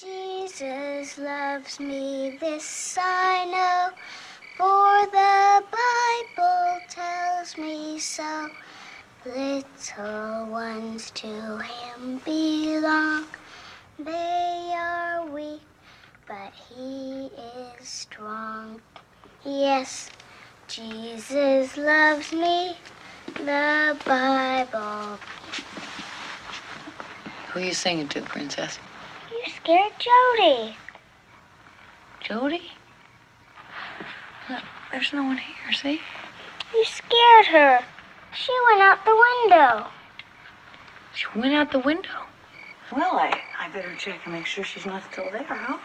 Jesus loves me, this I know, for the Bible tells me so. Little ones to him belong. They are weak, but he is strong. Yes, Jesus loves me, the Bible. Who are you singing to, Princess? You scared Jody. Jody? Look, there's no one here, see? You scared her. She went out the window. She went out the window. Well, I, I better check and make sure she's not still there, huh?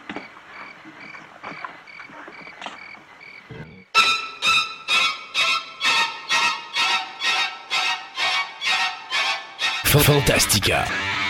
Fantastica.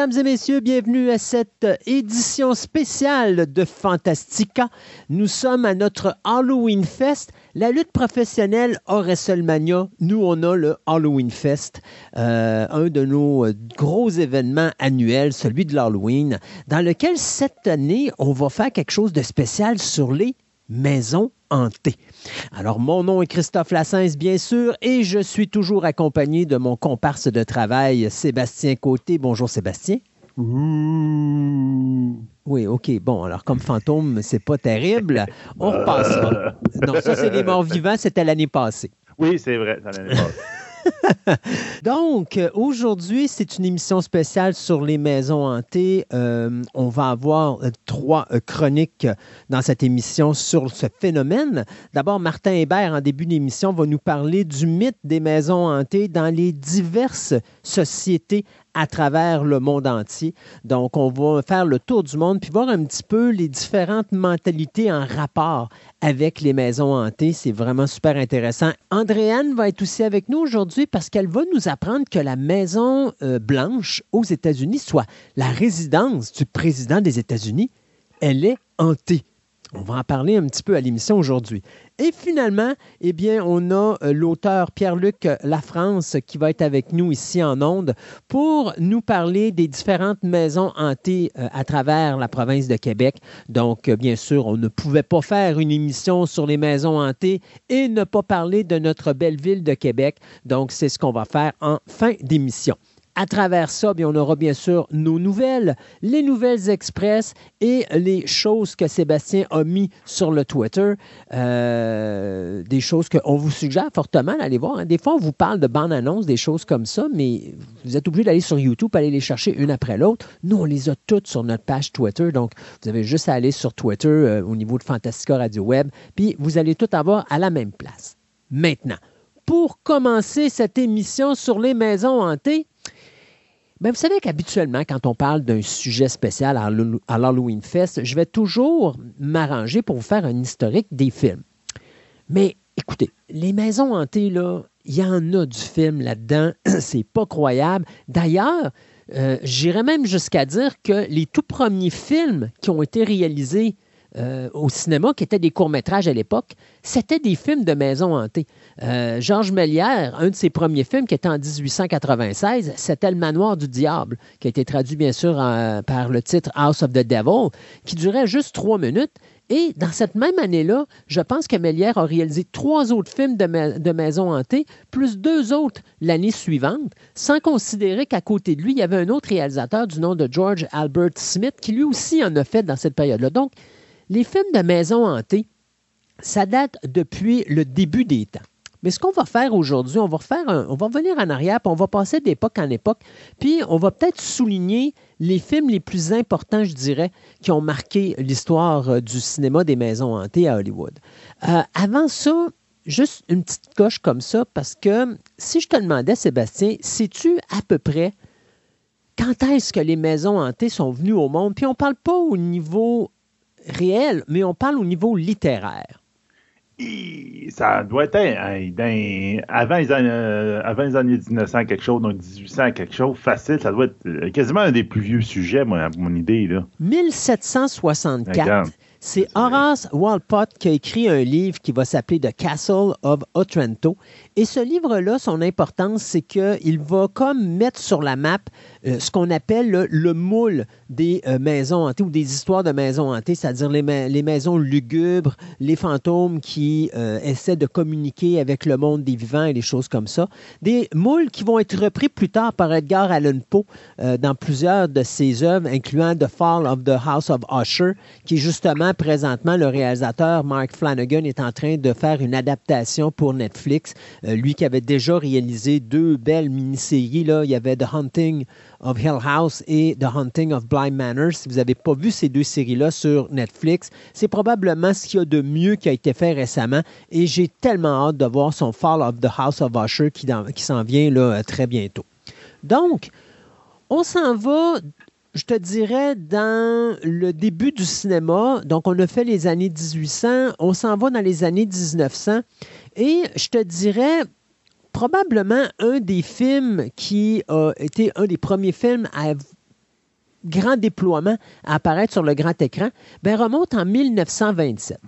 Mesdames et messieurs, bienvenue à cette édition spéciale de Fantastica. Nous sommes à notre Halloween Fest. La lutte professionnelle a WrestleMania. Nous, on a le Halloween Fest, euh, un de nos euh, gros événements annuels, celui de l'Halloween, dans lequel cette année, on va faire quelque chose de spécial sur les maisons hantées. Alors, mon nom est Christophe Lassens, bien sûr, et je suis toujours accompagné de mon comparse de travail, Sébastien Côté. Bonjour, Sébastien. Oui, OK. Bon, alors, comme fantôme, c'est pas terrible. On repassera. Non, ça, c'est les morts vivants, c'était l'année passée. Oui, c'est vrai, ça l'année passée. Donc, aujourd'hui, c'est une émission spéciale sur les maisons hantées. Euh, on va avoir euh, trois euh, chroniques dans cette émission sur ce phénomène. D'abord, Martin Hébert, en début d'émission, va nous parler du mythe des maisons hantées dans les diverses sociétés à travers le monde entier. Donc, on va faire le tour du monde puis voir un petit peu les différentes mentalités en rapport avec les maisons hantées. C'est vraiment super intéressant. Andréane va être aussi avec nous aujourd'hui parce qu'elle va nous apprendre que la Maison euh, Blanche aux États-Unis, soit la résidence du président des États-Unis, elle est hantée. On va en parler un petit peu à l'émission aujourd'hui. Et finalement, eh bien, on a euh, l'auteur Pierre-Luc Lafrance qui va être avec nous ici en Onde pour nous parler des différentes maisons hantées euh, à travers la province de Québec. Donc, euh, bien sûr, on ne pouvait pas faire une émission sur les maisons hantées et ne pas parler de notre belle ville de Québec. Donc, c'est ce qu'on va faire en fin d'émission. À travers ça, bien, on aura bien sûr nos nouvelles, les nouvelles express et les choses que Sébastien a mis sur le Twitter. Euh, des choses qu'on vous suggère fortement d'aller voir. hein. Des fois, on vous parle de bandes-annonces, des choses comme ça, mais vous êtes obligé d'aller sur YouTube, aller les chercher une après l'autre. Nous, on les a toutes sur notre page Twitter. Donc, vous avez juste à aller sur Twitter euh, au niveau de Fantastica Radio Web, puis vous allez tout avoir à la même place. Maintenant, pour commencer cette émission sur les maisons hantées, ben, vous savez qu'habituellement, quand on parle d'un sujet spécial à l'Halloween Fest, je vais toujours m'arranger pour vous faire un historique des films. Mais écoutez, les maisons hantées, là, il y en a du film là-dedans. C'est pas croyable. D'ailleurs, euh, j'irais même jusqu'à dire que les tout premiers films qui ont été réalisés euh, au cinéma, qui étaient des courts-métrages à l'époque, c'était des films de maisons hantées. Euh, Georges Mélière, un de ses premiers films qui était en 1896, c'était Le Manoir du Diable, qui a été traduit bien sûr par le titre House of the Devil, qui durait juste trois minutes. Et dans cette même année-là, je pense que Mélière a réalisé trois autres films de, ma- de maisons hantées, plus deux autres l'année suivante, sans considérer qu'à côté de lui, il y avait un autre réalisateur du nom de George Albert Smith qui lui aussi en a fait dans cette période-là. Donc, les films de maisons hantées, ça date depuis le début des temps. Mais ce qu'on va faire aujourd'hui, on va refaire on va revenir en arrière, puis on va passer d'époque en époque, puis on va peut-être souligner les films les plus importants, je dirais, qui ont marqué l'histoire euh, du cinéma des maisons hantées à Hollywood. Euh, avant ça, juste une petite coche comme ça, parce que si je te demandais, Sébastien, sais-tu à peu près quand est-ce que les maisons hantées sont venues au monde? Puis on ne parle pas au niveau réel, mais on parle au niveau littéraire. Ça doit être avant, les années, euh, avant les années 1900 quelque chose, donc 1800 quelque chose, facile, ça doit être euh, quasiment un des plus vieux sujets, moi, à mon idée. Là. 1764. C'est Horace Walpott qui a écrit un livre qui va s'appeler The Castle of Otranto. Et ce livre-là, son importance, c'est qu'il va comme mettre sur la map euh, ce qu'on appelle le, moule des euh, maisons hantées ou des histoires de maisons hantées, c'est-à-dire les, les, maisons lugubres, les fantômes qui euh, essaient de communiquer avec le monde des vivants et des choses comme ça. Des moules qui vont être repris plus tard par Edgar Allan Poe dans plusieurs de ses œuvres, incluant The Fall of the House of Usher, qui justement présentement le réalisateur Mark Flanagan est en train de faire une adaptation pour Netflix. Lui qui avait déjà réalisé deux belles mini-séries, là, il y avait The Hunting of Hill House et The Hunting of Blind Manor. Si vous n'avez pas vu ces deux séries-là sur Netflix, c'est probablement ce qu'il y a de mieux qui a été fait récemment et j'ai tellement hâte de voir son Fall of the House of Usher qui, qui s'en vient là, très bientôt. Donc, on s'en va je te dirais, dans le début du cinéma, donc on a fait les années 1800, on s'en va dans les années 1900, et je te dirais, probablement un des films qui a été un des premiers films à grand déploiement à apparaître sur le grand écran, ben, remonte en 1927.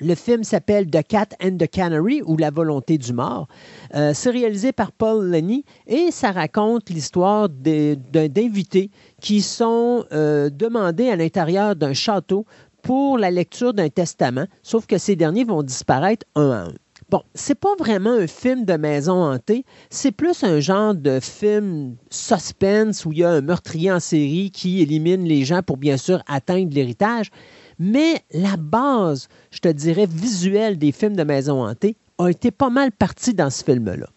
Le film s'appelle The Cat and the Canary ou La volonté du mort. Euh, c'est réalisé par Paul Lenny et ça raconte l'histoire d'invités qui sont euh, demandés à l'intérieur d'un château pour la lecture d'un testament, sauf que ces derniers vont disparaître un à un. Bon, c'est pas vraiment un film de maison hantée, c'est plus un genre de film suspense où il y a un meurtrier en série qui élimine les gens pour bien sûr atteindre l'héritage. Mais la base, je te dirais, visuelle des films de maison hantée a été pas mal partie dans ce film-là.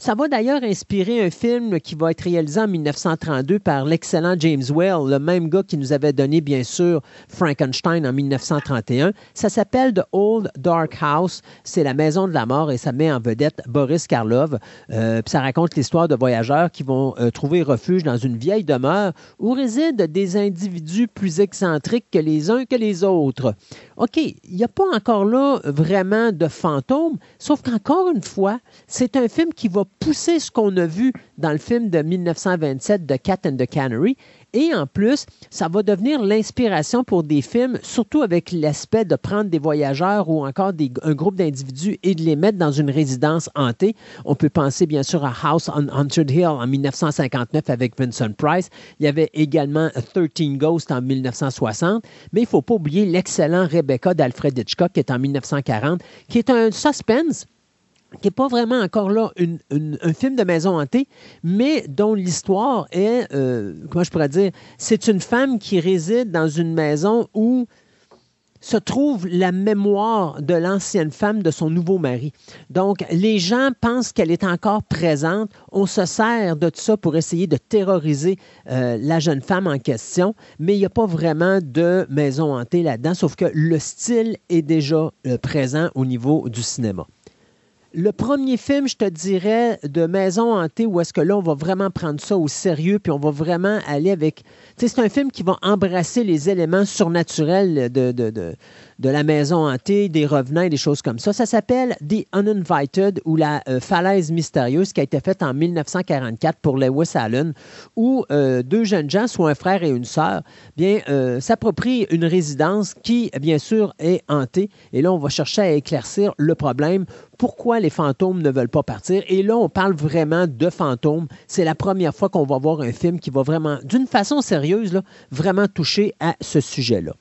Ça va d'ailleurs inspirer un film qui va être réalisé en 1932 par l'excellent James Whale, le même gars qui nous avait donné, bien sûr, Frankenstein en 1931. Ça s'appelle The Old Dark House. C'est la maison de la mort et ça met en vedette Boris Karlov. Euh, ça raconte l'histoire de voyageurs qui vont euh, trouver refuge dans une vieille demeure où résident des individus plus excentriques que les uns que les autres. OK, il n'y a pas encore là vraiment de fantômes, sauf qu'encore une fois, c'est un film qui va pousser ce qu'on a vu dans le film de 1927 de Cat and the Canary. Et en plus, ça va devenir l'inspiration pour des films, surtout avec l'aspect de prendre des voyageurs ou encore un groupe d'individus et de les mettre dans une résidence hantée. On peut penser bien sûr à House on Haunted Hill en 1959 avec Vincent Price. Il y avait également 13 Ghosts en 1960. Mais il ne faut pas oublier l'excellent Rebecca d'Alfred Hitchcock qui est en 1940, qui est un suspense qui n'est pas vraiment encore là un film de maison hantée, mais dont l'histoire est, euh, comment je pourrais dire, c'est une femme qui réside dans une maison où se trouve la mémoire de l'ancienne femme de son nouveau mari. Donc, les gens pensent qu'elle est encore présente. On se sert de tout ça pour essayer de terroriser euh, la jeune femme en question, mais il n'y a pas vraiment de maison hantée là-dedans, sauf que le style est déjà euh, présent au niveau du cinéma. Le premier film, je te dirais, de Maison hantée, où est-ce que là, on va vraiment prendre ça au sérieux, puis on va vraiment aller avec... Tu sais, c'est un film qui va embrasser les éléments surnaturels de, de, de, de la maison hantée, des revenants des choses comme ça. Ça s'appelle The Uninvited ou la euh, falaise mystérieuse qui a été faite en 1944 pour Lewis Allen, où euh, deux jeunes gens, soit un frère et une sœur, bien euh, s'approprient une résidence qui, bien sûr, est hantée. Et là, on va chercher à éclaircir le problème. Pourquoi les fantômes ne veulent pas partir? Et là, on parle vraiment de fantômes. C'est la première fois qu'on va voir un film qui va vraiment, d'une façon sérieuse, vraiment toucher à ce sujet-là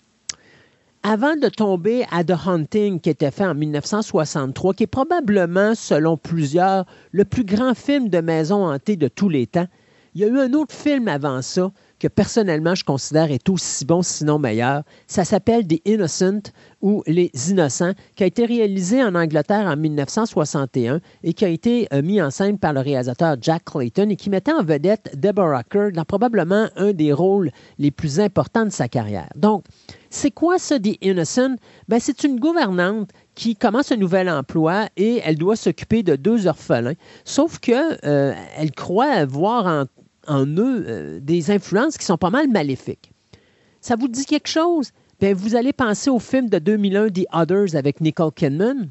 avant de tomber à The Hunting, qui était fait en 1963, qui est probablement, selon plusieurs, le plus grand film de maison hantée de tous les temps, il y a eu un autre film avant ça que personnellement je considère est aussi bon, sinon meilleur. Ça s'appelle The Innocent ou Les Innocents, qui a été réalisé en Angleterre en 1961 et qui a été euh, mis en scène par le réalisateur Jack Clayton et qui mettait en vedette Deborah Kerr dans probablement un des rôles les plus importants de sa carrière. Donc, c'est quoi ça, The Innocent? Ben, c'est une gouvernante qui commence un nouvel emploi et elle doit s'occuper de deux orphelins. Sauf que euh, elle croit voir en, en eux euh, des influences qui sont pas mal maléfiques. Ça vous dit quelque chose? Bien, vous allez penser au film de 2001, The Others, avec Nicole Kidman,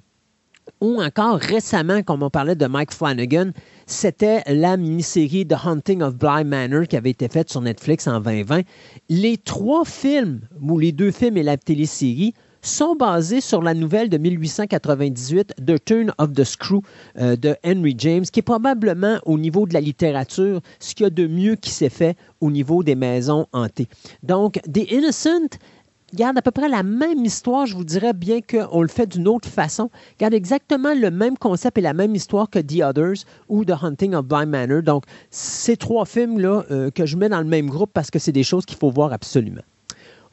ou encore récemment, comme on parlait de Mike Flanagan, c'était la mini-série The Haunting of Bly Manor qui avait été faite sur Netflix en 2020. Les trois films, ou les deux films et la télésérie, sont basés sur la nouvelle de 1898, The Turn of the Screw euh, de Henry James, qui est probablement au niveau de la littérature ce qu'il y a de mieux qui s'est fait au niveau des maisons hantées. Donc, The Innocent garde à peu près la même histoire, je vous dirais, bien qu'on le fait d'une autre façon. Garde exactement le même concept et la même histoire que The Others ou The Hunting of Blind Manor. Donc, ces trois films-là euh, que je mets dans le même groupe parce que c'est des choses qu'il faut voir absolument.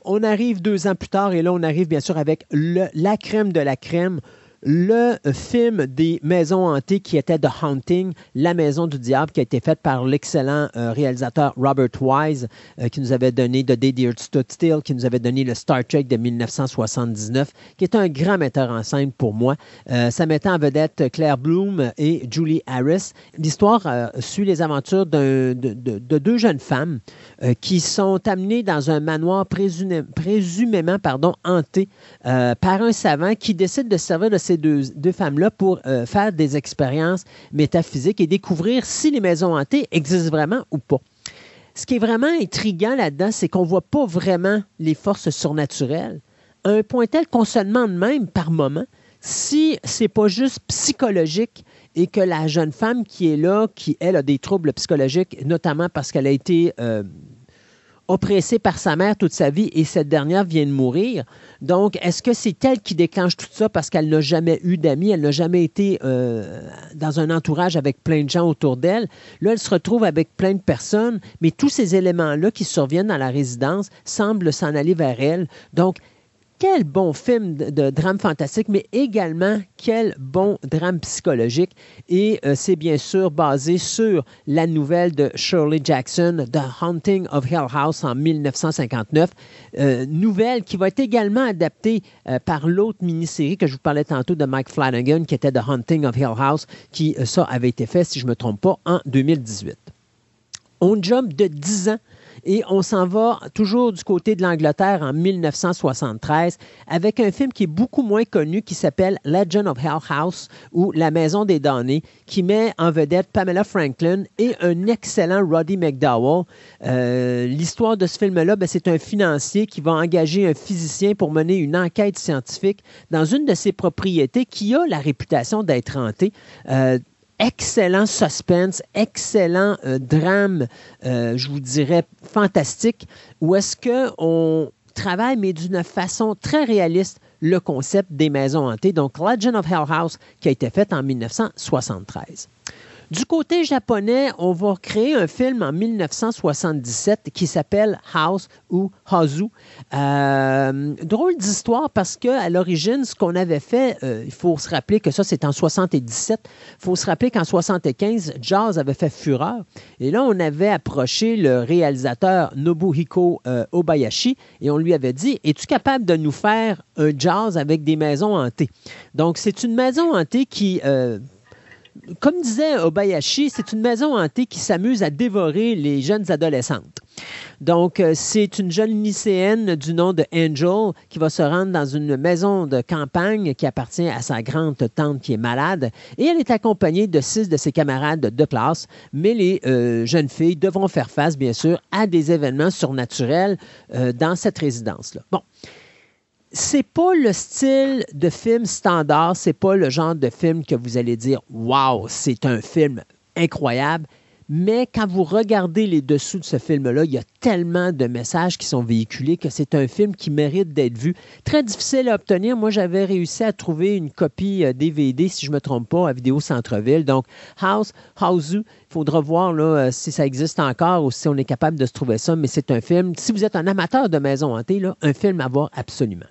On arrive deux ans plus tard et là, on arrive bien sûr avec la crème de la crème le film des maisons hantées qui était The Haunting, La Maison du Diable, qui a été fait par l'excellent euh, réalisateur Robert Wise, euh, qui nous avait donné The Day the Earth Stood Still, qui nous avait donné le Star Trek de 1979, qui est un grand metteur en scène pour moi. Euh, ça mettait en vedette Claire Bloom et Julie Harris. L'histoire suit les aventures de, de, deux jeunes femmes qui sont amenées dans un manoir présumément pardon, hanté par un savant qui décide de servir de ses deux, femmes-là pour euh, faire des expériences métaphysiques et découvrir si les maisons hantées existent vraiment ou pas. Ce qui est vraiment intriguant là-dedans, c'est qu'on ne voit pas vraiment les forces surnaturelles. À un point tel qu'on se demande même par moment si c'est pas juste psychologique et que la jeune femme qui est là, qui elle a des troubles psychologiques, notamment parce qu'elle a été euh, oppressée par sa mère toute sa vie et cette dernière vient de mourir. Donc, est-ce que c'est elle qui déclenche tout ça parce qu'elle n'a jamais eu d'amis, elle n'a jamais été euh, dans un entourage avec plein de gens autour d'elle? Là, elle se retrouve avec plein de personnes, mais tous ces éléments-là qui surviennent dans la résidence semblent s'en aller vers elle. Donc, quel bon film de, drame fantastique, mais également quel bon drame psychologique. Et euh, c'est bien sûr basé sur la nouvelle de Shirley Jackson, The Haunting of Hill House en 1959. Euh, nouvelle qui va être également adaptée euh, par l'autre mini-série que je vous parlais tantôt de Mike Flanagan, qui était The Haunting of Hill House, qui, ça, avait été fait, si je ne me trompe pas, en 2018. On jump de 10 ans et on s'en va toujours du côté de l'Angleterre en 1973 avec un film qui est beaucoup moins connu qui s'appelle Legend of Hell House ou La Maison des damnés qui met en vedette Pamela Franklin et un excellent Roddy McDowell. Euh, l'histoire de ce film-là, ben, c'est un financier qui va engager un physicien pour mener une enquête scientifique dans une de ses propriétés qui a la réputation d'être hantée. Euh, excellent suspense, excellent euh, drame, euh, je vous dirais fantastique, où est-ce qu'on travaille, mais d'une façon très réaliste, le concept des maisons hantées. Donc, Legend of Hell House, qui a été fait en 1973. Du côté japonais, on va créer un film en 1977 qui s'appelle House ou Hazu. Euh, drôle d'histoire parce qu'à l'origine, ce qu'on avait fait, euh, il faut se rappeler que ça, c'est en 77. Il faut se rappeler qu'en 75, Jazz avait fait fureur. Et là, on avait approché le réalisateur Nobuhiko euh, Obayashi et on lui avait dit Es-tu capable de nous faire un jazz avec des maisons hantées? Donc, c'est une maison hantée qui comme disait Obayashi, c'est une maison hantée qui s'amuse à dévorer les jeunes adolescentes. Donc, euh, c'est une jeune lycéenne du nom de Angel qui va se rendre dans une maison de campagne qui appartient à sa grande tante qui est malade et elle est accompagnée de six de ses camarades de classe, mais les euh, jeunes filles devront faire face, bien sûr, à des événements surnaturels euh, dans cette résidence-là. Bon c'est pas le style de film standard, c'est pas le genre de film que vous allez dire waouh, c'est un film incroyable, Mais quand vous regardez les dessous de ce film-là, il y a tellement de messages qui sont véhiculés que c'est un film qui mérite d'être vu. Très difficile à obtenir. Moi, j'avais réussi à trouver une copie DVD, si je ne me trompe pas, à Vidéo Centre-Ville. Donc, House, House il faudra voir là, si ça existe encore ou si on est capable de se trouver ça. Mais c'est un film, si vous êtes un amateur de maison hantée, un film à voir absolument.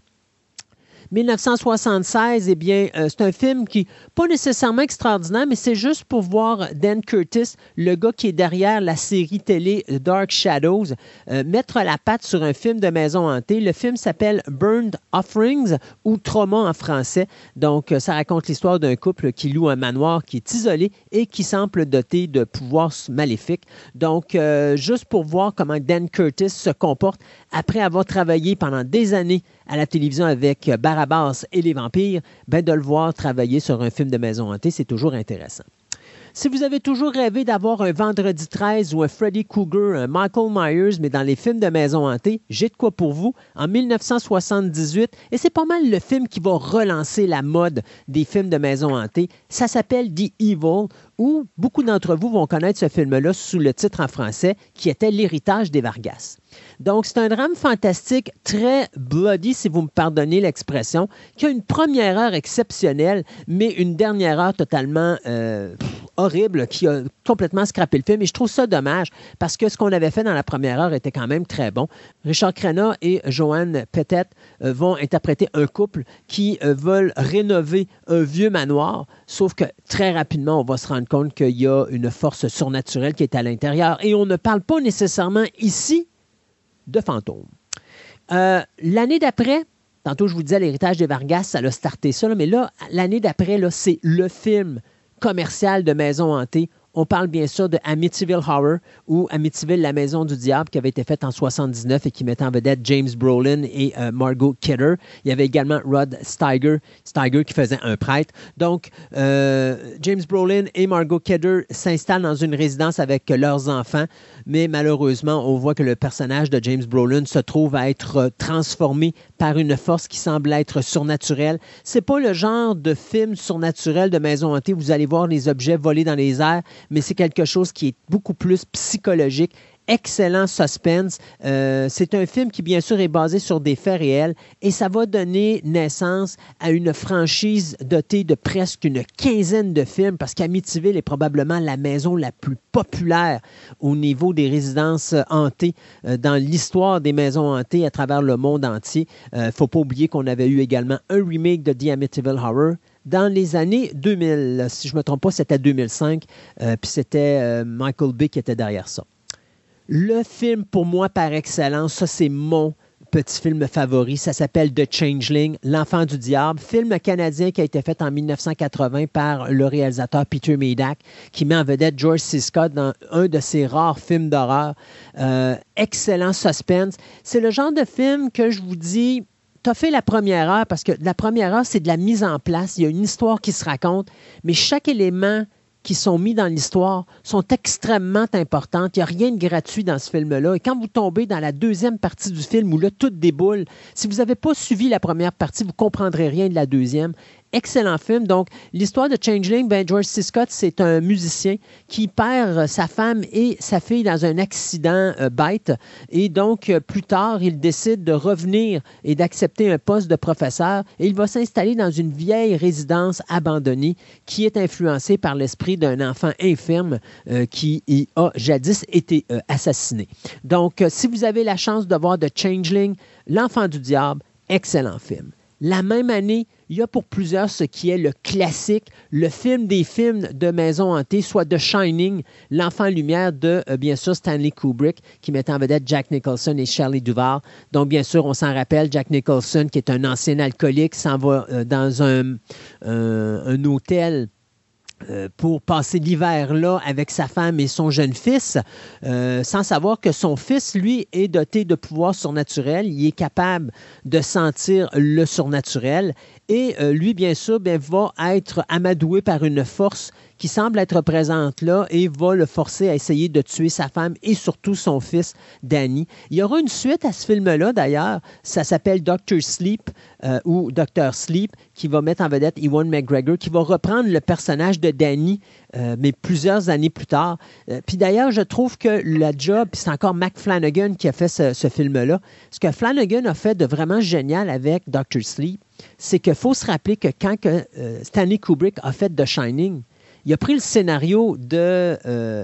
1976, eh bien, euh, c'est un film qui pas nécessairement extraordinaire, mais c'est juste pour voir Dan Curtis, le gars qui est derrière la série télé Dark Shadows, euh, mettre la patte sur un film de maison hantée. Le film s'appelle Burned Offerings ou Trauma en français. Donc, euh, ça raconte l'histoire d'un couple qui loue un manoir qui est isolé et qui semble doté de pouvoirs maléfiques. Donc, juste pour voir comment Dan Curtis se comporte après avoir travaillé pendant des années à la télévision avec Barabbas et les vampires, ben de le voir travailler sur un film de maison hantée, c'est toujours intéressant. Si vous avez toujours rêvé d'avoir un Vendredi 13 ou un Freddy Krueger, un Michael Myers, mais dans les films de maison hantée, j'ai de quoi pour vous en 1978, et c'est pas mal le film qui va relancer la mode des films de maison hantée. Ça s'appelle The Evil, où beaucoup d'entre vous vont connaître ce film-là sous le titre en français, qui était L'héritage des Vargas. Donc, c'est un drame fantastique très bloody, si vous me pardonnez l'expression, qui a une première heure exceptionnelle, mais une dernière heure totalement euh, horrible, qui a complètement scrappé le film. Et je trouve ça dommage, parce que ce qu'on avait fait dans la première heure était quand même très bon. Richard Crenna et Joanne Pettet euh, vont interpréter un couple qui euh, veulent rénover un vieux manoir, sauf que très rapidement, on va se rendre compte qu'il y a une force surnaturelle qui est à l'intérieur. Et on ne parle pas nécessairement ici de fantômes. Euh, l'année d'après, tantôt je vous disais l'héritage des Vargas, ça a starté ça, mais là, l'année d'après, c'est le film commercial de Maison Hantée on parle bien sûr de Amityville Horror ou Amityville, la maison du diable, qui avait été faite en 79 et qui mettait en vedette James Brolin et euh, Margot Kidder. Il y avait également Rod Steiger, Steiger qui faisait un prêtre. Donc, euh, James Brolin et Margot Kidder s'installent dans une résidence avec leurs enfants, mais malheureusement, on voit que le personnage de James Brolin se trouve à être transformé par une force qui semble être surnaturelle. C'est pas le genre de film surnaturel de maison hantée vous allez voir les objets voler dans les airs mais c'est quelque chose qui est beaucoup plus psychologique excellent suspense. Euh, c'est un film qui, bien sûr, est basé sur des faits réels et ça va donner naissance à une franchise dotée de presque une quinzaine de films parce qu'Amityville est probablement la maison la plus populaire au niveau des résidences hantées euh, dans l'histoire des maisons hantées à travers le monde entier. Il euh, ne faut pas oublier qu'on avait eu également un remake de The Amityville Horror dans les années 2000. Si je ne me trompe pas, c'était 2005. Euh, puis c'était euh, Michael Bay qui était derrière ça. Le film, pour moi, par excellence, ça, c'est mon petit film favori. Ça s'appelle The Changeling, L'Enfant du Diable, film canadien qui a été fait en 1980 par le réalisateur Peter Medak, qui met en vedette George C. Scott dans un de ses rares films d'horreur. Euh, excellent suspense. C'est le genre de film que je vous dis, tu as fait la première heure parce que la première heure, c'est de la mise en place. Il y a une histoire qui se raconte, mais chaque élément qui sont mis dans l'histoire sont extrêmement importants. Il n'y a rien de gratuit dans ce film-là. Et quand vous tombez dans la deuxième partie du film où là, tout déboule, si vous n'avez pas suivi la première partie, vous ne comprendrez rien de la deuxième excellent film. Donc, l'histoire de Changeling, ben, George C. Scott, c'est un musicien qui perd sa femme et sa fille dans un accident euh, bête. Et donc, euh, plus tard, il décide de revenir et d'accepter un poste de professeur. Et il va s'installer dans une vieille résidence abandonnée qui est influencée par l'esprit d'un enfant infirme euh, qui y a jadis été assassiné. Donc, si vous avez la chance de voir The Changeling, L'Enfant du Diable, excellent film. La même année, il y a pour plusieurs ce qui est le classique, le film des films de maison hantée, soit The Shining, L'Enfant Lumière de, euh, bien sûr, Stanley Kubrick, qui met en vedette Jack Nicholson et Shelley Duvall. Donc, bien sûr, on s'en rappelle, Jack Nicholson, qui est un ancien alcoolique, s'en va euh, dans un, un hôtel euh, pour passer l'hiver là avec sa femme et son jeune fils, euh, sans savoir que son fils, lui, est doté de pouvoirs surnaturels. Il est capable de sentir le surnaturel. Et euh, lui, bien sûr, va être amadoué par une force qui semble être présente là et va le forcer à essayer de tuer sa femme et surtout son fils, Danny. Il y aura une suite à ce film-là, d'ailleurs. Ça s'appelle Doctor Sleep euh, ou Doctor Sleep, qui va mettre en vedette Ewan McGregor, qui va reprendre le personnage de Danny, euh, mais plusieurs années plus tard. Puis d'ailleurs, je trouve que la job, c'est encore Mac Flanagan qui a fait ce, ce film-là. Ce que Flanagan a fait de vraiment génial avec Doctor Sleep, c'est qu'il faut se rappeler que quand que, Stanley Kubrick a fait The Shining, il a pris le scénario de,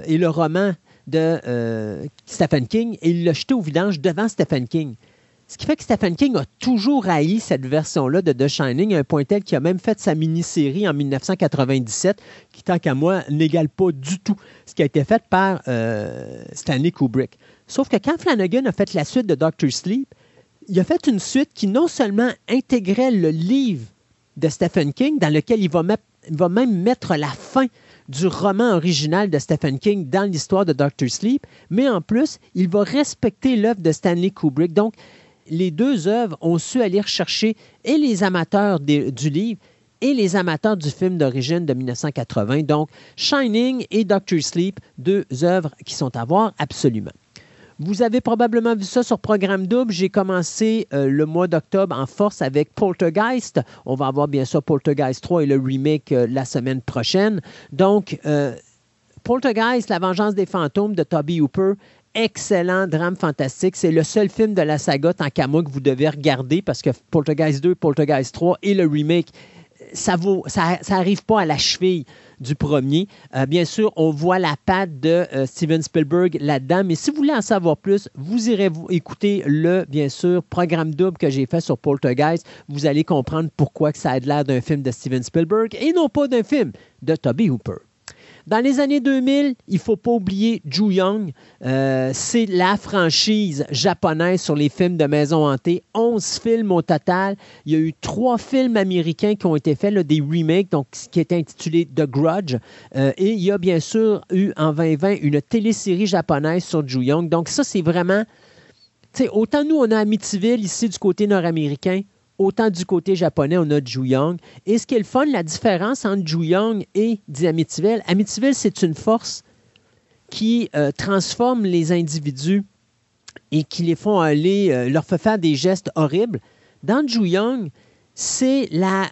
et le roman de Stephen King et il l'a jeté au vidange devant Stephen King. Ce qui fait que Stephen King a toujours haï cette version-là de The Shining, à un point tel qu'il a même fait sa mini-série en 1997, qui, tant qu'à moi, n'égale pas du tout ce qui a été fait par euh, Stanley Kubrick. Sauf que quand Flanagan a fait la suite de Doctor Sleep, il a fait une suite qui non seulement intégrait le livre de Stephen King, dans lequel il va, même mettre la fin du roman original de Stephen King dans l'histoire de Doctor Sleep, mais en plus, il va respecter l'œuvre de Stanley Kubrick. Donc, les deux œuvres ont su aller rechercher et les amateurs du livre et les amateurs du film d'origine de 1980. Donc, Shining et Doctor Sleep, deux œuvres qui sont à voir absolument. Vous avez probablement vu ça sur Programme Double. J'ai commencé euh, le mois d'octobre en force avec Poltergeist. On va avoir bien sûr Poltergeist 3 et le remake euh, la semaine prochaine. Donc, euh, Poltergeist, La vengeance des fantômes de Toby Hooper, excellent drame fantastique. C'est le seul film de la saga tant qu'à moi que vous devez regarder parce que Poltergeist 2, Poltergeist 3 et le remake, ça vaut, ça, arrive pas à la cheville du premier. Euh, bien sûr, on voit la patte de euh, Steven Spielberg là-dedans, mais si vous voulez en savoir plus, vous irez écouter le, bien sûr, programme double que j'ai fait sur Poltergeist. Vous allez comprendre pourquoi ça a l'air d'un film de Steven Spielberg et non pas d'un film de Toby Hooper. Dans les années 2000, il ne faut pas oublier Ju Young. Euh, c'est la franchise japonaise sur les films de maison hantée. 11 films au total. Il y a eu trois films américains qui ont été faits, des remakes, donc, qui étaient intitulés The Grudge. Euh, et il y a bien sûr eu en 2020 une télésérie japonaise sur Ju Young. Donc ça, c'est vraiment... Autant nous, on a Amityville ici du côté nord-américain, Autant du côté japonais, on a Ju Young. Et ce qui est le fun, la différence entre Ju Young et Amityville, Amityville, c'est une force qui euh, transforme les individus et qui les font aller, euh, leur fait faire des gestes horribles. Dans Ju Young, c'est la,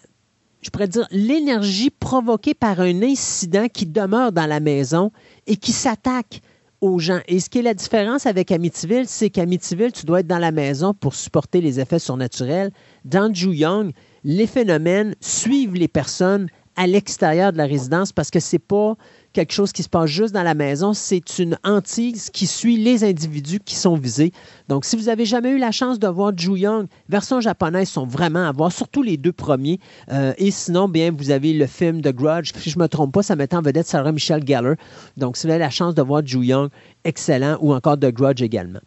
je pourrais dire, l'énergie provoquée par un incident qui demeure dans la maison et qui s'attaque aux gens. Et ce qui est la différence avec Amityville, c'est qu'Amityville, tu dois être dans la maison pour supporter les effets surnaturels. Dans Ju Young, les phénomènes suivent les personnes à l'extérieur de la résidence parce que c'est pas quelque chose qui se passe juste dans la maison, c'est une hantise qui suit les individus qui sont visés. Donc, si vous n'avez jamais eu la chance de voir Ju Young, version japonaise sont vraiment à voir, surtout les deux premiers. Euh, et sinon, bien, vous avez le film The Grudge. Si je ne me trompe pas, ça met en vedette Sarah Michelle Gellar. Donc, si vous avez la chance de voir Ju Young, excellent, ou encore The Grudge également.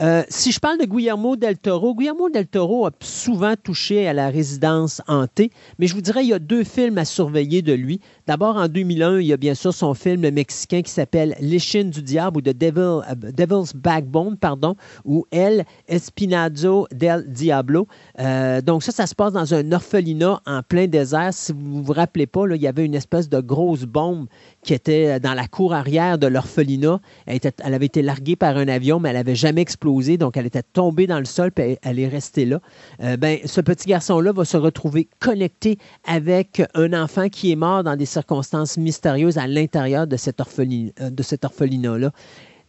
Euh, si je parle de Guillermo del Toro, Guillermo del Toro a souvent touché à la résidence hantée, mais je vous dirais, il y a deux films à surveiller de lui. D'abord, en 2001, il y a bien sûr son film mexicain qui s'appelle L'échine du diable ou The euh, Devil's Backbone, pardon, ou El Espinazo del Diablo. Euh, donc ça, ça se passe dans un orphelinat en plein désert. Si vous vous rappelez pas, il y avait une espèce de grosse bombe qui était dans la cour arrière de l'orphelinat. Elle, avait été larguée par un avion, mais elle n'avait jamais explosé, donc elle était tombée dans le sol, puis elle, est restée là. Euh, ben, ce petit garçon-là va se retrouver connecté avec un enfant qui est mort dans des circonstances mystérieuses à l'intérieur de cet euh, orphelinat-là.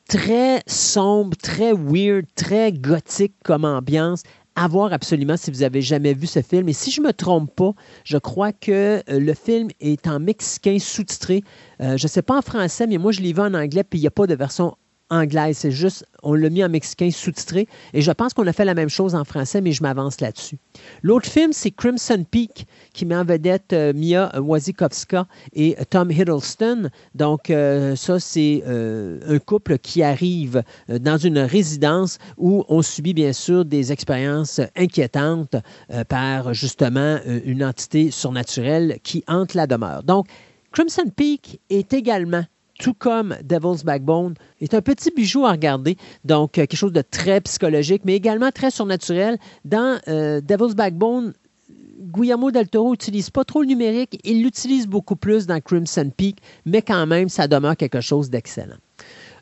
Très sombre, très weird, très gothique comme ambiance, à voir absolument si vous avez jamais vu ce film. Et si je me trompe pas, je crois que euh, le film est en mexicain sous-titré. Euh, je ne sais pas en français, mais moi je l'ai vu en anglais, puis il n'y a pas de version anglaise. C'est juste, on l'a mis en mexicain sous-titré. Et je pense qu'on a fait la même chose en français, mais je m'avance là-dessus. L'autre film, c'est Crimson Peak, qui met en vedette euh, Mia Wasikowska et Tom Hiddleston. Donc, euh, ça, c'est euh, un couple qui arrive dans une résidence où on subit, bien sûr, des expériences inquiétantes par, justement, une entité surnaturelle qui hante la demeure. Donc, Crimson Peak est également tout comme Devil's Backbone, est un petit bijou à regarder. Donc, euh, quelque chose de très psychologique, mais également très surnaturel. Dans euh, Devil's Backbone, Guillermo del Toro n'utilise pas trop le numérique, il l'utilise beaucoup plus dans Crimson Peak, mais quand même, ça demeure quelque chose d'excellent.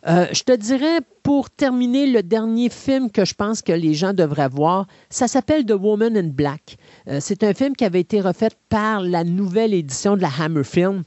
Euh, je te dirais, pour terminer, le dernier film que je pense que les gens devraient voir, ça s'appelle The Woman in Black. C'est un film qui avait été refait par la nouvelle édition de la Hammer Film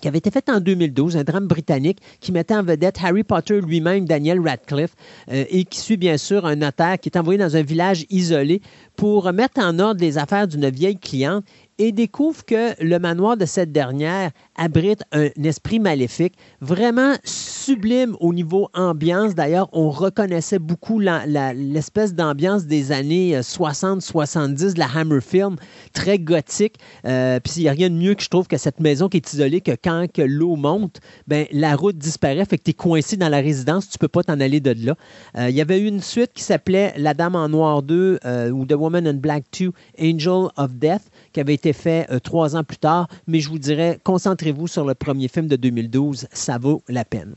qui avait été fait en 2012, un drame britannique qui mettait en vedette Harry Potter lui-même, Daniel Radcliffe, euh, et qui suit bien sûr un notaire qui est envoyé dans un village isolé pour mettre en ordre les affaires d'une vieille cliente et découvre que le manoir de cette dernière abrite un esprit maléfique vraiment sublime au niveau ambiance. D'ailleurs, on reconnaissait beaucoup l'espèce d'ambiance des années 60-70 euh, la Hammer Film, très gothique. Euh, puis il n'y a rien de mieux que je trouve que cette maison qui est isolée, que quand l'eau monte, ben, la route disparaît, fait que tu es coincé dans la résidence, tu peux pas t'en aller de là. Euh, il y avait eu une suite qui s'appelait La Dame en Noir 2 ou The Woman in Black 2, Angel of Death qui avait été fait euh, trois ans plus tard, mais je vous dirais, concentrez-vous sur le premier film de 2012, ça vaut la peine.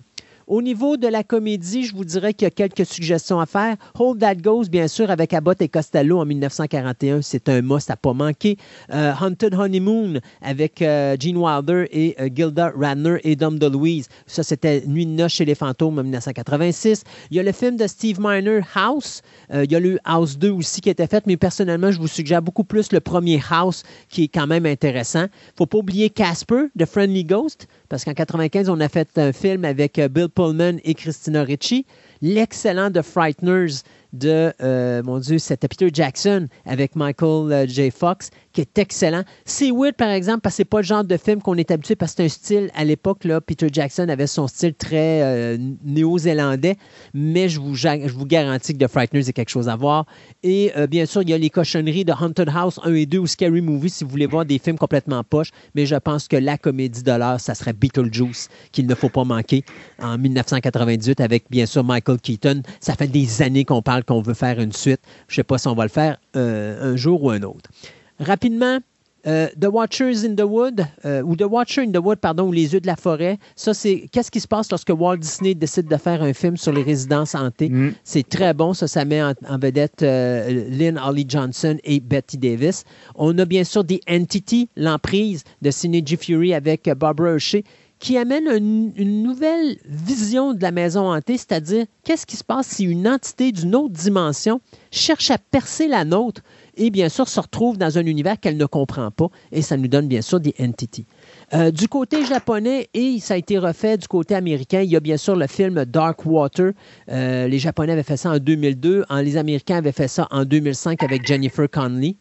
Au niveau de la comédie, je vous dirais qu'il y a quelques suggestions à faire. Hold That Goes, bien sûr, avec Abbott et Costello en 1941, c'est un must à pas manquer. Euh, Haunted Honeymoon avec euh, Gene Wilder et euh, Gilda Radner et Dom DeLuise. Ça, c'était Nuit de noces chez les fantômes en 1986. Il y a le film de Steve Miner, House. il y a le House 2 aussi qui était fait, mais personnellement, je vous suggère beaucoup plus le premier House qui est quand même intéressant. Faut pas oublier Casper, The Friendly Ghost parce qu'en 95, on a fait un film avec euh, Bill Pullman et Christina Ricci. L'excellent The Frighteners de, euh, mon Dieu, c'était Peter Jackson avec Michael euh, J. Fox, qui est excellent. C'est weird, par exemple, parce que c'est pas le genre de film qu'on est habitué, parce que c'est un style, à l'époque, là, Peter Jackson avait son style très euh, néo-zélandais, mais je vous, je vous garantis que The Frighteners est quelque chose à voir. Et bien sûr, il y a les cochonneries de Haunted House 1 et 2 ou Scary Movie, si vous voulez voir des films complètement poche, mais je pense que la comédie de l'heure, ça serait Beetlejuice, qu'il ne faut pas manquer, en 1998, avec bien sûr Michael Keaton. Ça fait des années qu'on parle qu'on veut faire une suite. Je sais pas si on va le faire euh, un jour ou un autre. Rapidement, euh, The Watchers in the Wood, euh, ou The Watcher in the Wood, pardon, ou Les yeux de la forêt. Ça, c'est qu'est-ce qui se passe lorsque Walt Disney décide de faire un film sur les résidences hantées? Mm. C'est très bon. Ça, ça met en, vedette Lynn Holly Johnson et Betty Davis. On a bien sûr The Entity, l'emprise de G. Fury avec Barbara Hershey qui amène une, nouvelle vision de la maison hantée, c'est-à-dire qu'est-ce qui se passe si une entité d'une autre dimension cherche à percer la nôtre? Et bien sûr se retrouve dans un univers qu'elle ne comprend pas et ça nous donne bien sûr des entities. Euh, du côté japonais, et ça a été refait du côté américain, il y a bien sûr le film Dark Water. Euh, les Japonais avaient fait ça en 2002, les Américains avaient fait ça en 2005 avec Jennifer Connelly.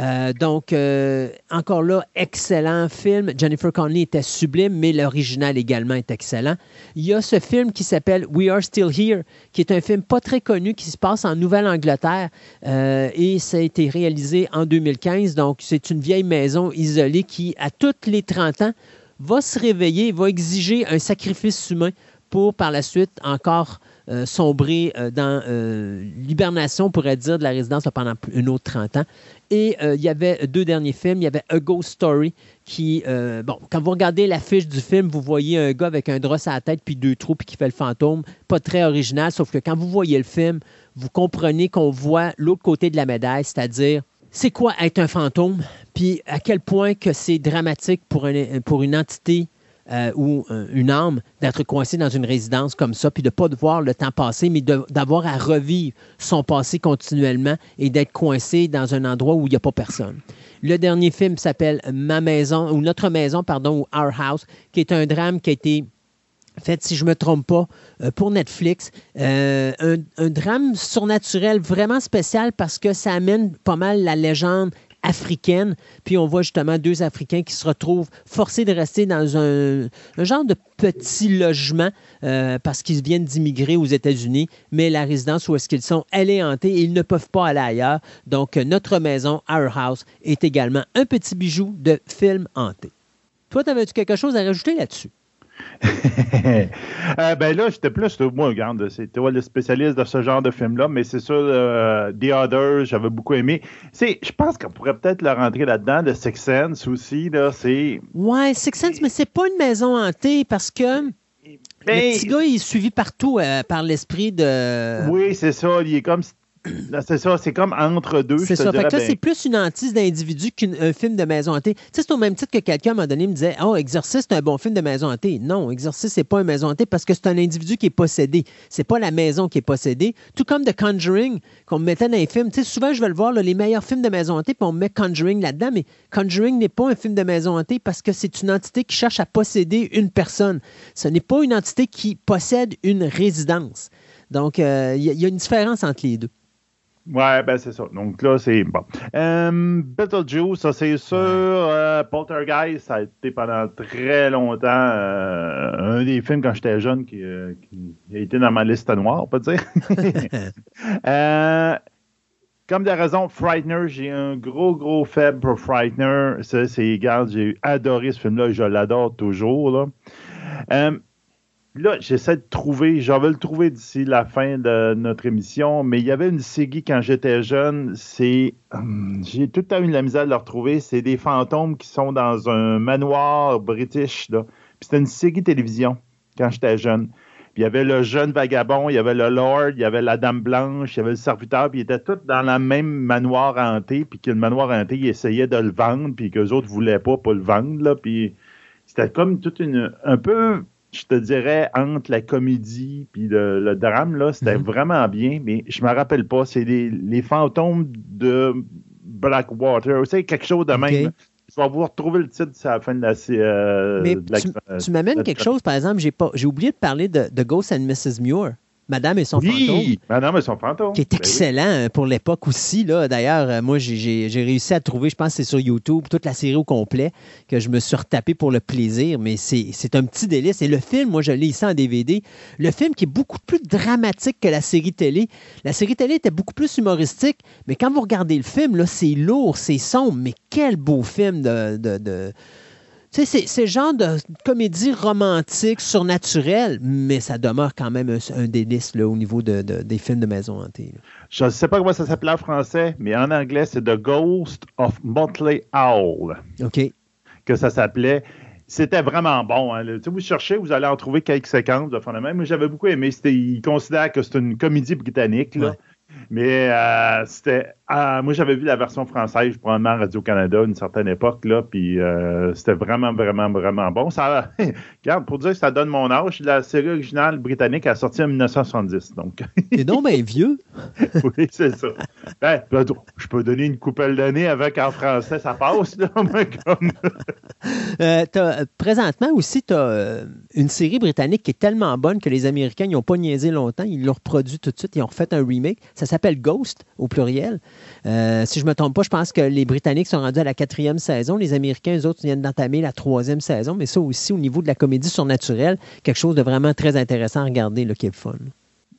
Euh, donc, euh, encore là, excellent film. Jennifer Connelly était sublime, mais l'original également est excellent. Il y a ce film qui s'appelle We Are Still Here, qui est un film pas très connu qui se passe en Nouvelle-Angleterre euh, et ça a été réalisé en 2015. Donc, c'est une vieille maison isolée qui, à toutes les 30 ans, va se réveiller, va exiger un sacrifice humain pour par la suite encore euh, sombrer euh, dans euh, l'hibernation, on pourrait dire, de la résidence pendant une autre 30 ans. Et il y avait deux derniers films. Il y avait A Ghost Story, qui, bon, quand vous regardez l'affiche du film, vous voyez un gars avec un drap à la tête puis deux trous puis qui fait le fantôme. Pas très original, sauf que quand vous voyez le film, vous comprenez qu'on voit l'autre côté de la médaille, c'est-à-dire c'est quoi être un fantôme, puis à quel point que c'est dramatique pour, pour une entité euh, ou euh, une âme d'être coincé dans une résidence comme ça, puis de ne pas voir le temps passer, mais d'avoir à revivre son passé continuellement et d'être coincé dans un endroit où il n'y a pas personne. Le dernier film s'appelle Ma maison, ou Notre maison, pardon, ou Our House, qui est un drame qui a été fait, si je ne me trompe pas, euh, pour Netflix. un, drame surnaturel vraiment spécial parce que ça amène pas mal la légende africaine. Puis on voit justement deux Africains qui se retrouvent forcés de rester dans un, genre de petit logement euh, parce qu'ils viennent d'immigrer aux États-Unis, mais la résidence où est-ce qu'ils sont, elle est hantée et ils ne peuvent pas aller ailleurs. Donc notre maison, Our House, est également un petit bijou de film hanté. Toi, avais-tu quelque chose à rajouter là-dessus? Euh, ben là, j'étais plus, moi, regarde, c'est toi le spécialiste de ce genre de film-là, mais c'est sûr, euh, The Others, j'avais beaucoup aimé. Je pense qu'on pourrait peut-être le rentrer là-dedans, de Six Sense aussi, là, c'est... Ouais, Six Sense, mais c'est pas une maison hantée parce que... le petit gars, il est suivi partout euh, par l'esprit de. Oui, c'est ça. Il est comme Là, c'est ça, c'est comme entre deux. C'est ça. Fait que là, ben, c'est plus une hantise d'individu qu'un film de maison hantée. Tu sais, c'est au même titre que quelqu'un, à un moment donné, me disait Oh, Exorcist, c'est un bon film de maison hantée. Non, Exorcist, c'est pas un maison hantée parce que c'est un individu qui est possédé. C'est pas la maison qui est possédée. Tout comme The Conjuring, qu'on me mettait dans les films. Tu sais, souvent, je vais le voir, là, les meilleurs films de maison hantée, puis on met Conjuring là-dedans, mais Conjuring n'est pas un film de maison hantée parce que c'est une entité qui cherche à posséder une personne. Ce n'est pas une entité qui possède une résidence. Donc, euh, y, il y a une différence entre les deux. Ouais, ben c'est ça. Donc là, c'est bon. Euh, Beetlejuice, ça c'est sûr. Euh, Poltergeist, ça a été pendant très longtemps euh, un des films quand j'étais jeune qui, euh, qui a été dans ma liste noire, on peut dire. Euh, comme de raison, Frightener, j'ai un gros, gros faible pour Frightener. Ça, c'est, regarde, j'ai adoré ce film-là, je l'adore toujours. Là. Là, j'essaie de trouver, j'en vais le trouver d'ici la fin de notre émission, mais il y avait une série quand j'étais jeune, c'est, hum, j'ai tout temps eu de la misère de le retrouver, c'est des fantômes qui sont dans un manoir british, là. Puis c'était une série télévision quand j'étais jeune. Puis il y avait le jeune vagabond, il y avait le lord, il y avait la dame blanche, il y avait le serviteur, puis ils étaient tous dans la même manoir hanté, puis que le manoir hanté, ils essayaient de le vendre, puis qu'eux autres voulaient pas pour le vendre, là, puis c'était comme toute une, un peu, je te dirais, entre la comédie puis le, le drame, là, c'était Mhm. vraiment bien, mais je me rappelle pas, c'est les, les fantômes de Blackwater, c'est quelque chose de même. Je vais vous retrouver le titre à la fin de la... euh, Mais de la- tu, euh, tu m'amènes quelque chose, par exemple, j'ai pas j'ai oublié de parler de, de Ghost and Mrs. Muir, Madame et son fantôme, Oui, madame et son fantôme. qui est Ben oui. excellent euh, pour l'époque aussi. Là. D'ailleurs, euh, moi, j'ai- réussi à trouver, je pense que c'est sur YouTube, toute la série au complet, que je me suis retapé pour le plaisir, mais c'est c'est un petit délice. Et le film, moi, je l'ai ici en DVD, le film qui est beaucoup plus dramatique que la série télé. La série télé était beaucoup plus humoristique, mais quand vous regardez le film, là, c'est lourd, c'est sombre, mais quel beau film de... de- de- tu sais, c'est- genre de comédie romantique, surnaturelle, mais ça demeure quand même un, un délice là, au niveau de- de- des films de maison hantée. là. Je ne sais pas comment ça s'appelait en français, mais en anglais, c'est The Ghost of Motley Owl OK. que ça s'appelait. C'était vraiment bon. hein. Vous cherchez, vous allez en trouver quelques séquences de fond de même. Moi, j'avais beaucoup aimé. C'était, ils considèrent que c'est une comédie britannique. Là. Ouais. Mais euh, c'était. ah, moi, j'avais vu la version française, probablement Radio-Canada, à une certaine époque. Là, puis euh, c'était vraiment, vraiment, vraiment bon. Ça, regarde, pour dire que ça donne mon âge, la série originale britannique a sorti en 1970. Donc, donc bien vieux. oui, c'est ça. Ben, ben, je peux donner une coupelle d'années avec en français, ça passe, là, comme... Euh, présentement aussi, tu as une série britannique qui est tellement bonne que les Américains n'ont pas niaisé longtemps. Ils l'ont reproduit tout de suite. Ils ont refait un remake. Ça s'appelle Ghost, au pluriel. Euh, si je ne me trompe pas, je pense que les Britanniques sont rendus à la quatrième saison. Les Américains, eux autres, viennent d'entamer la troisième saison. Mais ça aussi, au niveau de la comédie surnaturelle, quelque chose de vraiment très intéressant à regarder, là, qui est le fun.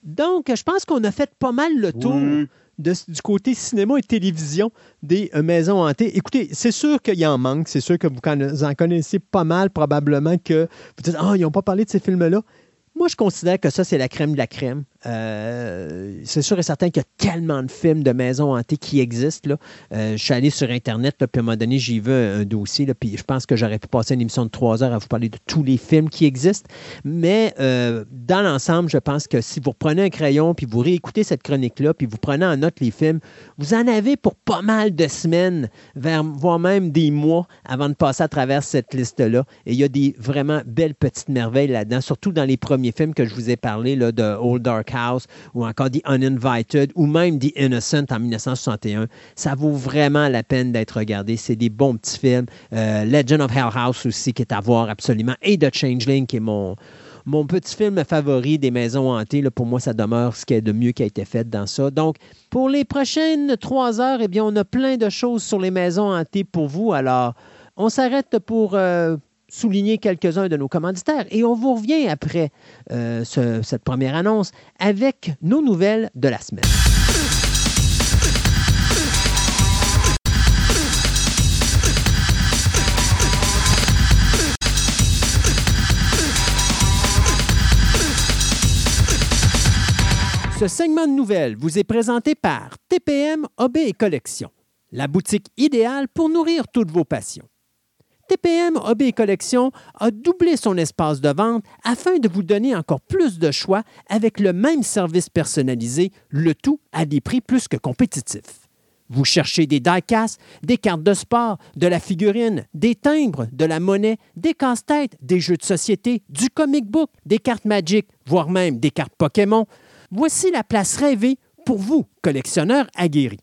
Donc, je pense qu'on a fait pas mal le tour Oui. de- du côté cinéma et télévision des euh, maisons hantées. Écoutez, c'est sûr qu'il y en manque. C'est sûr que vous en connaissez pas mal, probablement que vous dites Ah, ils n'ont pas parlé de ces films-là. Moi, je considère que ça, c'est la crème de la crème. Euh, c'est sûr et certain qu'il y a tellement de films de maisons hantées qui existent. Là. Euh, je suis allé sur Internet, puis à un moment donné, j'y vu un, dossier, puis je pense que j'aurais pu passer une émission de trois heures à vous parler de tous les films qui existent. Mais euh, dans l'ensemble, je pense que si vous reprenez un crayon, puis vous réécoutez cette chronique-là, puis vous prenez en note les films, vous en avez pour pas mal de semaines, voire même des mois, avant de passer à travers cette liste-là. Et il y a des vraiment belles petites merveilles là-dedans, surtout dans les premiers films que je vous ai parlé, là, de Old Dark House, ou encore The Uninvited, ou même The Innocent en 1961. Ça vaut vraiment la peine d'être regardé. C'est des bons petits films. Euh, Legend of Hell House aussi, qui est à voir absolument. Et The Changeling, qui est mon, mon petit film favori des maisons hantées. Là, pour moi, ça demeure ce qui est de mieux qui a été fait dans ça. Donc, pour les prochaines trois heures, eh bien, on a plein de choses sur les maisons hantées pour vous. Alors, on s'arrête pour euh, souligner quelques-uns de nos commanditaires et on vous revient après euh, ce- cette première annonce avec nos nouvelles de la semaine. Ce segment de nouvelles vous est présenté par TPM Obé et Collection, la boutique idéale pour nourrir toutes vos passions. TPM et Collection a doublé son espace de vente afin de vous donner encore plus de choix avec le même service personnalisé, le tout à des prix plus que compétitifs. Vous cherchez des die-casts, des cartes de sport, de la figurine, des timbres, de la monnaie, des casse-têtes, des jeux de société, du comic book, des cartes Magic, voire même des cartes Pokémon. Voici la place rêvée pour vous, collectionneurs aguerris.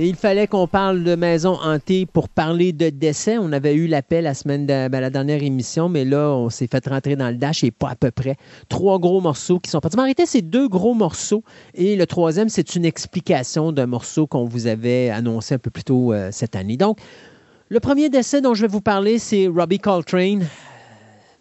Il fallait qu'on parle de maison hantée pour parler de décès. On avait eu l'appel la semaine de ben, la dernière émission, mais là, on s'est fait rentrer dans le dash et pas à peu près. Trois gros morceaux qui sont partis. arrêtez ces deux gros morceaux. Et le troisième, c'est une explication d'un morceau qu'on vous avait annoncé un peu plus tôt euh, cette année. Donc, le premier décès dont je vais vous parler, c'est Robbie Coltrane,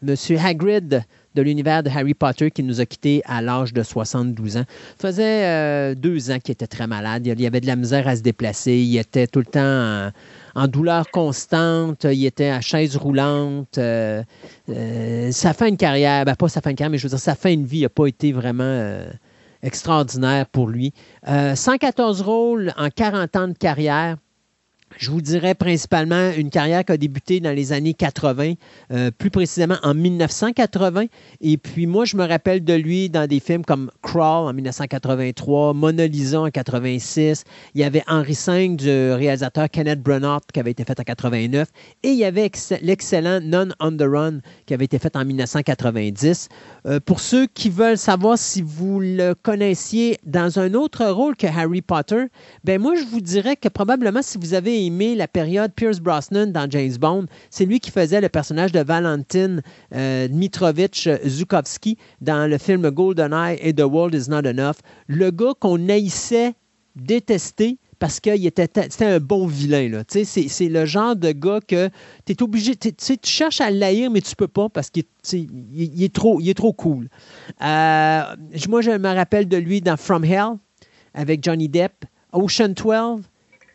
Monsieur Hagrid de l'univers de Harry Potter qui nous a quittés à l'âge de 72 ans. Ça faisait euh, deux ans qu'il était très malade. Il y avait de la misère à se déplacer. Il était tout le temps en, douleur constante. Il était à chaise roulante. Euh, euh, sa fin de carrière, ben pas sa fin de carrière, mais je veux dire, sa fin de vie n'a pas été vraiment extraordinaire pour lui. 114 rôles en 40 ans de carrière. Je vous dirais principalement une carrière qui a débuté dans les années 80, euh, plus précisément en 1980. Et puis moi, je me rappelle de lui dans des films comme Crawl en 1983, Mona Lisa en 86. Il y avait Henry V du réalisateur Kenneth Branagh qui avait été fait en 89. Et il y avait l'excellent None on the Run qui avait été fait en 1990. Euh, pour ceux qui veulent savoir si vous le connaissiez dans un autre rôle que Harry Potter, ben moi, je vous dirais que probablement si vous avez la période Pierce Brosnan dans James Bond. C'est lui qui faisait le personnage de Valentin euh, Dmitrovitch Zukovsky dans le film GoldenEye et The World Is Not Enough. Le gars qu'on haïssait, détesté, parce qu'il était un bon vilain. C'est, le genre de gars que tu es obligé, tu cherches à l'haïr, mais tu peux pas parce qu'il il, est, trop, est trop cool. Euh, moi, je me rappelle de lui dans From Hell avec Johnny Depp, Ocean 12,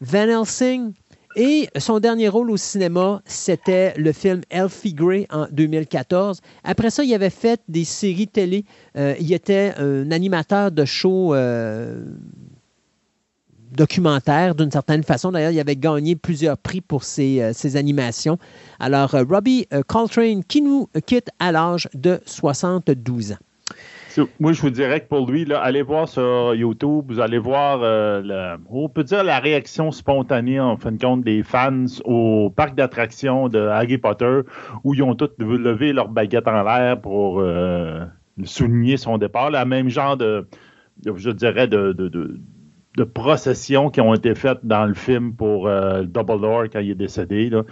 Van Helsing. Et son dernier rôle au cinéma, c'était le film Elfie Grey en 2014. Après ça, il avait fait des séries télé. Euh, il était un animateur de show euh, documentaire d'une certaine façon. D'ailleurs, il avait gagné plusieurs prix pour ses, euh, ses animations. Alors, Robbie Coltrane qui nous quitte à l'âge de 72 ans. Moi, je vous dirais que pour lui, allez voir sur YouTube, vous allez voir, euh, on peut dire la réaction spontanée, en fin de compte, des fans au parc d'attractions de Harry Potter, où ils ont tous levé leur baguette en l'air pour euh, souligner son départ. Le même genre de, je dirais, de, de processions qui ont été faites dans le film pour euh, Double Lord quand il est décédé. Là.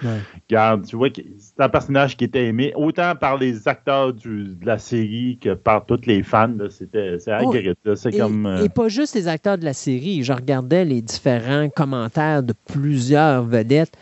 Regarde, tu vois que c'est un personnage qui était aimé autant par les acteurs de la série que par tous les fans. C'était c'est oh, et, comme, euh, et pas juste les acteurs de la série. Je regardais les différents commentaires de plusieurs vedettes.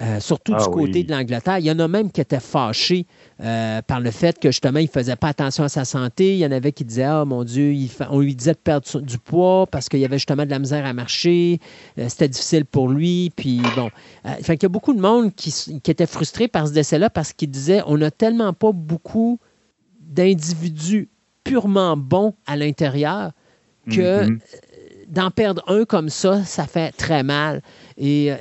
Euh, surtout du ah côté de l'Angleterre. Il y en a même qui étaient fâchés euh, par le fait que justement, il ne faisait pas attention à sa santé. Il y en avait qui disaient Ah mon Dieu, on lui disait de perdre du poids parce qu'il y avait justement de la misère à marcher. Euh, c'était difficile pour lui. Puis bon. il y a beaucoup de monde qui, qui était frustré par ce décès-là parce qu'il disait On n'a tellement pas beaucoup d'individus purement bons à l'intérieur que. Mm-hmm d'en perdre un comme ça, ça fait très mal. Et,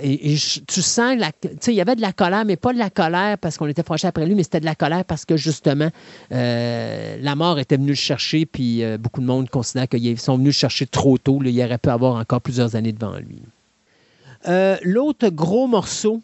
tu sens, tu il y avait de la colère, mais pas de la colère parce qu'on était fâché après lui, mais c'était de la colère parce que justement, euh, la mort était venue le chercher, puis euh, beaucoup de monde considère qu'ils sont venus le chercher trop tôt. il aurait pu avoir encore plusieurs années devant lui. Euh, l'autre gros morceau,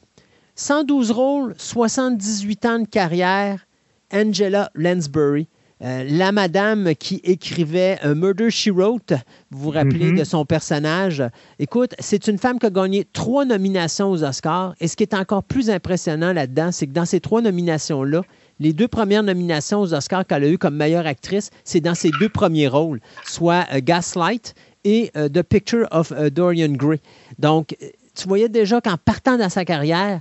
112 rôles, 78 ans de carrière, Angela Lansbury. Euh, la madame qui écrivait euh, Murder She Wrote, vous vous rappelez mm-hmm. de son personnage. Écoute, c'est une femme qui a gagné trois nominations aux Oscars. Et ce qui est encore plus impressionnant là-dedans, c'est que dans ces trois nominations-là, les deux premières nominations aux Oscars qu'elle a eues comme meilleure actrice, c'est dans ses deux premiers rôles, soit euh, Gaslight et The Picture of Dorian Gray. Donc, tu voyais déjà qu'en partant dans sa carrière,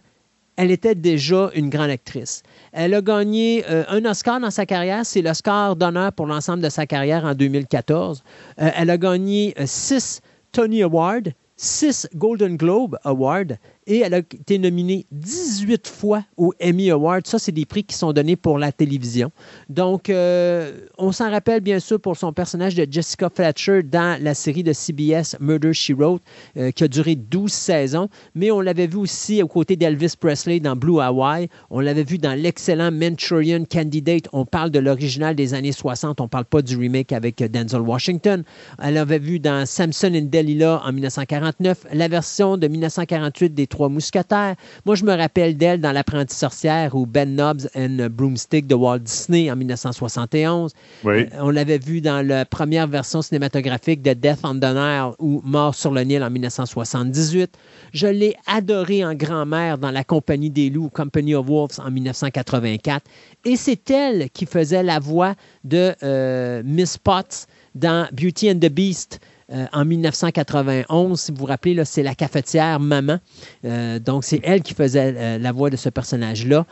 elle était déjà une grande actrice. Elle a gagné euh, un Oscar dans sa carrière, c'est l'Oscar d'honneur pour l'ensemble de sa carrière en 2014. Euh, elle a gagné euh, six Tony Awards, six Golden Globe Awards et elle a été nominée 18 fois aux Emmy Awards. Ça, c'est des prix qui sont donnés pour la télévision. Donc, euh, on s'en rappelle bien sûr pour son personnage de Jessica Fletcher dans la série de CBS Murder, She Wrote, euh, qui a duré 12 saisons. Mais on l'avait vu aussi aux côtés d'Elvis Presley dans Blue Hawaii. On l'avait vu dans l'excellent Manchurian Candidate. On parle de l'original des années 60. On ne parle pas du remake avec Denzel Washington. Elle l'avait vu dans Samson and Delilah en 1949, la version de 1948 des Trois Mousquetaires. Moi, je me rappelle d'elle dans L'apprenti sorcière ou Ben Nobbs and Broomstick de Walt Disney en 1971. Oui. Euh, on l'avait vu dans la première version cinématographique de Death on the Nile ou Mort sur le Nil en 1978. Je l'ai adorée en grand-mère dans La Compagnie des loups, Company of Wolves en 1984. Et c'est elle qui faisait la voix de euh, Miss Potts dans Beauty and the Beast euh, en 1991. Si vous vous rappelez, c'est la cafetière Maman. Euh, donc, c'est elle qui faisait euh, la voix de ce personnage-là.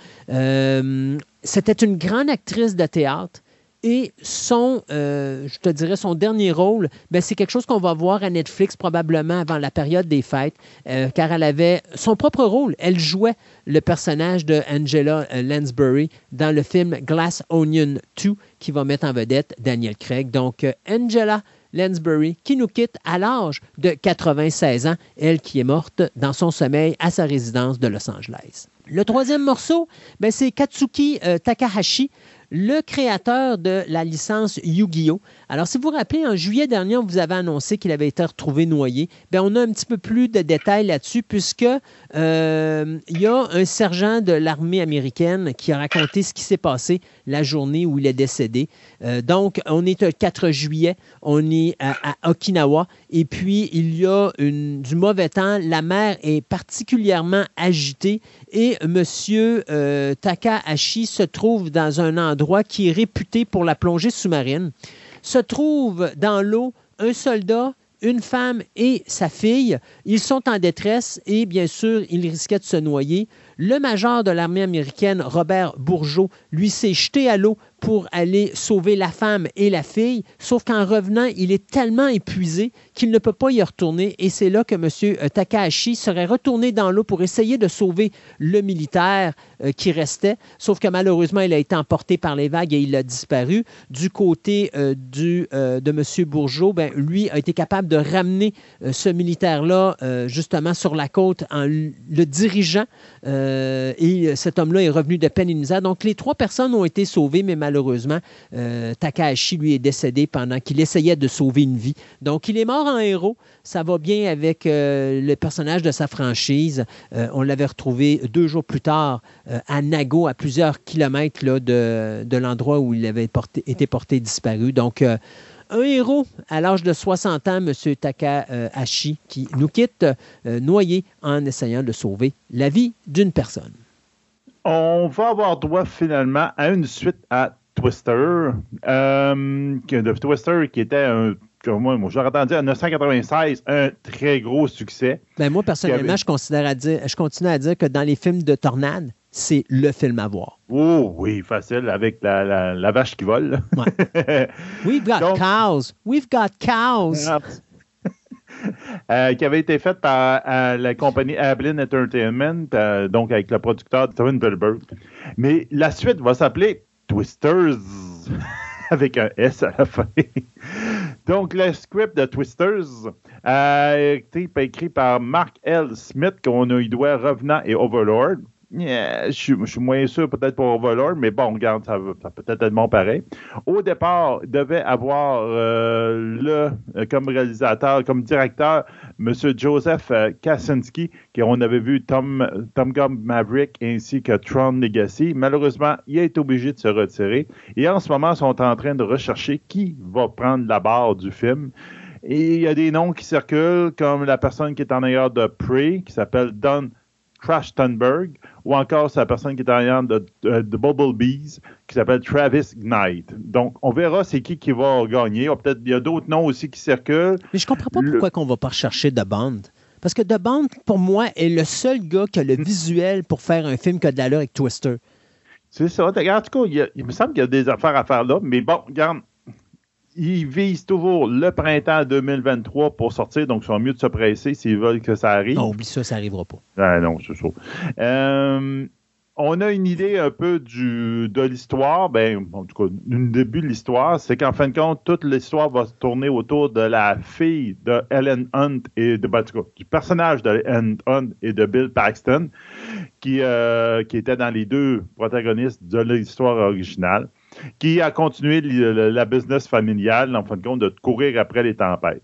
C'était une grande actrice de théâtre. Et son, je te dirais, son dernier rôle, ben, c'est quelque chose qu'on va voir à Netflix probablement avant la période des fêtes, car elle avait son propre rôle. Elle jouait le personnage de Angela Lansbury dans le film Glass Onion 2 qui va mettre en vedette Daniel Craig. Donc, Angela Lansbury qui nous quitte à l'âge de 96 ans, elle qui est morte dans son sommeil à sa résidence de Los Angeles. Le troisième morceau, ben, c'est Katsuki euh, Takahashi, le créateur de la licence Yu-Gi-Oh! Alors, si vous vous rappelez, en juillet dernier, on vous avait annoncé qu'il avait été retrouvé noyé. Bien, on a un petit peu plus de détails là-dessus, puisque euh, il y a un sergent de l'armée américaine qui a raconté ce qui s'est passé la journée où il est décédé. Euh, donc, on est le 4 juillet, on est à, Okinawa, et puis il y a du mauvais temps. La mer est particulièrement agitée et M. Takahashi se trouve dans un endroit qui est réputé pour la plongée sous-marine. Se trouve dans l'eau un soldat, une femme et sa fille. Ils sont en détresse et bien sûr, ils risquaient de se noyer. Le major de l'armée américaine, Robert Bourgeot, lui s'est jeté à l'eau pour aller sauver la femme et la fille, sauf qu'en revenant, il est tellement épuisé qu'il ne peut pas y retourner et c'est là que M. Takahashi serait retourné dans l'eau pour essayer de sauver le militaire euh, qui restait, sauf que malheureusement, il a été emporté par les vagues et il a disparu. Du côté euh, euh, de M. Bourgeot, ben, lui a été capable de ramener ce militaire-là justement sur la côte en le dirigeant euh, et cet homme-là est revenu de peine et. Donc, les trois personnes ont été sauvées, mais malheureusement, euh, Takahashi, lui, est décédé pendant qu'il essayait de sauver une vie. Donc, il est mort en héros. Ça va bien avec euh, le personnage de sa franchise. Euh, on l'avait retrouvé deux jours plus tard euh, à Nago, à plusieurs kilomètres de, de l'endroit où il avait été porté disparu. Donc, euh, un héros à l'âge de 60 ans, M. Takahashi, qui nous quitte euh, noyé en essayant de sauver la vie d'une personne. On va avoir droit finalement à une suite à Twister. euh, de Twister qui était un. Moi, j'aurais entendu en 1996, un très gros succès. Ben, moi, personnellement, avait- je, considère à dire, je continue à dire que dans les films de tornade, c'est le film à voir. Oh oui, facile, avec la, la- la vache qui vole. We've got Donc- cows. We've got cows. Euh, qui avait été faite par euh, la compagnie Ablin Entertainment, euh, donc avec le producteur Steven Spielberg. Mais la suite va s'appeler Twisters, avec un S à la fin. donc, le script de Twisters a été écrit par Mark L. Smith, qu'on y doit Revenant et Overlord. Yeah, je, suis, moins sûr peut-être pour Overlord, mais bon, regarde, ça, ça peut être bon pareil. Au départ, il devait avoir euh, le, euh, comme réalisateur, comme directeur, M. Joseph euh, Kaczynski, qui on avait vu Tom, Tom Maverick ainsi que Tron Legacy. Malheureusement, il été obligé de se retirer. Et en ce moment, ils sont en train de rechercher qui va prendre la barre du film. Et il y a des noms qui circulent, comme la personne qui est en arrière de Prey, qui s'appelle Don Trachtenberg, ou encore c'est la personne qui est en arrière de, de, de Bumblebees, qui s'appelle Travis Knight. Donc, on verra c'est qui qui va gagner. Peut-être il y a d'autres noms aussi qui circulent. Mais je comprends pas Le- pourquoi qu'on va pas rechercher de Bond. Parce que The Bond, pour moi, est le seul gars qui a le visuel pour faire un film qui a de l'allure avec Twister. C'est ça. Regarde, en tout cas, il, y a- il me semble qu'il y a des affaires à faire là. Mais bon, regarde, ils visent toujours le printemps 2023 pour sortir. Donc, ils sont mieux de se presser s'ils veulent que ça arrive. Non, oublie ça, ça n'arrivera pas. Ah non, c'est. Euh, on a une idée un peu du, de l'histoire. Ben, en tout cas, du début de l'histoire, c'est qu'en fin de compte, toute l'histoire va se tourner autour de la fille de Ellen Hunt et de, ben, cas, du personnage de Ellen Hunt et de Bill Paxton, qui, euh, qui étaient dans les deux protagonistes de l'histoire originale, qui a continué la, business familiale, en fin de compte, de courir après les tempêtes.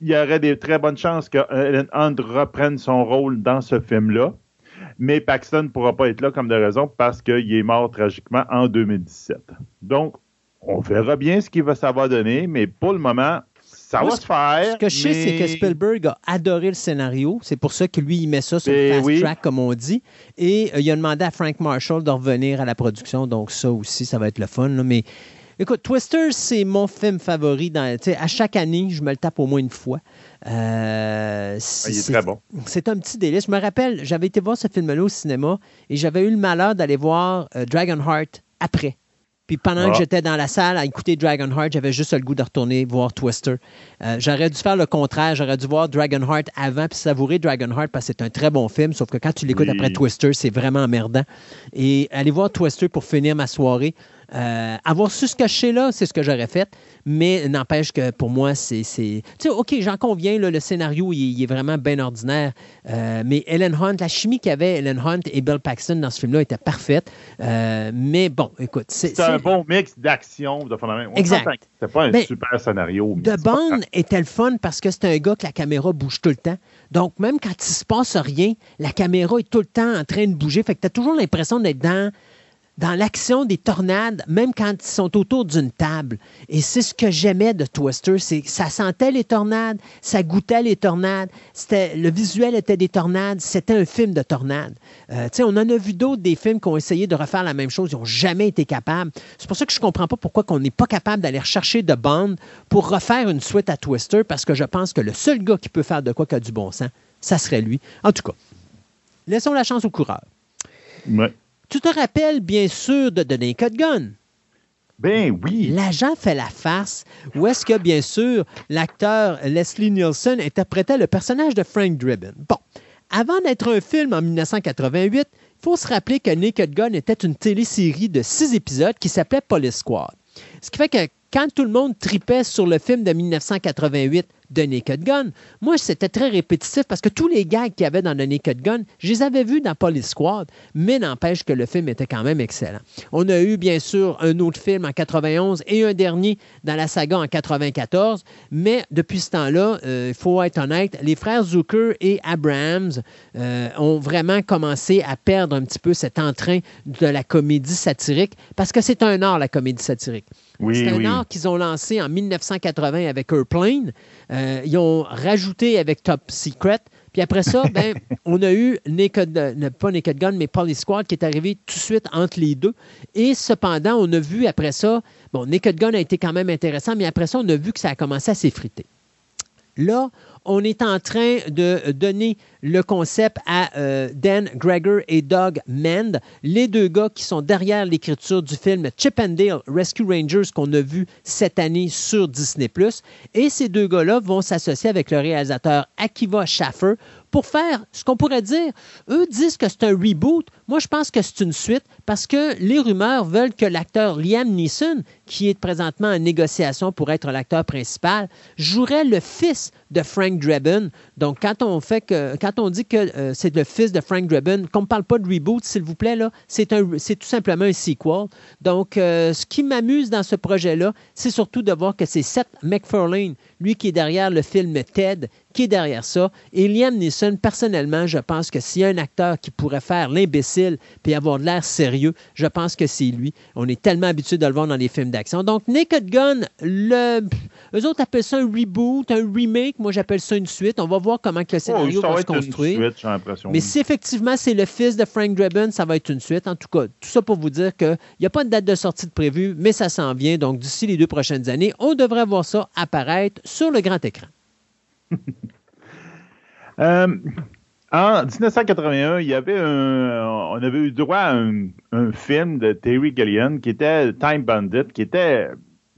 Il y aurait des très bonnes chances que Ellen Hunt reprenne son rôle dans ce film-là. Mais Paxton ne pourra pas être là comme de raison parce qu'il est mort tragiquement en 2017. Donc, on verra bien ce qu'il va savoir donner, mais pour le moment, ça Moi, va se faire. Ce que je sais, c'est que Spielberg a adoré le scénario. C'est pour ça que lui, il met ça sur le Ben fast oui. track, comme on dit. Et euh, il a demandé à Frank Marshall de revenir à la production. Donc, ça aussi, ça va être le fun. là. Mais écoute, Twister, c'est mon film favori. Dans, à chaque année, je me le tape au moins une fois. Euh, Ah, c'est- il est c'est- très bon. c'est un petit délice. Je me rappelle, j'avais été voir ce film-là au cinéma et j'avais eu le malheur d'aller voir euh, Dragonheart après. Puis pendant que j'étais dans la salle à écouter Dragonheart, j'avais juste le goût de retourner voir Twister. Euh, j'aurais dû faire le contraire. J'aurais dû voir Dragonheart avant puis savourer Dragonheart parce que c'est un très bon film. Sauf que quand tu l'écoutes Oui. après Twister, c'est vraiment emmerdant. Et aller voir Twister pour finir ma soirée, euh, avoir su ce que je sais là, c'est ce que j'aurais fait. Mais n'empêche que pour moi, c'est. c'est- Tu sais, OK, j'en conviens, là, le scénario, il, est- il est vraiment bien ordinaire. Euh, mais Ellen Hunt, la chimie qu'avait Ellen Hunt et Bill Paxton dans ce film-là était parfaite. Euh, mais bon, écoute, c'est. C'est un bon mix d'action, de. On Exact. C'était pas un Ben, super scénario. mais The Bond était le fun parce que c'est un gars que la caméra bouge tout le temps. Donc, même quand il se passe rien, la caméra est tout le temps en train de bouger. Fait que tu as toujours l'impression d'être dans, dans l'action des tornades, même quand ils sont autour d'une table. Et c'est ce que j'aimais de Twister, c'est ça sentait les tornades, ça goûtait les tornades, c'était, le visuel était des tornades, c'était un film de tornades. Euh, on en a vu d'autres des films qui ont essayé de refaire la même chose, ils n'ont jamais été capables. C'est pour ça que je ne comprends pas pourquoi on n'est pas capable d'aller rechercher de Bond pour refaire une suite à Twister, parce que je pense que le seul gars qui peut faire de quoi qui du bon sens, ça serait lui. En tout cas, laissons la chance au coureur. Tu te rappelles bien sûr de The Naked Gun. Ben oui. L'agent fait la farce où est-ce que, bien sûr, l'acteur Leslie Nielsen interprétait le personnage de Frank Dribben. Bon, avant d'être un film en 1988, il faut se rappeler que Naked Gun était une télésérie de six épisodes qui s'appelait Police Squad. Ce qui fait que quand tout le monde tripait sur le film de 1988 de Naked Gun, moi, c'était très répétitif parce que tous les gags qu'il y avait dans The Naked Gun, je les avais vus dans Police Squad, mais n'empêche que le film était quand même excellent. On a eu, bien sûr, un autre film en 91 et un dernier dans la saga en 94, mais depuis ce temps-là, euh, il faut être honnête, les frères Zucker et Abrams euh, ont vraiment commencé à perdre un petit peu cet entrain de la comédie satirique parce que c'est un art, la comédie satirique. Oui, C'est un oui. art qu'ils ont lancé en 1980 avec Airplane. Euh, ils ont rajouté avec Top Secret. Puis après ça, ben, on a eu Naked, euh, pas Naked Gun, mais Police Squad qui est arrivé tout de suite entre les deux. Et cependant, on a vu après ça, bon, Naked Gun a été quand même intéressant, mais après ça, on a vu que ça a commencé à s'effriter. Là, on est en train de donner le concept à euh, Dan Gregor et Doug Mend, les deux gars qui sont derrière l'écriture du film Chip and Dale Rescue Rangers qu'on a vu cette année sur Disney+. Et ces deux gars-là vont s'associer avec le réalisateur Akiva Schaffer pour faire ce qu'on pourrait dire. Eux disent que c'est un reboot. Moi, je pense que c'est une suite parce que les rumeurs veulent que l'acteur Liam Neeson, qui est présentement en négociation pour être l'acteur principal, jouerait le fils de Frank Drebin. Donc, quand on fait quand on dit que euh, c'est le fils de Frank Drebin, qu'on ne parle pas de reboot, s'il vous plaît, là, c'est un, c'est tout simplement un sequel. Donc, euh, ce qui m'amuse dans ce projet-là, c'est surtout de voir que c'est Seth MacFarlane, lui qui est derrière le film Ted, qui est derrière ça. Et Liam Neeson, personnellement, je pense que s'il y a un acteur qui pourrait faire l'imbécile puis avoir de l'air sérieux, je pense que c'est lui. On est tellement habitué de le voir dans les films d'action. Donc, Naked Gun, le... eux autres appellent ça un reboot, un remake. Moi, j'appelle ça une suite. On va voir comment que le Oh, scénario ça va se construire. suite, j'ai l'impression. Mais si effectivement c'est le fils de Frank Drebin, ça va être une suite. En tout cas, tout ça pour vous dire qu'il n'y a pas de date de sortie de prévue, mais ça s'en vient. Donc, d'ici les deux prochaines années, on devrait voir ça apparaître sur le grand écran. Euh, en 1981, il y avait un, on avait eu droit à un, un film de Terry Gilliam qui était Time Bandit, qui était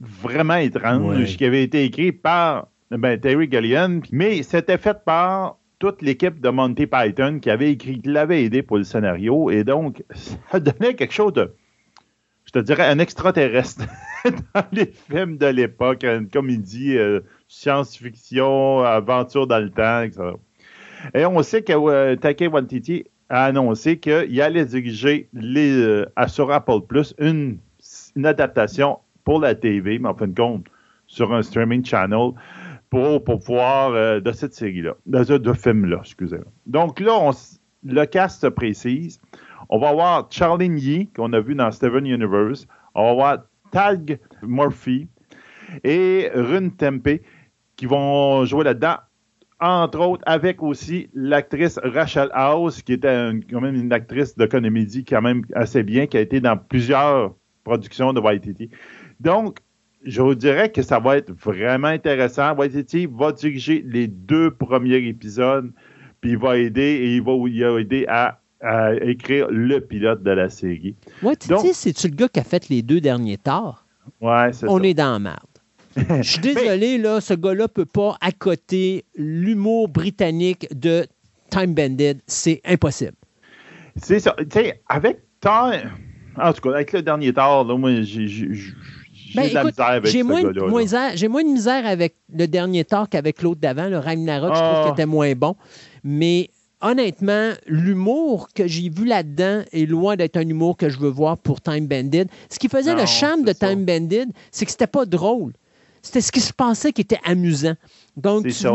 vraiment étrange, Ouais. qui avait été écrit par ben, Terry Gilliam, mais c'était fait par toute l'équipe de Monty Python qui avait écrit, qui l'avait aidé pour le scénario, et donc ça donnait quelque chose de, je te dirais, un extraterrestre dans les films de l'époque, une comédie euh, science-fiction, aventure dans le temps, etc. Et on sait que euh, Taika Waititi a annoncé qu'il allait diriger les, euh, sur Apple Plus une, adaptation pour la TV, mais en fin de compte, sur un streaming channel pour, pour pouvoir euh, de cette série-là, de ce de film-là, excusez-moi. Donc là, on le cast se précise. On va voir Charlene Yee, qu'on a vu dans Steven Universe. On va voir Tag Murphy et Rune Tempe qui vont jouer là-dedans entre autres, avec aussi l'actrice Rachel House, qui était quand même une actrice de comédie quand même assez bien, qui a été dans plusieurs productions de Waititi. Donc, je vous dirais que ça va être vraiment intéressant. Waititi va diriger les deux premiers épisodes, puis il va aider et il va, il va aider à, à écrire le pilote de la série. Ouais, tu Donc- sais, c'est-tu le gars qui a fait les deux derniers torts? Ouais, c'est On ça. est dans la merde. Je suis désolé, là, ce gars-là peut pas accoter l'humour britannique de Time Bandit. C'est impossible. C'est ça. Tu sais, avec en tout cas, avec le dernier Thor, là, moi, j'ai Ben, de la écoute, misère avec J'ai moins, j'ai moins de misère avec le dernier tort qu'avec l'autre d'avant, le Ragnarok. Je trouve Ah. qu'il était moins bon. Mais honnêtement, l'humour que j'ai vu là-dedans est loin d'être un humour que je veux voir pour Time Bandit. Ce qui faisait Non, le charme de ça. Time Bandit, c'est que c'était pas drôle. C'était ce qui se passait qui était amusant. Donc, C'est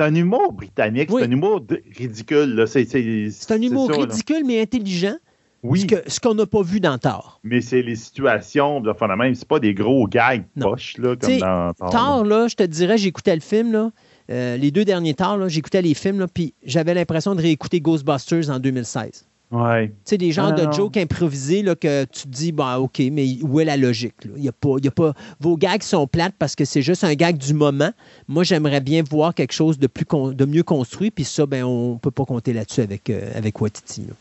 un humour britannique. Oui. C'est un humour ridicule. C'est un humour ça, là. ridicule mais intelligent. Oui, Ce qu'on n'a pas vu dans Thor. mais c'est les situations, de fond de même. C'est pas des gros gags Non. poches, là, comme dans Thor. Thor, là, je te dirais, j'écoutais le film, là, euh, les deux derniers Thor, là, j'écoutais les films, puis j'avais l'impression de réécouter Ghostbusters en 2016. Ouais. Tu sais, des genres Ah, de jokes improvisés là, que tu te dis, bon, OK, mais où est la logique? là? Y a pas, il y a pas... Vos gags sont plates parce que c'est juste un gag du moment. Moi, j'aimerais bien voir quelque chose de, plus con- de mieux construit, puis ça, ben, on peut pas compter là-dessus avec, euh, avec Watiti. là.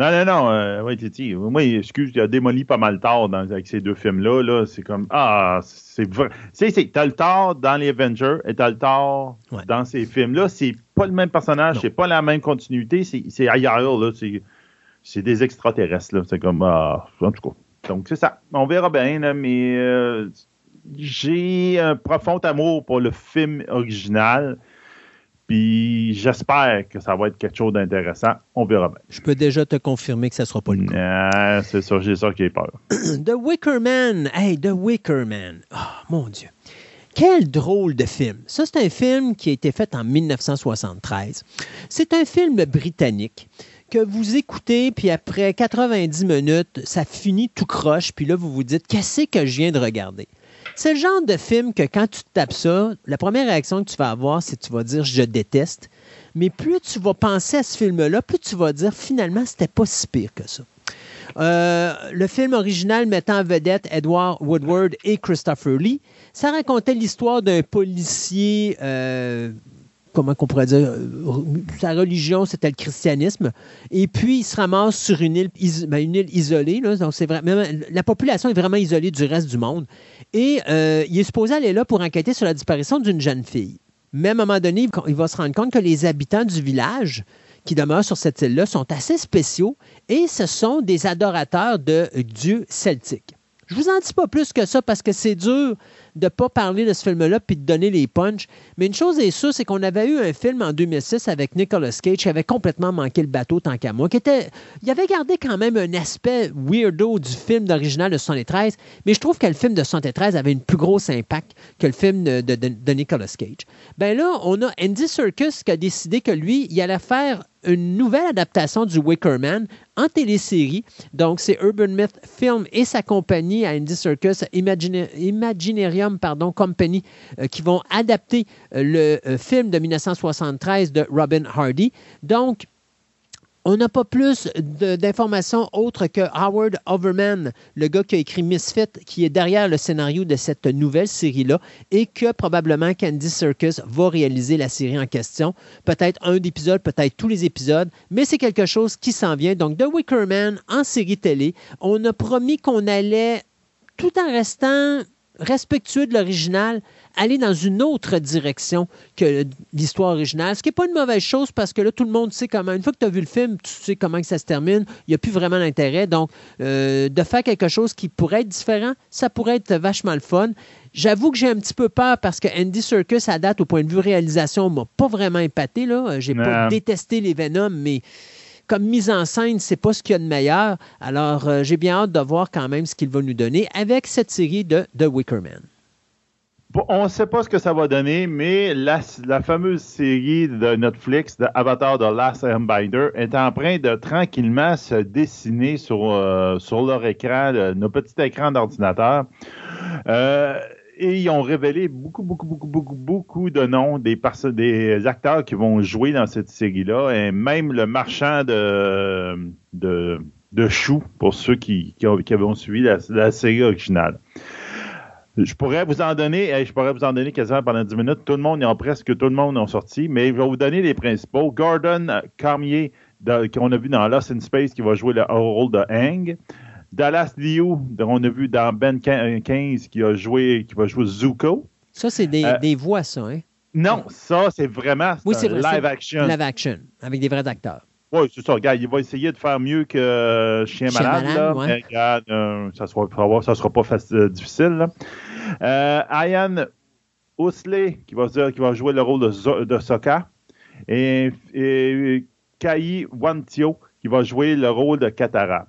Non, non, non. euh, ouais, Titi. Moi, excuse, il a démoli pas mal tard dans, avec ces deux films-là. Là. C'est comme. Ah, c'est vrai. Tu sais, c'est- t'as le tort dans les Avengers et t'as le tort Ouais. dans ces films-là. C'est pas le même personnage, Non. c'est pas la même continuité, c'est c'est ailleurs. Là. C'est- des extraterrestres. là. C'est comme. Ah, en tout cas. Donc, c'est ça. On verra bien, là, mais euh, j'ai un profond amour pour le film original. Puis j'espère que ça va être quelque chose d'intéressant. On verra bien. Je peux déjà te confirmer que ça sera pas le cas. Ah, c'est ça, j'ai ça qui est peur. The Wicker Man. Hey, The Wicker Man. Oh, mon Dieu. Quel drôle de film. Ça, c'est un film qui a été fait en 1973. C'est un film britannique que vous écoutez, puis après 90 minutes, ça finit tout croche, puis là, vous vous dites, qu'est-ce que je viens de regarder? C'est le genre de film que quand tu tapes ça, la première réaction que tu vas avoir, c'est tu vas dire je déteste. Mais plus tu vas penser à ce film-là, plus tu vas dire finalement, c'était pas si pire que ça. Euh, le film original mettant en vedette Edward Woodward et Christopher Lee, ça racontait l'histoire d'un policier, euh, comment qu'on pourrait dire, euh, sa religion c'était le christianisme, et puis il se ramasse sur une île, ben, isolée, donc c'est vraiment, la population est vraiment isolée du reste du monde, et euh, il est supposé aller là pour enquêter sur la disparition d'une jeune fille. Mais à un moment donné, il va se rendre compte que les habitants du village qui demeurent sur cette île-là sont assez spéciaux et ce sont des adorateurs de dieux celtiques. Je vous en dis pas plus que ça parce que c'est dur de ne pas parler de ce film-là puis de donner les punchs. Mais une chose est sûre, c'est qu'on avait eu un film en 2006 avec Nicolas Cage qui avait complètement manqué le bateau tant qu'à moi. Qui était, il avait gardé quand même un aspect weirdo du film d'original de 73, mais je trouve que le film de 73 avait une plus grosse impact que le film de, de- Nicolas Cage. Ben là, on a Andy Serkis qui a décidé que lui, il allait faire une nouvelle adaptation du Wicker Man en télésérie. Donc, c'est Urban Myth Film et sa compagnie à Andy Serkis, Imagine- Imaginarium pardon, Company, euh, qui vont adapter euh, le euh, film de 1973 de Robin Hardy. Donc, On n'a pas plus d'informations autres que Howard Overman, le gars qui a écrit Misfit, qui est derrière le scénario de cette nouvelle série-là, et que probablement Candy Circus va réaliser la série en question. Peut-être un épisode, peut-être tous les épisodes, mais c'est quelque chose qui s'en vient. Donc, The Wicker Man en série télé. On a promis qu'on allait, tout en restant respectueux de l'original, aller dans une autre direction que l'histoire originale, ce qui n'est pas une mauvaise chose parce que là, tout le monde sait comment, une fois que tu as vu le film, tu sais comment que ça se termine, il n'y a plus vraiment d'intérêt. Donc, euh, de faire quelque chose qui pourrait être différent, ça pourrait être vachement le fun. J'avoue que j'ai un petit peu peur parce que Andy Serkis, à date, au point de vue réalisation, m'a pas vraiment épaté. là. J'ai pas détesté les Venom, mais comme mise en scène, c'est pas ce qu'il y a de meilleur. Alors, euh, j'ai bien hâte de voir quand même ce qu'il va nous donner avec cette série de The Wicker Man. On ne sait pas ce que ça va donner, mais la, fameuse série de Netflix de Avatar de Last Airbender est en train de tranquillement se dessiner sur, euh, sur leur écran, nos petits écrans d'ordinateur. Euh, et ils ont révélé beaucoup, beaucoup, beaucoup, beaucoup, beaucoup de noms des, acteurs qui vont jouer dans cette série-là. Et même le marchand de, choux, pour ceux qui, avaient suivi la, série originale. Je pourrais vous en donner, je pourrais vous en donner quasiment pendant 10 minutes. Tout le monde, presque tout le monde ont sorti, mais je vais vous donner les principaux. Gordon Cormier, qu'on a vu dans Lost in Space, qui va jouer le rôle de Hang. Dallas Liu, on a vu dans Ben 15, qui a joué, qui va jouer Zuko. Ça, c'est des, Euh, des voix, ça, hein? Non, ça, c'est vraiment Oui, un vrai, live action. Live action, avec des vrais acteurs. Oui, c'est ça. Regarde, il va essayer de faire mieux que euh, Chien Chien Malade. Malade, là, ouais. mais regarde, euh, ça sera, ça sera pas euh, difficile. là. Euh, Ian Ousley, qui va, dire- qui va jouer le rôle de, de Sokka. Et, et Kai Wantio, qui va jouer le rôle de Katara.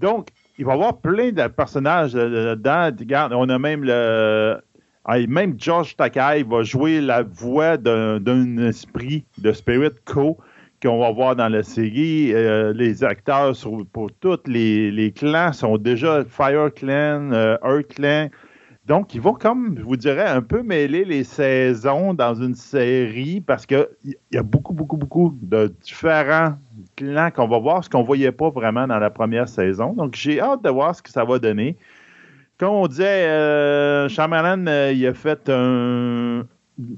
Donc, il va y avoir plein de personnages euh, là-dedans. Regarde, on a même le. ah, Même George Takai va jouer la voix d'un esprit de Spirit Co qu'on va voir dans la série. Euh, les acteurs pour tous les, clans sont déjà Fire Clan, euh, Earth Clan. Donc, ils vont comme, je vous dirais, un peu mêler les saisons dans une série parce qu'il y a beaucoup, beaucoup, beaucoup de différents clans qu'on va voir, ce qu'on ne voyait pas vraiment dans la première saison. Donc, j'ai hâte de voir ce que ça va donner. Comme on disait, euh, Shyamalan, euh, il a fait un...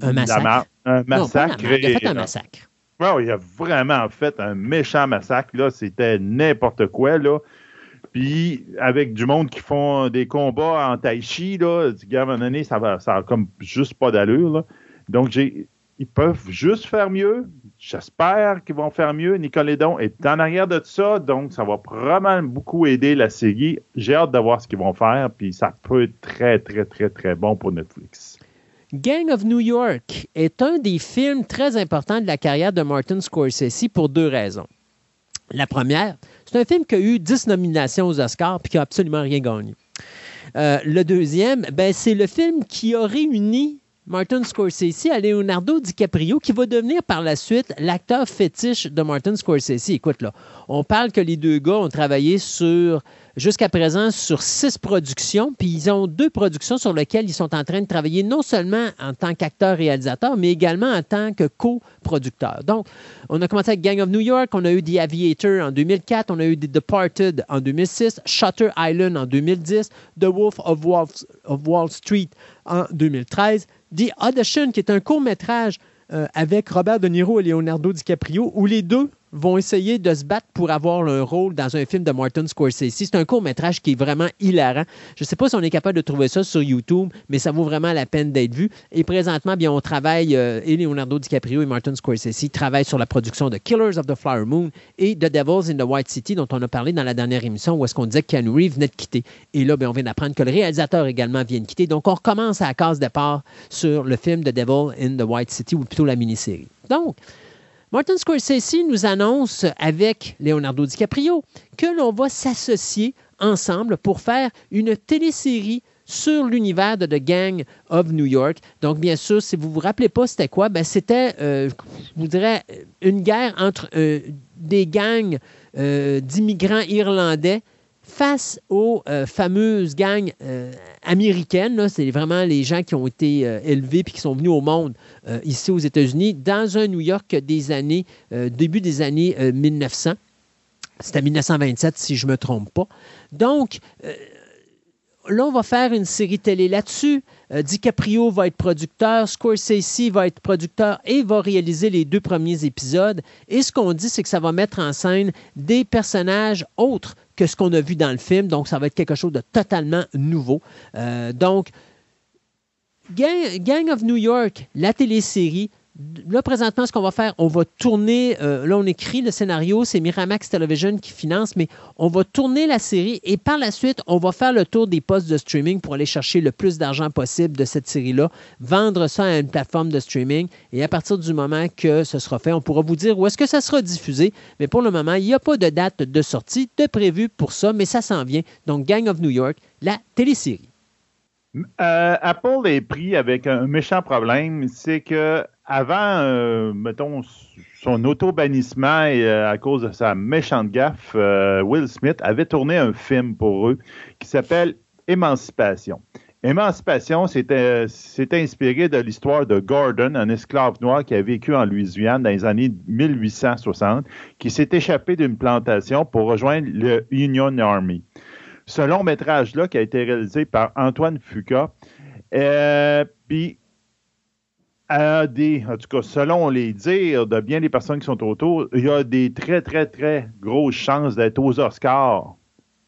Un massacre. mar- un massacre. il a fait un massacre. Ouais, il a vraiment fait un méchant massacre. Là, c'était n'importe quoi. Là. Puis, avec du monde qui font des combats en tai chi, là, gars, à un moment donné, ça va, ça comme juste pas d'allure. Donc, j'ai, ils peuvent juste faire mieux. J'espère qu'ils vont faire mieux. Nicolédon est en arrière de ça, donc ça va probablement beaucoup aider la série. J'ai hâte de voir ce qu'ils vont faire, puis ça peut être très, très, très, très bon pour Netflix. Gang of New York est un des films très importants de la carrière de Martin Scorsese pour deux raisons. La première, c'est un film qui a eu 10 nominations aux Oscars puis qui n'a absolument rien gagné. Euh, le deuxième, ben, c'est le film qui a réuni Martin Scorsese à Leonardo DiCaprio, qui va devenir par la suite l'acteur fétiche de Martin Scorsese. Écoute, là, on parle que les deux gars ont travaillé sur, jusqu'à présent, sur six productions, puis ils ont deux productions sur lesquelles ils sont en train de travailler non seulement en tant qu'acteur-réalisateur, mais également en tant que coproducteur. Donc, on a commencé avec Gang of New York, on a eu The Aviator en 2004, on a eu The Departed en 2006, Shutter Island en 2010, The Wolf of Wall, Street en 2013, The Audition, qui est un court-métrage euh, avec Robert De Niro et Leonardo DiCaprio, où les deux vont essayer de se battre pour avoir un rôle dans un film de Martin Scorsese. C'est un court-métrage qui est vraiment hilarant. Je ne sais pas si on est capable de trouver ça sur YouTube, mais ça vaut vraiment la peine d'être vu. Et présentement, bien, on travaille, euh, et Leonardo DiCaprio et Martin Scorsese travaillent sur la production de Killers of the Flower Moon et The Devils in the White City, dont on a parlé dans la dernière émission, où est-ce qu'on disait que Keanu venait de quitter. Et là, bien, on vient d'apprendre que le réalisateur également vient de quitter. Donc, on recommence à la case départ sur le film The Devil in the White City, ou plutôt la mini-série. Donc, Martin Scorsese nous annonce avec Leonardo DiCaprio que l'on va s'associer ensemble pour faire une télésérie sur l'univers de The Gang of New York. Donc, bien sûr, si vous vous rappelez pas c'était quoi, ben, c'était, euh, une guerre entre euh, des gangs euh, d'immigrants irlandais face aux euh, fameuses gangs euh, américaines. C'est vraiment les gens qui ont été euh, élevés puis qui sont venus au monde ici aux États-Unis dans un New York des années, début des années euh, 1900. C'était 1927, si je ne me trompe pas. Donc, là, on va faire une série télé là-dessus. DiCaprio va être producteur, Scorsese va être producteur et va réaliser les deux premiers épisodes. Et ce qu'on dit, c'est que ça va mettre en scène des personnages autres que ce qu'on a vu dans le film. Donc, ça va être quelque chose de totalement nouveau. Euh, donc, Gang, of New York, la télésérie, là, présentement, ce qu'on va faire, on va tourner, euh, là, on écrit le scénario, c'est Miramax Television qui finance, mais on va tourner la série et par la suite, on va faire le tour des postes de streaming pour aller chercher le plus d'argent possible de cette série-là, vendre ça à une plateforme de streaming et à partir du moment que ce sera fait, on pourra vous dire où est-ce que ça sera diffusé. Mais pour le moment, il n'y a pas de date de sortie de prévu pour ça, mais ça s'en vient. Donc, Gang of New York, la télésérie. Euh, Apple est pris avec un méchant problème, c'est que avant, euh, mettons, son auto-bannissement euh, à cause de sa méchante gaffe, Will Smith avait tourné un film pour eux qui s'appelle Émancipation. Émancipation, c'était inspiré de l'histoire de Gordon, un esclave noir qui a vécu en Louisiane dans les années 1860, qui s'est échappé d'une plantation pour rejoindre le Union Army ce long métrage-là qui a été réalisé par Antoine Fuca. Euh, puis, des, en tout cas, selon les dires de bien des personnes qui sont autour, il y a des très, très, très grosses chances d'être aux Oscars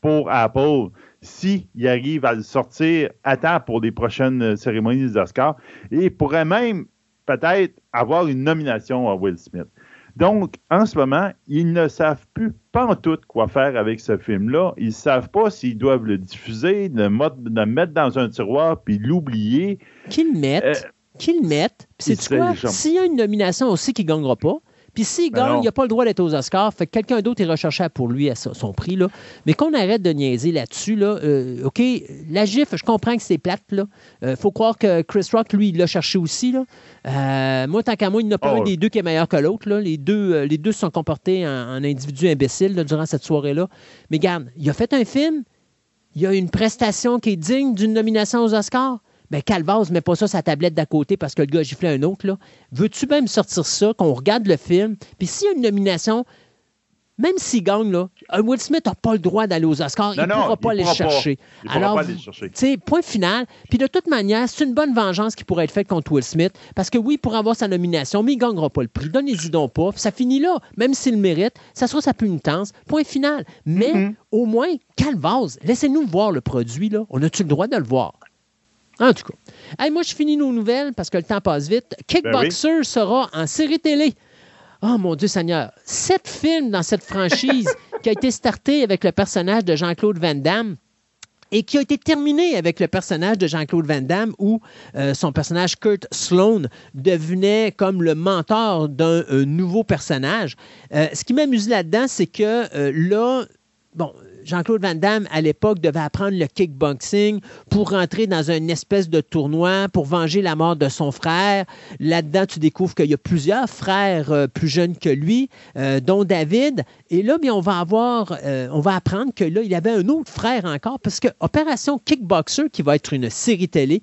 pour Apple s'il arrive à le sortir à temps pour les prochaines cérémonies des Oscars. Et il pourrait même peut-être avoir une nomination à Will Smith. Donc, en ce moment, ils ne savent plus pas en tout quoi faire avec ce film-là. Ils ne savent pas s'ils doivent le diffuser, le, mettre dans un tiroir puis l'oublier. Qu'ils le mettent. Euh, qu'ils le mettent. c'est quoi? S'il y a une nomination aussi qui ne gagnera pas, puis s'il ben gagne, il n'a pas le droit d'être aux Oscars. Fait que quelqu'un d'autre est recherché pour lui à son prix. Là. Mais qu'on arrête de niaiser là-dessus. Là. Euh, OK, la GIF, je comprends que c'est plate. Il euh, faut croire que Chris Rock, lui, il l'a cherché aussi. Là. Euh, moi, tant qu'à moi, il n'y a pas ah un des deux qui est meilleur que l'autre. Les deux, les deux se sont comportés en, en individus imbéciles durant cette soirée-là. Mais garde, il a fait un film. Il y a une prestation qui est digne d'une nomination aux Oscars ben Calvaz, mets pas ça sa tablette d'à côté parce que le gars a giflé un autre. Là. Veux-tu même sortir ça, qu'on regarde le film, puis s'il y a une nomination, même s'il gagne, là, Will Smith n'a pas le droit d'aller aux Oscars. il ne pourra pas les chercher. Alors, tu sais, point final. Puis de toute manière, c'est une bonne vengeance qui pourrait être faite contre Will Smith. Parce que oui, pour avoir sa nomination, mais il ne gagnera pas le prix. Donnez-y donc pas. ça finit là. Même s'il le mérite, ça sera sa punitence. Point final. Mais mm-hmm. au moins, calvase, laissez-nous voir le produit. Là. On a-tu le droit de le voir? En tout cas. moi, je finis nos nouvelles parce que le temps passe vite. Kickboxer ben sera en série télé. Oh mon Dieu Seigneur. Sept films dans cette franchise qui a été starté avec le personnage de Jean-Claude Van Damme et qui a été terminé avec le personnage de Jean-Claude Van Damme où euh, son personnage Kurt Sloan devenait comme le mentor d'un euh, nouveau personnage. Euh, ce qui m'amuse là-dedans, c'est que là, bon, Jean-Claude Van Damme, à l'époque, devait apprendre le kickboxing pour rentrer dans une espèce de tournoi pour venger la mort de son frère. Là-dedans, tu découvres qu'il y a plusieurs frères euh, plus jeunes que lui, euh, dont David. Et là, bien, on va avoir, euh, on va apprendre que là, il avait un autre frère encore, parce que Opération Kickboxer, qui va être une série télé,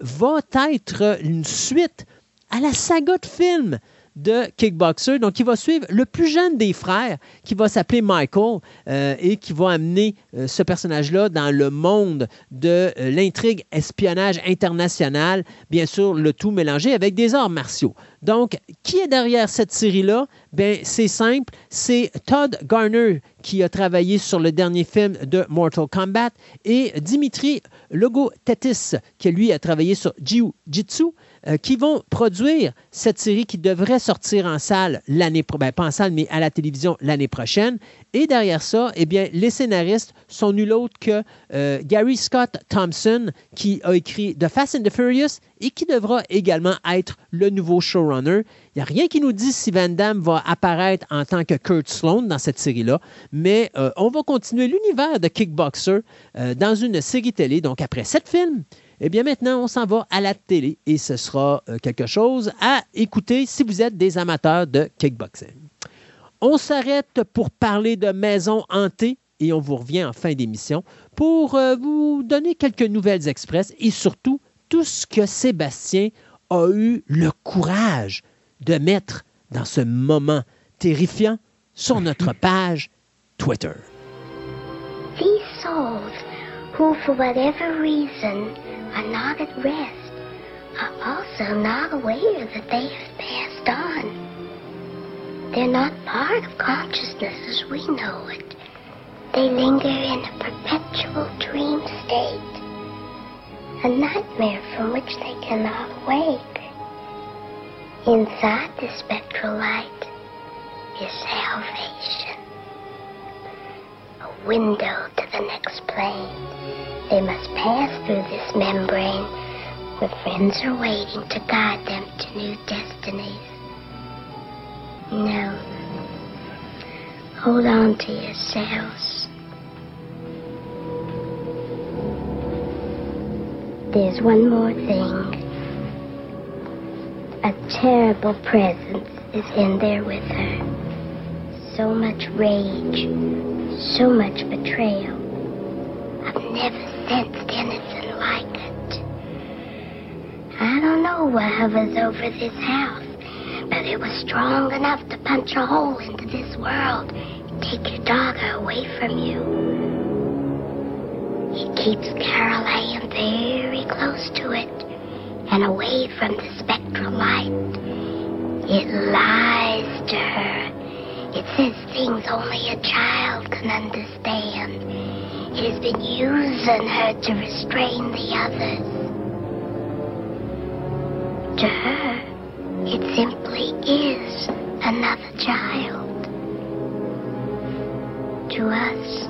va être une suite à la saga de films de Kickboxer. Donc, il va suivre le plus jeune des frères, qui va s'appeler Michael, euh, et qui va amener euh, ce personnage-là dans le monde de euh, l'intrigue espionnage international, bien sûr, le tout mélangé avec des arts martiaux. Donc, qui est derrière cette série-là? Ben, c'est simple, c'est Todd Garner qui a travaillé sur le dernier film de Mortal Kombat et Dimitri Logotetis qui lui a travaillé sur Jiu Jitsu euh, qui vont produire cette série qui devrait sortir en salle l'année prochaine, ben, pas en salle, mais à la télévision l'année prochaine. Et derrière ça, eh bien, les scénaristes sont nul autre que euh, Gary Scott Thompson, qui a écrit The Fast and the Furious et qui devra également être le nouveau showrunner. Il n'y a rien qui nous dit si Van Damme va apparaître en tant que Kurt Sloan dans cette série-là, mais euh, on va continuer l'univers de Kickboxer dans une série télé. Donc, après sept films, eh bien, maintenant, on s'en va à la télé et ce sera euh, quelque chose à écouter si vous êtes des amateurs de kickboxing. On s'arrête pour parler de maisons hantées et on vous revient en fin d'émission pour euh, vous donner quelques nouvelles express et surtout tout ce que Sébastien a eu le courage de mettre dans ce moment terrifiant sur notre page Twitter. These souls, who for whatever reason are not at rest, are also not aware that they have passed on. They're not part of consciousness as we know it. They linger in a perpetual dream state, a nightmare from which they cannot wake. Inside the spectral light is salvation, a window to the next plane. They must pass through this membrane where friends are waiting to guide them to new destinies. No. Hold on to yourselves. There's one more thing. A terrible presence is in there with her. So much rage, so much betrayal. I've never sensed anything like it. I don't know what hovers over this house, but it was strong enough to punch a hole into this world and take your daughter away from you. It keeps Carol Ann very close to it and away from the spectral light. It lies to her. It says things only a child can understand. It has been using her to restrain the others. To her, it simply is another child. To us,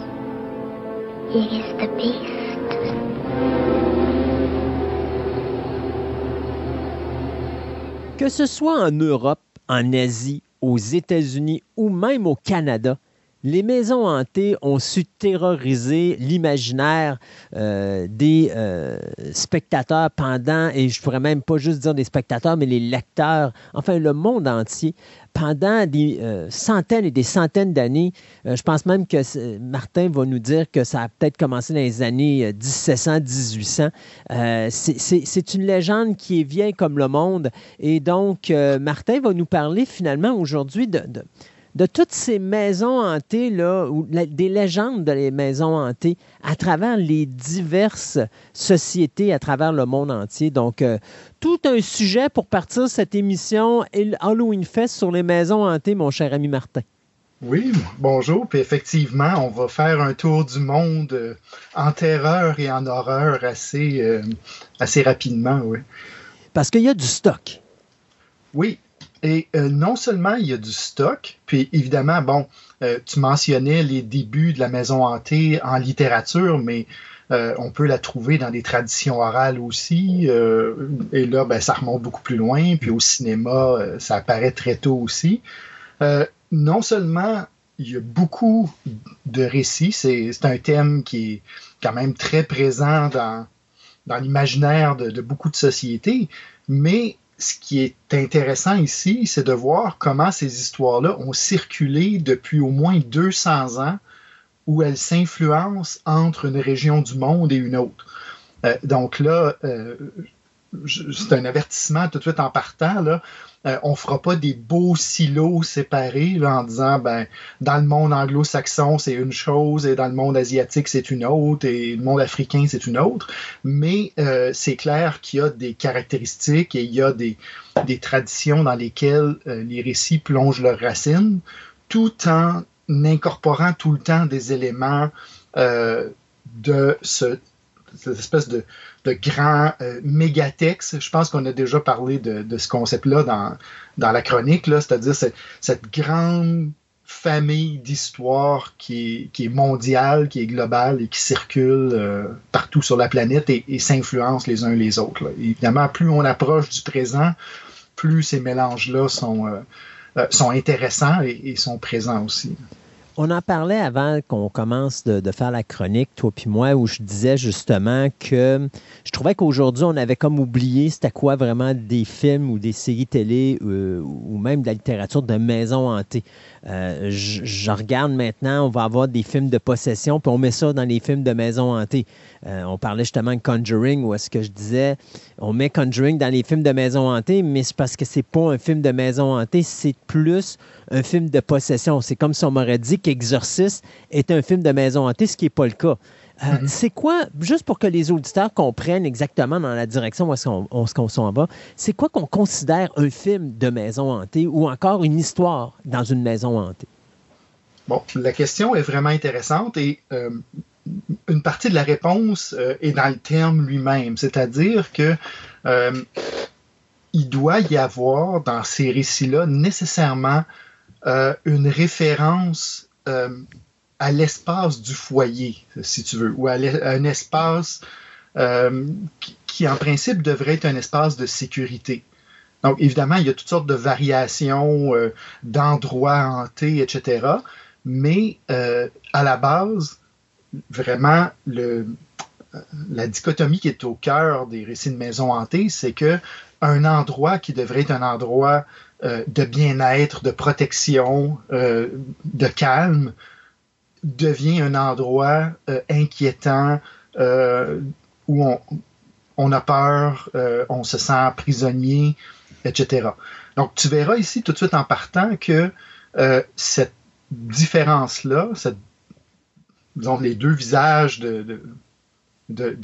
it is the beast. Que ce soit en Europe, en Asie, aux États-Unis ou même au Canada, les maisons hantées ont su terroriser l'imaginaire euh, des euh, spectateurs pendant, et je pourrais même pas juste dire des spectateurs, mais les lecteurs, enfin le monde entier, pendant des euh, centaines et des centaines d'années. Je pense même que Martin va nous dire que ça a peut-être commencé dans les années 1700-1800. Euh, c'est une légende qui est vieille comme le monde. Et donc, Martin va nous parler finalement aujourd'hui de de toutes ces maisons hantées, là, ou la- des légendes de les maisons hantées à travers les diverses sociétés à travers le monde entier. Donc, euh, tout un sujet pour partir cette émission Halloween Fest sur les maisons hantées, mon cher ami Martin. Oui, bonjour. Puis effectivement, on va faire un tour du monde euh, en terreur et en horreur assez, euh, assez rapidement, oui. Parce qu'il y a du stock. Oui. Et euh, non seulement il y a du stock, puis évidemment, bon, euh, tu mentionnais les débuts de la maison hantée en littérature, mais euh, on peut la trouver dans des traditions orales aussi. euh, et là, ben, ça remonte beaucoup plus loin. Puis au cinéma, euh, ça apparaît très tôt aussi. Euh, non seulement il y a beaucoup de récits, c'est un thème qui est quand même très présent dans, dans l'imaginaire de, de beaucoup de sociétés, mais ce qui est intéressant ici, c'est de voir comment ces histoires-là ont circulé depuis au moins 200 ans, où elles s'influencent entre une région du monde et une autre. Euh, donc là, euh, c'est un avertissement tout de suite en partant. Là. Euh, on fera pas des beaux silos séparés là, en disant ben dans le monde anglo-saxon c'est une chose et dans le monde asiatique c'est une autre et le monde africain c'est une autre. Mais euh, c'est clair qu'il y a des caractéristiques et il y a des, des traditions dans lesquelles euh, les récits plongent leurs racines, tout en incorporant tout le temps des éléments euh, de ce, cette espèce de, de grand euh, mégatex. Je pense qu'on a déjà parlé de, ce concept-là dans, dans la chronique, c'est-à-dire cette, grande famille d'histoires qui est, mondiale, qui est globale et qui circule euh, partout sur la planète et, et s'influence les uns les autres. Évidemment, plus on approche du présent, plus ces mélanges-là sont, euh, sont intéressants et sont présents aussi. On en parlait avant qu'on commence de, faire la chronique, toi puis moi, où je disais justement que je trouvais qu'aujourd'hui, on avait comme oublié c'était quoi vraiment des films ou des séries télé euh, ou même de la littérature de maison hantée. Euh, je, je regarde maintenant, on va avoir des films de possession, puis on met ça dans les films de maison hantée. Euh, on parlait justement de Conjuring, où est-ce que je disais, on met Conjuring dans les films de maison hantée, mais c'est parce que c'est pas un film de maison hantée, c'est plus un film de possession. C'est comme si on m'aurait dit Exorcist est un film de maison hantée, ce qui n'est pas le cas. Euh, Mhm. C'est quoi, juste pour que les auditeurs comprennent exactement dans la direction où est-ce qu'on on- qu'on s'en va, c'est quoi qu'on considère un film de maison hantée ou encore une histoire dans une maison hantée? Bon, la question est vraiment intéressante et euh, une partie de la réponse euh, est dans le terme lui-même, c'est-à-dire que euh, il doit y avoir dans ces récits-là nécessairement euh, une référence à l'espace du foyer, si tu veux, ou à, un espace qui, qui, en principe, devrait être un espace de sécurité. Donc, évidemment, il y a toutes sortes de variations d'endroits hantés, etc. Mais à la base, vraiment, le, la dichotomie qui est au cœur des récits de maisons hantées, c'est que un endroit qui devrait être un endroit euh, de bien-être, de protection, euh, de calme, devient un endroit euh, inquiétant euh, où on, on, a peur, euh, on se sent prisonnier, etc. Donc, tu verras ici tout de suite en partant que euh, cette différence-là, cette, disons, les deux visages de,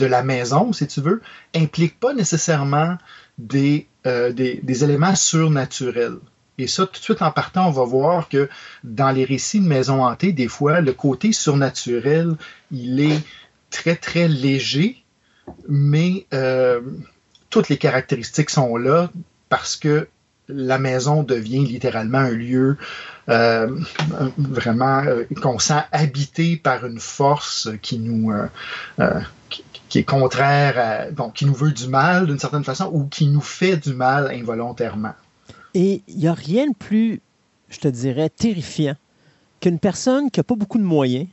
la maison, si tu veux, impliquent pas nécessairement des, euh, des, éléments surnaturels. Et ça, tout de suite en partant, on va voir que dans les récits de maisons hantées, des fois, le côté surnaturel, il est très, très léger, mais euh, toutes les caractéristiques sont là parce que la maison devient littéralement un lieu vraiment euh, qu'on sent habité par une force qui nous euh, qui, est contraire qui nous veut du mal d'une certaine façon ou qui nous fait du mal involontairement. Et il n'y a rien de plus, je te dirais, terrifiant qu'une personne qui n'a pas beaucoup de moyens,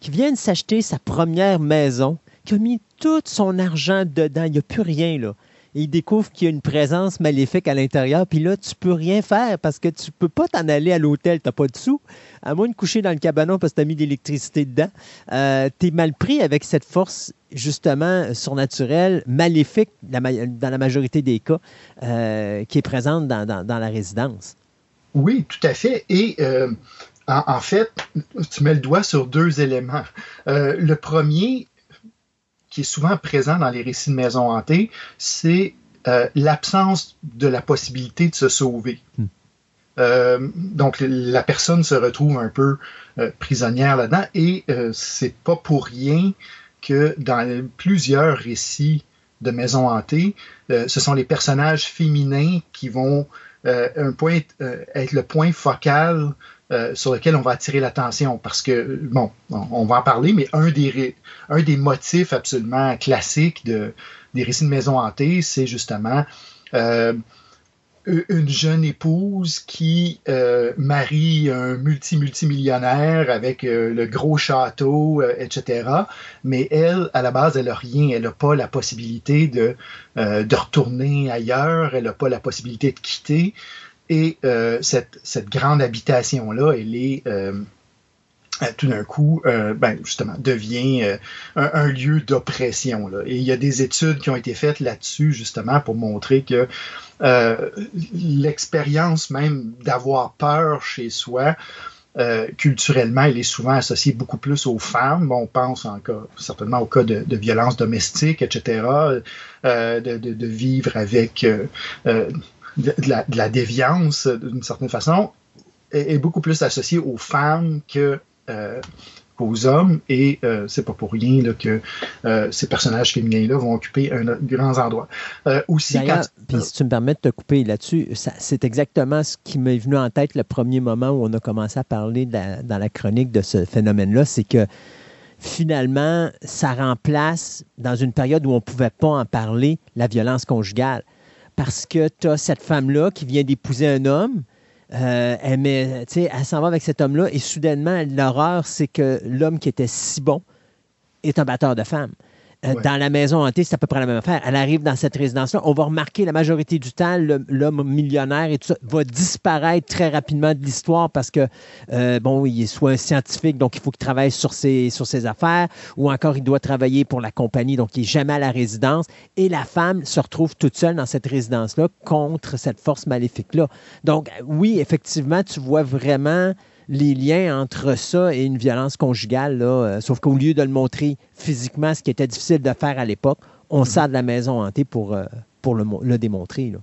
qui vient de s'acheter sa première maison, qui a mis tout son argent dedans, il n'y a plus rien là et il découvre qu'il y a une présence maléfique à l'intérieur, puis là, tu peux rien faire parce que tu peux pas t'en aller à l'hôtel, tu n'as pas de sous, à moins de coucher dans le cabanon parce que tu as mis de l'électricité dedans. Euh, tu es mal pris avec cette force, justement, surnaturelle, maléfique, dans la majorité des cas, euh, qui est présente dans, la résidence. Oui, tout à fait. Et euh, en, en, fait, tu mets le doigt sur deux éléments. Euh, le premier, qui est souvent présent dans les récits de maisons hantées, c'est euh, l'absence de la possibilité de se sauver. Mm. Euh, donc la personne se retrouve un peu euh, prisonnière là-dedans et c'est pas pour rien que dans plusieurs récits de maisons hantées, ce sont les personnages féminins qui vont un point, être le point focal euh, sur lequel on va attirer l'attention parce que, bon, on, va en parler, mais un des, motifs absolument classiques de, des récits de maison hantée, c'est justement euh, une jeune épouse qui euh, marie un multi-multimillionnaire avec le gros château, etc. Mais elle, à la base, elle n'a rien. Elle n'a pas la possibilité de, de retourner ailleurs. Elle n'a pas la possibilité de quitter. Et euh, cette, cette, grande habitation-là, elle est euh, tout d'un coup, euh, ben, justement, devient un, lieu d'oppression. Et il y a des études qui ont été faites là-dessus, justement, pour montrer que l'expérience même d'avoir peur chez soi, culturellement, elle est souvent associée beaucoup plus aux femmes. Bon, on pense en cas, certainement au cas de, violence domestique, etc., de, de, vivre avec de la, de la déviance, d'une certaine façon, est, est, beaucoup plus associée aux femmes que, euh, qu'aux hommes. Et euh, c'est pas pour rien là, que euh, ces personnages féminins-là vont occuper un grand endroit. aussi, quand... puis si tu me permets de te couper là-dessus, c'est exactement ce qui m'est venu en tête le premier moment où on a commencé à parler la, dans la chronique de ce phénomène-là, c'est que finalement, ça remplace, dans une période où on ne pouvait pas en parler, la violence conjugale parce que tu as cette femme-là qui vient d'épouser un homme. Euh, elle, elle s'en va avec cet homme-là et soudainement, l'horreur, c'est que l'homme qui était si bon est un batteur de femmes. Euh, ouais. Dans la maison hantée, c'est à peu près la même affaire. Elle arrive dans cette résidence-là. On va remarquer la majorité du temps, l'homme millionnaire et tout ça va disparaître très rapidement de l'histoire parce que, euh, bon, il est soit un scientifique, donc il faut qu'il travaille sur ses, sur ses affaires, ou encore il doit travailler pour la compagnie, donc il n'est jamais à la résidence. Et la femme se retrouve toute seule dans cette résidence-là contre cette force maléfique-là. Donc, oui, effectivement, tu vois vraiment les liens entre ça et une violence conjugale, là, euh, sauf qu'au lieu de le montrer physiquement, ce qui était difficile de faire à l'époque, on Mhm. sert de la maison hantée pour, euh, pour le, le démontrer. là.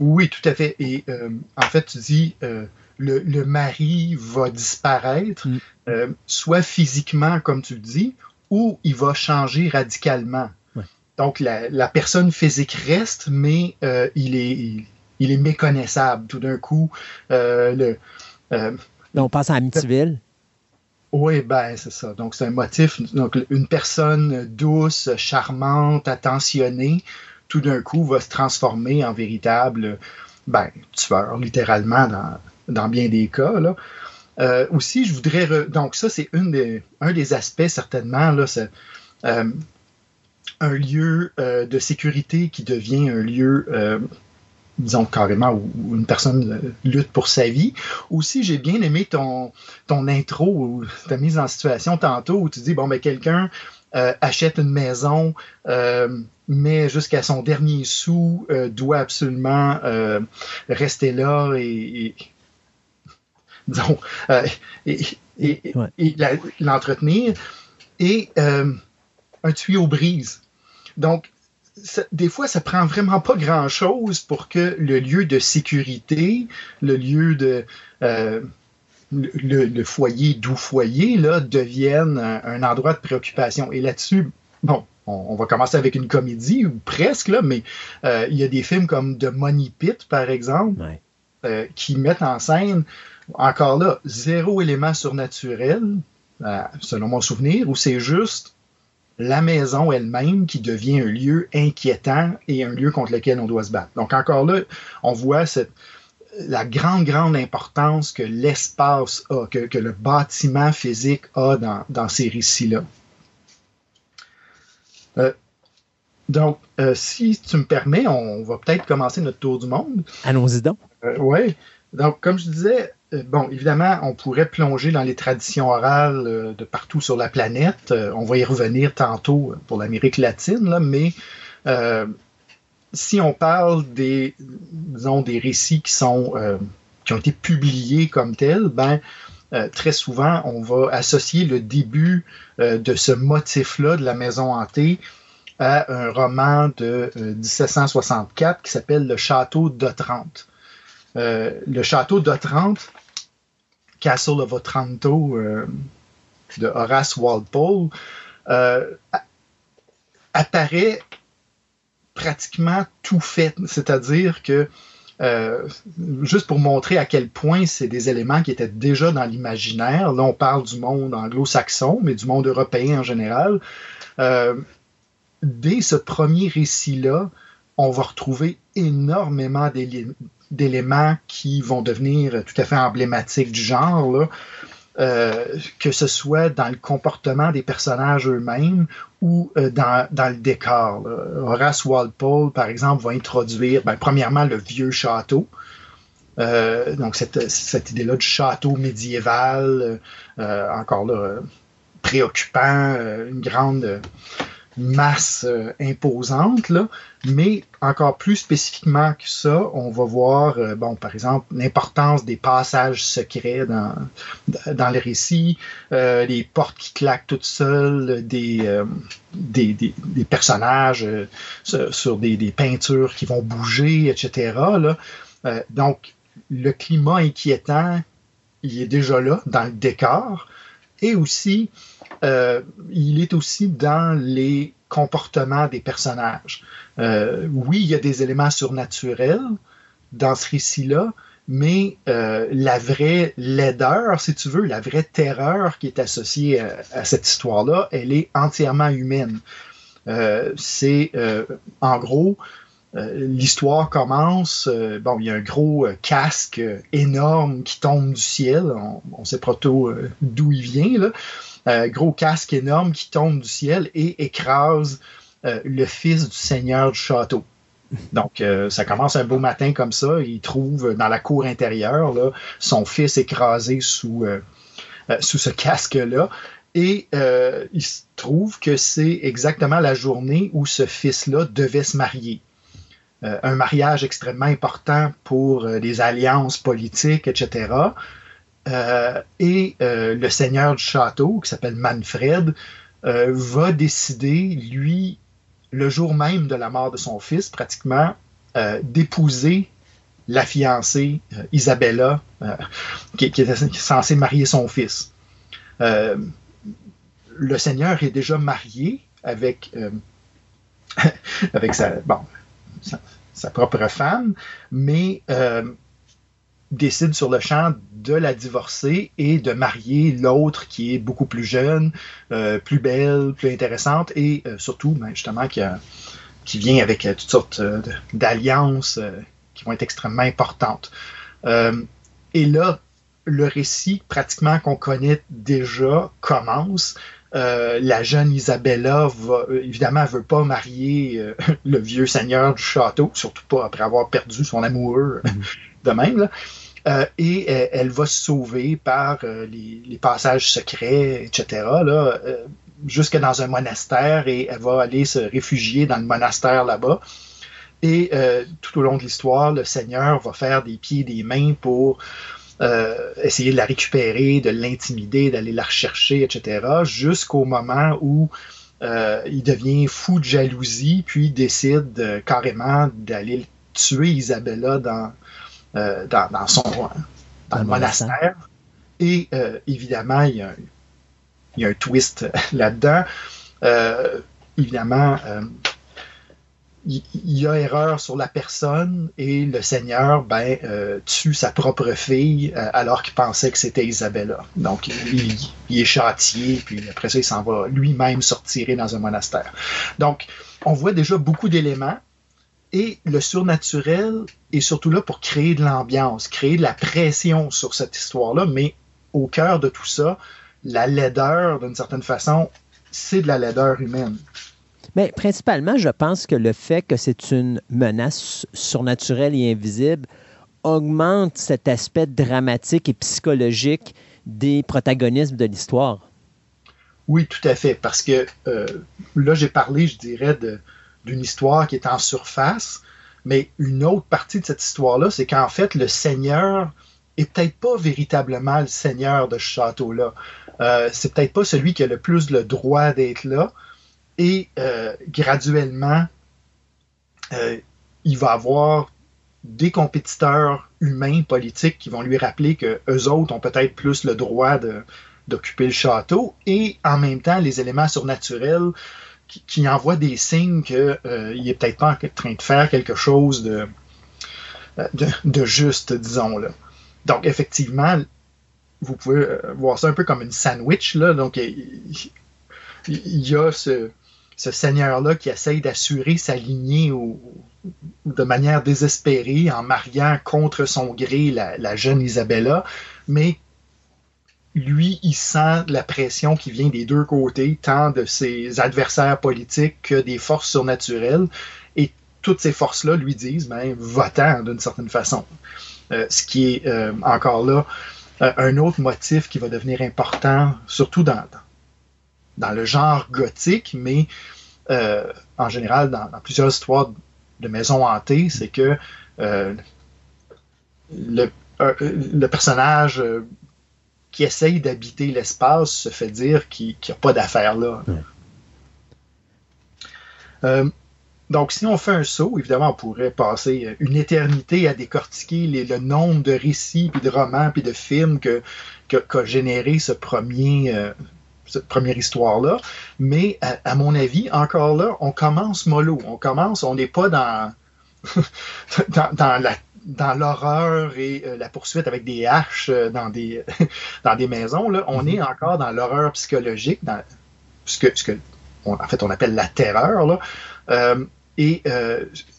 Oui, tout à fait. Et euh, en fait, tu dis, le, le mari va disparaître, Mm. soit physiquement, comme tu le dis, ou il va changer radicalement. Ouais. Donc, la, la personne physique reste, mais il, est, il, il est méconnaissable. Tout d'un coup, le, euh, On passe à Amityville. oui, ben c'est ça. Donc c'est un motif. Donc une personne douce, charmante, attentionnée, tout d'un coup va se transformer en véritable ben, tueur, littéralement dans, bien des cas. Là. Euh, aussi, je voudrais donc ça c'est un des aspects certainement c'est euh, un lieu euh, de sécurité qui devient un lieu disons carrément où, où une personne euh, lutte pour sa vie. Aussi, j'ai bien aimé ton, ton intro ou ta mise en situation tantôt où tu dis bon ben quelqu'un euh, achète une maison euh, mais jusqu'à son dernier sou euh, doit absolument euh, rester là et, et- disons euh, et, et- Ouais. et l'entretenir et euh, un tuyau brise donc ça- des fois, ça prend vraiment pas grand-chose pour que le lieu de sécurité, le lieu de euh, le, foyer doux foyer là, devienne un, un endroit de préoccupation. Et là-dessus, bon, on, on va commencer avec une comédie ou presque là, mais euh, il y a des films comme The Money Pit, par exemple, Ouais. euh, qui mettent en scène encore là zéro élément surnaturel, euh, selon mon souvenir, où c'est juste la maison elle-même qui devient un lieu inquiétant et un lieu contre lequel on doit se battre. Donc encore là, on voit cette, la grande, grande importance que l'espace a, que, que le bâtiment physique a dans, dans ces récits-là. Euh, donc, euh, si tu me permets, on va peut-être commencer notre tour du monde. Allons-y donc. oui. Donc, comme je disais, euh, bon, évidemment, on pourrait plonger dans les traditions orales euh, de partout sur la planète. Euh, on va y revenir tantôt pour l'Amérique latine, là, mais euh, si on parle des, disons, des récits qui euh, ont été publiés comme tels, ben euh, très souvent, on va associer le début euh, de ce motif-là de la maison hantée à un roman de euh, 1764 qui s'appelle Le Château d'Otrante. Euh, le château d'Otrante, Castle of Otranto euh, de Horace Walpole, euh, apparaît pratiquement tout fait. C'est-à-dire que, euh, juste pour montrer à quel point c'est des éléments qui étaient déjà dans l'imaginaire, là on parle du monde anglo-saxon, mais du monde européen en général, dès ce premier récit-là, on va retrouver énormément d'éléments qui vont devenir tout à fait emblématiques du genre. Euh, que ce soit dans le comportement des personnages eux-mêmes ou euh, dans, dans le décor. Horace Walpole, par exemple, va introduire, ben, premièrement, le vieux château. Euh, donc, cette, cette idée-là du château médiéval, encore là, préoccupant, une grande masse euh, imposante, là. mais encore plus spécifiquement que ça, on va voir, euh, bon, par exemple, l'importance des passages secrets dans, dans le récit, euh, les portes qui claquent toutes seules, des, des, des, des personnages sur, des, des peintures qui vont bouger, etc. Là. Donc, le climat inquiétant, il est déjà là dans le décor, et aussi, euh, il est aussi dans les comportements des personnages. Euh, oui, il y a des éléments surnaturels dans ce récit-là, mais euh, la vraie laideur, si tu veux, la vraie terreur qui est associée à, cette histoire-là, elle est entièrement humaine. C'est, en gros, l'histoire commence, bon, il y a un gros casque énorme qui tombe du ciel, on ne sait pas trop d'où il vient, là. Euh, gros casque énorme qui tombe du ciel et écrase euh, le fils du seigneur du château. Donc, euh, ça commence un beau matin comme ça. Il trouve dans la cour intérieure son fils écrasé sous, sous ce casque-là. Et il se trouve que c'est exactement la journée où ce fils-là devait se marier. Un mariage extrêmement important pour les alliances politiques, etc. et le seigneur du château, qui s'appelle Manfred, va décider, lui, le jour même de la mort de son fils, pratiquement, d'épouser la fiancée Isabella, qui, qui, était censée marier son fils. le Seigneur est déjà marié avec, avec sa, bon, sa, propre femme, mais euh, décide sur le champ de la divorcer et de marier l'autre qui est beaucoup plus jeune, euh, plus belle, plus intéressante et euh, surtout, ben, justement, qui, qui, vient avec toutes sortes d'alliances qui vont être extrêmement importantes. et là, le récit pratiquement qu'on connaît déjà commence euh, la jeune Isabella va euh, évidemment veut pas marier euh, le vieux seigneur du château, surtout pas après avoir perdu son amoureux mhm. de même. Et elle va se sauver par les, passages secrets, etc. Jusque dans un monastère et elle va aller se réfugier dans le monastère là-bas. Et tout au long de l'histoire, le Seigneur va faire des pieds et des mains pour euh, essayer de la récupérer, de l'intimider, d'aller la rechercher, etc., jusqu'au moment où euh, il devient fou de jalousie, puis décide euh, carrément d'aller tuer Isabella dans, dans, son dans le monastère. Et évidemment, il y, a un, il y, a un, twist là-dedans. évidemment, il y a erreur sur la personne et le Seigneur ben, euh, tue sa propre fille euh, alors qu'il pensait que c'était Isabella. Donc il, est châtié, puis après ça, il s'en va lui-même sortir dans un monastère. Donc on voit déjà beaucoup d'éléments et le surnaturel est surtout là pour créer de l'ambiance, créer de la pression sur cette histoire-là, mais au cœur de tout ça, la laideur, d'une certaine façon, c'est de la laideur humaine. Mais principalement, je pense que le fait que c'est une menace surnaturelle et invisible augmente cet aspect dramatique et psychologique des protagonistes de l'histoire. Oui, tout à fait, parce que euh, là, j'ai parlé, je dirais, d'une histoire qui est en surface, mais une autre partie de cette histoire-là, c'est qu'en fait, le Seigneur est peut-être pas véritablement le Seigneur de ce château-là. Euh, c'est peut-être pas celui qui a le plus le droit d'être là, et euh, graduellement, euh, il va avoir des compétiteurs humains, politiques, qui vont lui rappeler que eux autres ont peut-être plus le droit d'occuper le château, et en même temps, les éléments surnaturels qui, envoient des signes qu'il euh, n'est peut-être pas en train de faire quelque chose de, de, juste, disons. Là. Donc, effectivement, vous pouvez voir ça un peu comme une sandwich. Là. Donc, il y a ce, ce seigneur-là qui essaye d'assurer sa lignée de manière désespérée en mariant contre son gré la, jeune Isabella, mais lui, il sent la pression qui vient des deux côtés, tant de ses adversaires politiques que des forces surnaturelles, et toutes ces forces-là lui disent, ben, votant d'une certaine façon. Euh, ce qui est euh, encore là euh, un autre motif qui va devenir important, surtout dans, dans le genre gothique, mais en général dans, plusieurs histoires de maisons hantées, c'est que le, personnage qui essaye d'habiter l'espace se fait dire qu'il n'y a pas d'affaires là. donc, si on fait un saut, évidemment, on pourrait passer une éternité à décortiquer le nombre de récits, puis de romans, puis de films que qu'a généré ce premier, cette première histoire-là. Mais à, mon avis, encore là, on commence mollo. On commence, on n'est pas dans, dans, la dans l'horreur et euh, la poursuite avec des haches euh, dans des, dans des maisons, là, on est encore dans l'horreur psychologique, dans ce que, ce que en fait on appelle la terreur. Là. Euh, et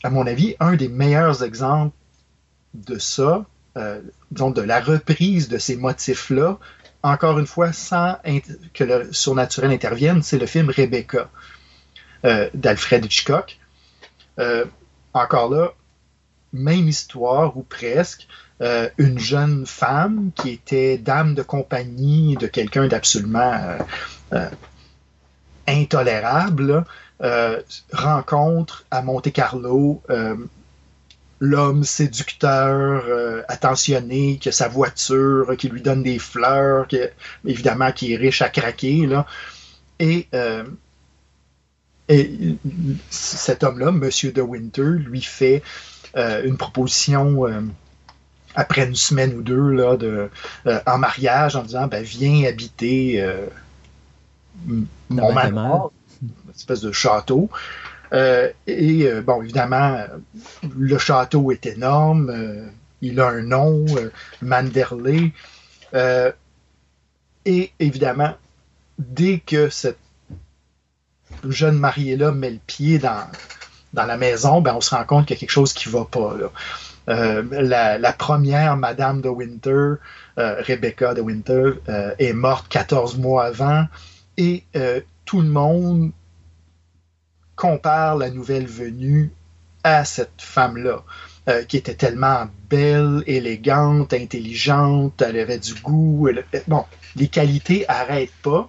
à mon avis, un des meilleurs exemples de ça, disons de la reprise de ces motifs-là, encore une fois, sans que le surnaturel intervienne, c'est le film Rebecca d'Alfred Hitchcock. Encore là, même histoire ou presque. Euh, une jeune femme qui était dame de compagnie de quelqu'un d'absolument intolérable rencontre à Monte Carlo l'homme séducteur, euh, attentionné, qui a sa voiture, qui lui donne des fleurs, qui, évidemment qui est riche à craquer. Là. Et, euh, et cet homme-là, Monsieur de Winter, lui fait euh, une proposition euh, après une semaine ou deux là, de, euh, en mariage en disant ben, Viens habiter euh, mon ma manoir, une espèce de château. Euh, et euh, bon, évidemment, le château est énorme. euh, il a un nom, euh, Manderley. Euh, et évidemment, dès que cette jeune mariée-là met le pied dans, dans la maison, ben, on se rend compte qu'il y a quelque chose qui ne va pas. Euh, la, première Madame de Winter, euh, Rebecca de Winter, euh, est morte 14 mois avant et tout le monde compare la nouvelle venue à cette femme-là, qui était tellement belle, élégante, intelligente, elle avait du goût. bon, les qualités n'arrêtent pas.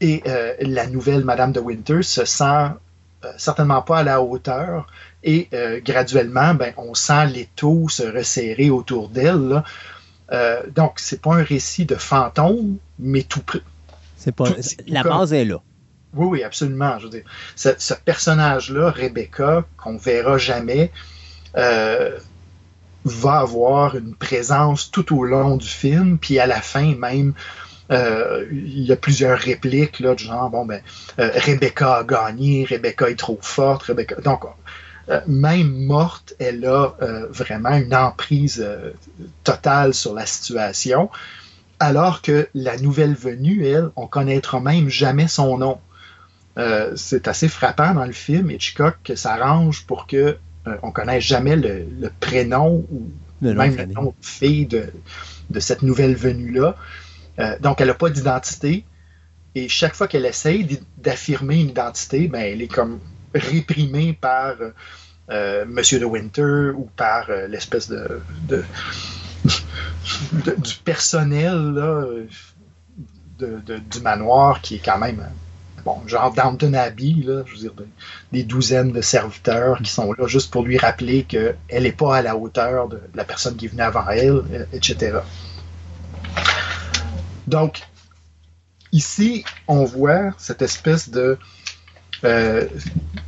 Et la nouvelle Madame de Winter se sent certainement pas à la hauteur. Et euh, graduellement, ben, on sent l'étau se resserrer autour d'elle. Euh, donc, c'est pas un récit de fantôme, mais tout près. C'est pas, Tout- la base est là. Oui, oui, absolument. Je veux dire, ce, ce personnage-là, Rebecca, qu'on verra jamais, euh, va avoir une présence tout au long du film, puis à la fin même, euh, il y a plusieurs répliques là, du genre, bon, ben, euh, Rebecca a gagné, Rebecca est trop forte, Rebecca. Donc, euh, même morte, elle a euh, vraiment une emprise euh, totale sur la situation, alors que la nouvelle venue, elle, on connaîtra même jamais son nom. Euh, c'est assez frappant dans le film, Hitchcock s'arrange pour que euh, on connaisse jamais le, le prénom ou Le même le nom de fille de, de cette nouvelle venue-là. Euh, donc, elle n'a pas d'identité. Et chaque fois qu'elle essaye d'affirmer une identité, ben, elle est comme réprimée par euh, euh, Monsieur de Winter ou par euh, l'espèce de, du personnel de- du manoir qui est quand même bon, genre Downton Abbey, là, je veux dire, de- des douzaines de serviteurs qui sont là juste pour lui rappeler qu'elle n'est pas à la hauteur de, la personne qui est avant elle, etc. Donc, ici, on voit cette espèce de, euh,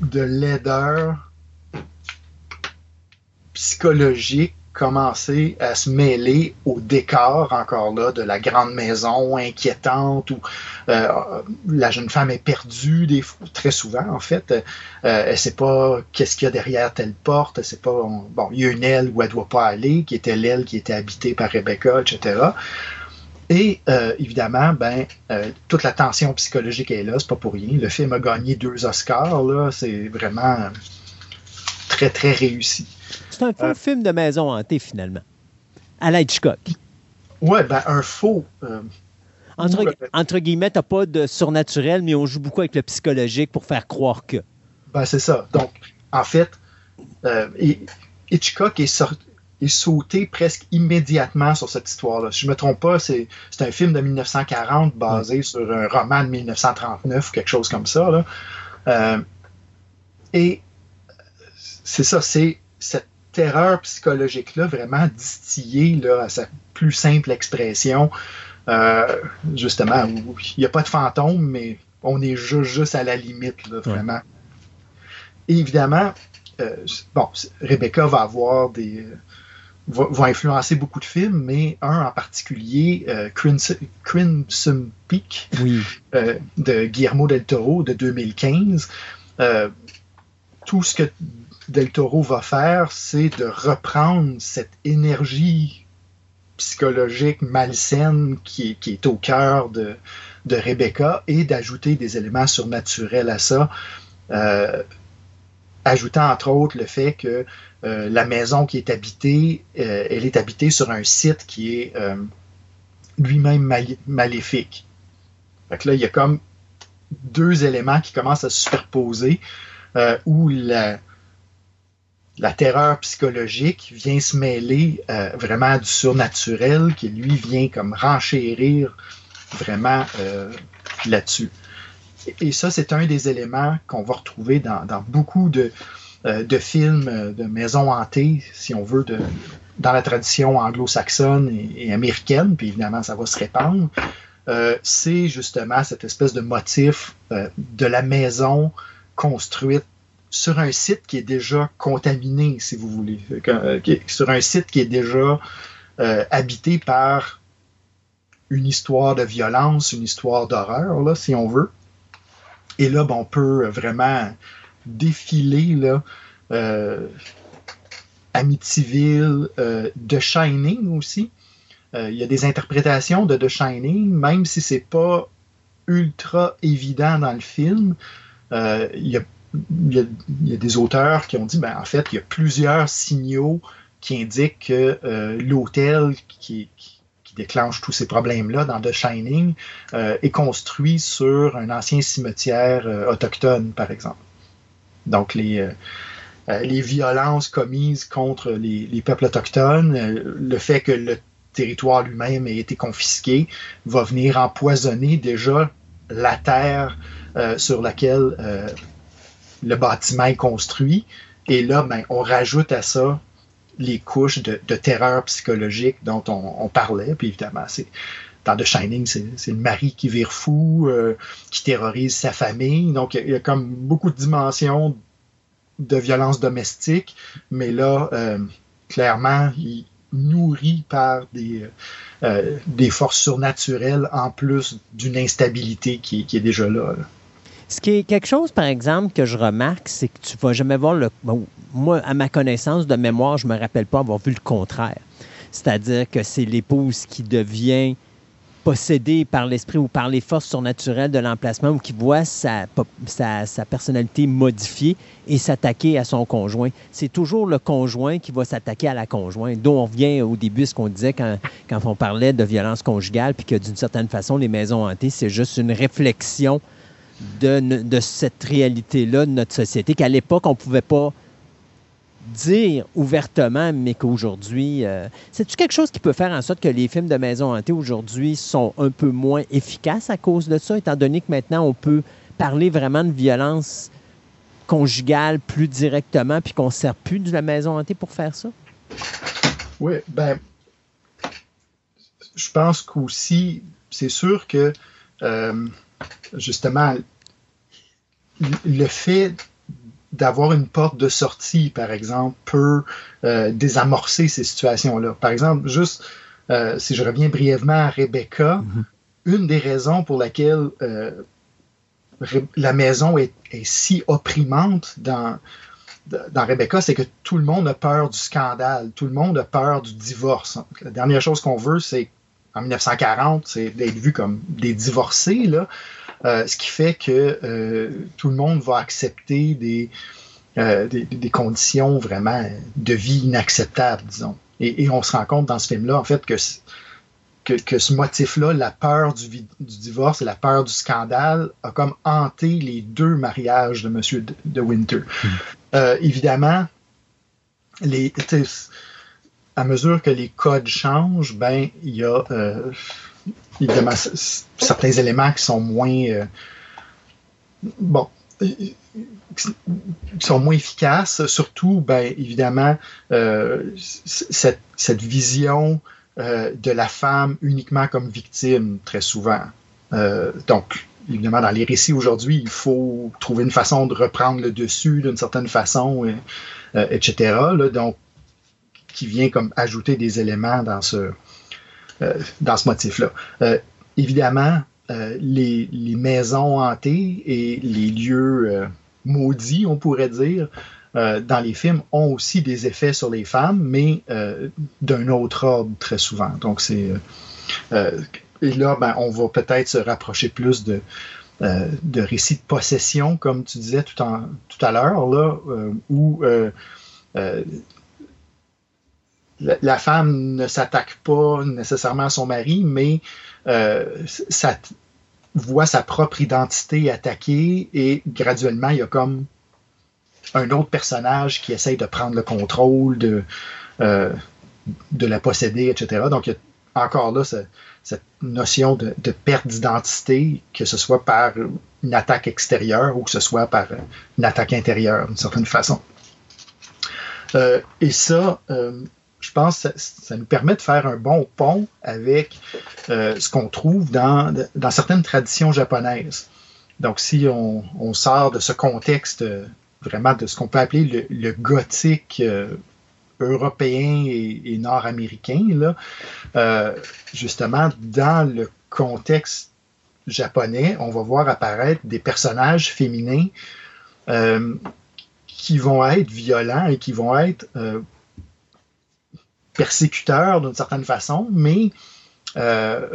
de laideur psychologique commencer à se mêler au décor, encore là, de la grande maison inquiétante où euh, la jeune femme est perdue très souvent, en fait. Euh, elle ne sait pas qu'est-ce qu'il y a derrière telle porte. Elle sait pas. on- bon, il y a une aile où elle ne doit pas aller, qui était l'aile qui était habitée par Rebecca, etc. Et euh, évidemment, ben, euh, toute la tension psychologique est là, c'est pas pour rien. Le film a gagné deux Oscars, là, c'est vraiment euh, très, très réussi. C'est un faux Euh. film de maison hantée, finalement. À la Hitchcock. Ouais, ben, un faux. Entre, guillemets, t'as pas de surnaturel, mais on joue beaucoup avec le psychologique pour faire croire que. Ben, c'est ça. Donc, en fait, et- Hitchcock est, sor- est sauté presque immédiatement sur cette histoire-là. Si je ne me trompe pas, c'est c'est un film de 1940 basé sur un roman de 1939 ou quelque chose comme ça. là. Euh, et c'est ça, c'est cette terreur psychologique-là vraiment distillée là, à sa plus simple expression. Euh, justement, où il n'y a pas de fantôme, mais on est juste, juste à la limite, là, vraiment. Et évidemment, euh, bon, Rebecca va avoir des. Va, va influencer beaucoup de films, mais un en particulier, euh, Crimson, Crimson Peak, Oui. euh, de Guillermo del Toro de 2015. Euh, tout ce que del Toro va faire, c'est de reprendre cette énergie psychologique malsaine qui est, qui est au cœur de, de Rebecca et d'ajouter des éléments surnaturels à ça. Euh, ajoutant entre autres le fait que euh, la maison qui est habitée, euh, elle est habitée sur un site qui est euh, lui-même mal- maléfique. Fait que là, il y a comme deux éléments qui commencent à se superposer où la, terreur psychologique vient se mêler vraiment du surnaturel qui lui vient comme renchérir vraiment là-dessus. Et, ça, c'est un des éléments qu'on va retrouver dans beaucoup de, de films de maisons hantées, si on veut, dans la tradition anglo-saxonne et, américaine, puis évidemment, ça va se répandre. c'est justement cette espèce de motif de la maison construite sur un site qui est déjà contaminé, si vous voulez, sur un site qui est déjà habité par une histoire de violence, une histoire d'horreur, si on veut. Et là, ben, on peut vraiment défiler là, euh, Amityville, euh, The Shining aussi. Euh, il y a des interprétations de The Shining, même si c'est pas ultra évident dans le film. Euh, il y, a, des auteurs qui ont dit, ben, en fait, il y a plusieurs signaux qui indiquent que l'hôtel qui, déclenche tous ces problèmes-là dans The Shining euh, est construit sur un ancien cimetière euh, autochtone, par exemple. Donc, les, euh, les violences commises contre les, peuples autochtones, le fait que le territoire lui-même ait été confisqué, va venir empoisonner déjà la terre sur laquelle le bâtiment est construit. Et là, ben, on rajoute à ça les couches de, terreur psychologique dont on, parlait. Puis évidemment, c'est dans The Shining, c'est le mari qui vire fou, euh, qui terrorise sa famille. Donc, il y, a comme beaucoup de dimensions de violence domestique, mais là, euh, clairement, il nourrit par des, euh, des forces surnaturelles en plus d'une instabilité qui, est déjà là. Ce qui est quelque chose, par exemple, que je remarque, c'est que tu vas jamais voir le. moi, à ma connaissance de mémoire, je me rappelle pas avoir vu le contraire. C'est-à-dire que c'est l'épouse qui devient possédée par l'esprit ou par les forces surnaturelles de l'emplacement ou qui voit sa, personnalité modifiée et s'attaquer à son conjoint. C'est toujours le conjoint qui va s'attaquer à la conjointe, dont on revient au début ce qu'on disait quand, on parlait de violence conjugale, puis que d'une certaine façon, les maisons hantées, c'est juste une réflexion de, cette réalité-là de notre société, qu'à l'époque, on ne pouvait pas dire ouvertement, mais qu'aujourd'hui, euh, c'est-tu quelque chose qui peut faire en sorte que les films de maison hantée aujourd'hui sont un peu moins efficaces à cause de ça, étant donné que maintenant on peut parler vraiment de violence conjugale plus directement, puis qu'on ne sert plus de la maison hantée pour faire ça? Oui, ben, je pense qu'aussi, c'est sûr que euh, justement, le fait d'avoir une porte de sortie, par exemple, peut euh, désamorcer ces situations-là. Par exemple, juste euh, si je reviens brièvement à Rebecca, mm-hmm. une des raisons pour laquelle euh, la maison est, si opprimante dans, dans Rebecca, c'est que tout le monde a peur du scandale, tout le monde a peur du divorce. La dernière chose qu'on veut, c'est en 1940, c'est d'être vu comme des divorcés, là. Euh, ce qui fait que euh, tout le monde va accepter euh, des, des, conditions vraiment de vie inacceptables, disons. Et, on se rend compte dans ce film-là, en fait, que, que, ce motif-là, la peur du, du, divorce et la peur du scandale, a comme hanté les deux mariages de M. de, Winter. Hmm. évidemment, les, à mesure que les codes changent, ben, il y a évidemment certains éléments qui sont moins euh, bon qui sont moins efficaces, surtout, ben, évidemment, euh, cette, cette, vision euh, de la femme uniquement comme victime, très souvent. donc, évidemment, dans les récits aujourd'hui, il faut trouver une façon de reprendre le dessus d'une certaine façon, etc. Donc, qui vient comme ajouter des éléments dans ce, euh, dans ce motif-là. Euh, évidemment, euh, les, maisons hantées et les lieux maudits, on pourrait dire, dans les films ont aussi des effets sur les femmes, mais d'un autre ordre très souvent. Donc c'est et là, ben, on va peut-être se rapprocher plus de, de récits de possession, comme tu disais tout, en, tout à l'heure, là, où la, femme ne s'attaque pas nécessairement à son mari, mais euh, voit sa propre identité attaquée et graduellement, il y a comme un autre personnage qui essaye de prendre le contrôle de, euh, la posséder, etc. Donc, il y a encore là cette notion de, perte d'identité, que ce soit par une attaque extérieure ou que ce soit par une attaque intérieure, d'une certaine façon. Euh, et ça, je pense que ça, nous permet de faire un bon pont avec euh, ce qu'on trouve dans, certaines traditions japonaises. Donc, si on, sort de ce contexte euh, vraiment de ce qu'on peut appeler le, gothique euh, européen et, et nord-américain, justement, dans le contexte japonais, on va voir apparaître des personnages féminins qui vont être violents et qui vont être persécuteurs d'une certaine façon, mais euh,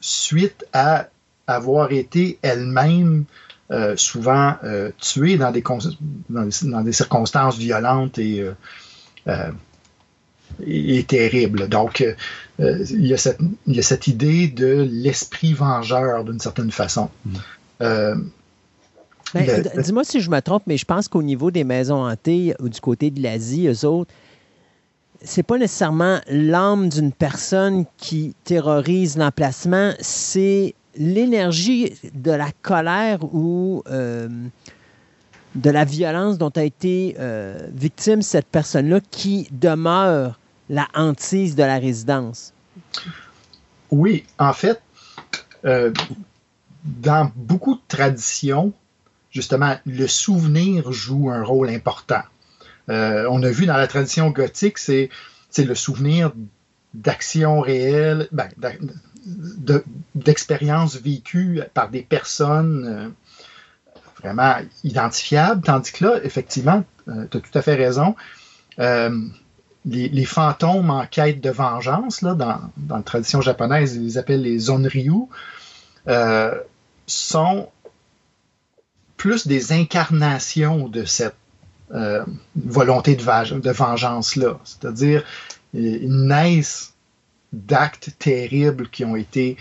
suite à avoir été elles-mêmes euh, souvent euh, tuées dans des, dans, des, dans des, circonstances violentes et, euh, et, et terribles. Donc, il y, a cette, il, y a cette, idée de l'esprit vengeur d'une certaine façon. Mm. Ben, Dis-moi si je me trompe, mais je pense qu'au niveau des maisons hantées ou du côté de l'Asie, eux autres, c'est pas nécessairement l'âme d'une personne qui terrorise l'emplacement, c'est l'énergie de la colère ou euh, de la violence dont a été euh, victime cette personne-là qui demeure la hantise de la résidence. Oui, en fait, euh, dans beaucoup de traditions, justement, le souvenir joue un rôle important. Euh, on a vu dans la tradition gothique, c'est le souvenir d'actions réelles, ben, d'expériences vécues par des personnes euh, vraiment identifiables, tandis que là, effectivement, euh, tu as tout à fait raison, les, fantômes en quête de vengeance, dans la tradition japonaise, ils les appellent les onryu, sont plus des incarnations de cette euh, volonté de, vengeance-là. C'est-à-dire, ils naissent d'actes terribles qui ont été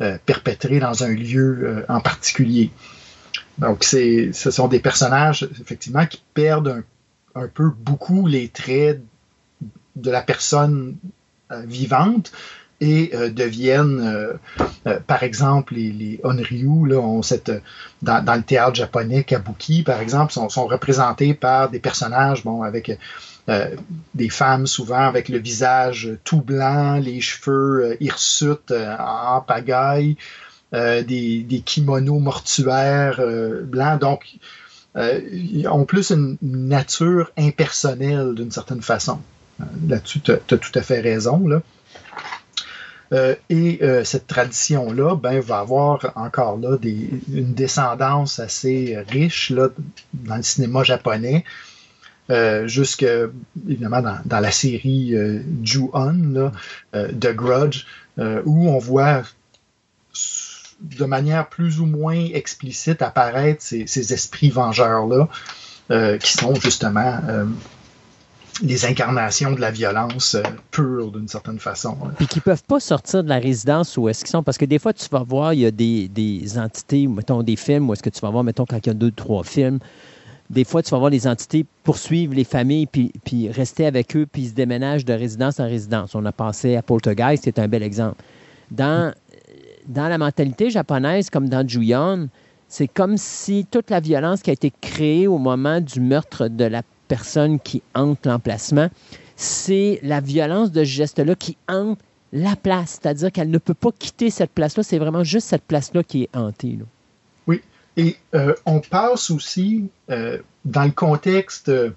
euh, perpétrés dans un lieu euh, en particulier. Donc, ce sont des personnages, effectivement, qui perdent un, peu beaucoup les traits de la personne vivante et euh, deviennent, euh, euh, par exemple, les, les Onryu, dans, le théâtre japonais, Kabuki, par exemple, sont, sont représentés par des personnages bon, avec des femmes souvent avec le visage tout blanc, les cheveux hirsutes en pagaille, des, des, kimonos mortuaires blancs. Donc, ils ont plus une nature impersonnelle d'une certaine façon. Là-dessus, tu as, as, tout à fait raison. Là. Euh, et euh, cette tradition-là ben, va avoir encore là une descendance assez riche dans le cinéma japonais, euh, jusque évidemment dans, la série Ju-On, The Grudge, où on voit de manière plus ou moins explicite apparaître ces, ces esprits vengeurs-là, qui sont justement les incarnations de la violence euh, pure d'une certaine façon. Hein. Puis qui peuvent pas sortir de la résidence où est-ce qu'ils sont. Parce que des fois, tu vas voir, il y a des, des entités, mettons des films, où est-ce que tu vas voir, mettons, quand il y a deux, trois films, des fois, tu vas voir les entités poursuivre les familles, puis, puis rester avec eux, puis ils se déménagent de résidence en résidence. On a pensé à Poltergeist, c'est un bel exemple. Dans, dans la mentalité japonaise, comme dans Juyon, c'est comme si toute la violence qui a été créée au moment du meurtre de la personne qui hante l'emplacement, c'est la violence de ce geste-là qui hante la place. C'est-à-dire qu'elle ne peut pas quitter cette place-là. C'est vraiment juste cette place-là qui est hantée. Oui. Et euh, on passe aussi, euh, dans le contexte euh,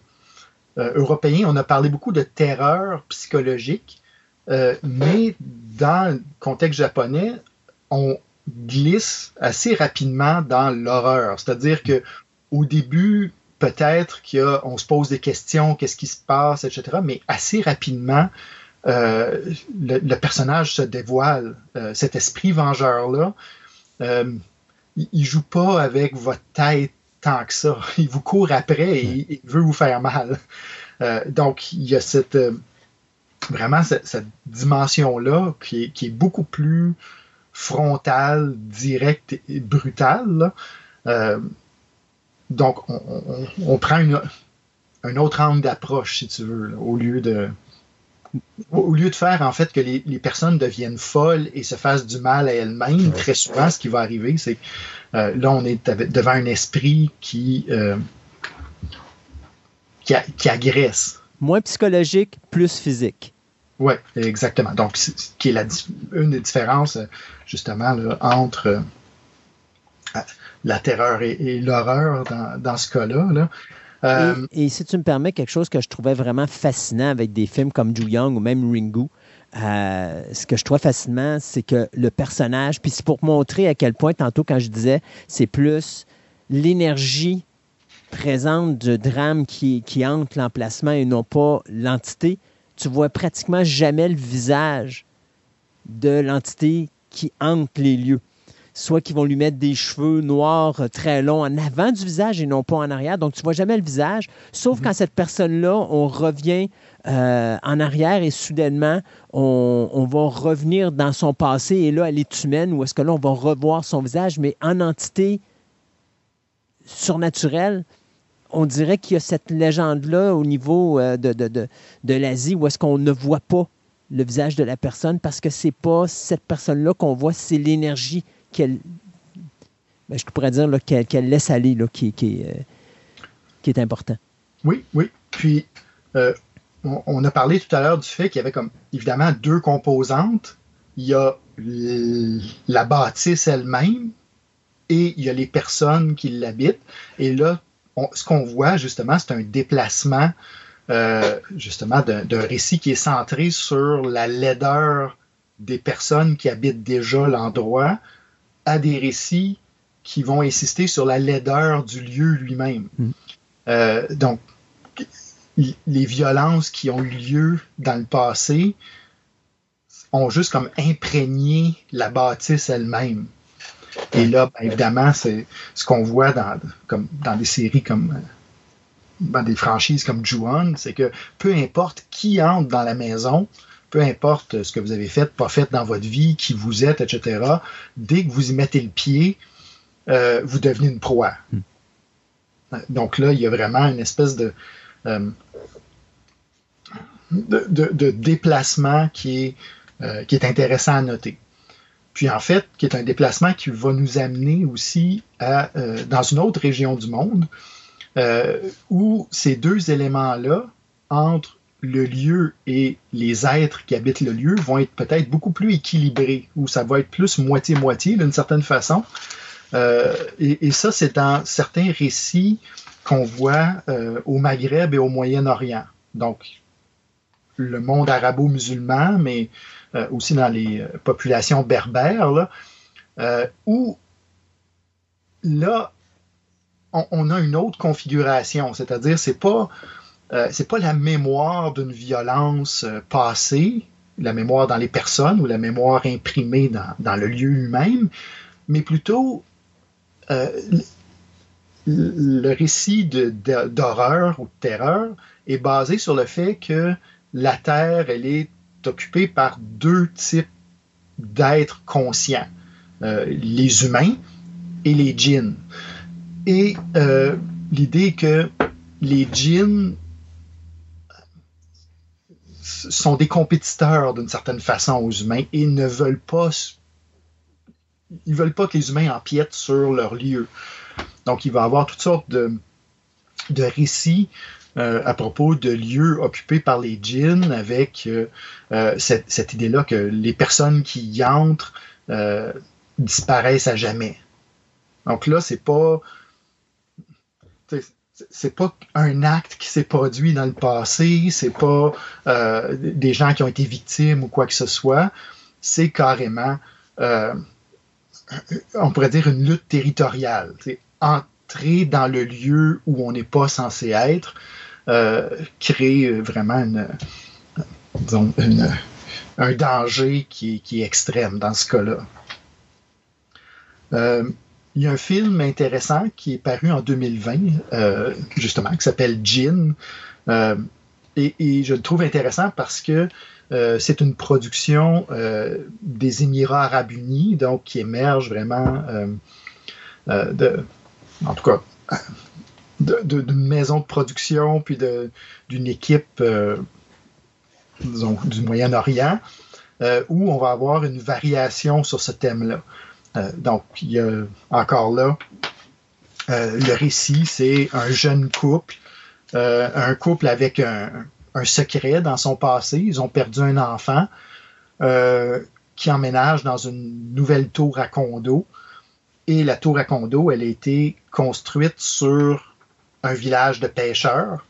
européen, on a parlé beaucoup de terreur psychologique, mais dans le contexte japonais, on glisse assez rapidement dans l'horreur. C'est-à-dire que au début, peut-être qu'on se pose des questions, qu'est-ce qui se passe, etc. Mais assez rapidement, euh, le, le, personnage se dévoile. Euh, cet esprit vengeur-là, euh, il, il joue pas avec votre tête tant que ça. Il vous court après et il, il veut vous faire mal. Donc, il y a cette vraiment cette, cette dimension-là qui est, beaucoup plus frontale, directe et brutale. Donc, on, on, on prend une, un autre angle d'approche, si tu veux, là, au lieu de au lieu de faire en fait que les, les, personnes deviennent folles et se fassent du mal à elles-mêmes, très souvent, ce qui va arriver, c'est euh, là, on est devant un esprit qui, euh, qui, a- qui agresse. Moins psychologique, plus physique. Oui, exactement. Donc, c'est- qui est la, une des différences, euh, justement, là, entre euh, la terreur et, l'horreur dans, ce cas-là. là. Euh, Et, et si tu me permets, quelque chose que je trouvais vraiment fascinant avec des films comme Ju Young ou même Ringu, euh, ce que je trouve fascinant, c'est que le personnage, puis c'est pour montrer à quel point, tantôt, quand je disais, c'est plus l'énergie présente du drame qui, qui hante l'emplacement et non pas l'entité. Tu vois pratiquement jamais le visage de l'entité qui hante les lieux. Soit qu'ils vont lui mettre des cheveux noirs euh, très longs en avant du visage et non pas en arrière. Donc, tu vois jamais le visage, sauf quand cette personne-là, on revient euh, en arrière et soudainement, on, on va revenir dans son passé et là, elle est humaine ou est-ce que là, on va revoir son visage, mais en entité surnaturelle, on dirait qu'il y a cette légende-là au niveau euh, de, de, de, de l'Asie où est-ce qu'on ne voit pas le visage de la personne parce que c'est pas cette personne-là qu'on voit, c'est l'énergie qu'elle, ben, je pourrais dire qu'elle, laisse aller là, qui, qui, euh, qui est important. Oui, oui. Puis, euh, on, a parlé tout à l'heure du fait qu'il y avait comme, évidemment, deux composantes. Il y a la bâtisse elle-même et il y a les personnes qui l'habitent. Et là, ce qu'on voit, justement, c'est un déplacement, euh, justement, d'un récit qui est centré sur la laideur des personnes qui habitent déjà l'endroit à des récits qui vont insister sur la laideur du lieu lui-même. Mm. Euh, donc, les violences qui ont eu lieu dans le passé ont juste comme imprégné la bâtisse elle-même. Et là, ben, évidemment, c'est ce qu'on voit dans, comme, dans des séries comme euh, dans des franchises comme Ju-On, c'est que peu importe qui entre dans la maison, peu importe ce que vous avez fait, pas fait dans votre vie, qui vous êtes, etc., dès que vous y mettez le pied, euh, vous devenez une proie. Donc là, il y a vraiment une espèce de, euh, de, de- de déplacement qui est, euh, qui est intéressant à noter. Puis en fait, qui est un déplacement qui va nous amener aussi à, dans une autre région du monde, où ces deux éléments-là, entre le lieu et les êtres qui habitent le lieu, vont être peut-être beaucoup plus équilibrés, où ça va être plus moitié-moitié d'une certaine façon. Euh, et, ça, c'est dans certains récits qu'on voit euh, au Maghreb et au Moyen-Orient. Donc, le monde arabo-musulman, mais euh, aussi dans les populations berbères, là, où là, on, on a une autre configuration, c'est-à-dire c'est pas euh, c'est pas la mémoire d'une violence euh, passée, la mémoire dans les personnes ou la mémoire imprimée dans, le lieu lui-même, mais plutôt euh, le, récit d'horreur ou de terreur est basé sur le fait que la Terre, elle est occupée par deux types d'êtres conscients, les humains et les djinns. Et l'idée que les djinns sont des compétiteurs d'une certaine façon aux humains et ne veulent pas ils veulent pas que les humains empiètent sur leur lieu. Donc il va y avoir toutes sortes de, de récits euh, à propos de lieux occupés par les djinns avec euh, euh, cette, cette idée-là que les personnes qui y entrent disparaissent à jamais. Donc là, c'est pas c'est pas un acte qui s'est produit dans le passé, c'est pas euh, des gens qui ont été victimes ou quoi que ce soit, c'est carrément, euh, on pourrait dire, une lutte territoriale. Entrer dans le lieu où on n'est pas censé être, euh, crée vraiment un danger qui est extrême dans ce cas-là. Il y a un film intéressant qui est paru en 2020, euh, justement, qui s'appelle Jin. Euh, et, je le trouve intéressant parce que euh, c'est une production des Émirats arabes unis, donc qui émerge vraiment de, en tout cas, d'une maison de production, puis d'une équipe, disons, du Moyen-Orient, où on va avoir une variation sur ce thème-là. Euh, donc, il y a encore là, euh, le récit, c'est un jeune couple euh, un couple avec un, secret dans son passé. Ils ont perdu un enfant qui emménage dans une nouvelle tour à condo. Et la tour à condo, elle a été construite sur un village de pêcheurs.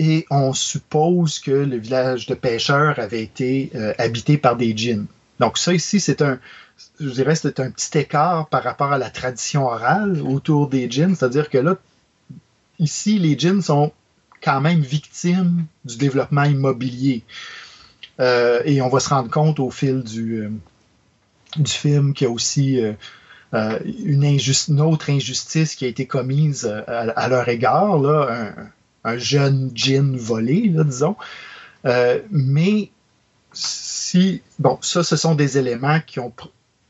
Et on suppose que le village de pêcheurs avait été habité par des djinns. Donc ça ici, c'est un, je dirais, c'est un petit écart par rapport à la tradition orale autour des djinns. C'est-à-dire que là, ici, les djinns sont quand même victimes du développement immobilier. Euh, et on va se rendre compte au fil du, euh, du film qu'il y a aussi euh, une, autre injustice qui a été commise à, leur égard, là, un, jeune djinn volé, disons. mais si, bon, ça, ce sont des éléments qui ont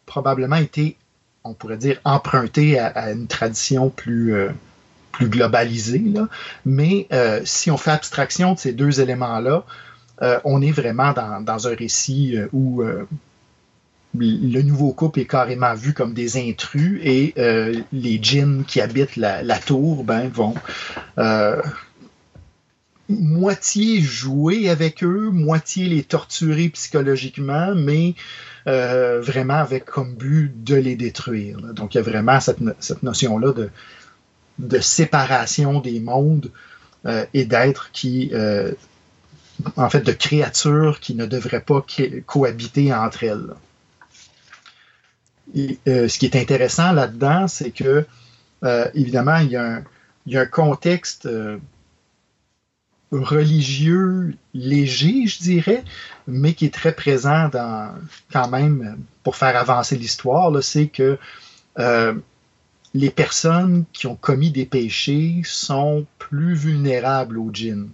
probablement été, on pourrait dire, empruntés à, une tradition plus, plus globalisé. Là. Mais euh, si on fait abstraction de ces deux éléments-là, euh, on est vraiment dans, un récit euh, où le nouveau couple est carrément vu comme des intrus et les djinns qui habitent la, tour ben, vont moitié jouer avec eux, moitié les torturer psychologiquement, mais vraiment avec comme but de les détruire. Donc il y a vraiment cette, notion-là de séparation des mondes euh, et d'êtres qui, euh, en fait, de créatures qui ne devraient pas cohabiter entre elles. Et, euh, ce qui est intéressant là-dedans, c'est que, évidemment, il y, a un, contexte religieux léger, je dirais, mais qui est très présent dans, quand même, pour faire avancer l'histoire, c'est que les personnes qui ont commis des péchés sont plus vulnérables aux djinns.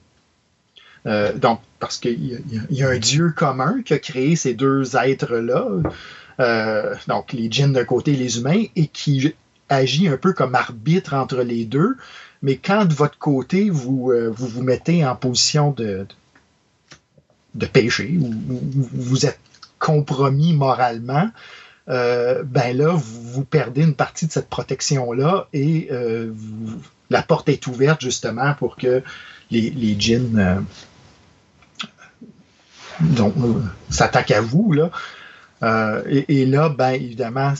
Euh, donc, parce qu'il y, a un Dieu commun qui a créé ces deux êtres-là, euh, donc les djinns d'un côté et les humains, et qui agit un peu comme arbitre entre les deux. Mais quand de votre côté, vous euh, vous, vous, mettez en position de, de péché, ou vous êtes compromis moralement, euh, ben là, vous, perdez une partie de cette protection-là et euh, la porte est ouverte justement pour que les, les djinns s'attaquent à vous. Là. Et, là, ben évidemment,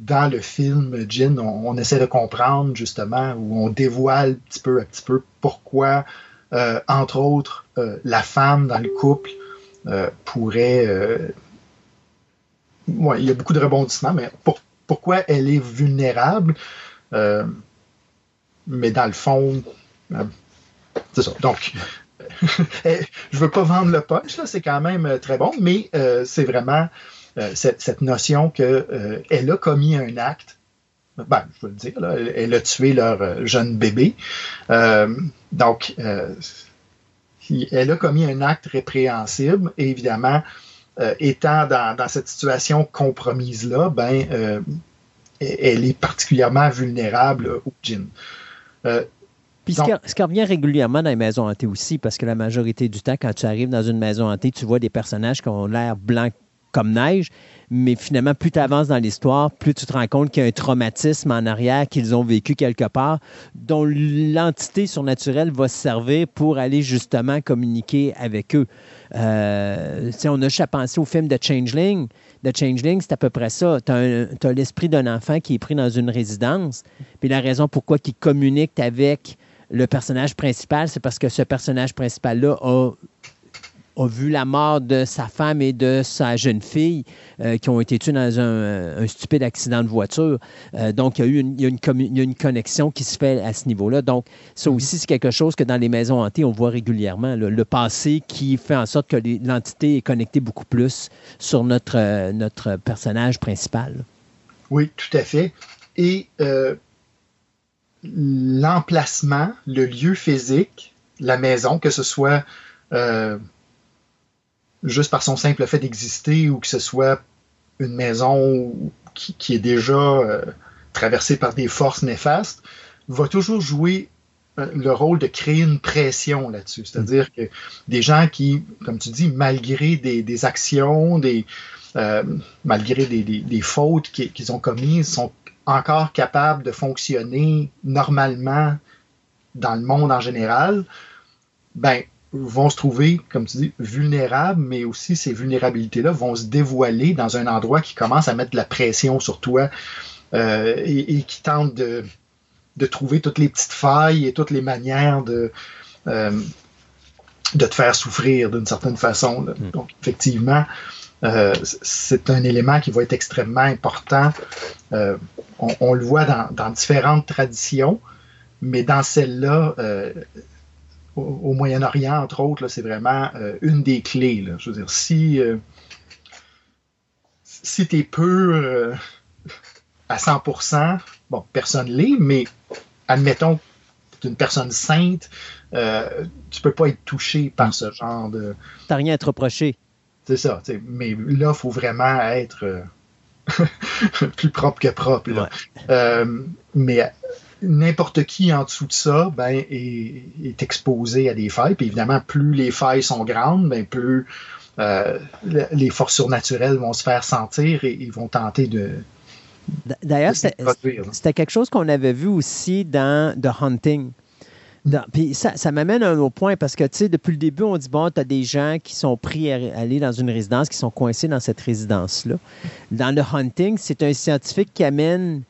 dans le film Djinn, on, essaie de comprendre justement, où on dévoile petit peu à petit peu pourquoi, entre autres, la femme dans le couple pourrait il y a beaucoup de rebondissements, mais pourquoi elle est vulnérable? Euh, mais dans le fond, euh, c'est ça. Donc, je veux pas vendre le punch, c'est quand même euh, très bon, mais c'est vraiment cette, notion qu'elle a commis un acte. Ben, je veux le dire, elle, a tué leur jeune bébé. donc, elle a commis un acte répréhensible et évidemment, euh, étant dans, cette situation compromise-là, ben, euh, elle est particulièrement vulnérable au djinn. Euh, Puis ce, qui, revient régulièrement dans les maisons hantées aussi, parce que la majorité du temps, quand tu arrives dans une maison hantée, tu vois des personnages qui ont l'air blancs comme neige, mais finalement, plus tu avances dans l'histoire, plus tu te rends compte qu'il y a un traumatisme en arrière qu'ils ont vécu quelque part, dont l'entité surnaturelle va se servir pour aller justement communiquer avec eux. Euh, on a juste à penser au film de Changeling. The Changeling, c'est à peu près ça. Tu as, l'esprit d'un enfant qui est pris dans une résidence. Puis la raison pourquoi il communique avec le personnage principal, c'est parce que ce personnage principal-là a a vu la mort de sa femme et de sa jeune fille euh, qui ont été tués dans un, stupide accident de voiture. Euh, donc, il y, a eu une, une, connexion qui se fait à ce niveau-là. Donc, ça mhm. aussi, c'est quelque chose que dans les maisons hantées, on voit régulièrement. le passé qui fait en sorte que l'entité est connectée beaucoup plus sur notre, euh, notre personnage principal. Oui, tout à fait. Et l'emplacement, le lieu physique, la maison, que ce soit juste par son simple fait d'exister ou que ce soit une maison qui, est déjà euh, traversée par des forces néfastes, va toujours jouer euh, le rôle de créer une pression là-dessus. C'est-à-dire que des gens qui, comme tu dis, malgré des, actions, des, euh, malgré des, fautes qu'ils ont commises, sont encore capables de fonctionner normalement dans le monde en général, ben, vont se trouver, comme tu dis, vulnérables, mais aussi ces vulnérabilités-là vont se dévoiler dans un endroit qui commence à mettre de la pression sur toi euh, et, qui tente de, de, trouver toutes les petites failles et toutes les manières de, euh, de te faire souffrir d'une certaine façon. Mm. Donc, effectivement, euh, c'est un élément qui va être extrêmement important. On, le voit dans, dans, différentes traditions, mais dans celle-là, au, Moyen-Orient, entre autres, c'est vraiment euh, une des clés. Je veux dire, si, euh, si tu es pur euh, à 100%, bon, personne l'est, mais admettons que tu es une personne sainte, tu peux pas être touché par ce genre de. T'as rien à te reprocher. C'est ça. Mais là, il faut vraiment être plus propre que propre. mais n'importe qui en dessous de ça ben, est, exposé à des failles. Puis évidemment, plus les failles sont grandes, ben, plus euh, les forces surnaturelles vont se faire sentir et ils vont tenter de. D'ailleurs, c'était quelque chose qu'on avait vu aussi dans The Hunting. puis ça, ça m'amène à un autre point parce que, tu sais, depuis le début, on dit, bon, tu as des gens qui sont pris à aller dans une résidence, qui sont coincés dans cette résidence-là. Dans The Hunting, c'est un scientifique qui amène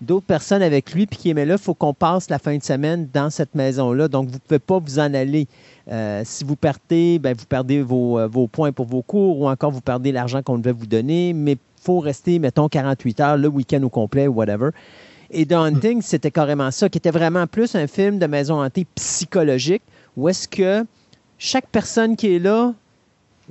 d'autres personnes avec lui, puis qui est là, il faut qu'on passe la fin de semaine dans cette maison-là. Donc, vous ne pouvez pas vous en aller. Euh, si vous partez, ben, vous perdez vos, euh, vos, points pour vos cours ou encore vous perdez l'argent qu'on devait vous donner, mais il faut rester, mettons, 48 heures, le week-end au complet whatever. Et The Hunting, c'était carrément ça, qui était vraiment plus un film de maison hantée psychologique, où est-ce que chaque personne qui est là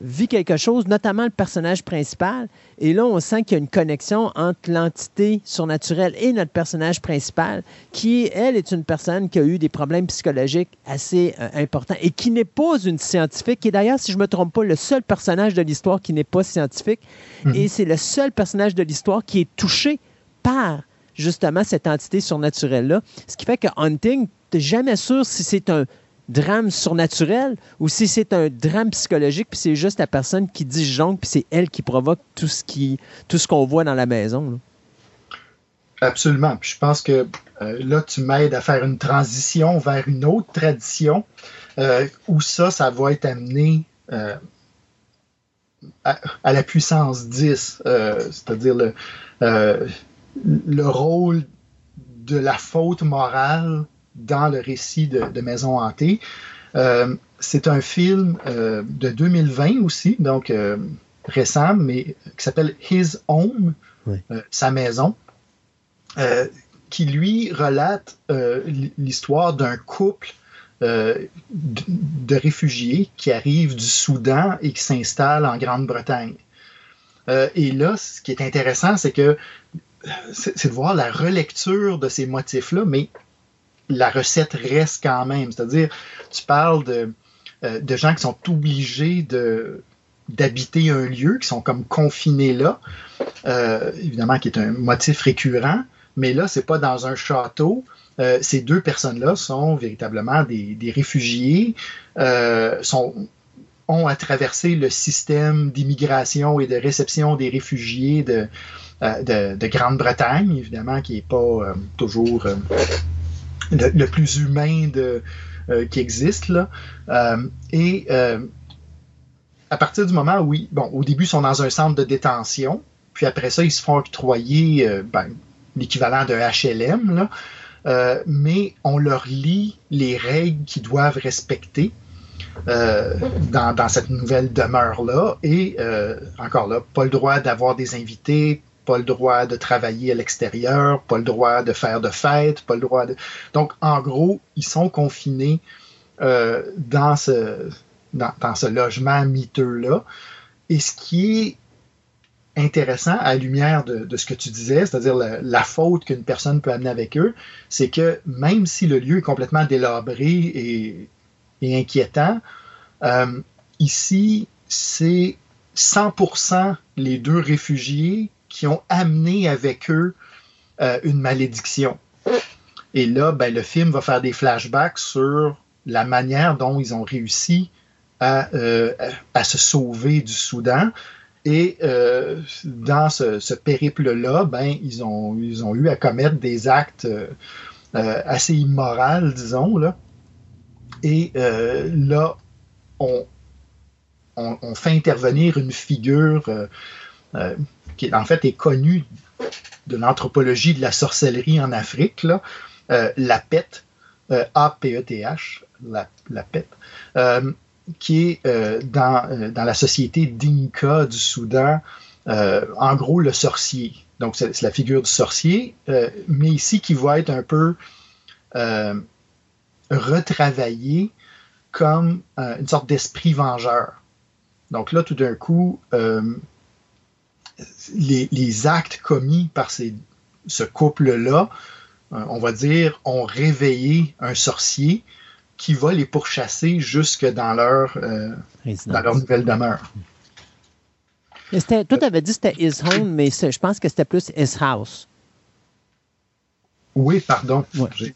vit quelque chose, notamment le personnage principal. Et là, on sent qu'il y a une connexion entre l'entité surnaturelle et notre personnage principal, qui, elle, est une personne qui a eu des problèmes psychologiques assez euh, importants et qui n'est pas une scientifique, qui est d'ailleurs, si je ne me trompe pas, le seul personnage de l'histoire qui n'est pas scientifique. Mhm. Et c'est le seul personnage de l'histoire qui est touché par justement cette entité surnaturelle-là. Ce qui fait que Hunting, tu n'es jamais sûr si c'est un drame surnaturel ou si c'est un drame psychologique, puis c'est juste la personne qui disjoncte, puis c'est elle qui provoque tout ce qui tout ce qu'on voit dans la maison. Absolument. Puis je pense que euh, là, tu m'aides à faire une transition vers une autre tradition euh, où ça, ça va être amené euh, à, la puissance 10, c'est-à-dire le rôle de la faute morale dans le récit de, Maison hantée. Euh, c'est un film euh, de 2020 aussi, donc euh, récent, mais qui s'appelle His Home, sa maison, qui lui relate l'histoire d'un couple de, réfugiés qui arrivent du Soudan et qui s'installent en Grande-Bretagne. et là, ce qui est intéressant, c'est que c'est de voir la relecture de ces motifs-là, mais la recette reste quand même. C'est-à-dire, tu parles de, euh, gens qui sont obligés d'habiter un lieu, qui sont comme confinés là, euh, évidemment qui est un motif récurrent, mais là, c'est pas dans un château. Euh, ces deux personnes-là sont véritablement des, des réfugiés, sont, ont à traverser le système d'immigration et de réception des réfugiés de, de, de Grande-Bretagne, évidemment, qui n'est pas toujours le, plus humain euh, qui existe. Là. Euh, et euh, à partir du moment où, bon, au début, ils sont dans un centre de détention, puis après ça, ils se font octroyer ben, l'équivalent de HLM, mais on leur lit les règles qu'ils doivent respecter. dans, cette nouvelle demeure-là. Et encore là, pas le droit d'avoir des invités, pas le droit de travailler à l'extérieur, pas le droit de faire de fêtes, pas le droit de... Donc, en gros, ils sont confinés euh, dans, ce, logement miteux-là. Et ce qui est intéressant à la lumière de, ce que tu disais, c'est-à-dire la, faute qu'une personne peut amener avec eux, c'est que même si le lieu est complètement délabré et, inquiétant, euh, ici, c'est 100% les deux réfugiés qui ont amené avec eux euh, une malédiction. Et là, ben, le film va faire des flashbacks sur la manière dont ils ont réussi à, euh, à se sauver du Soudan. Et euh, dans ce, périple-là, ben, ils, ont, ils ont eu à commettre des actes assez immorale, disons. Là. Et là, on, on, fait intervenir une figure qui, en fait, est connue de l'anthropologie de la sorcellerie en Afrique, là, la PET, A-P-E-T-H, la, la PET, qui est euh, dans, euh, dans, la société Dinka du Soudan, euh, en gros le sorcier. Donc c'est la figure du sorcier, mais ici qui va être un peu retravaillé comme une sorte d'esprit vengeur. Donc là, tout d'un coup, les, les, actes commis par ces, ce couple-là, on va dire, ont réveillé un sorcier qui va les pourchasser jusque dans leur, euh, dans leur nouvelle demeure. Toi, tu avais dit que c'était his home, mais je pense que c'était plus his house. Oui, pardon.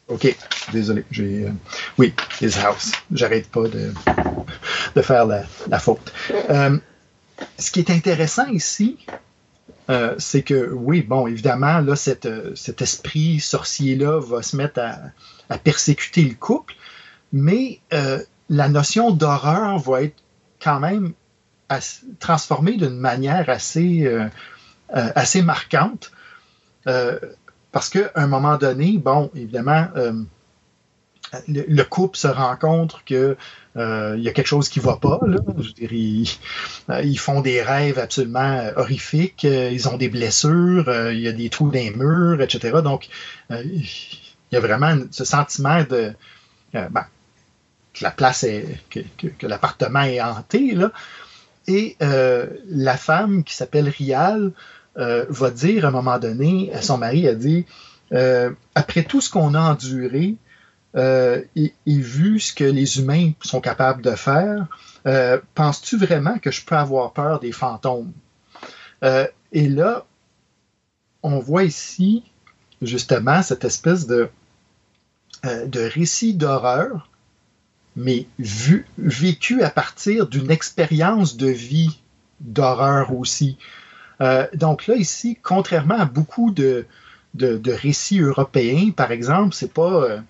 OK, désolé. Euh, oui, his house. J'arrête pas de, de faire la, la faute. Euh, ce qui est intéressant ici, c'est que, oui, bon, évidemment, là, cet esprit sorcier-là va se mettre à, persécuter le couple, mais euh, la notion d'horreur va être quand même transformée d'une manière assez, euh, euh, assez marquante. parce qu'à un moment donné, bon, évidemment, le, couple se rend compte qu'il il y a quelque chose qui ne va pas. Là. Je dirais, ils, font des rêves absolument horrifiques, ils ont des blessures, il y a des trous dans les murs, etc. Donc, il y a vraiment ce sentiment de. Ben, que la place est, que, l'appartement est hanté, là. Et euh, la femme qui s'appelle Rial euh, va dire à un moment donné à son mari, elle dit euh, après tout ce qu'on a enduré et, vu ce que les humains sont capables de faire, penses-tu vraiment que je peux avoir peur des fantômes? Et là, on voit ici justement cette espèce de de récit d'horreur mais vécu à partir d'une expérience de vie d'horreur aussi. Euh, donc là, ici, contrairement à beaucoup de, de, récits européens, par exemple, c'est pas.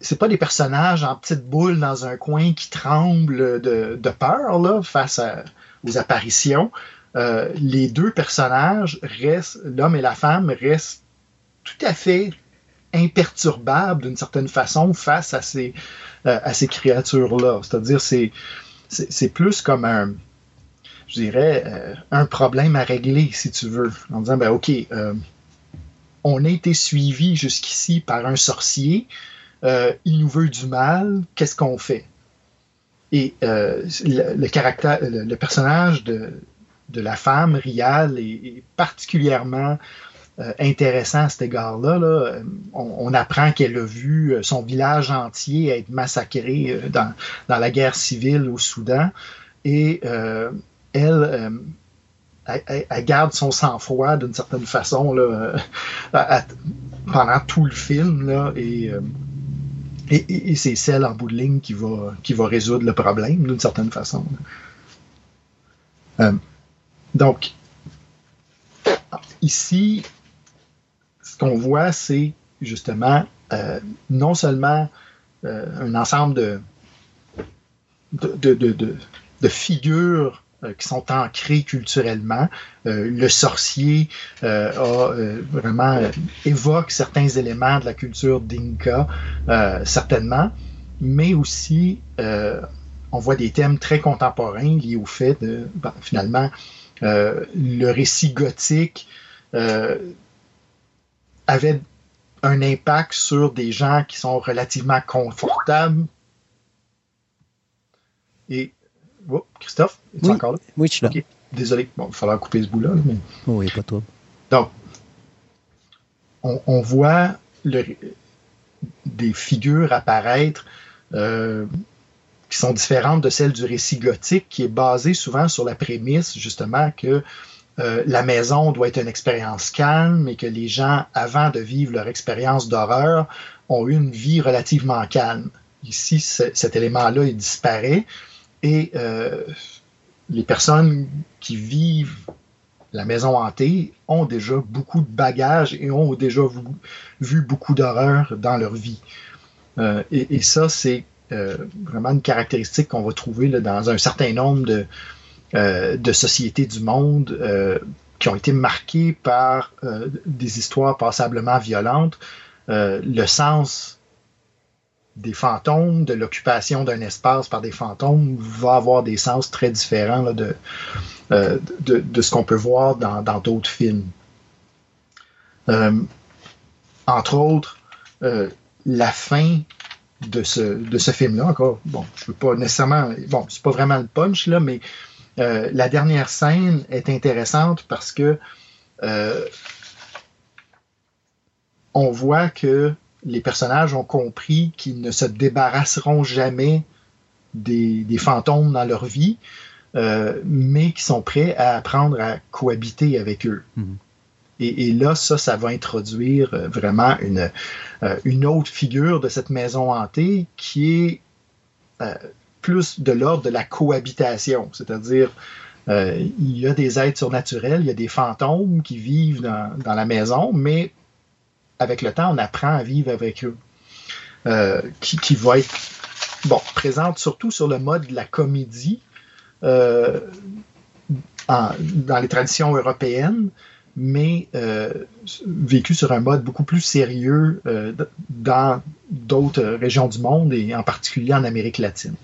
C'est pas des personnages en petite boule dans un coin qui tremblent de, peur là, face aux apparitions. Euh, les deux personnages restent, l'homme et la femme restent tout à fait imperturbable d'une certaine façon face à ces, euh, à ces créatures-là. C'est-à-dire, c'est, c'est, plus comme un, je dirais, euh, un problème à régler, si tu veux, en disant, ben OK, on a été suivi jusqu'ici par un sorcier, il nous veut du mal, qu'est-ce qu'on fait? Et le, caractère, le, personnage de, la femme, Rial, est particulièrement euh, intéressant à cet égard-là. Là. On, apprend qu'elle a vu euh, son village entier être massacré euh, dans, dans la guerre civile au Soudan. Et elle, elle, garde son sang-froid d'une certaine façon là, pendant tout le film. Là, et, c'est celle en bout de ligne qui va, résoudre le problème d'une certaine façon. donc, ici, ce qu'on voit, c'est justement euh, non seulement euh, un ensemble de, figures euh, qui sont ancrées culturellement. le sorcier a vraiment évoque certains éléments de la culture d'Inca, certainement, mais aussi on voit des thèmes très contemporains liés au fait de ben, finalement le récit gothique avait un impact sur des gens qui sont relativement confortables. Et. Oh, Christophe, es-tu encore là? Oui, je suis là. Désolé, bon, il va falloir couper ce bout-là. Mais... Oui, pas toi. Donc, on, voit le, des figures apparaître euh, qui sont différentes de celles du récit gothique, qui est basé souvent sur la prémisse, justement, que euh, la maison doit être une expérience calme et que les gens, avant de vivre leur expérience d'horreur, ont eu une vie relativement calme. Ici, cet élément-là, il disparaît et euh, les personnes qui vivent la maison hantée ont déjà beaucoup de bagages et ont déjà vu, beaucoup d'horreurs dans leur vie. Euh, et, ça, c'est euh, vraiment une caractéristique qu'on va trouver dans un certain nombre de, de sociétés du monde qui ont été marquées par des histoires passablement violentes. Le sens des fantômes, de l'occupation d'un espace par des fantômes, va avoir des sens très différents euh, de, ce qu'on peut voir dans d'autres films. Euh, entre autres, euh, la fin de ce, film-là, encore, bon, je ne veux pas nécessairement, bon, c'est pas vraiment le punch, là, mais la dernière scène est intéressante parce que on voit que les personnages ont compris qu'ils ne se débarrasseront jamais des, des fantômes dans leur vie, euh, mais qui sont prêts à apprendre à cohabiter avec eux. Mhm. Et, et, là, ça, ça va introduire euh, vraiment une, euh, une autre figure de cette maison hantée qui est plus de l'ordre de la cohabitation, c'est-à-dire il y a des êtres surnaturels, il y a des fantômes qui vivent dans, dans la maison, mais avec le temps, on apprend à vivre avec eux. Euh, qui, qui, va être bon, présente surtout sur le mode de la comédie euh, dans les traditions européennes, mais euh, vécu sur un mode beaucoup plus sérieux euh, dans d'autres régions du monde et en particulier en Amérique latine.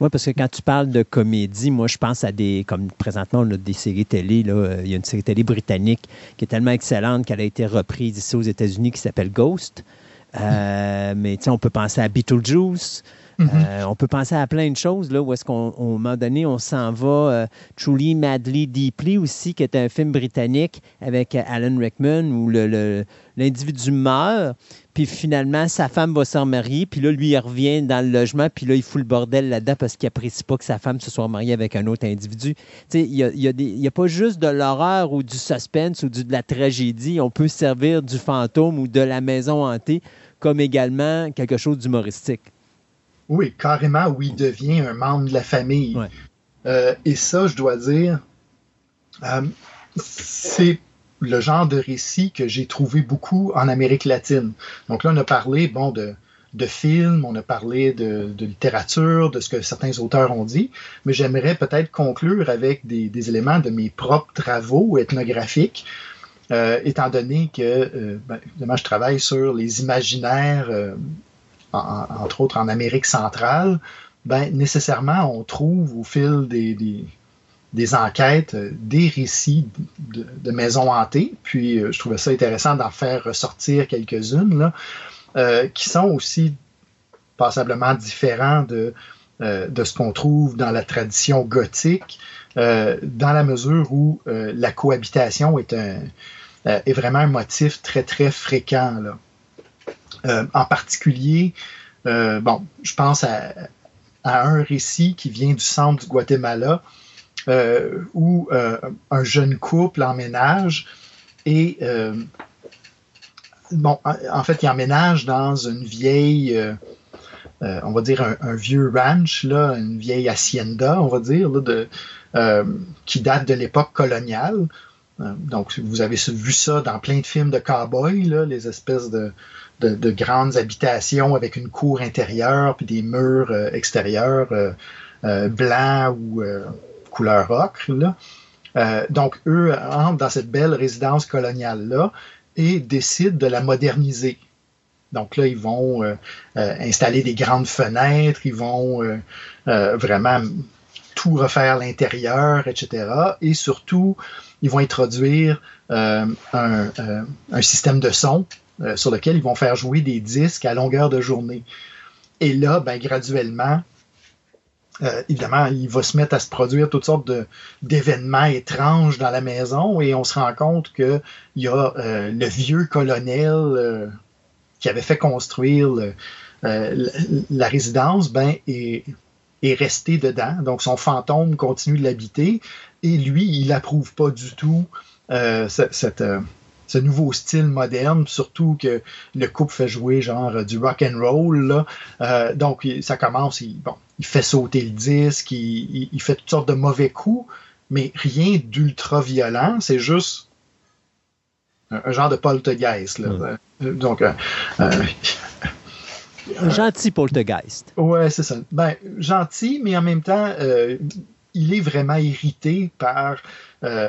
Oui, parce que quand tu parles de comédie, moi, je pense à des. Comme présentement, on a des séries télé. Là, il y a une série télé britannique qui est tellement excellente qu'elle a été reprise ici aux États-Unis qui s'appelle Ghost. Euh, mais tu sais, on peut penser à Beetlejuice. Mm -hmm. euh, on peut penser à plein de choses, là, où est-ce qu'à un moment donné, on s'en va. Euh, Truly, Madly, Deeply aussi, qui est un film britannique avec euh, Alan Rickman, où l'individu meurt, puis finalement, sa femme va se remarier, puis là, lui, il revient dans le logement, puis là, il fout le bordel là-dedans parce qu'il apprécie pas que sa femme se soit mariée avec un autre individu. Tu sais, il n'y a, a, a, pas juste de l'horreur ou du suspense ou du, de la tragédie. On peut servir du fantôme ou de la maison hantée comme également quelque chose d'humoristique. Oui, carrément, où il devient un membre de la famille. Ouais. Euh, et ça, je dois dire, euh, c'est le genre de récit que j'ai trouvé beaucoup en Amérique latine. Donc là, on a parlé, bon, de, films, on a parlé de, littérature, de ce que certains auteurs ont dit, mais j'aimerais peut-être conclure avec des, éléments de mes propres travaux ethnographiques, euh, étant donné que, euh, ben, je travaille sur les imaginaires euh, en, entre autres en Amérique centrale, ben, nécessairement, on trouve au fil des, des enquêtes des récits de, maisons hantées. Puis, euh, je trouvais ça intéressant d'en faire ressortir quelques-unes, euh, qui sont aussi passablement différents de, euh, ce qu'on trouve dans la tradition gothique, euh, dans la mesure où euh, la cohabitation est, un, est vraiment un motif très, très fréquent. Euh, en particulier, euh, bon, je pense à, un récit qui vient du centre du Guatemala euh, où un jeune couple emménage et bon, en fait, il emménage dans une vieille, on va dire un, vieux ranch là, une vieille hacienda, on va dire, là, de, qui date de l'époque coloniale. Donc, vous avez vu ça dans plein de films de cow-boys, les espèces de, de, de, grandes habitations avec une cour intérieure puis des murs euh, extérieurs euh, euh, blancs ou couleur ocre. Là. donc, eux entrent dans cette belle résidence coloniale-là et décident de la moderniser. Donc là, ils vont installer des grandes fenêtres, ils vont vraiment tout refaire l'intérieur, etc. Et surtout, ils vont introduire un, un système de son euh, sur lequel ils vont faire jouer des disques à longueur de journée. Et là, ben, graduellement, euh, évidemment, il va se mettre à se produire toutes sortes d'événements étranges dans la maison et on se rend compte qu'il y a euh, le vieux colonel euh, qui avait fait construire la, résidence ben, est, est resté dedans. Donc son fantôme continue de l'habiter et lui, il n'approuve pas du tout cette ce nouveau style moderne, surtout que le couple fait jouer genre du rock and roll. Là. Euh, donc ça commence, il, bon, il fait sauter le disque, il, il, fait toutes sortes de mauvais coups, mais rien d'ultra violent, c'est juste un, un genre de poltergeist. Là. Euh, Donc, euh, euh, Un gentil poltergeist. Ouais, c'est ça. Ben, gentil, mais en même temps, il est vraiment irrité par euh,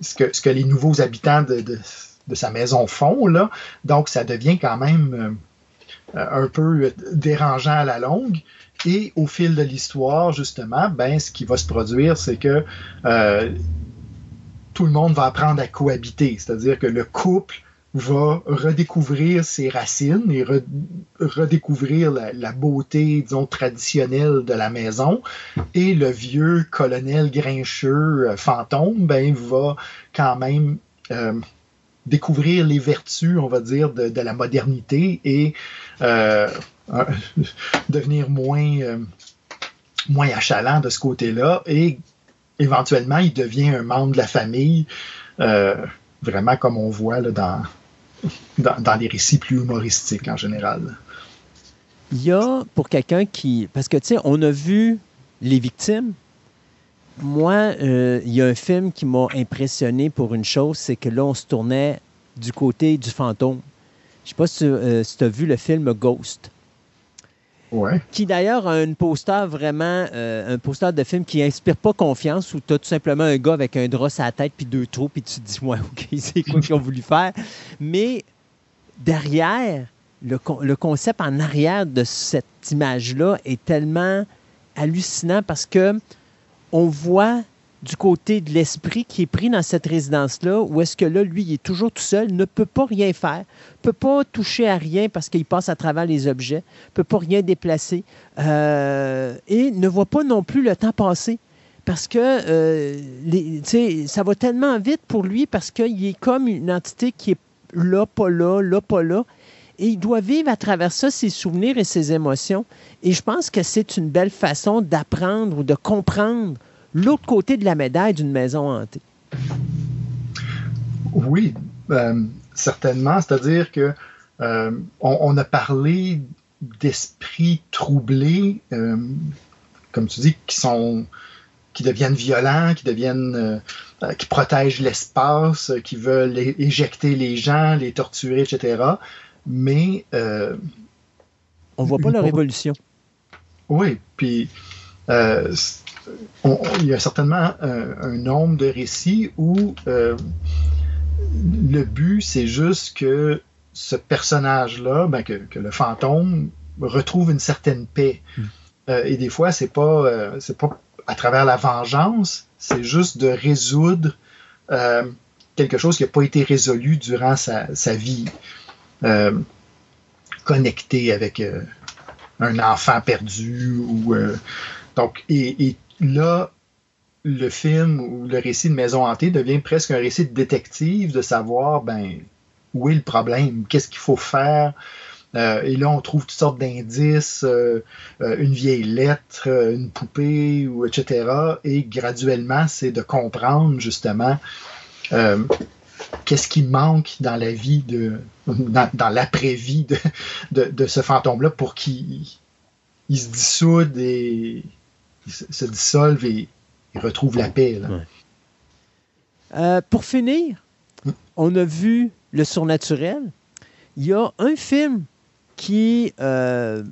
ce, que, les nouveaux habitants de sa maison font. Là. Donc, ça devient quand même euh, un peu dérangeant à la longue. Et au fil de l'histoire, justement, ben, ce qui va se produire, c'est que euh, tout le monde va apprendre à cohabiter. C'est-à-dire que le couple va redécouvrir ses racines et re- redécouvrir la, beauté, disons, traditionnelle de la maison. Et le vieux colonel grincheux euh, fantôme, ben, va quand même euh, découvrir les vertus, on va dire, de, la modernité et euh, devenir moins, moins achalant de ce côté-là. Et éventuellement, il devient un membre de la famille, vraiment comme on voit dans, dans, les récits plus humoristiques en général. Il y a, pour quelqu'un qui... Parce que, tu sais, on a vu Les Victimes. Moi, euh, il y a un film qui m'a impressionné pour une chose, c'est que là, on se tournait du côté du fantôme. Je sais pas si, euh, tu as vu le film Ghost. Qui d'ailleurs a un poster vraiment, euh, un poster de film qui inspire pas confiance, où tu as tout simplement un gars avec un drap à la tête puis deux trous, puis tu te dis, ouais, ok, c'est quoi qu'ils ont voulu faire? Mais derrière, le, le concept en arrière de cette image-là est tellement hallucinant parce que on voit du côté de l'esprit qui est pris dans cette résidence-là, où est-ce que là, lui, il est toujours tout seul, ne peut pas rien faire, peut pas toucher à rien parce qu'il passe à travers les objets, peut pas rien déplacer, euh, et ne voit pas non plus le temps passer. Parce que euh, les- ça va tellement vite pour lui parce qu'il est comme une entité qui est là, pas là, là, pas là. Et il doit vivre à travers ça ses souvenirs et ses émotions. Et je pense que c'est une belle façon d'apprendre ou de comprendre l'autre côté de la médaille d'une maison hantée. Oui, euh, certainement. C'est-à-dire que euh, on, on a parlé d'esprits troublés, euh, comme tu dis, qui sont qui deviennent violents, qui deviennent qui protègent l'espace, qui veulent éjecter les gens, les torturer, etc. Mais On voit pas leur évolution. oui, puis euh, on- il y a certainement un, un nombre de récits où euh, le but, c'est juste que ce personnage-là, ben, que, que le fantôme, retrouve une certaine paix. Euh, et des fois, c'est pas, euh, c'est pas à travers la vengeance, c'est juste de résoudre euh, quelque chose qui n'a pas été résolu durant sa, sa vie. Euh, connecté avec euh, un enfant perdu ou euh, donc et, et là le film ou le récit de Maison hantée devient presque un récit de détective de savoir ben où est le problème, qu'est-ce qu'il faut faire. Euh, et là, on trouve toutes sortes d'indices, euh, euh, une vieille lettre, une poupée, ou etc. Et graduellement, c'est de comprendre justement qu'est-ce qui manque dans la vie de dans, l'après-vie de, de, ce fantôme-là pour qu'il il se dissoude et se, se dissolve et il retrouve la paix. là. Ouais. Euh, pour finir, on a vu le surnaturel. Il y a un film qui est euh,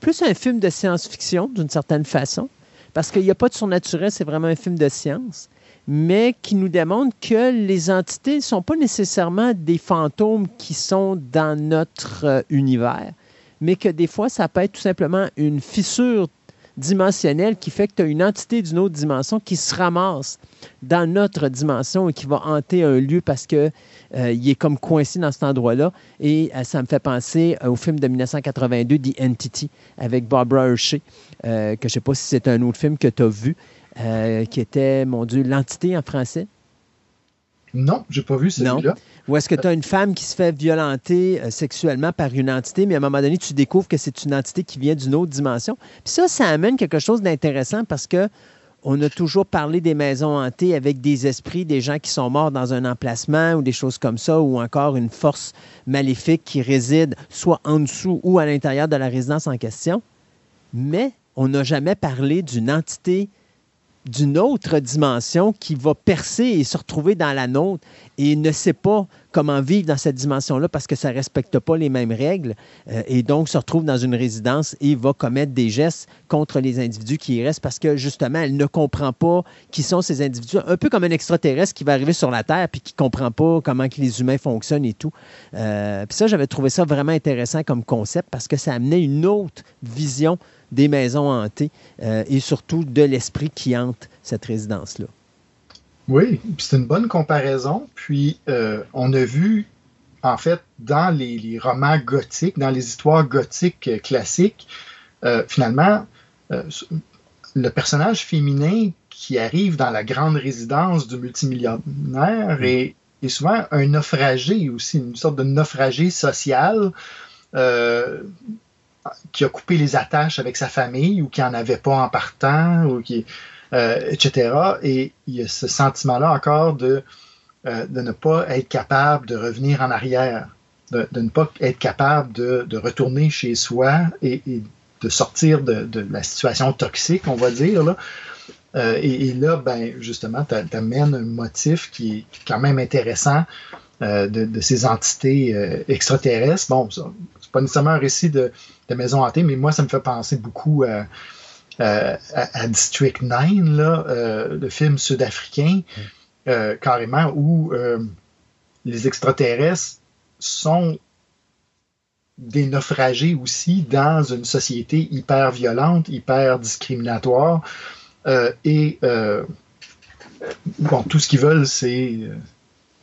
plus un film de science-fiction d'une certaine façon, parce qu'il n'y a pas de surnaturel, c'est vraiment un film de science, mais qui nous démontre que les entités ne sont pas nécessairement des fantômes qui sont dans notre euh, univers, mais que des fois, ça peut être tout simplement une fissure dimensionnelle qui fait que tu as une entité d'une autre dimension qui se ramasse dans notre dimension et qui va hanter un lieu parce que euh, il est comme coincé dans cet endroit-là. Et euh, ça me fait penser euh, au film de 1982, The Entity, avec Barbara Hershey, que je ne sais pas si c'est un autre film que tu as vu, qui était, mon Dieu, L'Entité en français. Non, j'ai pas vu celui-là. Ou est-ce que tu as une femme qui se fait violenter euh, sexuellement par une entité, mais à un moment donné, tu découvres que c'est une entité qui vient d'une autre dimension? Puis ça, ça amène quelque chose d'intéressant parce que on a toujours parlé des maisons hantées avec des esprits, des gens qui sont morts dans un emplacement ou des choses comme ça, ou encore une force maléfique qui réside soit en dessous ou à l'intérieur de la résidence en question. Mais on n'a jamais parlé d'une entité d'une autre dimension qui va percer et se retrouver dans la nôtre et ne sait pas comment vivre dans cette dimension-là parce que ça ne respecte pas les mêmes règles euh, et donc se retrouve dans une résidence et va commettre des gestes contre les individus qui y restent parce que justement, elle ne comprend pas qui sont ces individus. Un peu comme un extraterrestre qui va arriver sur la Terre puis qui ne comprend pas comment les humains fonctionnent et tout. Euh, puis ça, j'avais trouvé ça vraiment intéressant comme concept parce que ça amenait une autre vision des maisons hantées euh, et surtout de l'esprit qui hante cette résidence-là. Oui, c'est une bonne comparaison. Puis euh, on a vu, en fait, dans les, romans gothiques, dans les histoires gothiques euh, classiques, finalement, le personnage féminin qui arrive dans la grande résidence du multimillionnaire mm. est, est, souvent un naufragé aussi, une sorte de naufragé social qui a coupé les attaches avec sa famille ou qui n'en avait pas en partant, ou qui, euh, etc. Et il y a ce sentiment-là encore de, euh, de ne pas être capable de revenir en arrière, de, ne pas être capable de, de retourner chez soi et, de sortir de, la situation toxique, on va dire. Là. Euh, et, là, ben, justement, tu amènes un motif qui est quand même intéressant de, ces entités extraterrestres. Bon, c'est pas nécessairement un récit de, de maison hantée, mais moi, ça me fait penser beaucoup à, District 9, là, euh, le film sud-africain, euh, carrément, où euh, les extraterrestres sont des naufragés aussi dans une société hyper violente, hyper discriminatoire. et bon, tout ce qu'ils veulent, c'est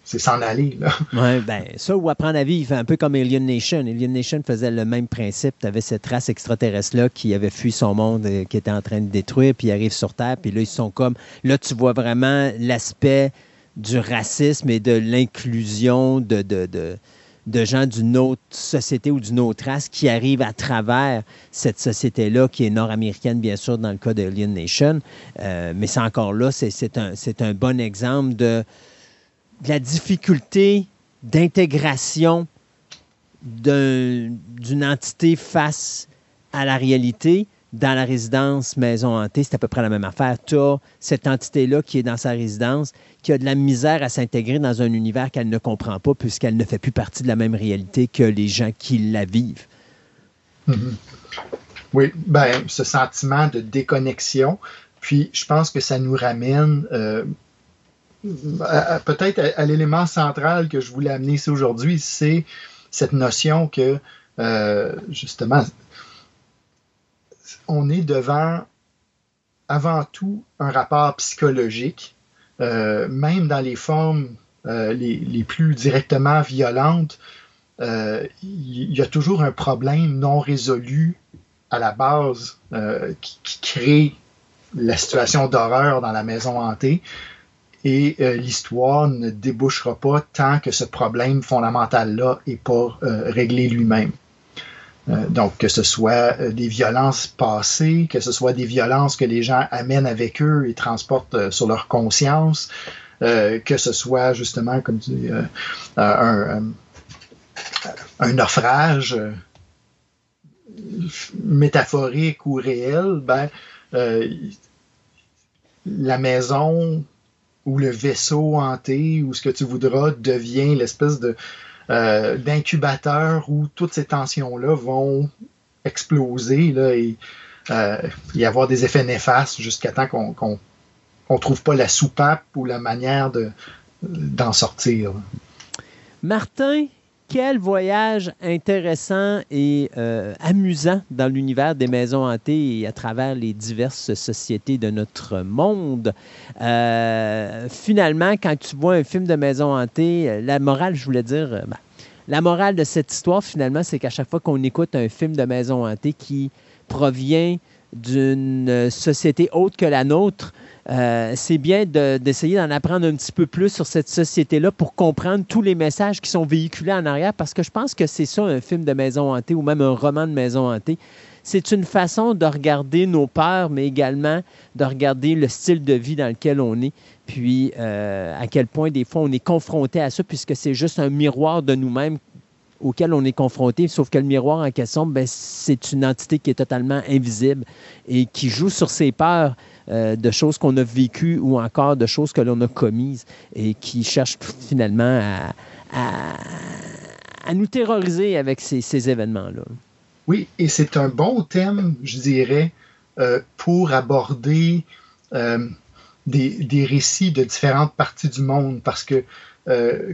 c'est s'en aller. Là. Ouais, ben, ça ou apprendre à vivre, un peu comme Alien Nation. Alien Nation faisait le même principe. Tu avais cette race extraterrestre-là qui avait fui son monde, euh, qui était en train de détruire, puis ils arrivent sur Terre, puis là, ils sont comme. Là, tu vois vraiment l'aspect du racisme et de l'inclusion de, gens d'une autre société ou d'une autre race qui arrivent à travers cette société-là, qui est nord-américaine, bien sûr, dans le cas d'Alien Nation. Euh, mais c'est encore là, c'est un bon exemple de de la difficulté d'intégration d'une entité face à la réalité dans la résidence maison hantée, c'est à peu près la même affaire. Tu as cette entité-là qui est dans sa résidence, qui a de la misère à s'intégrer dans un univers qu'elle ne comprend pas puisqu'elle ne fait plus partie de la même réalité que les gens qui la vivent. Mm-hmm. Oui, ben, ce sentiment de déconnexion, puis je pense que ça nous ramène euh, peut-être à, l'élément central que je voulais amener ici aujourd'hui, c'est cette notion que, euh, justement, on est devant avant tout un rapport psychologique, euh, même dans les formes euh, les, plus directement violentes, il y, a toujours un problème non résolu à la base qui, crée la situation d'horreur dans la maison hantée et euh, l'histoire ne débouchera pas tant que ce problème fondamental-là n'est pas euh, réglé lui-même. Euh, donc, que ce soit des violences passées, que ce soit des violences que les gens amènent avec eux et transportent sur leur conscience, que ce soit justement, comme tu dis, un, un, naufrage métaphorique ou réel, ben, la maison où le vaisseau hanté ou ce que tu voudras devient l'espèce de euh, d'incubateur où toutes ces tensions-là vont exploser là, et euh, y avoir des effets néfastes jusqu'à temps qu'on ne trouve pas la soupape ou la manière d'en sortir. Martin, quel voyage intéressant et euh, amusant dans l'univers des maisons hantées et à travers les diverses sociétés de notre monde. Euh, finalement, quand tu vois un film de maison hantée, la morale, je voulais dire, euh, ben, la morale de cette histoire, finalement, c'est qu'à chaque fois qu'on écoute un film de maison hantée qui provient d'une société autre que la nôtre, euh, c'est bien d'essayer d'en apprendre un petit peu plus sur cette société-là pour comprendre tous les messages qui sont véhiculés en arrière, parce que je pense que c'est ça un film de maison hantée ou même un roman de maison hantée. C'est une façon de regarder nos peurs, mais également de regarder le style de vie dans lequel on est, puis euh, à quel point des fois on est confronté à ça, puisque c'est juste un miroir de nous-mêmes auquel on est confronté, sauf que le miroir en question, ben, c'est une entité qui est totalement invisible et qui joue sur ses peurs euh, de choses qu'on a vécues ou encore de choses que l'on a commises et qui cherche finalement à, nous terroriser avec ces, événements-là. Oui, et c'est un bon thème, je dirais, euh, pour aborder euh, des, des, récits de différentes parties du monde parce que,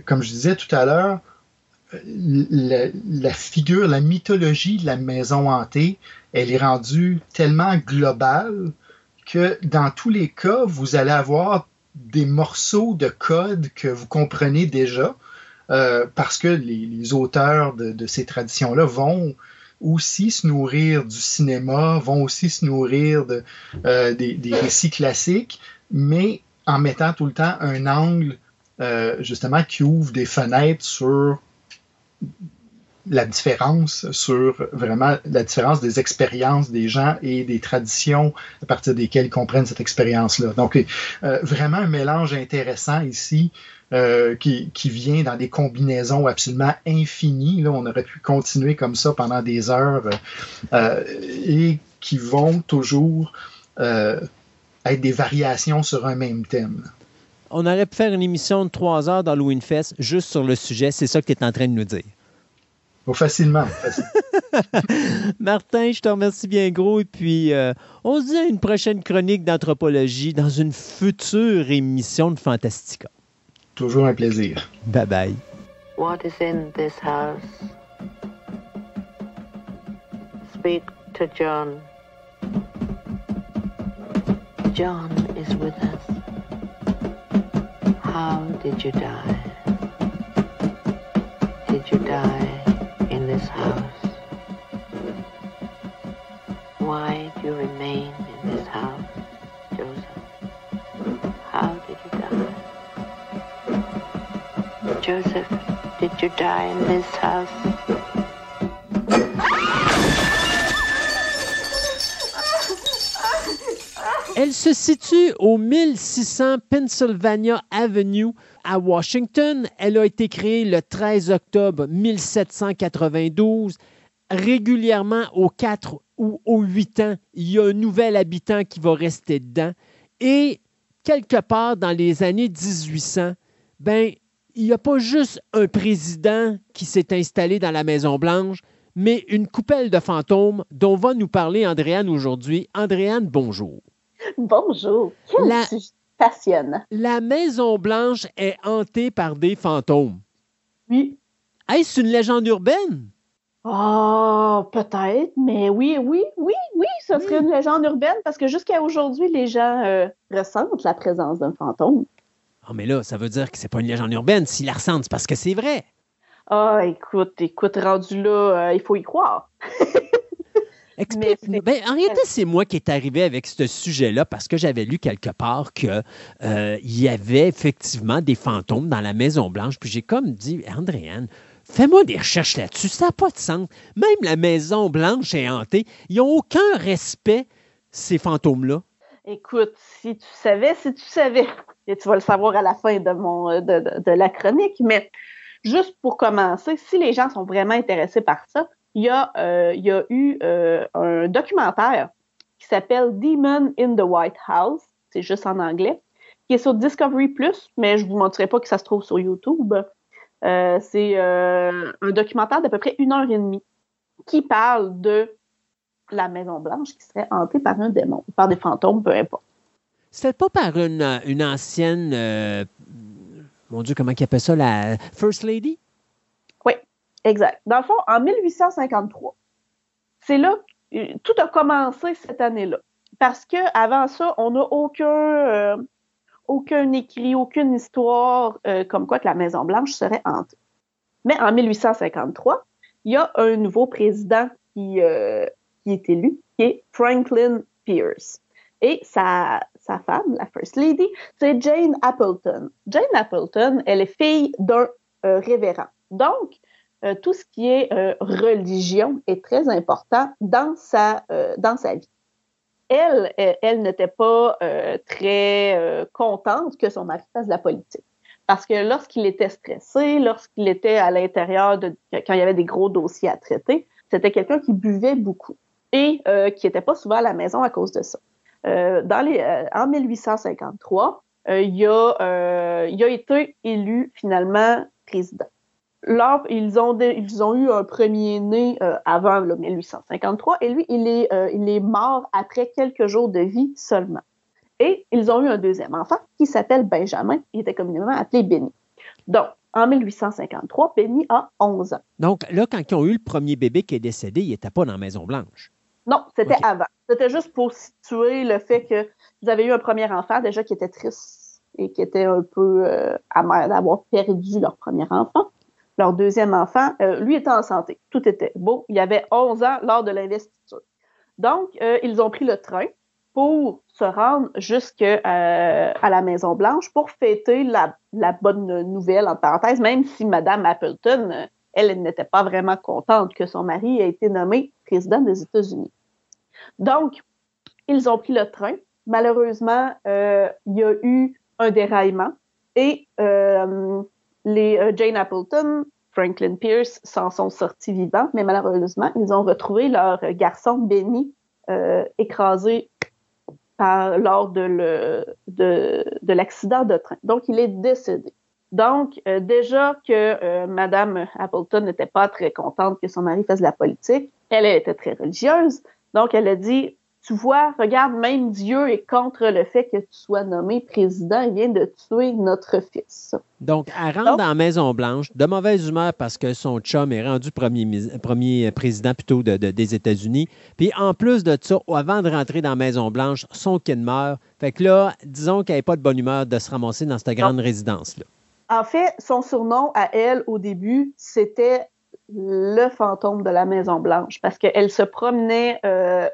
comme je disais tout à l'heure, la, figure, la mythologie de la maison hantée, elle est rendue tellement globale que dans tous les cas, vous allez avoir des morceaux de code que vous comprenez déjà, euh, parce que les, auteurs de, ces traditions-là vont aussi se nourrir du cinéma, vont aussi se nourrir euh, des, récits classiques, mais en mettant tout le temps un angle euh, justement qui ouvre des fenêtres sur la différence sur vraiment la différence des expériences des gens et des traditions à partir desquelles ils comprennent cette expérience-là. Donc, euh, vraiment un mélange intéressant ici euh, qui, qui, vient dans des combinaisons absolument infinies. Là, on aurait pu continuer comme ça pendant des heures euh, et qui vont toujours être des variations sur un même thème. On aurait pu faire une émission de trois heures d'Halloween Fest juste sur le sujet. C'est ça que tu es en train de nous dire. Oh, facilement. Martin, je te remercie bien gros. Et puis, euh, on se dit à une prochaine chronique d'anthropologie dans une future émission de Fantastica. Toujours un plaisir. Bye bye. What is in this house? Speak to John. John is with us. How did you die? Did you die in this house? Why do you remain in this house, Joseph? How did you die? Joseph, did you die in this house? Elle se situe au 1600 Pennsylvania Avenue à Washington. Elle a été créée le 13 octobre 1792. Régulièrement, aux 4 ou aux 8 ans, il y a un nouvel habitant qui va rester dedans. Et quelque part dans les années 1800, ben, il n'y a pas juste un président qui s'est installé dans la Maison-Blanche, mais une coupelle de fantômes dont va nous parler Andréane aujourd'hui. Andréane, bonjour. Bonjour. Quel la, passionnant. La Maison-Blanche est hantée par des fantômes. Oui. Est-ce une légende urbaine? Oh, peut-être, mais oui, oui, oui, oui, ce serait une légende urbaine parce que jusqu'à aujourd'hui, les gens euh, ressentent la présence d'un fantôme. Ah, mais là, ça veut dire que c'est pas une légende urbaine. S'ils la ressentent, c'est parce que c'est vrai. Ah, écoute, écoute, rendu là, euh, il faut y croire. Explique-nous. Ben, en réalité, c'est moi qui est arrivé avec ce sujet-là parce que j'avais lu quelque part qu'il euh, y avait effectivement des fantômes dans la Maison-Blanche. Puis j'ai comme dit, Andréane, fais-moi des recherches là-dessus. Ça n'a pas de sens. Même la Maison-Blanche est hantée. Ils n'ont aucun respect, ces fantômes-là. Écoute, si tu savais, si tu savais, et tu vas le savoir à la fin de, mon, de, de, de la chronique, mais juste pour commencer, si les gens sont vraiment intéressés par ça, il y a, euh, il y a eu euh, un documentaire qui s'appelle Demon in the White House, c'est juste en anglais, qui est sur Discovery Plus, mais je ne vous montrerai pas que ça se trouve sur YouTube. Euh, c'est un documentaire d'à peu près une heure et demie qui parle de la Maison Blanche qui serait hantée par un démon, par des fantômes, peu importe. C'était pas par une, ancienne, mon Dieu, comment il appelle ça, la First Lady? Exact. Dans le fond, en 1853, c'est là que tout a commencé cette année-là. Parce qu'avant ça, on n'a aucun, euh, écrit, aucune histoire euh, comme quoi que la Maison-Blanche serait hantée. Mais en 1853, il y a un nouveau président qui, euh, qui est élu, qui est Franklin Pierce. Et sa, sa femme, la First Lady, c'est Jane Appleton. Jane Appleton, elle est fille d'un révérend. Donc, euh, tout ce qui est euh, religion est très important dans sa, euh, dans sa vie. Elle, elle, n'était pas très contente que son mari fasse de la politique. Parce que lorsqu'il était stressé, lorsqu'il était à l'intérieur de, quand il y avait des gros dossiers à traiter, c'était quelqu'un qui buvait beaucoup et euh, qui n'était pas souvent à la maison à cause de ça. Euh, dans les, euh, en 1853, euh, il, a, euh, il a été élu finalement président. Là, ils ont, de- ils ont eu un premier-né euh, avant le 1853 et lui, il est, euh, il est mort après quelques jours de vie seulement. Et ils ont eu un deuxième enfant qui s'appelle Benjamin, il était communément appelé Benny. Donc, en 1853, Benny a 11 ans. Donc là, quand ils ont eu le premier bébé qui est décédé, il n'était pas dans la Maison-Blanche. Non, c'était avant. C'était juste pour situer le fait vous avez eu un premier enfant déjà qui était triste et qui était un peu euh, amer d'avoir perdu leur premier enfant. Leur deuxième enfant, euh, lui était en santé. Tout était beau. Il avait 11 ans lors de l'investiture. Donc, euh, ils ont pris le train pour se rendre jusqu'à à la Maison-Blanche pour fêter la, bonne nouvelle, en parenthèse, même si Mme Appleton, euh, elle, elle n'était pas vraiment contente que son mari ait été nommé président des États-Unis. Donc, ils ont pris le train. Malheureusement, euh, il y a eu un déraillement et euh, les euh, Jane Appleton, Franklin Pierce s'en sont sortis vivants, mais malheureusement, ils ont retrouvé leur garçon Benny euh, écrasé par, lors de, de, de l'accident de train. Donc, il est décédé. Donc, euh, déjà que euh, Madame Appleton n'était pas très contente que son mari fasse de la politique, elle était très religieuse. Donc, elle a dit, tu vois, regarde, même Dieu est contre le fait que tu sois nommé président. Il vient de tuer notre fils. Donc, elle rentre dans la Maison-Blanche de mauvaise humeur parce que son chum est rendu premier, premier président plutôt de- de- des États-Unis. Puis en plus de ça, avant de rentrer dans la Maison-Blanche, son kid meurt. Fait que là, disons qu'elle n'est pas de bonne humeur de se ramasser dans cette grande résidence-là. En fait, son surnom à elle, au début, c'était le fantôme de la Maison Blanche parce qu'elle se promenait euh,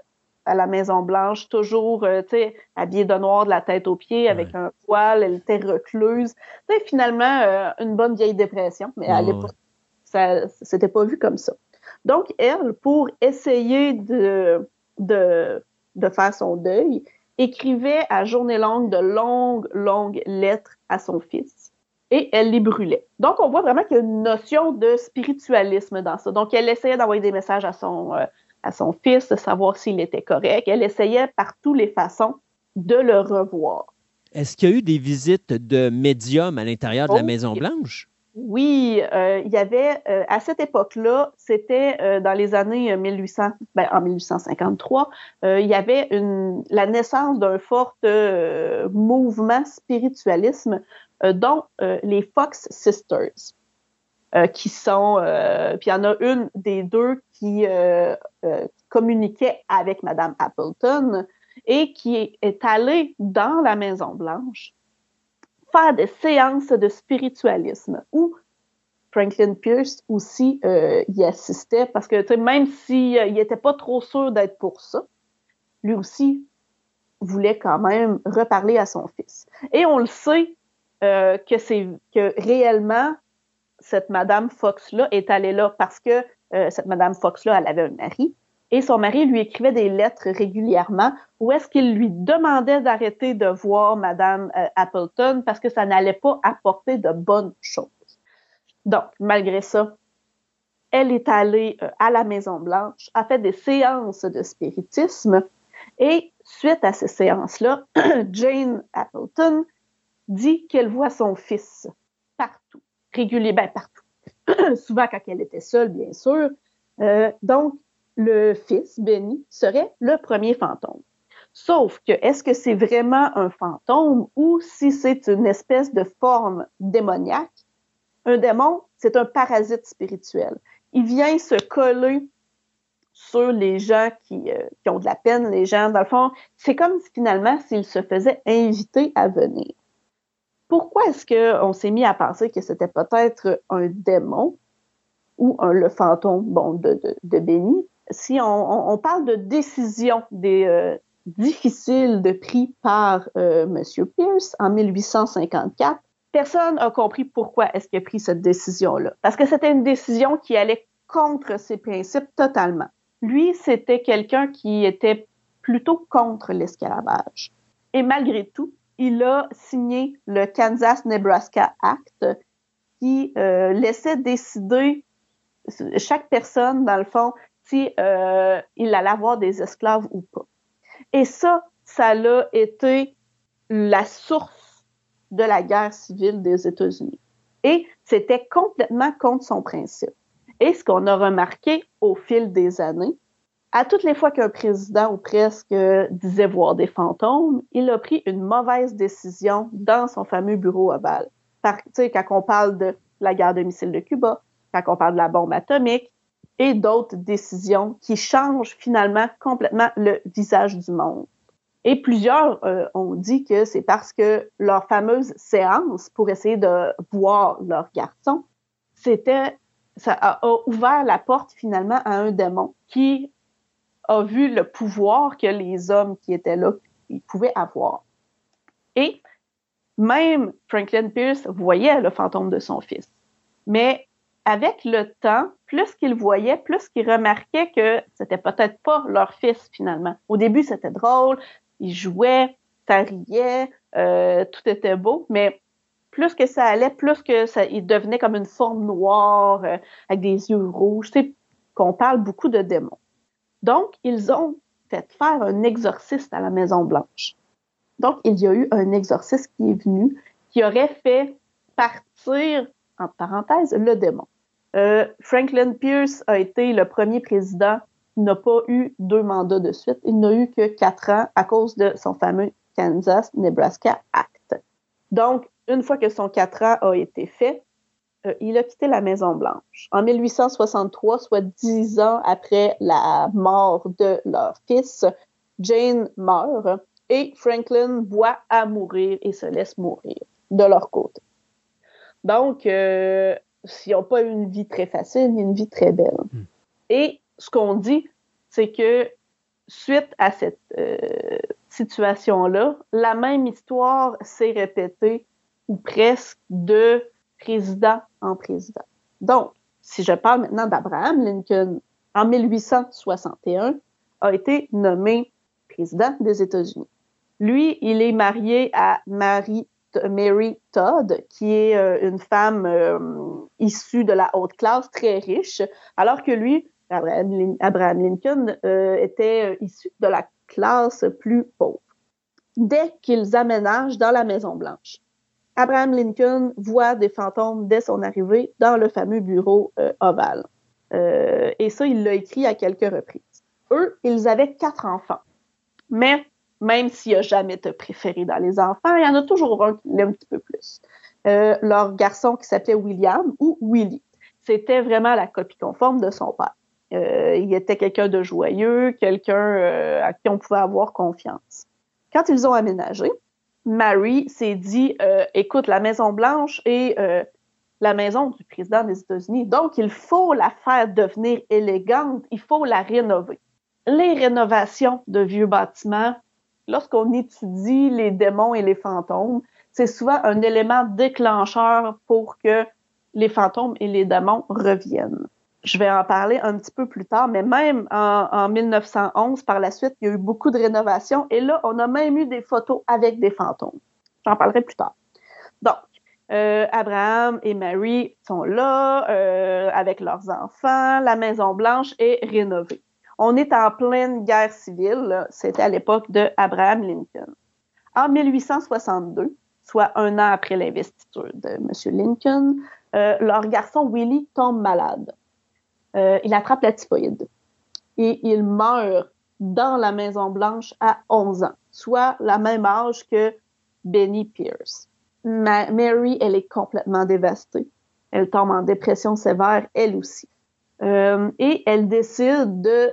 à la Maison Blanche toujours, euh, tu sais, habillée de noir de la tête aux pieds avec un poil. Elle était recluse. Tu sais, finalement, euh, une bonne vieille dépression, mais à l'époque, ça c'était pas vu comme ça. Donc, elle, pour essayer de, de, de faire son deuil, écrivait à journée longue de longues, longues lettres à son fils et elle les brûlait. Donc, on voit vraiment qu'il y a une notion de spiritualisme dans ça. Donc, elle essayait d'envoyer des messages à son, euh, à son fils, de savoir s'il était correct. Elle essayait par toutes les façons de le revoir. Est-ce qu'il y a eu des visites de médiums à l'intérieur de la Oh, Maison-Blanche? Oui, euh, il y avait, euh, à cette époque-là, c'était euh, dans les années euh, 1800, ben, en 1853, euh, il y avait une, la naissance d'un fort mouvement spiritualisme, dont les Fox Sisters, qui sont, euh, puis il y en a une des deux qui euh, euh, communiquait avec Madame Appleton et qui est allée dans la Maison Blanche faire des séances de spiritualisme où Franklin Pierce aussi euh, y assistait parce que même s'il euh, n'était pas trop sûr d'être pour ça, lui aussi voulait quand même reparler à son fils. Et on le sait euh, que c'est que réellement cette Madame Fox là est allée là parce que euh, cette Madame Fox là elle avait un mari et son mari lui écrivait des lettres régulièrement où est-ce qu'il lui demandait d'arrêter de voir Madame euh, Appleton parce que ça n'allait pas apporter de bonnes choses. Donc, malgré ça, elle est allée euh, à la Maison Blanche, a fait des séances de spiritisme et suite à ces séances-là, Jane Appleton dit qu'elle voit son fils régulièrement, ben, partout. Souvent quand elle était seule, bien sûr. Euh, donc, le fils, Benny, serait le premier fantôme. Sauf que, est-ce que c'est vraiment un fantôme ou si c'est une espèce de forme démoniaque? Un démon, c'est un parasite spirituel. Il vient se coller sur les gens qui, euh, qui ont de la peine, les gens, dans le fond, c'est comme finalement s'il se faisait inviter à venir. Pourquoi est-ce qu'on s'est mis à penser que c'était peut-être un démon ou un, le fantôme bon, de, de, de Benny? Si on, parle de décision euh, difficiles de pris par euh, M. Pierce en 1854, personne n'a compris pourquoi est-ce qu'il a pris cette décision-là. Parce que c'était une décision qui allait contre ses principes totalement. Lui, c'était quelqu'un qui était plutôt contre l'esclavage. Et malgré tout, il a signé le Kansas-Nebraska Act qui euh, laissait décider chaque personne, dans le fond, si euh, il allait avoir des esclaves ou pas. Et ça, ça a été la source de la guerre civile des États-Unis. Et c'était complètement contre son principe. Et ce qu'on a remarqué au fil des années, à toutes les fois qu'un président ou presque disait voir des fantômes, il a pris une mauvaise décision dans son fameux bureau ovale. Par, quand on parle de la guerre de missiles de Cuba, quand on parle de la bombe atomique et d'autres décisions qui changent finalement complètement le visage du monde. Et plusieurs euh, ont dit que c'est parce que leur fameuse séance pour essayer de voir leur garçon, c'était ça a, ouvert la porte finalement à un démon qui a vu le pouvoir que les hommes qui étaient là ils pouvaient avoir. Et même Franklin Pierce voyait le fantôme de son fils. Mais avec le temps, plus qu'il voyait, plus qu'il remarquait que c'était peut-être pas leur fils finalement. Au début, c'était drôle, ils jouaient, ça riait, euh, tout était beau, mais plus que ça allait, plus que ça, il devenait comme une forme noire euh, avec des yeux rouges. Tu sais, qu'on parle beaucoup de démons. Donc, ils ont fait faire un exorciste à la Maison Blanche. Donc, il y a eu un exorciste qui est venu, qui aurait fait partir, en parenthèse, le démon. Euh, Franklin Pierce a été le premier président qui n'a pas eu deux mandats de suite. Il n'a eu que quatre ans à cause de son fameux Kansas-Nebraska Act. Donc, une fois que son quatre ans a été fait, euh, il a quitté la Maison-Blanche. En 1863, soit dix ans après la mort de leur fils, Jane meurt et Franklin voit à mourir et se laisse mourir de leur côté. Donc, euh, ils n'ont pas eu une vie très facile, ni une vie très belle. Hmm. Et ce qu'on dit, c'est que suite à cette euh, situation-là, la même histoire s'est répétée ou presque de président en président. Donc, si je parle maintenant d'Abraham Lincoln, en 1861, a été nommé président des États-Unis. Lui, il est marié à Mary, Todd, qui est euh, une femme euh, issue de la haute classe, très riche, alors que lui, Abraham, Lincoln, euh, était issu de la classe plus pauvre. Dès qu'ils aménagent dans la Maison-Blanche, Abraham Lincoln voit des fantômes dès son arrivée dans le fameux bureau ovale. et ça, il l'a écrit à quelques reprises. Eux, ils avaient quatre enfants. Mais même s'il n'y a jamais de préféré dans les enfants, il y en a toujours un qui l'aime un petit peu plus. Euh, leur garçon qui s'appelait William ou Willie. C'était vraiment la copie conforme de son père. Euh, il était quelqu'un de joyeux, quelqu'un euh, à qui on pouvait avoir confiance. Quand ils ont aménagé, Mary s'est dit, écoute, la Maison Blanche est la maison du président des États-Unis, donc il faut la faire devenir élégante, il faut la rénover. Les rénovations de vieux bâtiments, lorsqu'on étudie les démons et les fantômes, c'est souvent un élément déclencheur pour que les fantômes et les démons reviennent. Je vais en parler un petit peu plus tard, mais même en, 1911, par la suite, il y a eu beaucoup de rénovations et là, on a même eu des photos avec des fantômes. J'en parlerai plus tard. Donc, euh, Abraham et Mary sont là euh, avec leurs enfants. La Maison Blanche est rénovée. On est en pleine guerre civile. C'était à l'époque de Abraham Lincoln. En 1862, soit un an après l'investiture de M. Lincoln, euh, leur garçon Willie tombe malade. Euh, il attrape la typhoïde et il meurt dans la Maison Blanche à 11 ans, soit la même âge que Benny Pierce. Mary, elle est complètement dévastée. Elle tombe en dépression sévère, elle aussi. Euh, et elle décide de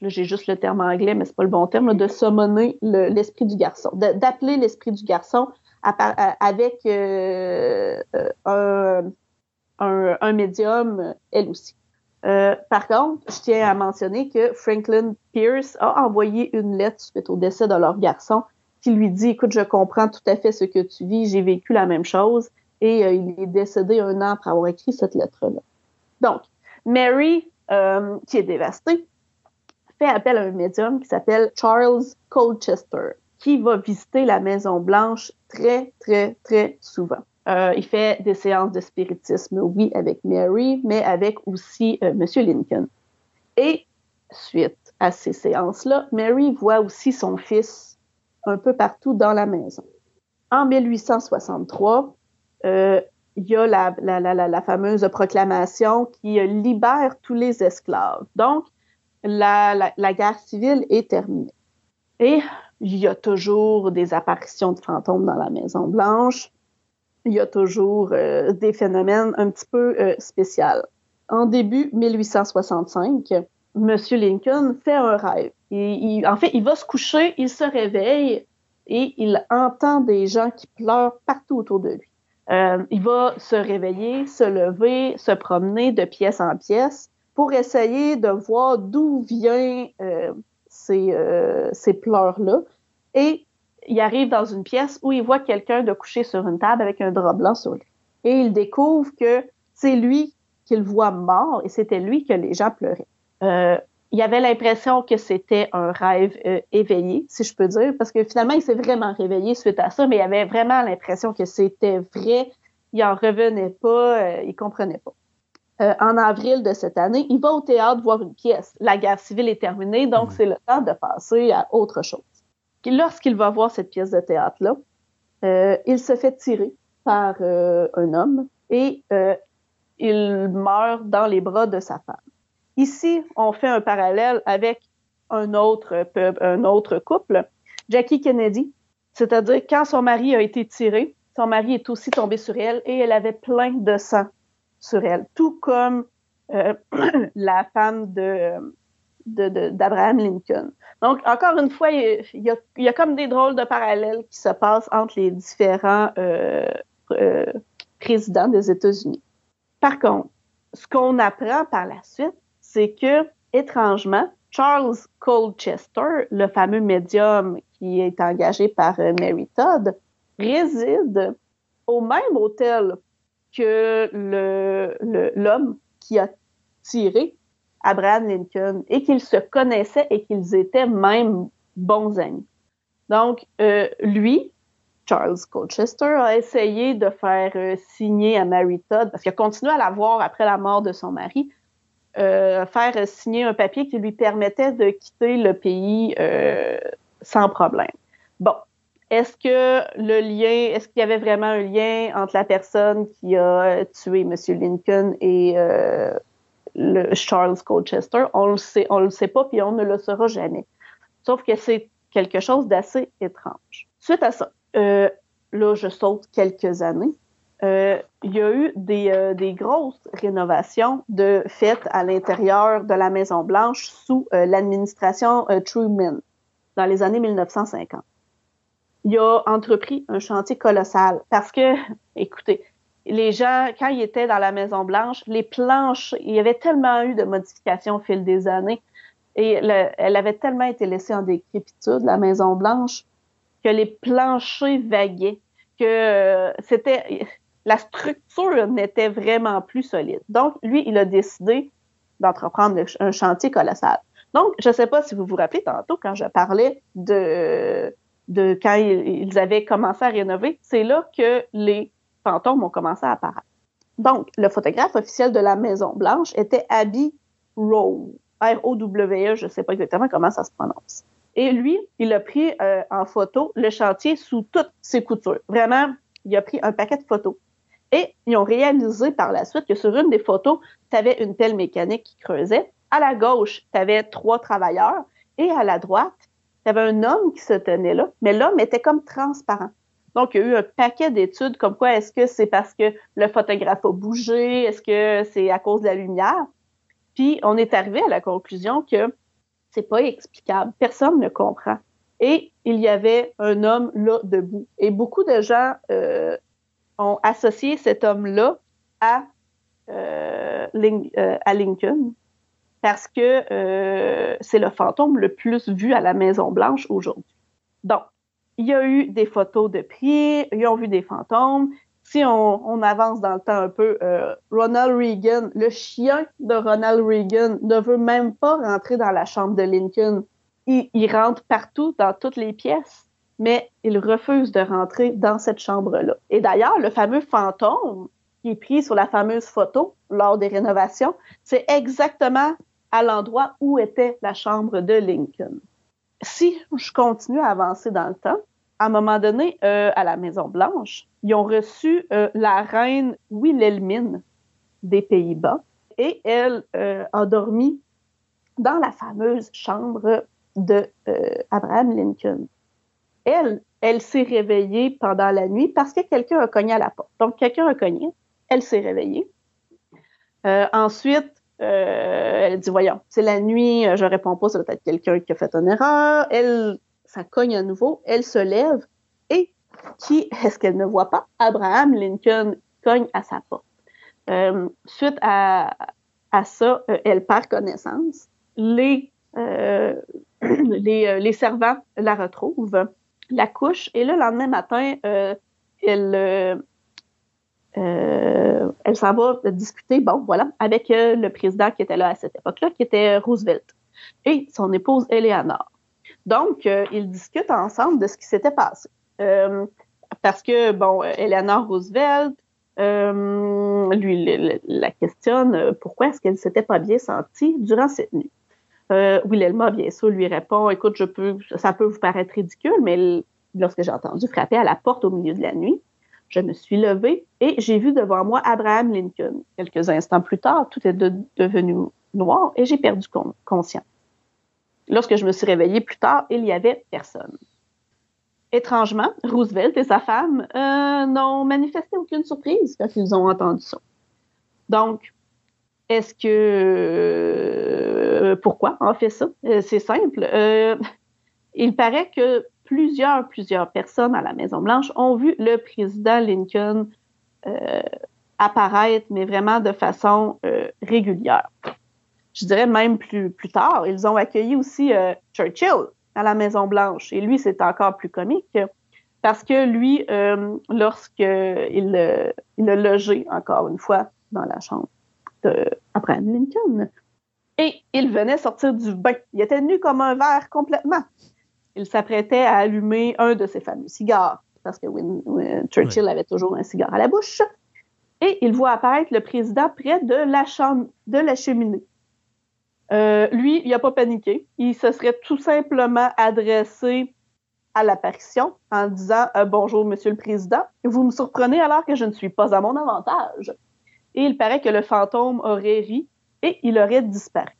là j'ai juste le terme anglais, mais c'est pas le bon terme, de summoner l'esprit du garçon, d'appeler l'esprit du garçon avec euh, un, un, médium, elle aussi. Euh, par contre, je tiens à mentionner que Franklin Pierce a envoyé une lettre suite au décès de leur garçon qui lui dit, écoute, je comprends tout à fait ce que tu vis, j'ai vécu la même chose, et il est décédé un an après avoir écrit cette lettre-là. Donc, Mary, qui est dévastée, fait appel à un médium qui s'appelle Charles Colchester, qui va visiter la Maison Blanche très, très, très souvent. Euh, il fait des séances de spiritisme, oui, avec Mary, mais avec aussi euh, Monsieur Lincoln. Et suite à ces séances-là, Mary voit aussi son fils un peu partout dans la maison. En 1863, euh, il y a la, fameuse proclamation qui libère tous les esclaves. Donc, la, guerre civile est terminée. Et il y a toujours des apparitions de fantômes dans la Maison Blanche. Il y a toujours euh, des phénomènes un petit peu euh, spéciaux. En début 1865, M. Lincoln fait un rêve. En fait, il va se coucher, il se réveille et il entend des gens qui pleurent partout autour de lui. Euh, il va se réveiller, se lever, se promener de pièce en pièce pour essayer de voir d'où viennent euh, ces, ces pleurs-là. Et il arrive dans une pièce où il voit quelqu'un de coucher sur une table avec un drap blanc sur lui. Et il découvre que c'est lui qu'il voit mort et c'était lui que les gens pleuraient. Euh, il avait l'impression que c'était un rêve euh, éveillé, si je peux dire, parce que finalement, il s'est vraiment réveillé suite à ça, mais il avait vraiment l'impression que c'était vrai. Il en revenait pas, euh, il comprenait pas. Euh, en avril de cette année, il va au théâtre voir une pièce. La guerre civile est terminée, donc c'est le temps de passer à autre chose. Lorsqu'il va voir cette pièce de théâtre-là, euh, il se fait tirer par euh, un homme et il meurt dans les bras de sa femme. Ici, on fait un parallèle avec un autre, un autre couple, Jackie Kennedy, c'est-à-dire quand son mari a été tiré, son mari est aussi tombé sur elle et elle avait plein de sang sur elle, tout comme euh, la femme de d'Abraham Lincoln. Donc, encore une fois, il y, a, comme des drôles de parallèles qui se passent entre les différents euh, euh, présidents des États-Unis. Par contre, ce qu'on apprend par la suite, c'est que, étrangement, Charles Colchester, le fameux médium qui est engagé par Mary Todd, réside au même hôtel que l'homme qui a tiré Abraham Lincoln et qu'ils se connaissaient et qu'ils étaient même bons amis. Donc, euh, lui, Charles Colchester, a essayé de faire euh, signer à Mary Todd, parce qu'il a continué à la voir après la mort de son mari, euh, faire signer un papier qui lui permettait de quitter le pays sans problème. Bon, est-ce que le lien, est-ce qu'il y avait vraiment un lien entre la personne qui a tué M. Lincoln et le Charles Colchester? On le sait, on le sait pas, puis on ne le saura jamais. Sauf que c'est quelque chose d'assez étrange. Suite à ça, euh, là, je saute quelques années. Euh, il y a eu des, des, grosses rénovations de faites à l'intérieur de la Maison Blanche sous l'administration Truman dans les années 1950 il a entrepris un chantier colossal parce que, écoutez, les gens, quand ils étaient dans la Maison Blanche, les planches, il y avait tellement eu de modifications au fil des années et elle avait tellement été laissée en décrépitude, la Maison Blanche, que les planchers vaguaient, que euh, c'était la structure n'était vraiment plus solide. Donc, lui, il a décidé d'entreprendre un chantier colossal. Donc, je ne sais pas si vous vous rappelez tantôt quand je parlais de quand ils, avaient commencé à rénover, c'est là que les fantômes ont commencé à apparaître. Donc, le photographe officiel de la Maison Blanche était Abby Rowe, R-O-W-E, je ne sais pas exactement comment ça se prononce. Et lui, il a pris euh, en photo le chantier sous toutes ses coutures. Vraiment, il a pris un paquet de photos. Et ils ont réalisé par la suite que sur une des photos, tu avais une pelle mécanique qui creusait. À la gauche, tu avais trois travailleurs. Et à la droite, il y avait un homme qui se tenait là, mais l'homme était comme transparent. Donc, il y a eu un paquet d'études comme quoi est-ce que c'est parce que le photographe a bougé, est-ce que c'est à cause de la lumière. Puis, on est arrivé à la conclusion que c'est pas explicable. Personne ne comprend. Et il y avait un homme là debout. Et beaucoup de gens euh, ont associé cet homme-là à, euh, euh à Lincoln parce que euh, c'est le fantôme le plus vu à la Maison Blanche aujourd'hui. Donc, il y a eu des photos de pieds, ils ont vu des fantômes. Si on, avance dans le temps un peu, euh, Ronald Reagan, le chien de Ronald Reagan, ne veut même pas rentrer dans la chambre de Lincoln. Il, il rentre partout, dans toutes les pièces. mais il refuse de rentrer dans cette chambre-là. Et d'ailleurs, le fameux fantôme qui est pris sur la fameuse photo lors des rénovations, c'est exactement à l'endroit où était la chambre de Lincoln. Si je continue à avancer dans le temps, à un moment donné, euh, à la Maison-Blanche, ils ont reçu euh, la reine Wilhelmine des Pays-Bas et elle euh, a dormi dans la fameuse chambre de Abraham Lincoln. Elle, elle s'est réveillée pendant la nuit parce que quelqu'un a cogné à la porte. Donc, quelqu'un a cogné, elle s'est réveillée. ensuite, elle dit, voyons, c'est la nuit, je réponds pas, c'est peut-être quelqu'un qui a fait une erreur. Elle, ça cogne à nouveau, elle se lève et qui est-ce qu'elle ne voit pas? Abraham Lincoln cogne à sa porte. Euh, suite à, ça, elle perd connaissance. Les, les, servants la retrouvent, la couchent et le lendemain matin, elle euh, elle s'en va discuter, bon, voilà, avec euh, le président qui était là à cette époque-là, qui était Roosevelt, et son épouse Eleanor. Donc, euh, ils discutent ensemble de ce qui s'était passé. parce que, bon, Eleanor Roosevelt, lui, la questionne pourquoi est-ce qu'elle s'était pas bien sentie durant cette nuit? Wilhelma, bien sûr, lui répond, écoute, je peux, ça peut vous paraître ridicule, mais lorsque j'ai entendu frapper à la porte au milieu de la nuit, je me suis levée et j'ai vu devant moi Abraham Lincoln. Quelques instants plus tard, tout est devenu noir et j'ai perdu conscience. Lorsque je me suis réveillée plus tard, il n'y avait personne. Étrangement, Roosevelt et sa femme euh, n'ont manifesté aucune surprise quand ils ont entendu ça. Donc, est-ce que... Euh, pourquoi on fait ça? Euh, c'est simple. il paraît que plusieurs, plusieurs personnes à la Maison-Blanche ont vu le président Lincoln apparaître, mais vraiment de façon régulière. Je dirais même plus, plus tard, ils ont accueilli aussi euh, Churchill à la Maison-Blanche. Et lui, c'est encore plus comique parce que lui, lorsqu'il il a logé, encore une fois, dans la chambre d'Abraham Lincoln, et il venait sortir du bain. Il était nu comme un verre complètement il s'apprêtait à allumer un de ses fameux cigares, parce que Churchill avait toujours un cigare à la bouche, et il voit apparaître le président près de la, chambre, de la cheminée. Euh, lui, il n'a pas paniqué. Il se serait tout simplement adressé à l'apparition en disant euh, Bonjour, Monsieur le Président. Vous me surprenez alors que je ne suis pas à mon avantage. Et il paraît que le fantôme aurait ri et il aurait disparu.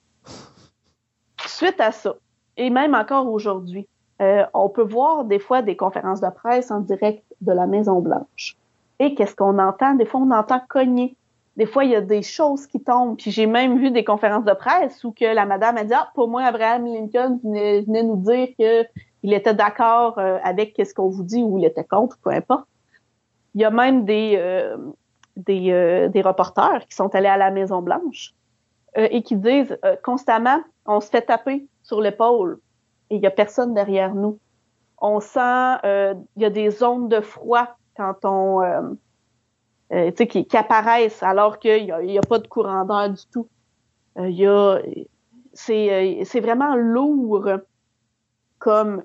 Suite à ça, et même encore aujourd'hui, euh, on peut voir des fois des conférences de presse en direct de la Maison Blanche. Et qu'est-ce qu'on entend? Des fois, on entend cogner. Des fois, il y a des choses qui tombent. Puis j'ai même vu des conférences de presse où que la madame a dit Ah, pour moi, Abraham Lincoln venait, nous dire qu'il était d'accord euh, avec ce qu'on vous dit ou il était contre, peu importe. Il y a même des, euh, des, des reporters qui sont allés à la Maison Blanche et qui disent constamment on se fait taper sur l'épaule et il n'y a personne derrière nous. On sent, euh, il y a des ondes de froid quand on, euh, euh, sais, qui, apparaissent alors qu'il n'y a, a, pas de courant d'air du tout. Y a, c'est, vraiment lourd comme,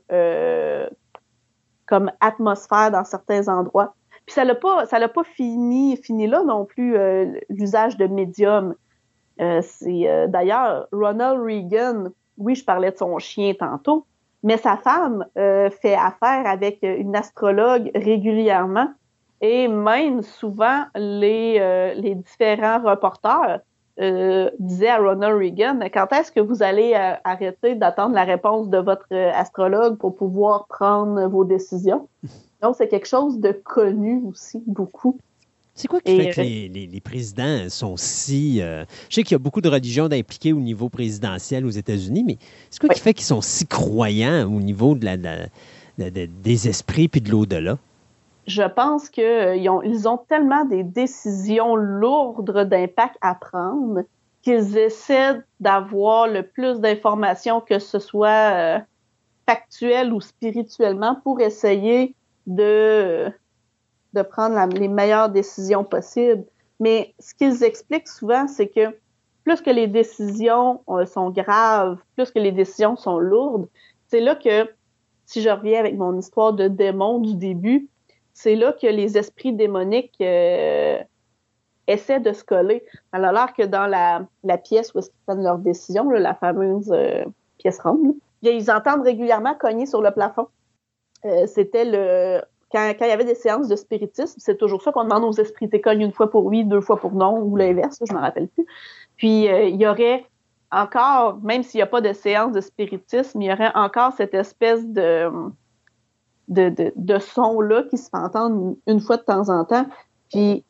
comme atmosphère dans certains endroits. Puis ça l'a pas, ça l'a pas fini, fini là non plus l'usage de médium. c'est d'ailleurs Ronald Reagan oui, je parlais de son chien tantôt, mais sa femme euh, fait affaire avec une astrologue régulièrement et même souvent les, euh, les différents reporters euh, disaient à Ronald Reagan, quand est-ce que vous allez arrêter d'attendre la réponse de votre astrologue pour pouvoir prendre vos décisions? Donc, c'est quelque chose de connu aussi, beaucoup. C'est quoi qui fait que les, les, présidents sont si... Euh, je sais qu'il y a beaucoup de religions d'impliquer au niveau présidentiel aux États-Unis, mais c'est quoi qui fait qu'ils sont si croyants au niveau de la, des esprits puis de l'au-delà? Je pense qu'ils euh, ont, ils ont tellement des décisions lourdes d'impact à prendre qu'ils essaient d'avoir le plus d'informations, que ce soit euh, factuel ou spirituellement, pour essayer de de prendre les meilleures décisions possibles. Mais ce qu'ils expliquent souvent, c'est que plus que les décisions euh, sont graves, plus que les décisions sont lourdes, c'est là que si je reviens avec mon histoire de démon du début, c'est là que les esprits démoniques euh, essaient de se coller. Alors que dans la, pièce où ils prennent leur décision, là, la fameuse euh, pièce ronde, ils entendent régulièrement cogner sur le plafond. Euh, C'était le quand, il y avait des séances de spiritisme, c'est toujours ça qu'on demande aux esprits. Tu cognes une fois pour oui, deux fois pour non, ou l'inverse, je ne me rappelle plus. Puis il y aurait encore, même s'il n'y a pas de séance de spiritisme, il y aurait encore cette espèce de, de, de, de son-là qui se fait entendre une fois de temps en temps. Puis,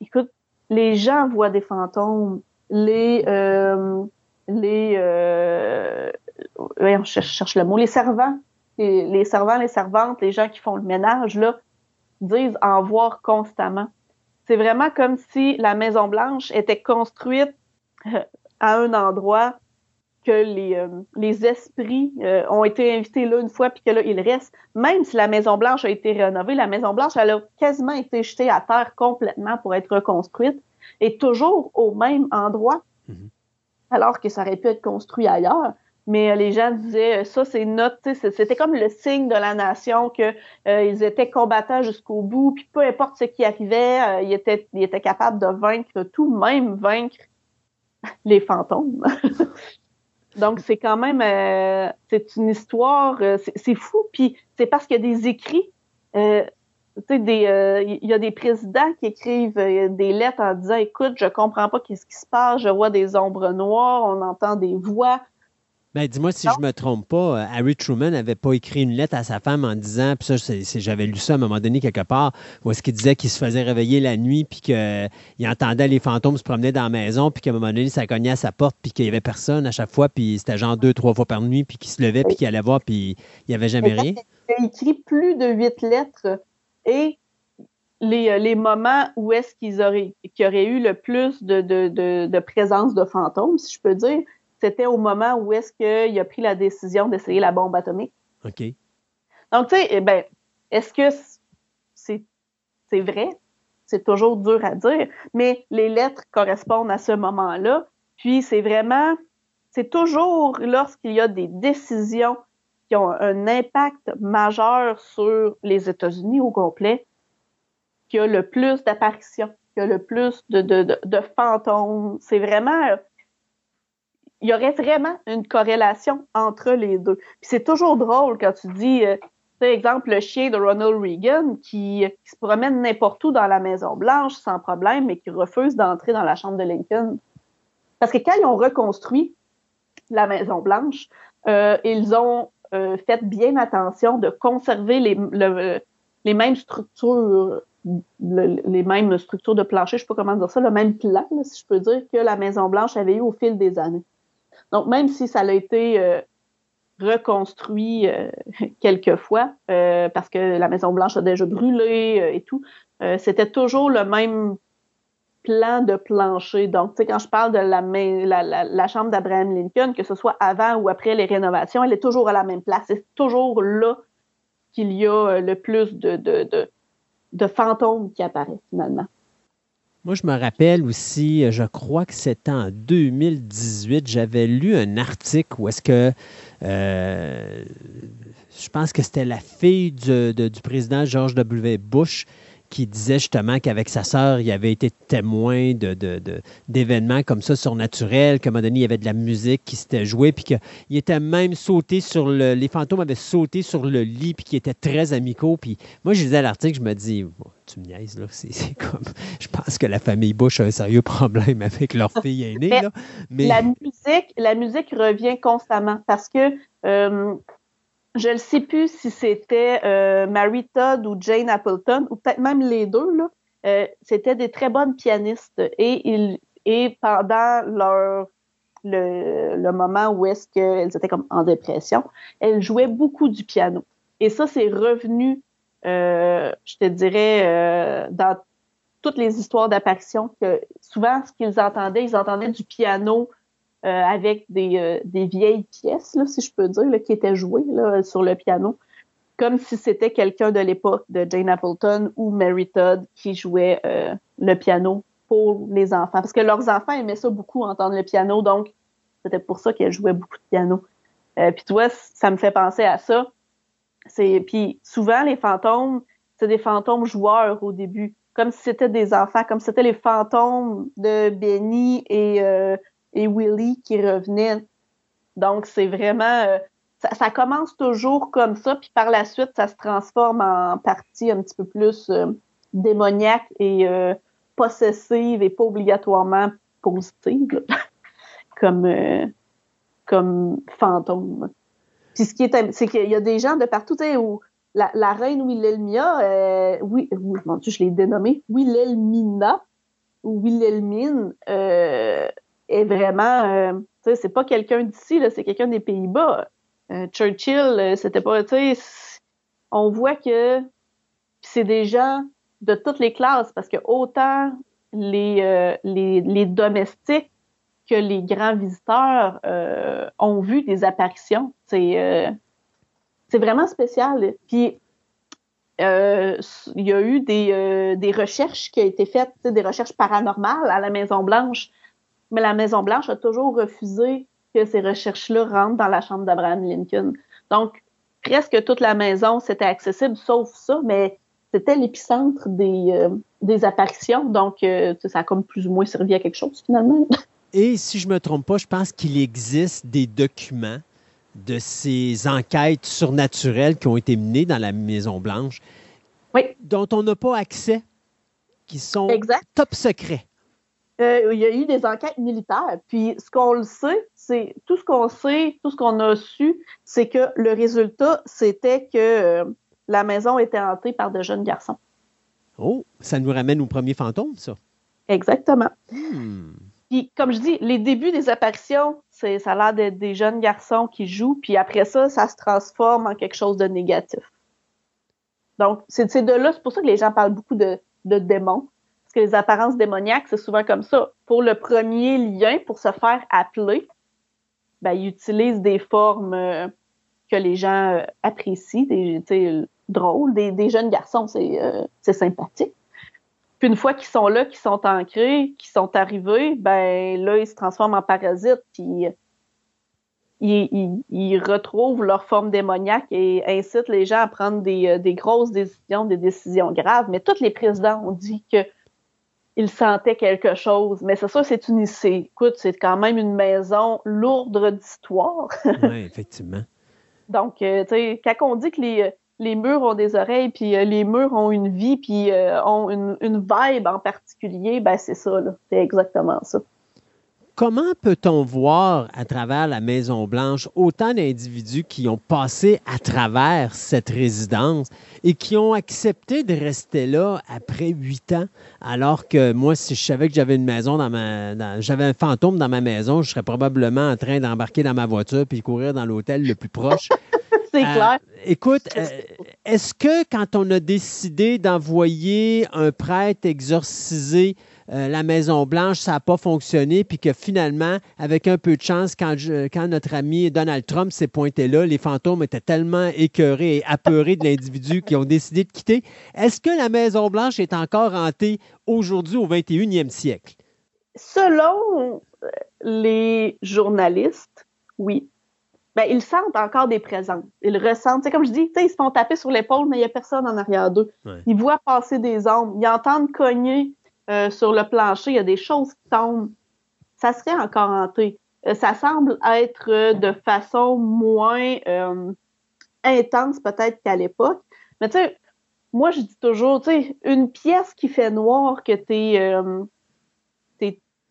écoute, les gens voient des fantômes, les, euh, les, euh, cherche le mot, les servants, les, les, servants, les servantes, les gens qui font le ménage, là, disent en voir constamment. C'est vraiment comme si la Maison Blanche était construite à un endroit que les, euh, les esprits euh, ont été invités là une fois puis que là ils restent. Même si la Maison Blanche a été rénovée la Maison Blanche elle a quasiment été jetée à terre complètement pour être reconstruite et toujours au même endroit. Mm -hmm. alors que ça aurait pu être construit ailleurs. Mais euh, les gens disaient ça c'est notre c'était comme le signe de la nation que euh, ils étaient combattants jusqu'au bout puis peu importe ce qui arrivait euh, ils étaient ils étaient capables de vaincre tout même vaincre les fantômes Donc, c'est quand même, euh, c'est une histoire, euh, c'est fou. Puis, c'est parce qu'il y a des écrits, euh, tu sais, il y a des présidents qui écrivent des lettres en disant, écoute, je comprends pas qu'est-ce qui se passe, je vois des ombres noires, on entend des voix. Ben, dis-moi si je me trompe pas, Harry Truman n'avait pas écrit une lettre à sa femme en disant, puis ça, j'avais lu ça à un moment donné quelque part, où est-ce qu'il disait qu'il se faisait réveiller la nuit, puis qu'il entendait les fantômes se promener dans la maison, puis qu'à un moment donné, ça cognait à sa porte, puis qu'il y avait personne à chaque fois, puis c'était genre deux, trois fois par nuit, puis qu'il se levait, puis qu'il allait voir, puis il n'y avait jamais rien. Il a écrit plus de huit lettres et les, les moments où est-ce qu'ils auraient, aurait eu le plus de, de, de, de présence de fantômes, si je peux dire, c'était au moment où est-ce qu'il a pris la décision d'essayer la bombe atomique. OK. Donc, tu sais, eh ben, est-ce que c'est, vrai? C'est toujours dur à dire, mais les lettres correspondent à ce moment-là. Puis, c'est vraiment, c'est toujours lorsqu'il y a des décisions qui ont un impact majeur sur les États-Unis au complet qu'il y a le plus d'apparitions, qu'il y a le plus de, de, de, de fantômes. C'est vraiment il y aurait vraiment une corrélation entre les deux. Puis c'est toujours drôle quand tu dis, euh, par exemple, le chien de Ronald Reagan qui, se promène n'importe où dans la Maison Blanche sans problème, mais qui refuse d'entrer dans la chambre de Lincoln. Parce que quand ils ont reconstruit la Maison Blanche, euh, ils ont euh, fait bien attention de conserver les, le, les mêmes structures, le, les mêmes structures de plancher, je sais pas comment dire ça, le même plan, si je peux dire, que la Maison Blanche avait eu au fil des années. Donc, même si ça a été euh, reconstruit euh, quelques fois, euh, parce que la Maison-Blanche a déjà brûlé euh, et tout, c'était toujours le même plan de plancher. Donc, tu sais, quand je parle de la, la, la, chambre d'Abraham Lincoln, que ce soit avant ou après les rénovations, elle est toujours à la même place. C'est toujours là qu'il y a le plus de, de fantômes qui apparaissent, finalement. Moi, je me rappelle aussi, je crois que c'était en 2018, j'avais lu un article où est-ce que euh, je pense que c'était la fille du, de, du président George W. Bush qui disait justement qu'avec sa sœur, il avait été témoin de, d'événements comme ça surnaturels, qu'à un moment donné, il y avait de la musique qui s'était jouée, puis qu'il était même sauté sur le... Les fantômes avaient sauté sur le lit, puis qu'ils étaient très amicaux. Puis moi, je lisais l'article, je me dis, tu me niaises, là, c'est, c'est comme... Je pense que la famille Bush a un sérieux problème avec leur fille aînée, là. Mais... La musique, la musique revient constamment, parce que... Euh, je ne sais plus si c'était euh, Mary Todd ou Jane Appleton, ou peut-être même les deux, là. Euh, c'était des très bonnes pianistes. Et, ils, et pendant leur le, le moment où est-ce qu'elles étaient comme en dépression, elles jouaient beaucoup du piano. Et ça, c'est revenu, euh, je te dirais, euh, dans toutes les histoires d'apparition, que souvent, ce qu'ils entendaient, ils entendaient du piano euh, avec des, euh, des, vieilles pièces, là, si je peux dire, là, qui étaient jouées là, sur le piano, comme si c'était quelqu'un de l'époque de Jane Appleton ou Mary Todd qui jouait euh, le piano pour les enfants. Parce que leurs enfants aimaient ça beaucoup, entendre le piano, donc c'était pour ça qu'elles jouaient beaucoup de piano. Euh, Puis tu vois, ça me fait penser à ça. Puis souvent les fantômes, c'est des fantômes joueurs au début, comme si c'était des enfants, comme si c'était les fantômes de Benny et euh, et Willy qui revenaient. Donc c'est vraiment euh, ça, commence toujours comme ça, puis par la suite ça se transforme en partie un petit peu plus euh, démoniaque et euh, possessive et pas obligatoirement positive comme comme fantôme. Puis ce qui est, c'est qu'il y a des gens de partout, tu sais, où la, reine Wilhelmia, euh, oui, oui, mon Dieu, je l'ai dénommée, Wilhelmina ou Wilhelmine vraiment, euh, c'est pas quelqu'un d'ici, c'est quelqu'un des Pays-Bas. Euh, Churchill, euh, c'était pas, on voit que c'est des gens de toutes les classes parce que autant les, domestiques que les grands visiteurs ont vu des apparitions. C'est vraiment spécial. Puis il y a eu des, des recherches qui ont été faites, des recherches paranormales à la Maison Blanche, mais la Maison Blanche a toujours refusé que ces recherches-là rentrent dans la chambre d'Abraham Lincoln. Donc presque toute la maison c'était accessible, sauf ça, mais c'était l'épicentre des, des apparitions, donc ça a comme plus ou moins servi à quelque chose finalement. Et si je ne me trompe pas, je pense qu'il existe des documents de ces enquêtes surnaturelles qui ont été menées dans la Maison-Blanche, oui. dont on n'a pas accès, qui sont exact. top secrets. Euh, il y a eu des enquêtes militaires. Puis ce qu'on le sait, c'est tout ce qu'on sait, tout ce qu'on a su, c'est que le résultat, c'était que euh, la maison était hantée par de jeunes garçons. Oh, ça nous ramène au premier fantôme, ça. Exactement. Hmm. Puis, comme je dis, les débuts des apparitions, c'est, ça a l'air d'être des jeunes garçons qui jouent, puis après ça, ça se transforme en quelque chose de négatif. Donc, c'est, de là, c'est pour ça que les gens parlent beaucoup de, de démons, parce que les apparences démoniaques, c'est souvent comme ça. Pour le premier lien, pour se faire appeler, ben, ils utilisent des formes euh, que les gens euh, apprécient, des, drôles, des, jeunes garçons, c'est, euh, c'est sympathique. Puis une fois qu'ils sont là, qu'ils sont ancrés, qu'ils sont arrivés, ben là, ils se transforment en parasites, puis ils, retrouvent leur forme démoniaque et incitent les gens à prendre des, des, grosses décisions, des décisions graves. Mais tous les présidents ont dit que ils sentaient quelque chose. Mais c'est ça, c'est une Écoute, c'est quand même une maison lourde d'histoire. oui, effectivement. Donc, euh, tu sais, quand on dit que les les murs ont des oreilles, puis euh, les murs ont une vie, puis euh, ont une, une, vibe en particulier, ben c'est ça, c'est exactement ça. Comment peut-on voir à travers la Maison Blanche autant d'individus qui ont passé à travers cette résidence et qui ont accepté de rester là après huit ans, alors que moi, si je savais que j'avais une maison dans ma, dans, j'avais un fantôme dans ma maison, je serais probablement en train d'embarquer dans ma voiture puis courir dans l'hôtel le plus proche. C'est euh, clair. Écoute, euh, est-ce que quand on a décidé d'envoyer un prêtre exorciser euh, la Maison-Blanche, ça n'a pas fonctionné, puis que finalement, avec un peu de chance, quand, je, quand notre ami Donald Trump s'est pointé là, les fantômes étaient tellement écœurés et apeurés de l'individu qui ont décidé de quitter. Est-ce que la Maison-Blanche est encore hantée aujourd'hui au 21e siècle? Selon les journalistes, oui ben, ils sentent encore des présences. Ils ressentent. C'est comme je dis, ils se font taper sur l'épaule, mais il n'y a personne en arrière d'eux. Ouais. Ils voient passer des ombres. Ils entendent cogner euh, sur le plancher. Il y a des choses qui tombent. Ça serait encore hanté. Euh, ça semble être euh, de façon moins intense peut-être qu'à l'époque. Mais tu sais, moi je dis toujours, tu sais, une pièce qui fait noir que t'es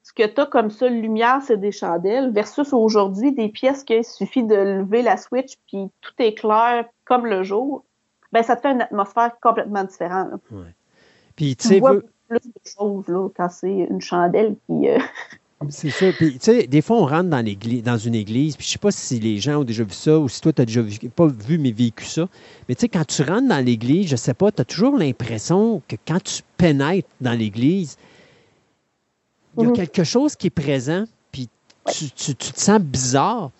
ce que tu as comme seule lumière, c'est des chandelles, versus aujourd'hui, des pièces qu'il suffit de lever la switch, puis tout est clair comme le jour, ben ça te fait une atmosphère complètement différente. Ouais. Puis, tu veux... plus de choses là, quand c'est une chandelle qui... Euh... C'est ça. Puis, tu sais, des fois, on rentre dans, dans une église, puis je sais pas si les gens ont déjà vu ça ou si toi, tu n'as déjà vu, pas vu, mais vécu ça. Mais tu sais, quand tu rentres dans l'église, je sais pas, tu as toujours l'impression que quand tu pénètres dans l'église, il y a mm -hmm. quelque chose qui est présent, puis tu, tu, tu, te sens bizarre.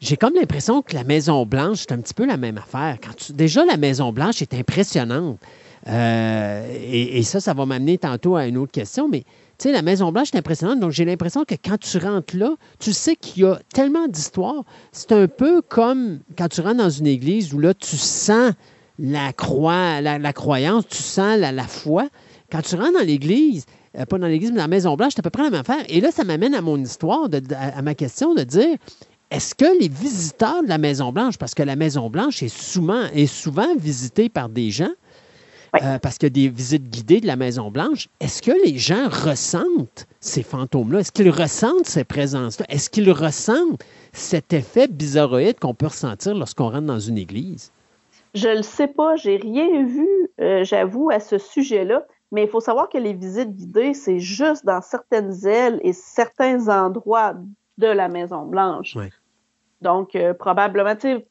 J'ai comme l'impression que la Maison Blanche, c'est un petit peu la même affaire. Quand tu, déjà, la Maison Blanche est impressionnante. Euh, et, ça, ça va m'amener tantôt à une autre question, mais Tu sais, la Maison-Blanche est impressionnante. Donc, j'ai l'impression que quand tu rentres là, tu sais qu'il y a tellement d'histoires. C'est un peu comme quand tu rentres dans une église où là, tu sens la, croix, la, croyance, tu sens la, foi. Quand tu rentres dans l'église, euh, pas dans l'église, mais dans la Maison-Blanche, c'est à peu près la même affaire. Et là, ça m'amène à mon histoire, de, à, ma question de dire est-ce que les visiteurs de la Maison-Blanche, parce que la Maison-Blanche est souvent, est souvent visitée par des gens, euh, parce qu'il y a des visites guidées de la Maison-Blanche, est-ce que les gens ressentent ces fantômes-là? Est-ce qu'ils ressentent ces présences-là? Est-ce qu'ils ressentent cet effet bizarroïde qu'on peut ressentir lorsqu'on rentre dans une église? Je ne le sais pas, j'ai rien vu, euh, j'avoue, à ce sujet-là. Mais il faut savoir que les visites guidées, c'est juste dans certaines ailes et certains endroits de la Maison-Blanche. Donc, euh, probablement, tu sais,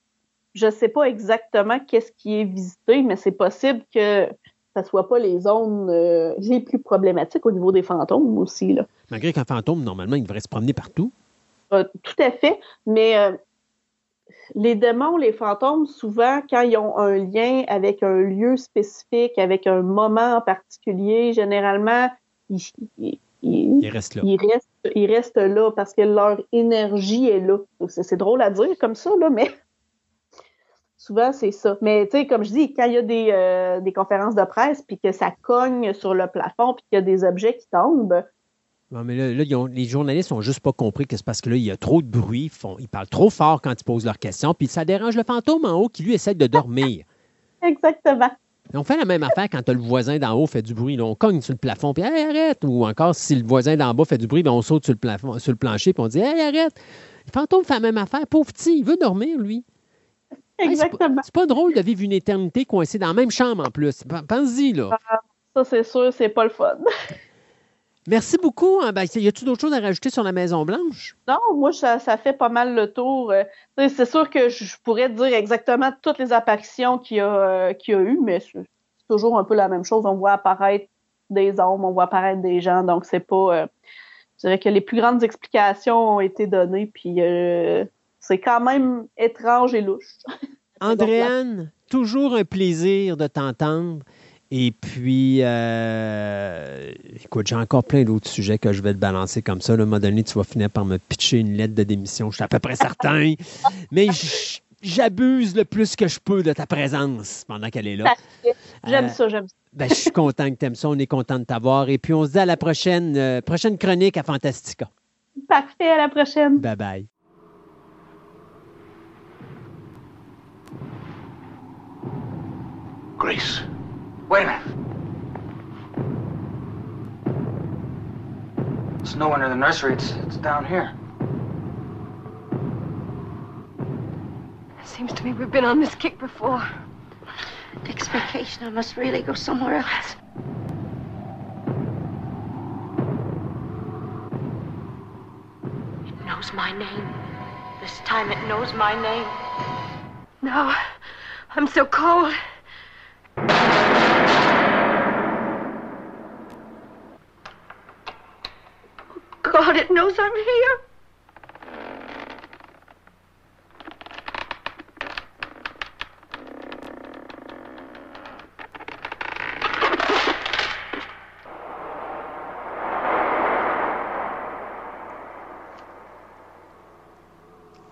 je ne sais pas exactement qu'est-ce qui est visité, mais c'est possible que ce ne soit pas les zones euh, les plus problématiques au niveau des fantômes aussi. Là. Malgré qu'un fantôme, normalement, il devrait se promener partout. Euh, tout à fait, mais les démons, les fantômes, souvent, quand ils ont un lien avec un lieu spécifique, avec un moment en particulier, généralement, ils, restent là. Ils restent, là parce que leur énergie est là. C'est drôle à dire comme ça, là, mais souvent, c'est ça. Mais, tu sais, comme je dis, quand il y a des, euh, des conférences de presse, puis que ça cogne sur le plafond, puis qu'il y a des objets qui tombent, non, mais là, les journalistes n'ont juste pas compris que c'est parce que là, il y a trop de bruit. Ils, parlent trop fort quand ils posent leurs questions. Puis ça dérange le fantôme en haut qui, lui, essaie de dormir. Exactement. on fait la même affaire quand le voisin d'en haut fait du bruit. on cogne sur le plafond, puis arrête! Ou encore, si le voisin d'en bas fait du bruit, ben, on saute sur le, plafond, sur le plancher, puis on dit hey, arrête! Le fantôme fait la même affaire. Pauvre petit, il veut dormir, lui. Exactement. c'est pas, drôle de vivre une éternité coincée dans la même chambre en plus. Pense-y, là. Ah, ça, c'est sûr, c'est pas le fun. Merci beaucoup. Hein. Ben, y a-t-il d'autres choses à rajouter sur la Maison-Blanche? Non, moi, ça, fait pas mal le tour. Euh, c'est sûr que je pourrais dire exactement toutes les apparitions qu'il y, a, euh, a eu, mais c'est toujours un peu la même chose. On voit apparaître des hommes, on voit apparaître des gens, donc c'est pas. Euh, je dirais que les plus grandes explications ont été données, puis c'est quand même étrange et louche. Andréane, toujours un plaisir de t'entendre. Et puis, euh, écoute, j'ai encore plein d'autres sujets que je vais te balancer comme ça. À un moment donné, tu vas finir par me pitcher une lettre de démission, je suis à peu près certain. Mais j'abuse le plus que je peux de ta présence pendant qu'elle est là. J'aime ça, j'aime ça. Ben, je suis content que tu aimes ça. On est content de t'avoir. Et puis, on se dit à la prochaine, euh, prochaine chronique à Fantastica. Parfait, à la prochaine. Bye bye. Grace. Wait a minute. It's nowhere near the nursery. It's, it's down here. It seems to me we've been on this kick before. Next vacation, I must really go somewhere else. It knows my name. This time it knows my name. No, I'm so cold.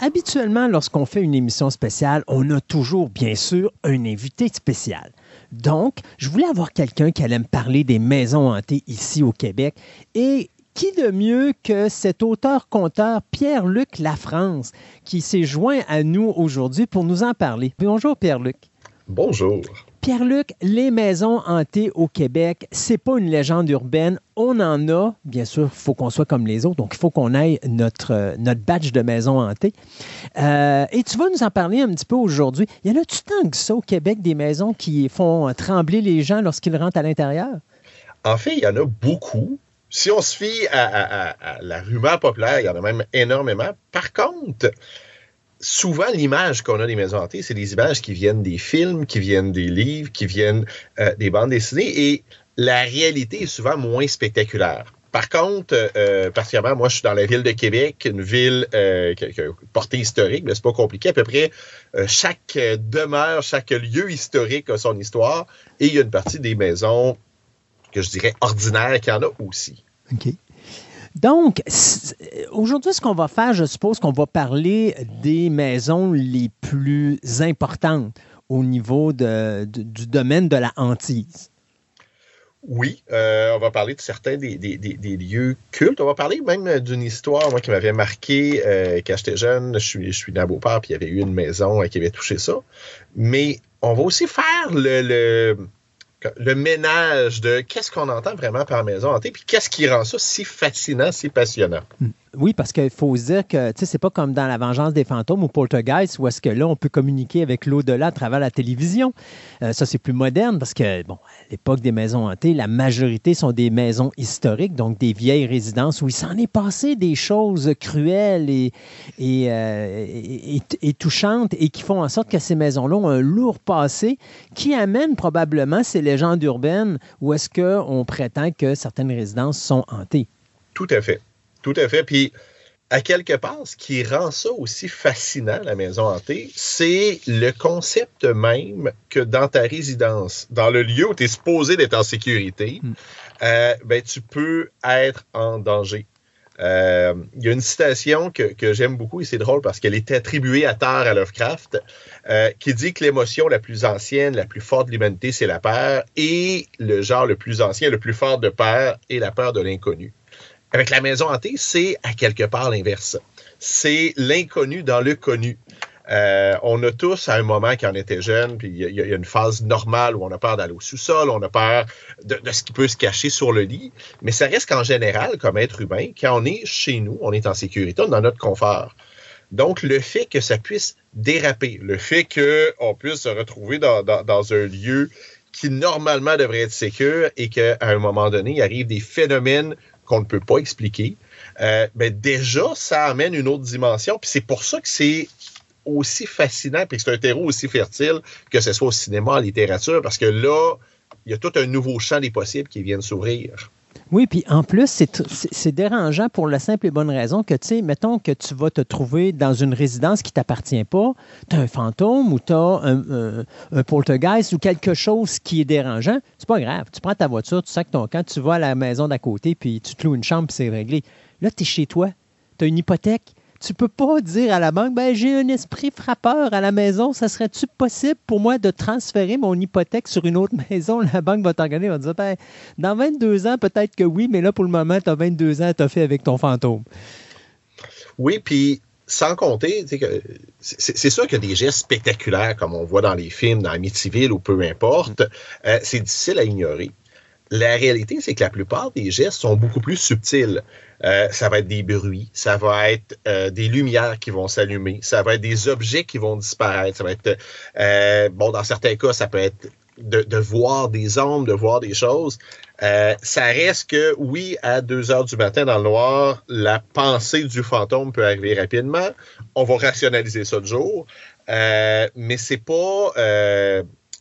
Habituellement, lorsqu'on fait une émission spéciale, on a toujours, bien sûr, un invité spécial. Donc, je voulais avoir quelqu'un qui allait me parler des maisons hantées ici au Québec. Et qui de mieux que cet auteur-conteur Pierre-Luc Lafrance qui s'est joint à nous aujourd'hui pour nous en parler? Bonjour Pierre-Luc. Bonjour. Pierre-Luc, les maisons hantées au Québec, c'est pas une légende urbaine. On en a, bien sûr, il faut qu'on soit comme les autres, donc il faut qu'on aille notre, euh, badge de maisons hantées. Euh, et tu vas nous en parler un petit peu aujourd'hui. Y en a-tu tant que ça au Québec, des maisons qui font trembler les gens lorsqu'ils rentrent à l'intérieur? En fait, il y en a beaucoup si on se fie à, la rumeur populaire, il y en a même énormément. Par contre, souvent, l'image qu'on a des maisons hantées, c'est des images qui viennent des films, qui viennent des livres, qui viennent euh, des bandes dessinées, et la réalité est souvent moins spectaculaire. Par contre, euh, particulièrement, moi, je suis dans la ville de Québec, une ville euh, qui, a une portée historique, mais c'est pas compliqué. À peu près chaque demeure, chaque lieu historique a son histoire, et il y a une partie des maisons que je dirais ordinaires qu'il y en a aussi. Donc, aujourd'hui, ce qu'on va faire, je suppose qu'on va parler des maisons les plus importantes au niveau du domaine de la hantise. Oui, euh, on va parler de certains des, lieux cultes. On va parler même d'une histoire moi, qui m'avait marqué euh, quand j'étais jeune. Je suis, je suis beau-père, puis il y avait eu une maison euh, qui avait touché ça. Mais on va aussi faire le ménage de qu'est-ce qu'on entend vraiment par maison hantée, puis qu'est-ce qui rend ça si fascinant, si passionnant? Hmm. Oui, parce qu'il faut se dire que c'est pas comme dans La Vengeance des fantômes ou Poltergeist où est-ce que là, on peut communiquer avec l'au-delà à travers la télévision. Euh, ça, c'est plus moderne parce que, bon, à l'époque des maisons hantées, la majorité sont des maisons historiques, donc des vieilles résidences où il s'en est passé des choses cruelles et, euh, touchantes et qui font en sorte que ces maisons-là ont un lourd passé qui amène probablement ces légendes urbaines où est-ce qu'on prétend que certaines résidences sont hantées. Tout à fait. Tout à fait. Puis, à quelque part, ce qui rend ça aussi fascinant, la maison hantée, c'est le concept même que dans ta résidence, dans le lieu où tu es supposé d'être en sécurité, mm. euh, ben, tu peux être en danger. Euh, il y a une citation que, j'aime beaucoup et c'est drôle parce qu'elle est attribuée à terre à Lovecraft, euh, qui dit que l'émotion la plus ancienne, la plus forte de l'humanité, c'est la peur, et le genre le plus ancien, le plus fort de peur est la peur de l'inconnu. Avec la maison hantée, c'est à quelque part l'inverse. C'est l'inconnu dans le connu. Euh, on a tous, à un moment, quand on était jeune, puis il y, a une phase normale où on a peur d'aller au sous-sol, on a peur de, ce qui peut se cacher sur le lit, mais ça reste qu'en général, comme être humain, quand on est chez nous, on est en sécurité, on est dans notre confort. Donc, le fait que ça puisse déraper, le fait qu'on puisse se retrouver dans, un lieu qui normalement devrait être sécure et qu'à un moment donné, il arrive des phénomènes qu'on ne peut pas expliquer, euh, ben déjà, ça amène une autre dimension. Puis c'est pour ça que c'est aussi fascinant, puis que c'est un terreau aussi fertile, que ce soit au cinéma, en littérature, parce que là, il y a tout un nouveau champ des possibles qui viennent s'ouvrir. Oui, puis en plus, c'est dérangeant pour la simple et bonne raison que, tu sais, mettons que tu vas te trouver dans une résidence qui ne t'appartient pas, tu as un fantôme ou tu as un, un, poltergeist ou quelque chose qui est dérangeant, c'est pas grave. Tu prends ta voiture, tu sacs ton camp, tu vas à la maison d'à côté, puis tu te loues une chambre, puis c'est réglé. Là, tu es chez toi, tu as une hypothèque, tu peux pas dire à la banque, ben, j'ai un esprit frappeur à la maison, ça serait-tu possible pour moi de transférer mon hypothèque sur une autre maison? La banque va t'organiser, va dire, ben, dans 22 ans, peut-être que oui, mais là, pour le moment, tu as 22 ans, tu as fait avec ton fantôme. Oui, puis sans compter, c'est sûr qu'il y a des gestes spectaculaires, comme on voit dans les films, dans Amityville ou peu importe. Euh, c'est difficile à ignorer. La réalité, c'est que la plupart des gestes sont beaucoup plus subtils. Euh, ça va être des bruits, ça va être euh, des lumières qui vont s'allumer, ça va être des objets qui vont disparaître, ça va être, euh, bon, dans certains cas, ça peut être de, voir des ombres, de voir des choses. ça reste que, oui, à 2 heures du matin dans le noir, la pensée du fantôme peut arriver rapidement. On va rationaliser ça de jour. mais c'est pas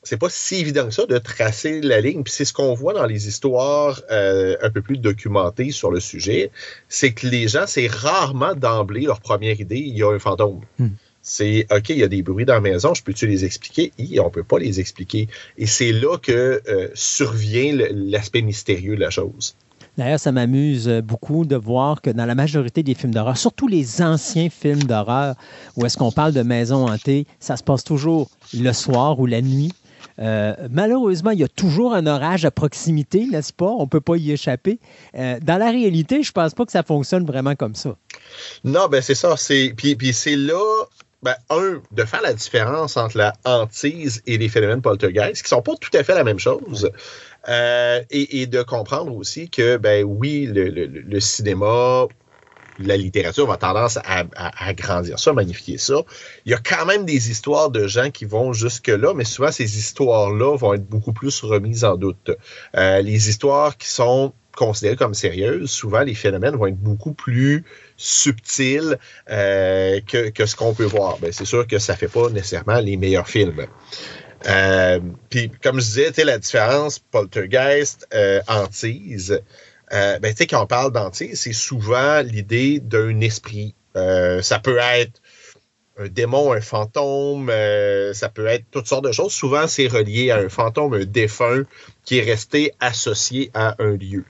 c'est pas si évident que ça de tracer la ligne. Puis c'est ce qu'on voit dans les histoires euh, un peu plus documentées sur le sujet, c'est que les gens, c'est rarement d'emblée leur première idée, il y a un fantôme. Hmm. C'est OK, il y a des bruits dans la maison, je peux-tu les expliquer? Et on peut pas les expliquer. Et c'est là que euh, survient l'aspect mystérieux de la chose. D'ailleurs, ça m'amuse beaucoup de voir que dans la majorité des films d'horreur, surtout les anciens films d'horreur, où est-ce qu'on parle de maison hantée, ça se passe toujours le soir ou la nuit. Euh, malheureusement, il y a toujours un orage à proximité, n'est-ce pas? On ne peut pas y échapper. Euh, dans la réalité, je ne pense pas que ça fonctionne vraiment comme ça. Non, ben c'est ça. Puis, puis c'est là, ben, un, de faire la différence entre la hantise et les phénomènes poltergeist, qui sont pas tout à fait la même chose. Euh, et, de comprendre aussi que, ben oui, le cinéma la littérature va tendance à, agrandir ça, magnifier ça. Il y a quand même des histoires de gens qui vont jusque-là, mais souvent ces histoires-là vont être beaucoup plus remises en doute. Euh, les histoires qui sont considérées comme sérieuses, souvent les phénomènes vont être beaucoup plus subtils euh, que, ce qu'on peut voir. Ben, c'est sûr que ça fait pas nécessairement les meilleurs films. Euh, puis, comme je disais, la différence poltergeist, hantise, euh, ben, tu sais, quand on parle d'entier, c'est souvent l'idée d'un esprit. Euh, ça peut être un démon, un fantôme, euh, ça peut être toutes sortes de choses. Souvent, c'est relié à un fantôme, un défunt qui est resté associé à un lieu.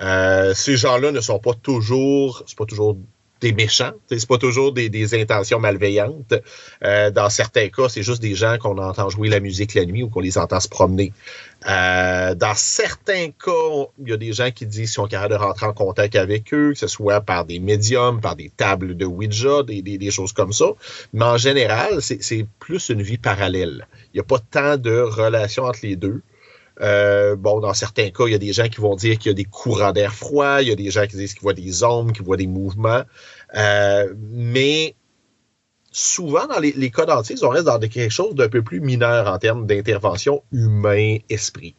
Euh, ces gens-là ne sont pas toujours, c'est pas toujours des méchants, c'est pas toujours des, intentions malveillantes. Euh, dans certains cas, c'est juste des gens qu'on entend jouer la musique la nuit ou qu'on les entend se promener. Euh, dans certains cas, il y a des gens qui disent qu'ils sont capables de rentrer en contact avec eux, que ce soit par des médiums, par des tables de Ouija, des, des, des choses comme ça. Mais en général, c'est plus une vie parallèle. Il n'y a pas tant de relations entre les deux. Euh, bon, dans certains cas, il y a des gens qui vont dire qu'il y a des courants d'air froid, il y a des gens qui disent qu'ils voient des ombres, qu'ils voient des mouvements. Euh, mais souvent, dans les, cas d'antis, on reste dans quelque chose d'un peu plus mineur en termes d'intervention humain-esprit.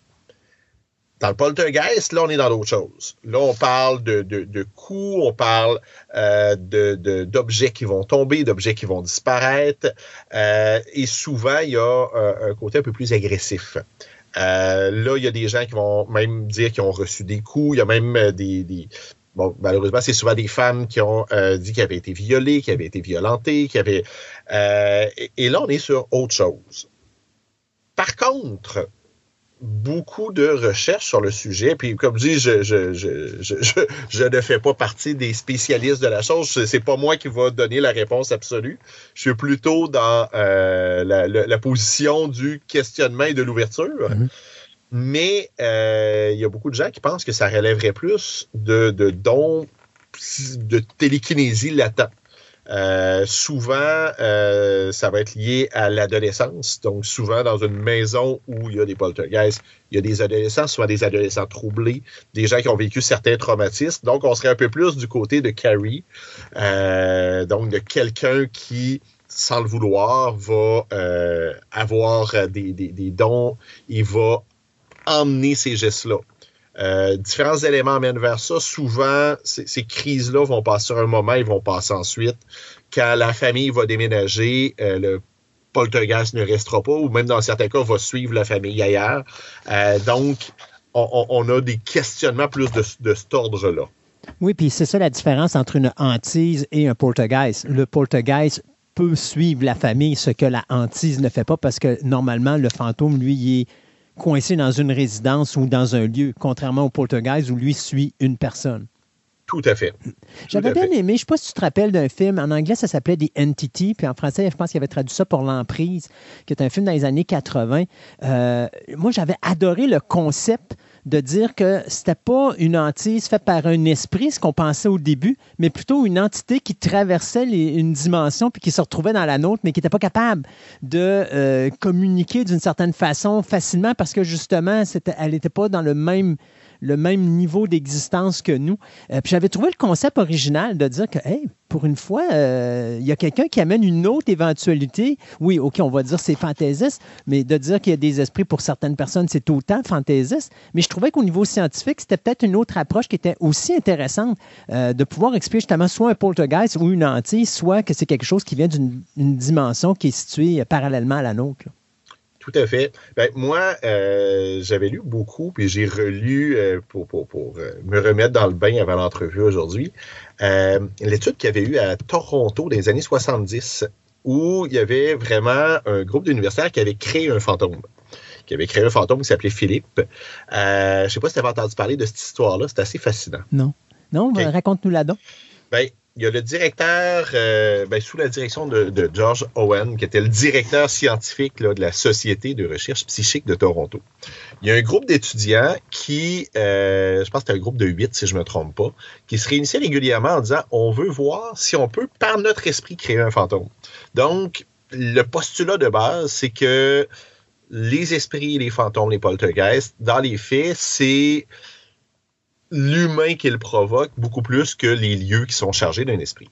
Dans le poltergeist, là, on est dans d'autres choses. Là, on parle de, coups, on parle euh, d'objets qui vont tomber, d'objets qui vont disparaître. Et souvent, il y a un côté un peu plus agressif. Euh, là, il y a des gens qui vont même dire qu'ils ont reçu des coups. Il y a même euh, des. des bon, malheureusement, c'est souvent des femmes qui ont euh, dit qu'elles avaient été violées, qu'elles avaient été violentées, qui avaient. Euh, et, là, on est sur autre chose. Par contre, beaucoup de recherches sur le sujet. Puis, comme je dis, je, je, je, je, je ne fais pas partie des spécialistes de la chose. C'est pas moi qui va donner la réponse absolue. Je suis plutôt dans euh, la, la, la, position du questionnement et de l'ouverture. Mm -hmm. Mais euh, il y a beaucoup de gens qui pensent que ça relèverait plus de, de dons de télékinésie latent. Euh, souvent, euh, ça va être lié à l'adolescence. Donc, souvent, dans une maison où il y a des poltergeists, il y a des adolescents, souvent des adolescents troublés, des gens qui ont vécu certains traumatismes. Donc, on serait un peu plus du côté de Carrie, euh, donc de quelqu'un qui, sans le vouloir, va euh, avoir des, des, des dons, il va emmener ces gestes-là. Euh, différents éléments mènent vers ça. Souvent, ces crises-là vont passer un moment, ils vont passer ensuite. Quand la famille va déménager, euh, le poltergeist ne restera pas, ou même dans certains cas, va suivre la famille ailleurs. Euh, donc, on, on, a des questionnements plus de, de cet ordre-là. Oui, puis c'est ça la différence entre une hantise et un poltergeist. Le poltergeist peut suivre la famille, ce que la hantise ne fait pas, parce que normalement, le fantôme, lui, il est coincé dans une résidence ou dans un lieu, contrairement au poltergeist où lui suit une personne. Tout à fait. J'avais bien fait. aimé, je ne sais pas si tu te rappelles d'un film, en anglais ça s'appelait The Entity, puis en français je pense qu'il avait traduit ça pour L'Emprise, qui est un film dans les années 80. Euh, moi j'avais adoré le concept de dire que c'était pas une hantise faite par un esprit, ce qu'on pensait au début, mais plutôt une entité qui traversait une dimension puis qui se retrouvait dans la nôtre, mais qui n'était pas capable de euh, communiquer d'une certaine façon facilement parce que justement, elle n'était pas dans le même le même niveau d'existence que nous. Euh, puis j'avais trouvé le concept original de dire que, hey, pour une fois, il euh, y a quelqu'un qui amène une autre éventualité. Oui, OK, on va dire c'est fantaisiste, mais de dire qu'il y a des esprits pour certaines personnes, c'est autant fantaisiste. Mais je trouvais qu'au niveau scientifique, c'était peut-être une autre approche qui était aussi intéressante euh, de pouvoir expliquer justement soit un poltergeist ou une hantise, soit que c'est quelque chose qui vient d'une dimension qui est située parallèlement à la nôtre. Tout à fait. Ben, moi, euh, j'avais lu beaucoup, puis j'ai relu euh, pour, pour, pour euh, me remettre dans le bain avant l'entrevue aujourd'hui, l'étude qu'il y avait eu à Toronto dans les années 70, où il y avait vraiment un groupe d'universitaires qui avait créé un fantôme qui avait créé un fantôme qui s'appelait Philippe. Euh, je ne sais pas si tu avais entendu parler de cette histoire-là, c'est assez fascinant. Non. Non, okay. raconte-nous là-dedans. Ben, il y a le directeur, euh, ben, sous la direction de, George Owen, qui était le directeur scientifique de la Société de recherche psychique de Toronto. Il y a un groupe d'étudiants qui, euh, je pense que c'est un groupe de huit, si je ne me trompe pas, qui se réunissait régulièrement en disant on veut voir si on peut, par notre esprit, créer un fantôme. Donc, le postulat de base, c'est que les esprits, les fantômes, les poltergeists, dans les faits, c'est l'humain qui le provoque beaucoup plus que les lieux qui sont chargés d'un esprit.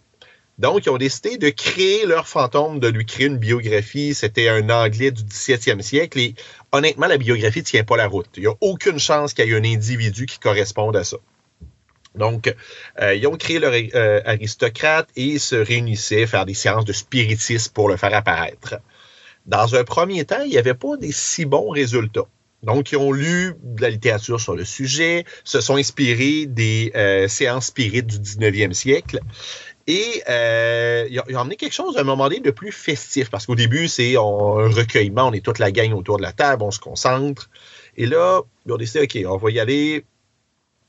Donc, ils ont décidé de créer leur fantôme, de lui créer une biographie. C'était un Anglais du 17e siècle et honnêtement, la biographie ne tient pas la route. Il n'y a aucune chance qu'il y ait un individu qui corresponde à ça. Donc, euh, ils ont créé leur euh, aristocrate et se réunissaient, faire des séances de spiritisme pour le faire apparaître. Dans un premier temps, il n'y avait pas des si bons résultats. Donc, ils ont lu de la littérature sur le sujet, se sont inspirés des euh, séances spirites du 19e siècle. Et euh, ils, ont, amené quelque chose à un moment donné de plus festif, parce qu'au début, c'est un recueillement, on est toute la gang autour de la table, on se concentre. Et là, ils ont décidé, OK, on va y aller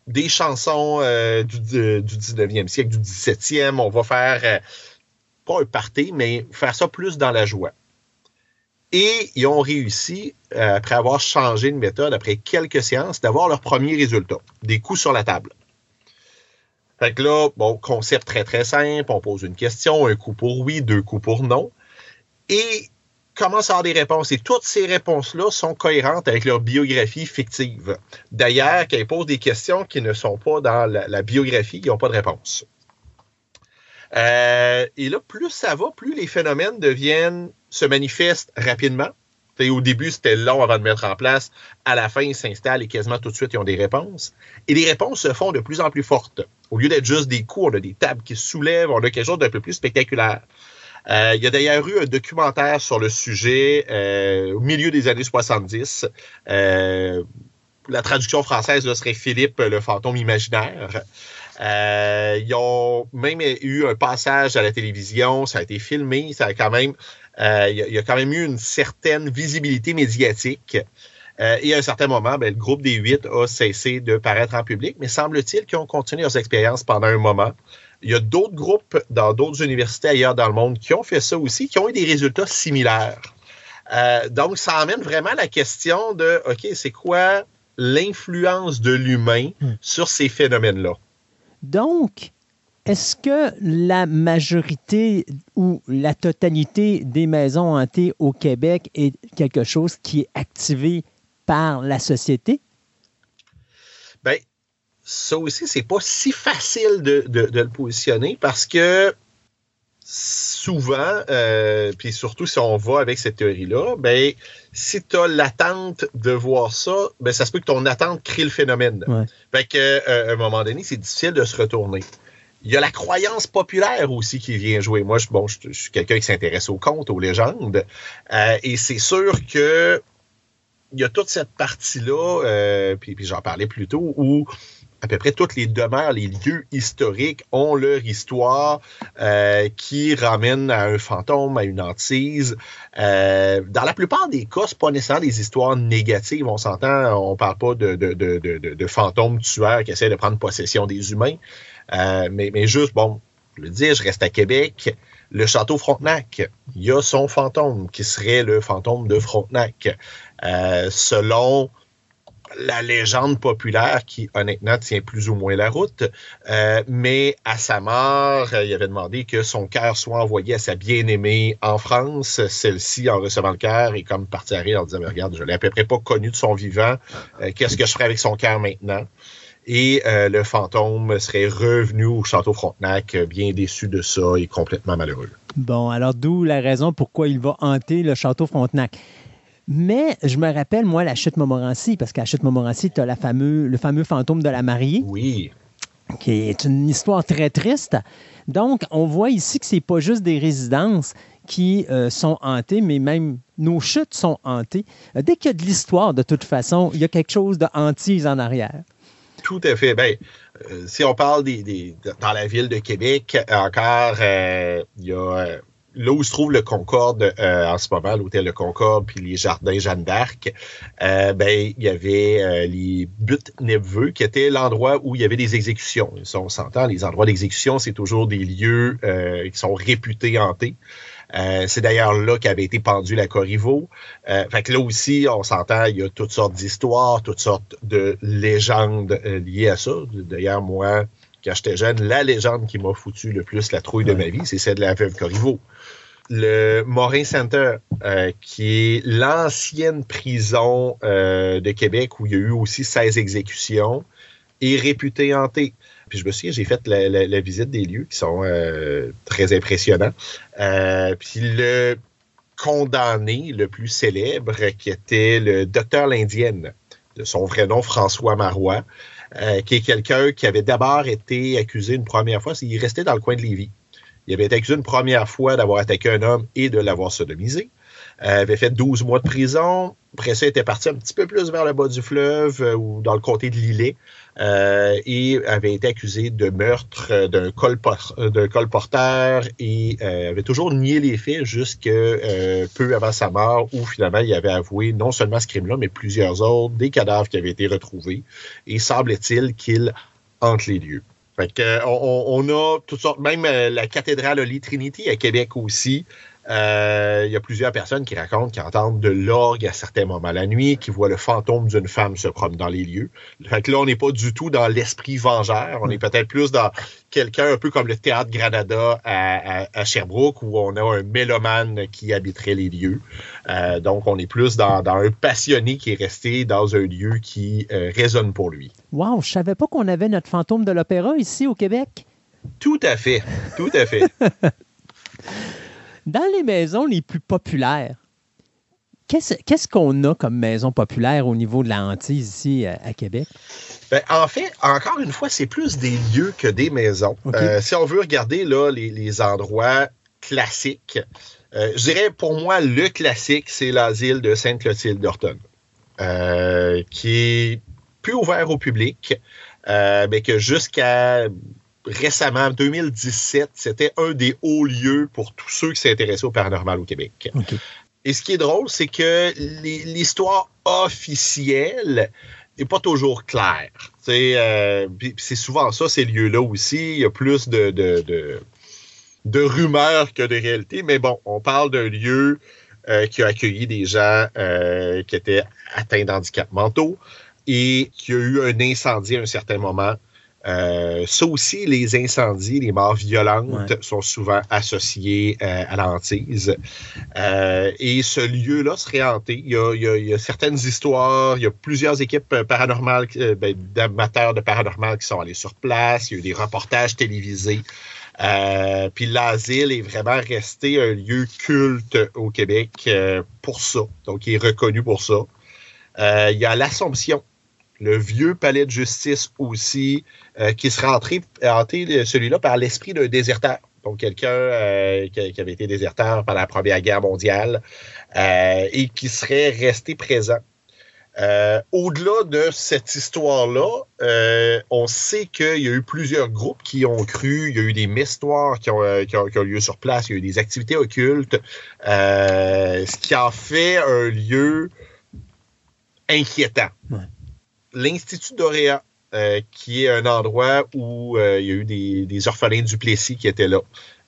des chansons euh, du, du 19e siècle, du 17e. On va faire, euh, pas un party, mais faire ça plus dans la joie. Et ils ont réussi, euh, après avoir changé de méthode, après quelques séances, d'avoir leur premier résultat, des coups sur la table. Fait que là, bon, concept très très simple, on pose une question, un coup pour oui, deux coups pour non. Et commence à avoir des réponses? Et toutes ces réponses-là sont cohérentes avec leur biographie fictive. D'ailleurs, quand ils posent des questions qui ne sont pas dans la, la biographie, ils n'ont pas de réponse. Euh, et là, plus ça va, plus les phénomènes deviennent, se manifestent rapidement. T'sais, au début, c'était long avant de mettre en place. À la fin, ils s'installent et quasiment tout de suite, ils ont des réponses. Et les réponses se font de plus en plus fortes. Au lieu d'être juste des coups, on a des tables qui se soulèvent, on a quelque chose d'un peu plus spectaculaire. Euh, il y a d'ailleurs eu un documentaire sur le sujet euh, au milieu des années 70. Euh, la traduction française là, serait Philippe, le fantôme imaginaire. Euh, ils ont même eu un passage à la télévision, ça a été filmé, ça a quand même, euh, il, y a, il, y a, quand même eu une certaine visibilité médiatique. Euh, et à un certain moment, ben, le groupe des huit a cessé de paraître en public, mais semble-t-il qu'ils ont continué leurs expériences pendant un moment. Il y a d'autres groupes dans d'autres universités ailleurs dans le monde qui ont fait ça aussi, qui ont eu des résultats similaires. Euh, donc, ça amène vraiment la question de, OK, c'est quoi l'influence de l'humain Hmm. sur ces phénomènes-là? Donc, est-ce que la majorité ou la totalité des maisons hantées au Québec est quelque chose qui est activé par la société? Ben, ça aussi, c'est pas si facile de, le positionner parce que souvent, euh, puis surtout si on va avec cette théorie-là, ben, si tu as l'attente de voir ça, ben, ça se peut que ton attente crée le phénomène. Ouais. Fait que, euh, à un moment donné, c'est difficile de se retourner. Il y a la croyance populaire aussi qui vient jouer. Moi, je, bon, je, je suis quelqu'un qui s'intéresse aux contes, aux légendes, euh, et c'est sûr que il y a toute cette partie-là, puis, puis j'en parlais plus tôt, où à peu près toutes les demeures, les lieux historiques ont leur histoire euh, qui ramène à un fantôme, à une hantise. Euh, dans la plupart des cas, c'est pas nécessairement des histoires négatives. On s'entend, on parle pas de, de, de, de, fantômes tueurs qui essaient de prendre possession des humains. Euh, mais, mais juste, bon, je le dis, je reste à Québec. Le château Frontenac, il y a son fantôme qui serait le fantôme de Frontenac. Selon la légende populaire qui, honnêtement, tient plus ou moins la route. Euh, mais à sa mort, euh, il avait demandé que son cœur soit envoyé à sa bien-aimée en France. Celle-ci, en recevant le cœur, est comme partie à rire en disant, mais regarde, je l'ai à peu près pas connu de son vivant. Euh, Qu'est-ce que je ferais avec son cœur maintenant? Et le fantôme serait revenu au château Frontenac, bien déçu de ça et complètement malheureux. Bon, alors d'où la raison pourquoi il va hanter le château Frontenac? Mais je me rappelle, moi, la chute Montmorency, parce qu'à la chute Montmorency, tu as la fameux, le fameux fantôme de la mariée. Oui. Qui est une histoire très triste. Donc, on voit ici que c'est pas juste des résidences qui euh, sont hantées, mais même nos chutes sont hantées. Euh, dès qu'il y a de l'histoire, de toute façon, il y a quelque chose de hantise en arrière. Tout à fait. Ben, euh, si on parle des, des, dans la ville de Québec, encore, euh, il y a là où se trouve le Concorde euh, en ce moment, l'hôtel Le Concorde, puis les jardins Jeanne d'Arc, euh, ben il y avait euh, les buttes Neveux, qui était l'endroit où il y avait des exécutions. Ça, on s'entend, les endroits d'exécution, c'est toujours des lieux euh, qui sont réputés hantés. Euh, c'est d'ailleurs là qu'avait été pendu la Corriveau. Euh, fait que là aussi, on s'entend, il y a toutes sortes d'histoires, toutes sortes de légendes euh, liées à ça. D'ailleurs, moi, quand j'étais jeune, la légende qui m'a foutu le plus la trouille de ma vie, c'est celle de la veuve Corriveau. Le Morin Center, euh, qui est l'ancienne prison euh, de Québec où il y a eu aussi 16 exécutions, est réputé hanté. Puis je me souviens, j'ai fait la, visite des lieux qui sont euh, très impressionnants. Puis le condamné le plus célèbre, qui était le docteur l'Indienne, de son vrai nom François Marois, qui est quelqu'un qui avait d'abord été accusé une première fois, il restait dans le coin de Lévis. Il avait été accusé une première fois d'avoir attaqué un homme et de l'avoir sodomisé. Euh, avait fait 12 mois de prison. Après ça, il était parti un petit peu plus vers le bas du fleuve euh, ou dans le comté de Lillet euh, et avait été accusé de meurtre euh, d'un colpor- d'un colporteur et avait toujours nié les faits jusque peu avant sa mort où finalement il avait avoué non seulement ce crime-là, mais plusieurs autres, des cadavres qui avaient été retrouvés et semble-t-il qu'il hante les lieux. Fait que, euh, on, on a toutes sortes, même euh, la cathédrale Holy Trinity à Québec aussi. Euh, Il y a plusieurs personnes qui racontent qu'ils entendent de l'orgue à certains moments la nuit, qui voient le fantôme d'une femme se promener dans les lieux. Fait que là, on n'est pas du tout dans l'esprit vengeur. On est peut-être plus dans quelqu'un un peu comme le théâtre Granada à, à- à Sherbrooke, où on a un mélomane qui habiterait les lieux. Euh, donc, on est plus dans, dans un passionné qui est resté dans un lieu qui euh, résonne pour lui. Wow, je savais pas qu'on avait notre fantôme de l'opéra ici au Québec. Tout à fait, tout à fait. Dans les maisons les plus populaires, qu'est-ce qu'on a comme maison populaire au niveau de la hantise ici à, à Québec? Ben, en fait, encore une fois, c'est plus des lieux que des maisons. Euh, si on veut regarder là, les, les endroits classiques, euh, je dirais pour moi, le classique, c'est l'asile de Sainte-Clotilde d'Orton, euh, qui est plus ouvert au public, euh, mais que jusqu'à récemment, 2017, c'était un des hauts lieux pour tous ceux qui s'intéressaient au paranormal au Québec. Et ce qui est drôle, c'est que l'histoire officielle n'est pas toujours claire. Euh, c'est souvent ça, ces lieux-là aussi. Il y a plus de, de, de, de rumeurs que de réalité. Mais bon, on parle d'un lieu euh, qui a accueilli des gens euh, qui étaient atteints d'handicap mentaux et qui a eu un incendie à un certain moment. Euh, ça aussi, les incendies, les morts violentes sont souvent associés euh, à la hantise. Euh, et ce lieu-là serait hanté. Il y, a, il y a- il y a certaines histoires, il y a plusieurs équipes paranormales, ben, d'amateurs de paranormal qui sont allés sur place. Il y a eu des reportages télévisés. Puis l'asile est vraiment resté un lieu culte au Québec pour ça. Donc, il est reconnu pour ça. Il y a l'Assomption, le vieux palais de justice aussi, euh, qui serait entré, hanté, euh, celui-là, par l'esprit d'un déserteur. Donc, quelqu'un euh, qui, avait été déserteur pendant la Première Guerre mondiale et qui serait resté présent. Au-delà de cette histoire-là, on sait qu'il y a eu plusieurs groupes qui ont cru, il y a eu des mistoires qui ont, qui lieu sur place, il y a eu des activités occultes, ce qui en fait un lieu inquiétant. L'Institut d'Oréa, euh, qui est un endroit où euh, il y a eu des, des orphelins du Plessis qui étaient là.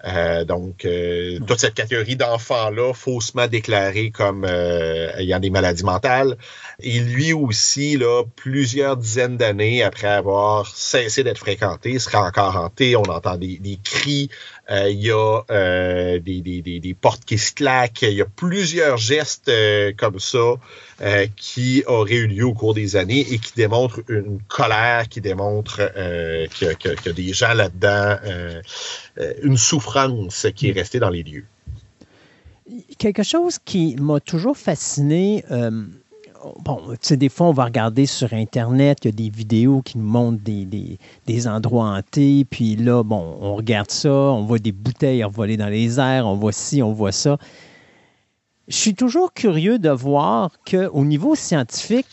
Euh, donc, euh, toute cette catégorie d'enfants-là, faussement déclarés comme euh, ayant des maladies mentales. Et lui aussi, là, plusieurs dizaines d'années après avoir cessé d'être fréquenté, serait encore hanté. On entend des, des cris, il y a euh, des, des, des, portes qui se claquent, il y a plusieurs gestes euh, comme ça euh, qui auraient eu lieu au cours des années et qui démontrent une colère, qui démontrent euh, qu'il y, a- des gens là-dedans, euh, euh, une souffrance qui est restée dans les lieux. Quelque chose qui m'a toujours fasciné, euh, bon, tu sais, des fois, on va regarder sur Internet, il y a des vidéos qui nous montrent des, des- des endroits hantés, puis là, bon, on regarde ça, on voit des bouteilles envolées dans les airs, on voit ci, on voit ça. Je suis toujours curieux de voir qu'au niveau scientifique,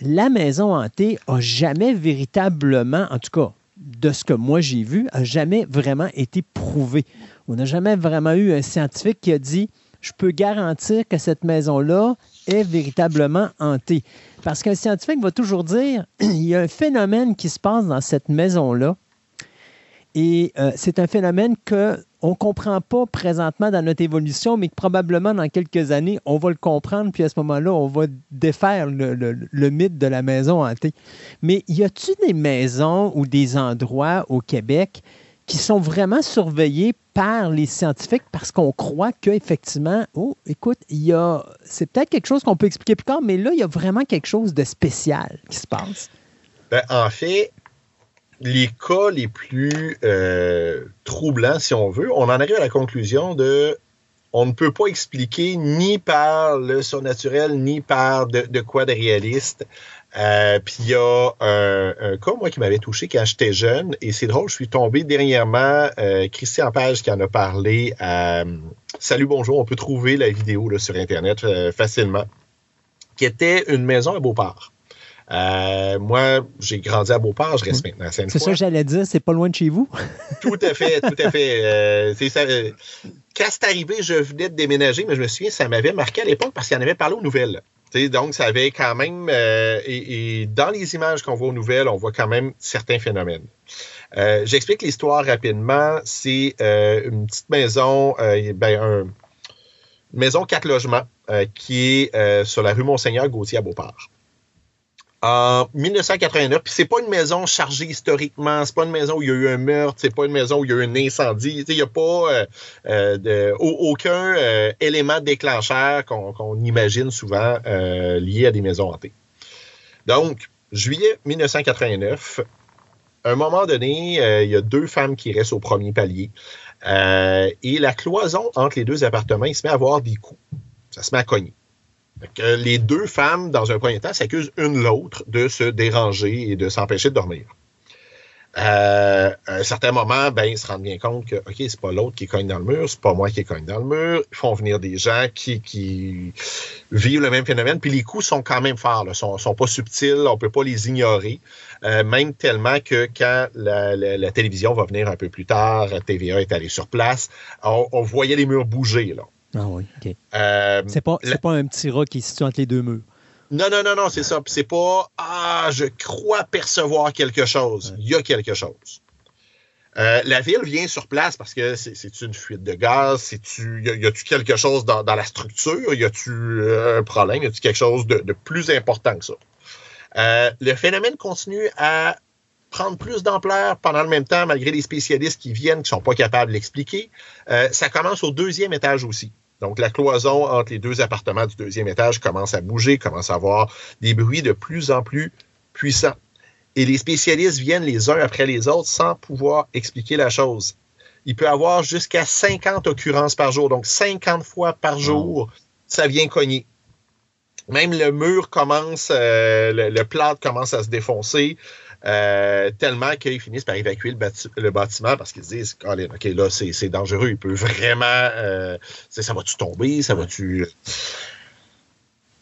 la maison hantée a jamais véritablement, en tout cas, de ce que moi j'ai vu, a jamais vraiment été prouvée. On n'a jamais vraiment eu un scientifique qui a dit je peux garantir que cette maison-là est véritablement hantée. Parce qu'un scientifique va toujours dire il y a un phénomène qui se passe dans cette maison-là. Et euh, c'est un phénomène qu'on ne comprend pas présentement dans notre évolution, mais que probablement dans quelques années, on va le comprendre, puis à ce moment-là, on va défaire le- le mythe de la maison hantée. Mais y a-t-il des maisons ou des endroits au Québec qui sont vraiment surveillés par les scientifiques parce qu'on croit qu'effectivement, oh, écoute, il y a. C'est peut-être quelque chose qu'on peut expliquer plus tard, mais là, il y a vraiment quelque chose de spécial qui se passe. Ben, en fait, les cas les plus euh, troublants, si on veut, on en arrive à la conclusion de on ne peut pas expliquer ni par le surnaturel, ni par de, de quoi de réaliste. Euh, Puis il y a un, un cas, moi, qui m'avait touché quand j'étais jeune, et c'est drôle, je suis tombé dernièrement, euh, Christian Page qui en a parlé à Salut, bonjour, on peut trouver la vidéo là, sur Internet euh, facilement, qui était une maison à Beauport. Euh, moi, j'ai grandi à Beauport, je reste maintenant à C'est Sainte-Foy. ça que j'allais dire, c'est pas loin de chez vous? Tout à fait, tout à fait. Euh, c'est ça, euh, quand c'est arrivé, je venais de déménager, mais je me souviens, ça m'avait marqué à l'époque parce qu'il en avait parlé aux nouvelles. Tu sais, donc, ça avait quand même. euh, et, et dans les images qu'on voit aux nouvelles, on voit quand même certains phénomènes. Euh, J'explique l'histoire rapidement. C'est euh, une petite maison, euh, ben, un- une maison quatre logements euh, qui est euh, sur la rue Monseigneur Gauthier à Beauport en 1989. Puis c'est pas une maison chargée historiquement, c'est pas une maison où il y a eu un meurtre, c'est pas une maison où il y a eu un incendie. Il n'y a pas euh, euh, aucun euh, élément déclencheur qu'on qu'on imagine souvent euh, lié à des maisons hantées. Donc, juillet 1989, à un moment donné, euh, il y a deux femmes qui restent au premier palier. Euh, et la cloison entre les deux appartements, il se met à avoir des coups. Ça se met à cogner. Que les deux femmes, dans un premier temps, s'accusent une l'autre de se déranger et de s'empêcher de dormir. Euh, à un certain moment, ben, ils se rendent bien compte que, OK, c'est pas l'autre qui cogne dans le mur, c'est pas moi qui cogne dans le mur. Ils font venir des gens qui, vivent le même phénomène. Puis les coups sont quand même forts, là, sont, sont pas subtils, on peut pas les ignorer. Euh, même tellement que quand la, télévision va venir un peu plus tard, TVA est allé sur place, on, on voyait les murs bouger, là. Ah oui, OK. Euh, C'est pas, la- c'est pas un petit rat qui se situe entre les deux murs. non, non, non, non, c'est ça. C'est pas Ah, je crois percevoir quelque chose. Il y a quelque chose. Euh, la ville vient sur place parce que c'est- une fuite de gaz? C'est-tu, y a-tu quelque chose dans, dans la structure? Y a-tu euh, un problème? Y a-tu quelque chose de, de plus important que ça? Euh, le phénomène continue à prendre plus d'ampleur pendant le même temps, malgré les spécialistes qui viennent, qui sont pas capables de l'expliquer. Ça commence au deuxième étage aussi. Donc, la cloison entre les deux appartements du deuxième étage commence à bouger, commence à avoir des bruits de plus en plus puissants. Et les spécialistes viennent les uns après les autres sans pouvoir expliquer la chose. Il peut avoir jusqu'à 50 occurrences par jour. Donc, 50 fois par jour, ça vient cogner. Même le mur commence, euh, le, le plâtre commence à se défoncer. Euh, tellement qu'ils finissent par évacuer le, bâti- le bâtiment parce qu'ils se disent OK, là, c'est dangereux. Il peut vraiment. euh, ça va-tu tomber? Ça va-tu.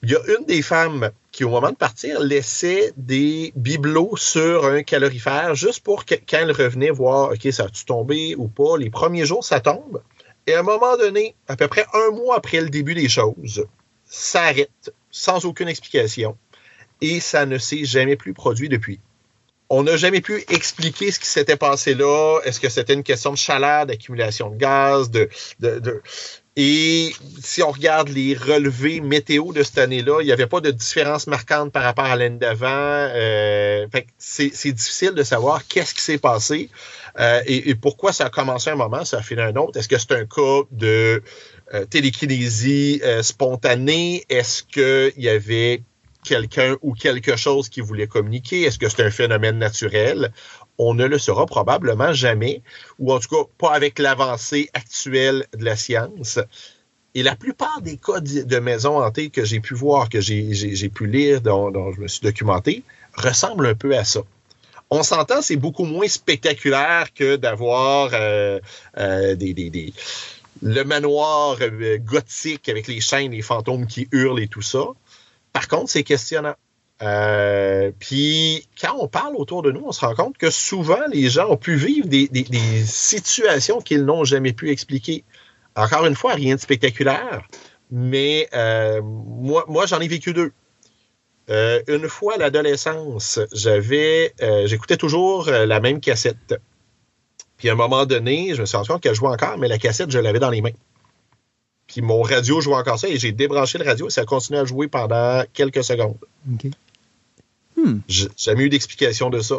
Il y a une des femmes qui, au moment de partir, laissait des bibelots sur un calorifère juste pour que quand elle revenait voir, OK, ça a-tu tombé ou pas? Les premiers jours, ça tombe. Et à un moment donné, à peu près un mois après le début des choses, ça arrête sans aucune explication. Et ça ne s'est jamais plus produit depuis. On n'a jamais pu expliquer ce qui s'était passé là. Est-ce que c'était une question de chaleur, d'accumulation de gaz, de, Et si on regarde les relevés météo de cette année-là, il n'y avait pas de différence marquante par rapport à l'année d'avant. Euh, c'est difficile de savoir qu'est-ce qui s'est passé euh, et, et pourquoi ça a commencé un moment, ça a fini un autre. Est-ce que c'est un cas de euh, télékinésie euh, spontanée? Est-ce qu'il y avait quelqu'un ou quelque chose qui voulait communiquer? Est-ce que c'est un phénomène naturel? On ne le saura probablement jamais, ou en tout cas pas avec l'avancée actuelle de la science. Et la plupart des cas de maisons hantées que j'ai pu voir, que j'ai pu lire, dont, je me suis documenté, ressemblent un peu à ça. On s'entend, c'est beaucoup moins spectaculaire que d'avoir euh, euh, le manoir euh, gothique avec les chaînes, les fantômes qui hurlent et tout ça. Par contre, c'est questionnant. Euh, Puis, quand on parle autour de nous, on se rend compte que souvent, les gens ont pu vivre des, situations qu'ils n'ont jamais pu expliquer. Encore une fois, rien de spectaculaire, mais euh, moi, moi j'en ai vécu deux. Euh, une fois à l'adolescence, j'avais, j'écoutais toujours la même cassette. Puis à un moment donné, je me suis rendu compte qu'elle jouait encore, mais la cassette, je l'avais dans les mains. Puis mon radio jouait encore ça et j'ai débranché le radio et ça a continué à jouer pendant quelques secondes. OK. J'ai jamais eu d'explication de ça.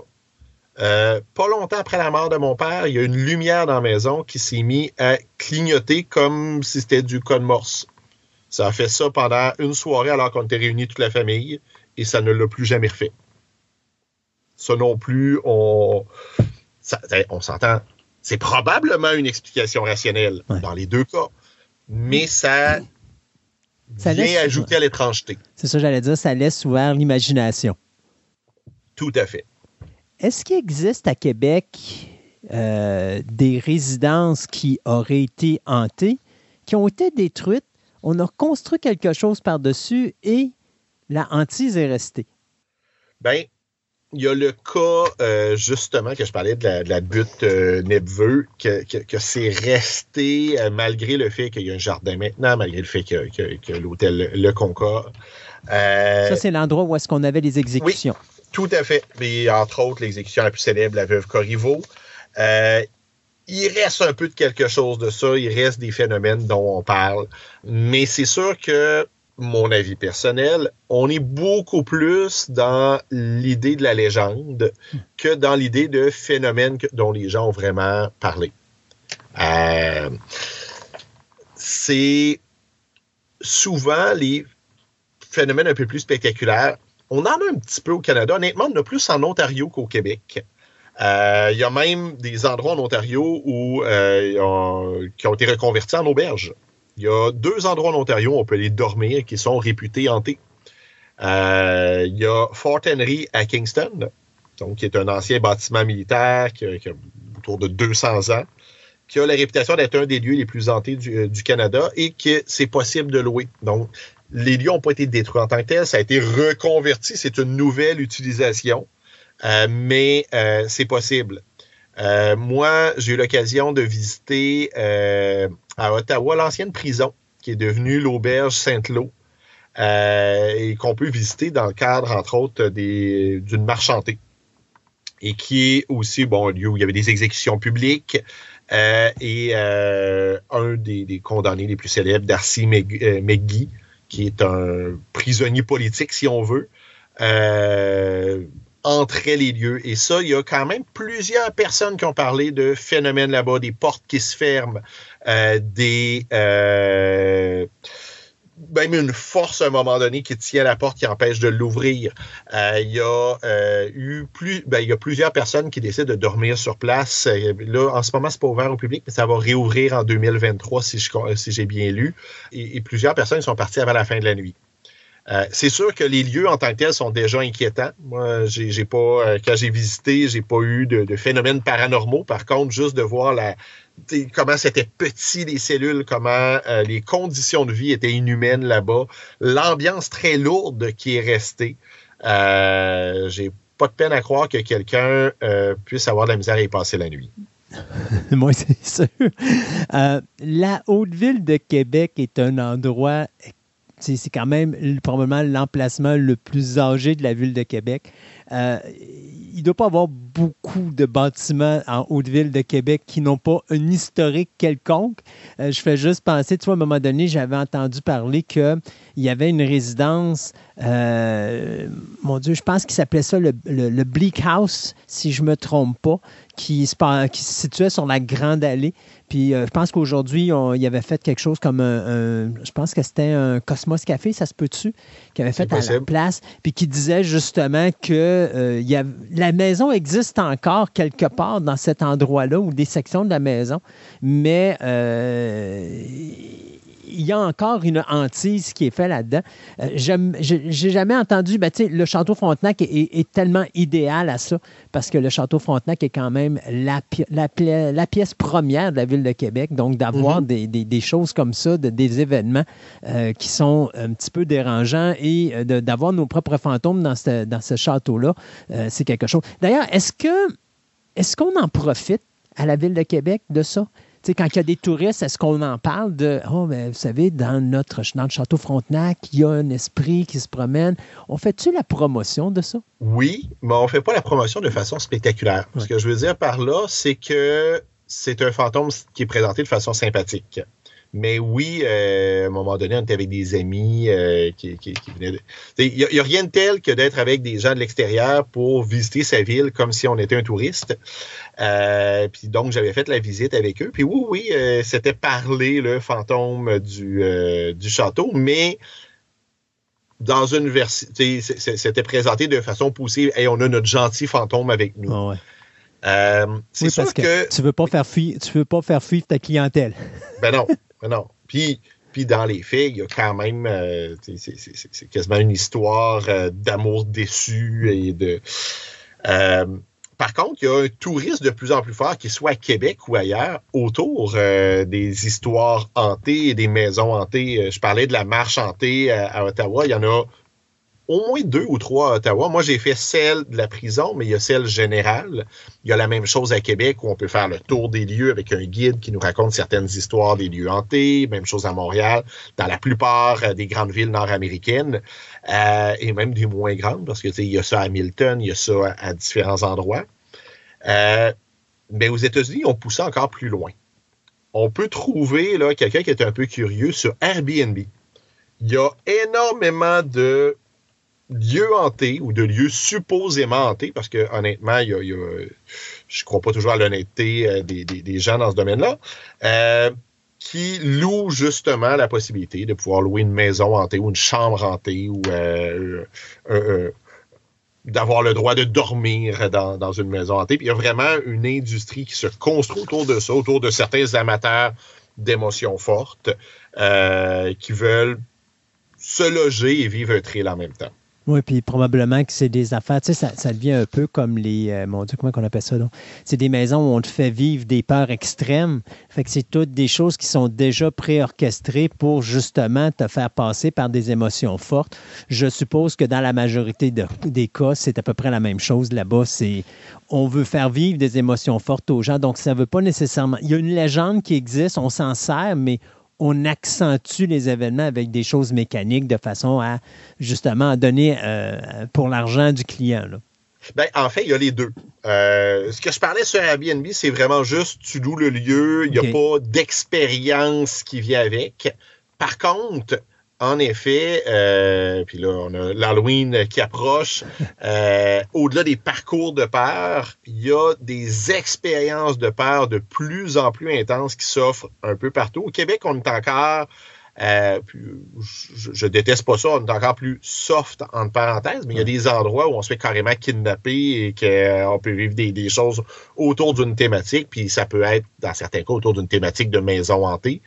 Euh, pas longtemps après la mort de mon père, il y a une lumière dans la maison qui s'est mise à clignoter comme si c'était du code morse. Ça a fait ça pendant une soirée alors qu'on était réunis toute la famille et ça ne l'a plus jamais refait. Ça non plus, on, ça- on s'entend. C'est probablement une explication rationnelle dans les deux cas, mais ça, Ça vient laisse- ajouter à l'étrangeté. C'est ça, j'allais dire, ça laisse ouvert l'imagination. Tout à fait. Est-ce qu'il existe à Québec euh, des résidences qui auraient été hantées, qui ont été détruites? On a construit quelque chose par-dessus et la hantise est restée. Ben, il y a le cas, euh, justement, que je parlais de la, de la butte euh, Nebveux, que, que, que c'est resté, euh, malgré le fait qu'il y a un jardin maintenant, malgré le fait que, que, l'hôtel Le Concorde. Euh, Ça, c'est l'endroit où est-ce qu'on avait les exécutions. Tout à fait. Mais entre autres, l'exécution la plus célèbre, la veuve Corriveau. Il reste un peu de quelque chose de ça. Il reste des phénomènes dont on parle. Mais c'est sûr que, mon avis personnel, on est beaucoup plus dans l'idée de la légende que dans l'idée de phénomènes que- dont les gens ont vraiment parlé. Euh, c'est souvent les phénomènes un peu plus spectaculaires. On en a un petit peu au Canada. Honnêtement, on en a plus en Ontario qu'au Québec. Euh, Il y a même des endroits en Ontario euh, qui ont été reconvertis en auberges. Il y a deux endroits en Ontario où on peut aller dormir qui sont réputés hantés. Euh, il y a Fort Henry à Kingston, donc qui est un ancien bâtiment militaire qui a, autour de 200 ans, qui a la réputation d'être un des lieux les plus hantés du, euh, Canada et que c'est possible de louer. Donc, les lieux n'ont pas été détruits en tant que tels, ça a été reconverti, c'est une nouvelle utilisation, euh, mais euh, c'est possible. Euh, moi, j'ai eu l'occasion de visiter euh, à Ottawa l'ancienne prison qui est devenue l'auberge Saint-Lô euh, et qu'on peut visiter dans le cadre, entre autres, d'une marche chantée et qui est aussi bon, un lieu où il y avait des exécutions publiques et un des, condamnés les plus célèbres, Darcy McGee, qui est un prisonnier politique, si on veut, entrait les lieux. Et ça, il y a quand même plusieurs personnes qui ont parlé de phénomènes là-bas, des portes qui se ferment, euh, des... euh, même une force à un moment donné qui tient la porte, qui empêche de l'ouvrir. Euh, il y a eu plus, ben, y a plusieurs personnes qui décident de dormir sur place. Là, en ce moment, c'est pas ouvert au public, mais ça va réouvrir en 2023 si je si j'ai bien lu. Et plusieurs personnes sont parties avant la fin de la nuit. Euh, c'est sûr que les lieux en tant que tels sont déjà inquiétants. Moi, j'ai pas, euh, quand j'ai visité, j'ai pas eu de, de phénomènes paranormaux. Par contre, juste de voir la, comment c'était petit les cellules, comment euh, les conditions de vie étaient inhumaines là-bas, l'ambiance très lourde qui est restée. J'ai pas de peine à croire que quelqu'un puisse avoir de la misère à y passer la nuit. Moi, c'est sûr. La Haute-Ville de Québec est un endroit, c'est quand même probablement l'emplacement le plus âgé de la ville de Québec. Euh, il ne doit pas avoir beaucoup de bâtiments en Haute-Ville de Québec qui n'ont pas un historique quelconque. Euh, je fais juste penser, tu vois, à un moment donné, j'avais entendu parler qu'il y avait une résidence, euh, mon Dieu, je pense qu'il s'appelait ça le, le- le Bleak House, si je ne me trompe pas, qui se, qui se situait sur la Grande Allée. Puis euh, je pense qu'aujourd'hui, on- il avait fait quelque chose comme un, un- je pense que c'était un Cosmos Café, ça se peut-tu, qui avait fait à la place, puis qui disait justement que il y a- la maison existe encore quelque part dans cet endroit-là, ou des sections de la maison, mais euh, il y a encore une hantise qui est faite là-dedans. Euh, J'ai jamais entendu, ben, le château Frontenac est, est- est tellement idéal à ça, parce que le château Frontenac est quand même la, pi- la, pla- la pièce première de la ville de Québec. Donc, d'avoir Mhm. des, des- des choses comme ça, de- des événements euh, qui sont un petit peu dérangeants et euh, d'avoir nos propres fantômes dans ce, dans ce château-là, euh, c'est quelque chose. D'ailleurs, est-ce que est-ce qu'on en profite à la ville de Québec de ça? Tu sais, quand il y a des touristes, est-ce qu'on en parle de Oh, mais vous savez, dans notre dans le château Frontenac, il y a un esprit qui se promène. On fait-tu la promotion de ça? Oui, mais on ne fait pas la promotion de façon spectaculaire. Ce que je veux dire par là, c'est que c'est un fantôme qui est présenté de façon sympathique. Mais oui, euh, à un moment donné, on était avec des amis euh, qui, qui- qui venaient de... Il n'y a rien de tel que d'être avec des gens de l'extérieur pour visiter sa ville comme si on était un touriste. Euh, puis donc, j'avais fait la visite avec eux. Puis oui, oui, euh, c'était parler le fantôme du, euh, du château, mais dans une version, c'était présenté de façon poussée. Hey, on a notre gentil fantôme avec nous. Ouais. C'est Oui, parce que, que, tu veux pas faire fuir, tu veux pas faire fuir ta clientèle. ben non, ben non. Puis, puis dans les faits, il y a quand même, euh, c'est- quasiment une histoire euh, d'amour déçu et de. Euh, par contre, il y a un tourisme de plus en plus fort, qu'il soit à Québec ou ailleurs, autour euh, des histoires hantées et des maisons hantées. Euh, Je parlais de la marche hantée à, à Ottawa. Il y en a au moins deux ou trois à Ottawa. Moi, j'ai fait celle de la prison, mais il y a celle générale. Il y a la même chose à Québec où on peut faire le tour des lieux avec un guide qui nous raconte certaines histoires des lieux hantés. Même chose à Montréal, dans la plupart euh, des grandes villes nord-américaines et même des moins grandes, parce que il y a ça à Hamilton, il y a ça à, différents endroits. Euh, mais aux États-Unis, on poussait encore plus loin. On peut trouver quelqu'un qui est un peu curieux sur Airbnb. Il y a énormément de lieux hantés ou de lieux supposément hantés, parce que honnêtement, il y a, je ne crois pas toujours à l'honnêteté euh, des, gens dans ce domaine-là, euh, qui louent justement la possibilité de pouvoir louer une maison hantée ou une chambre hantée ou euh, d'avoir le droit de dormir dans, une maison hantée. Puis il y a vraiment une industrie qui se construit autour de ça, autour de certains amateurs d'émotions fortes qui veulent se loger et vivre un trail en même temps. Oui, puis probablement que c'est des affaires, tu sais, ça, devient un peu comme les, euh, mon Dieu, comment on appelle ça, C'est des maisons où on te fait vivre des peurs extrêmes. Fait que c'est toutes des choses qui sont déjà préorchestrées pour justement te faire passer par des émotions fortes. Je suppose que dans la majorité des cas, c'est à peu près la même chose là-bas. C'est, on veut faire vivre des émotions fortes aux gens, donc ça ne veut pas nécessairement. Il y a une légende qui existe, on s'en sert, mais on accentue les événements avec des choses mécaniques de façon à justement donner euh, pour l'argent du client. Ben, en fait, il y a les deux. Euh, ce que je parlais sur Airbnb, c'est vraiment juste tu loues le lieu, il n'y a pas d'expérience qui vient avec. Par contre, en effet, euh, puis là, on a l'Halloween qui approche. Euh, au-delà des parcours de peur, il y a des expériences de peur de plus en plus intenses qui s'offrent un peu partout. Au Québec, on est encore euh, je, je, déteste pas ça, on est encore plus soft en parenthèse, mais il y a des endroits où on se fait carrément kidnapper et qu'on peut vivre des, choses autour d'une thématique, puis ça peut être, dans certains cas, autour d'une thématique de maison hantée.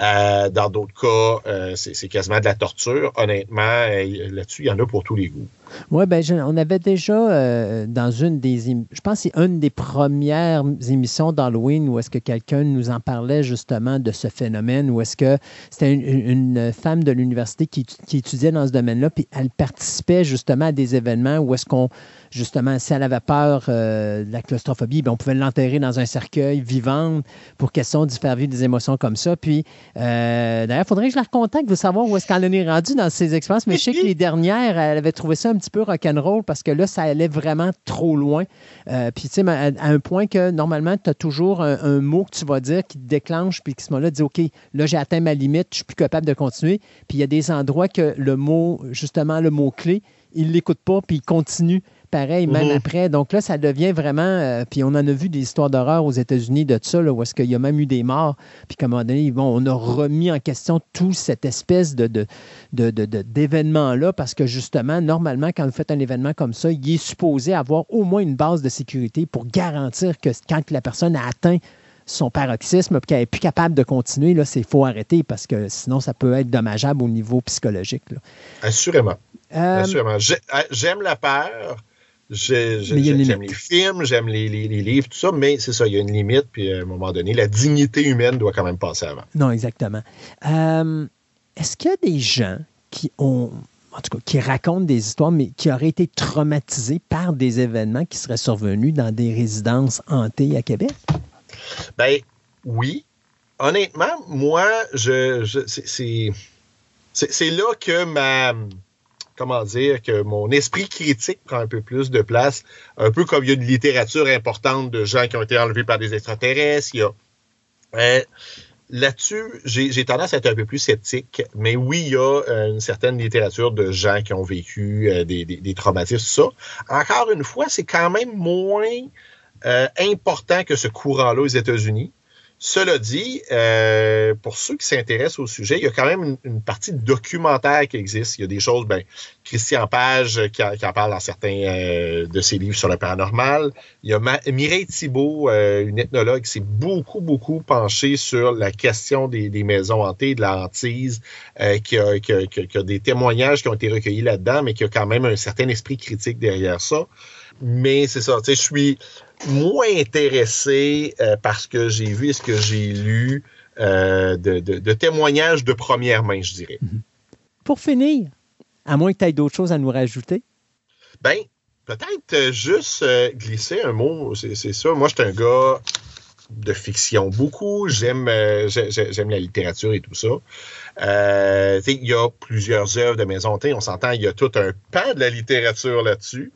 Euh, dans d'autres cas, euh, c'est quasiment de la torture. Honnêtement, là-dessus, il y en a pour tous les goûts. Oui, ben, on avait déjà euh, dans une des. Je pense c'est une des premières émissions d'Halloween où est-ce que quelqu'un nous en parlait justement de ce phénomène, où est-ce que c'était une, femme de l'université qui, qui, étudiait dans ce domaine-là, puis elle participait justement à des événements où est-ce qu'on justement, si elle avait peur euh, de la claustrophobie, bien, on pouvait l'enterrer dans un cercueil vivant pour question d'y faire vivre des émotions comme ça. Puis, euh, d'ailleurs, il faudrait que je la recontacte pour savoir où est-ce qu'elle en est rendue dans ses expériences. Mais je sais que les dernières, elle avait trouvé ça un petit peu rock'n'roll parce que là, ça allait vraiment trop loin. Euh, puis, tu sais, à, un point que normalement, tu as toujours un, mot que tu vas dire qui te déclenche, puis qui ce moment-là dit OK, là, j'ai atteint ma limite, je suis plus capable de continuer. Puis, il y a des endroits que le mot, justement, le mot-clé, il l'écoute pas, puis il continue pareil, même mhm. après. Donc là, ça devient vraiment. Euh, puis on en a vu des histoires d'horreur aux États-Unis de ça, là, où est-ce qu'il y a même eu des morts. Puis à un moment donné, bon, on a remis en question toute cette espèce de, d'événement-là, parce que justement, normalement, quand vous faites un événement comme ça, il est supposé avoir au moins une base de sécurité pour garantir que quand la personne a atteint son paroxysme et qu'elle n'est plus capable de continuer, là, c'est faut arrêter parce que sinon, ça peut être dommageable au niveau psychologique. Assurément. Euh, Assurément. J'aime la peur, J'aime les films, j'aime les, livres, tout ça, mais c'est ça, il y a une limite, puis à un moment donné, la dignité humaine doit quand même passer avant. Non, exactement. Euh, est-ce qu'il y a des gens qui ont, en tout cas, qui racontent des histoires, mais qui auraient été traumatisés par des événements qui seraient survenus dans des résidences hantées à Québec? Ben oui. Honnêtement, moi, je, je c'est là que ma comment dire, que mon esprit critique prend un peu plus de place, un peu comme il y a une littérature importante de gens qui ont été enlevés par des extraterrestres. Euh, Là-dessus, j'ai tendance à être un peu plus sceptique, mais oui, il y a euh, une certaine littérature de gens qui ont vécu euh, des, des, traumatismes, ça. Encore une fois, c'est quand même moins important que ce courant-là aux États-Unis. Cela dit, euh, pour ceux qui s'intéressent au sujet, il y a quand même une, partie documentaire qui existe. Il y a des choses, ben, Christian Page qui, en parle dans certains euh, de ses livres sur le paranormal. Il y a Mireille Thibault, euh, une ethnologue, qui s'est beaucoup, beaucoup penchée sur la question des, maisons hantées, de la hantise, qui qui, a, des témoignages qui ont été recueillis là-dedans, mais qui a quand même un certain esprit critique derrière ça. Mais c'est ça, tu sais, je suis moins intéressé euh, parce que j'ai vu et ce que j'ai lu euh, de, témoignages de première main, je dirais. Pour finir, À moins que tu aies d'autres choses à nous rajouter. Ben, peut-être euh, juste euh, glisser un mot, c'est ça. Moi, je suis un gars de fiction beaucoup. J'aime j'ai- j'ai- j'aime la littérature et tout ça. Euh, il y a plusieurs œuvres de Maison Hantée. On s'entend, il y a tout un pan de la littérature là-dessus.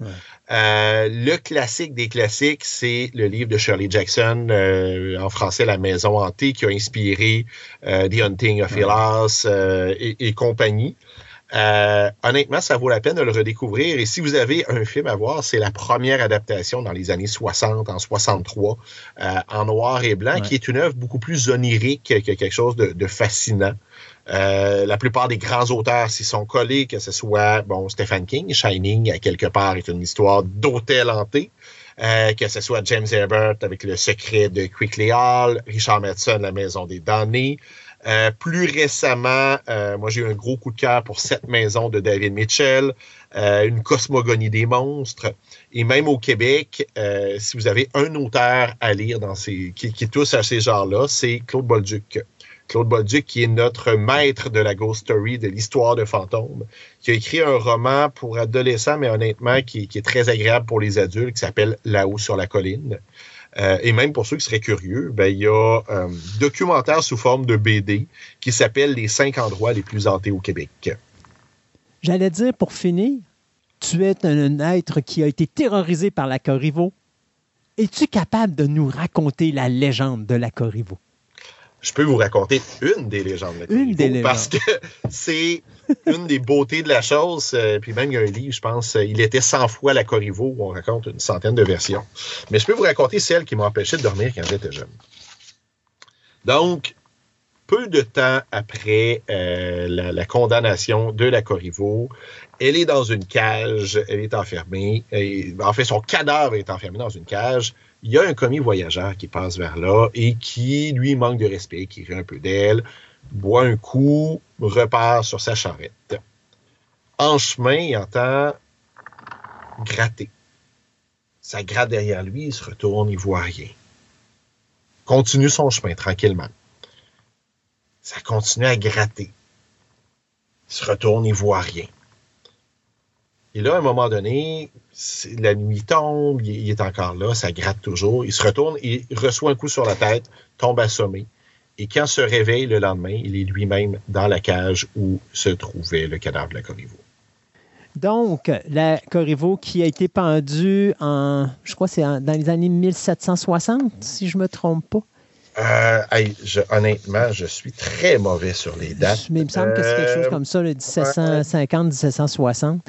Euh, le classique des classiques, c'est le livre de Shirley Jackson, euh, en français La Maison Hantée, qui a inspiré The Hunting of euh, et, et compagnie. Euh, honnêtement, ça vaut la peine de le redécouvrir. Et si vous avez un film à voir, c'est la première adaptation dans les années 60, en 63, euh, en noir et blanc, Ouais. qui est une œuvre beaucoup plus onirique que quelque chose de, de fascinant. Euh, la plupart des grands auteurs s'y sont collés, que ce soit bon Stephen King, Shining, à quelque part, est une histoire d'hôtel hanté. Euh, que ce soit James Herbert avec Le secret de Quickly Hall, Richard Madsen, La maison des damnés. Euh, plus récemment, euh, moi j'ai eu un gros coup de cœur pour Cette maison de David Mitchell, euh, Une cosmogonie des monstres. Et même au Québec, euh, si vous avez un auteur à lire dans ces, qui, qui touche à ces genres-là, c'est Claude Bolduc. Claude Bolduc, qui est notre maître de la ghost story, de l'histoire de fantômes, qui a écrit un roman pour adolescents, mais honnêtement, qui, est très agréable pour les adultes, qui s'appelle Là-haut sur la colline. Euh, et même pour ceux qui seraient curieux, ben, il y a un documentaire sous forme de BD qui s'appelle Les cinq endroits les plus hantés au Québec. J'allais dire, pour finir, tu es un être qui a été terrorisé par la Corriveau. Es-tu capable de nous raconter la légende de la Corriveau? Je peux vous raconter une des légendes. de Une des Corriveau, Parce que légendes. c'est une des beautés de la chose. euh, puis même, il y a un livre, je pense, euh, Il était 100 fois la Corriveau, où on raconte une centaine de versions. Mais je peux vous raconter celle qui m'a empêché de dormir quand j'étais jeune. Donc, peu de temps après euh, la, la condamnation de la Corriveau, elle est dans une cage, elle est enfermée. Et, en fait, son cadavre est enfermé dans une cage. Il y a un commis voyageur qui passe vers là et qui, lui, manque de respect, qui rit un peu d'elle, boit un coup, repart sur sa charrette. En chemin, il entend gratter. Ça gratte derrière lui, il se retourne, il voit rien. Continue son chemin tranquillement. Ça continue à gratter. Il se retourne, il voit rien. Et là, à un moment donné, la nuit tombe, il, il est encore là, ça gratte toujours. Il se retourne, il reçoit un coup sur la tête, tombe assommé. Et quand se réveille le lendemain, il est lui-même dans la cage où se trouvait le cadavre de la Corriveau. Donc, la Corriveau qui a été pendue en, je crois, que c'est dans les années 1760, si je ne me trompe pas. Euh, je- honnêtement, je suis très mauvais sur les dates. Mais il me semble que c'est quelque chose comme ça, le 1750, 1760.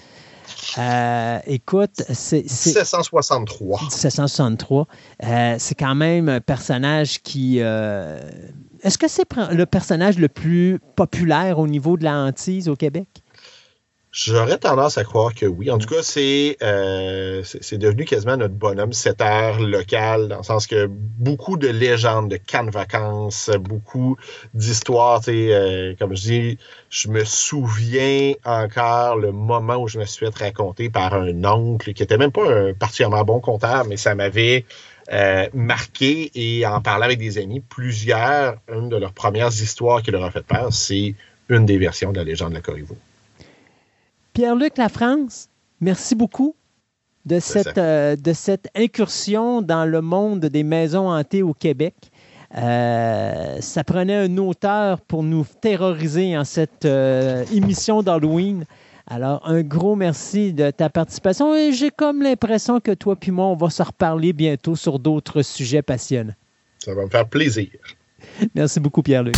Euh, écoute, c'est. c'est- 1763. 1763. Euh, c'est quand même un personnage qui. euh, Est-ce que c'est le personnage le plus populaire au niveau de la hantise au Québec? J'aurais tendance à croire que oui. En tout cas, c'est euh, c'est devenu quasiment notre bonhomme 7 heures local, dans le sens que beaucoup de légendes, de de vacances, beaucoup d'histoires, euh, comme je dis, je me souviens encore le moment où je me suis fait raconter par un oncle qui était même pas un particulièrement bon comptable, mais ça m'avait euh, marqué et en parlant avec des amis, plusieurs, une de leurs premières histoires qui leur a fait peur, c'est une des versions de la légende de la Corriveau. Pierre-Luc Lafrance, merci beaucoup de cette, euh, de cette incursion dans le monde des maisons hantées au Québec. Euh, ça prenait un auteur pour nous terroriser en cette euh, émission d'Halloween. Alors, un gros merci de ta participation et j'ai comme l'impression que toi puis moi, on va se reparler bientôt sur d'autres sujets passionnants. Ça va me faire plaisir. Merci beaucoup, Pierre-Luc.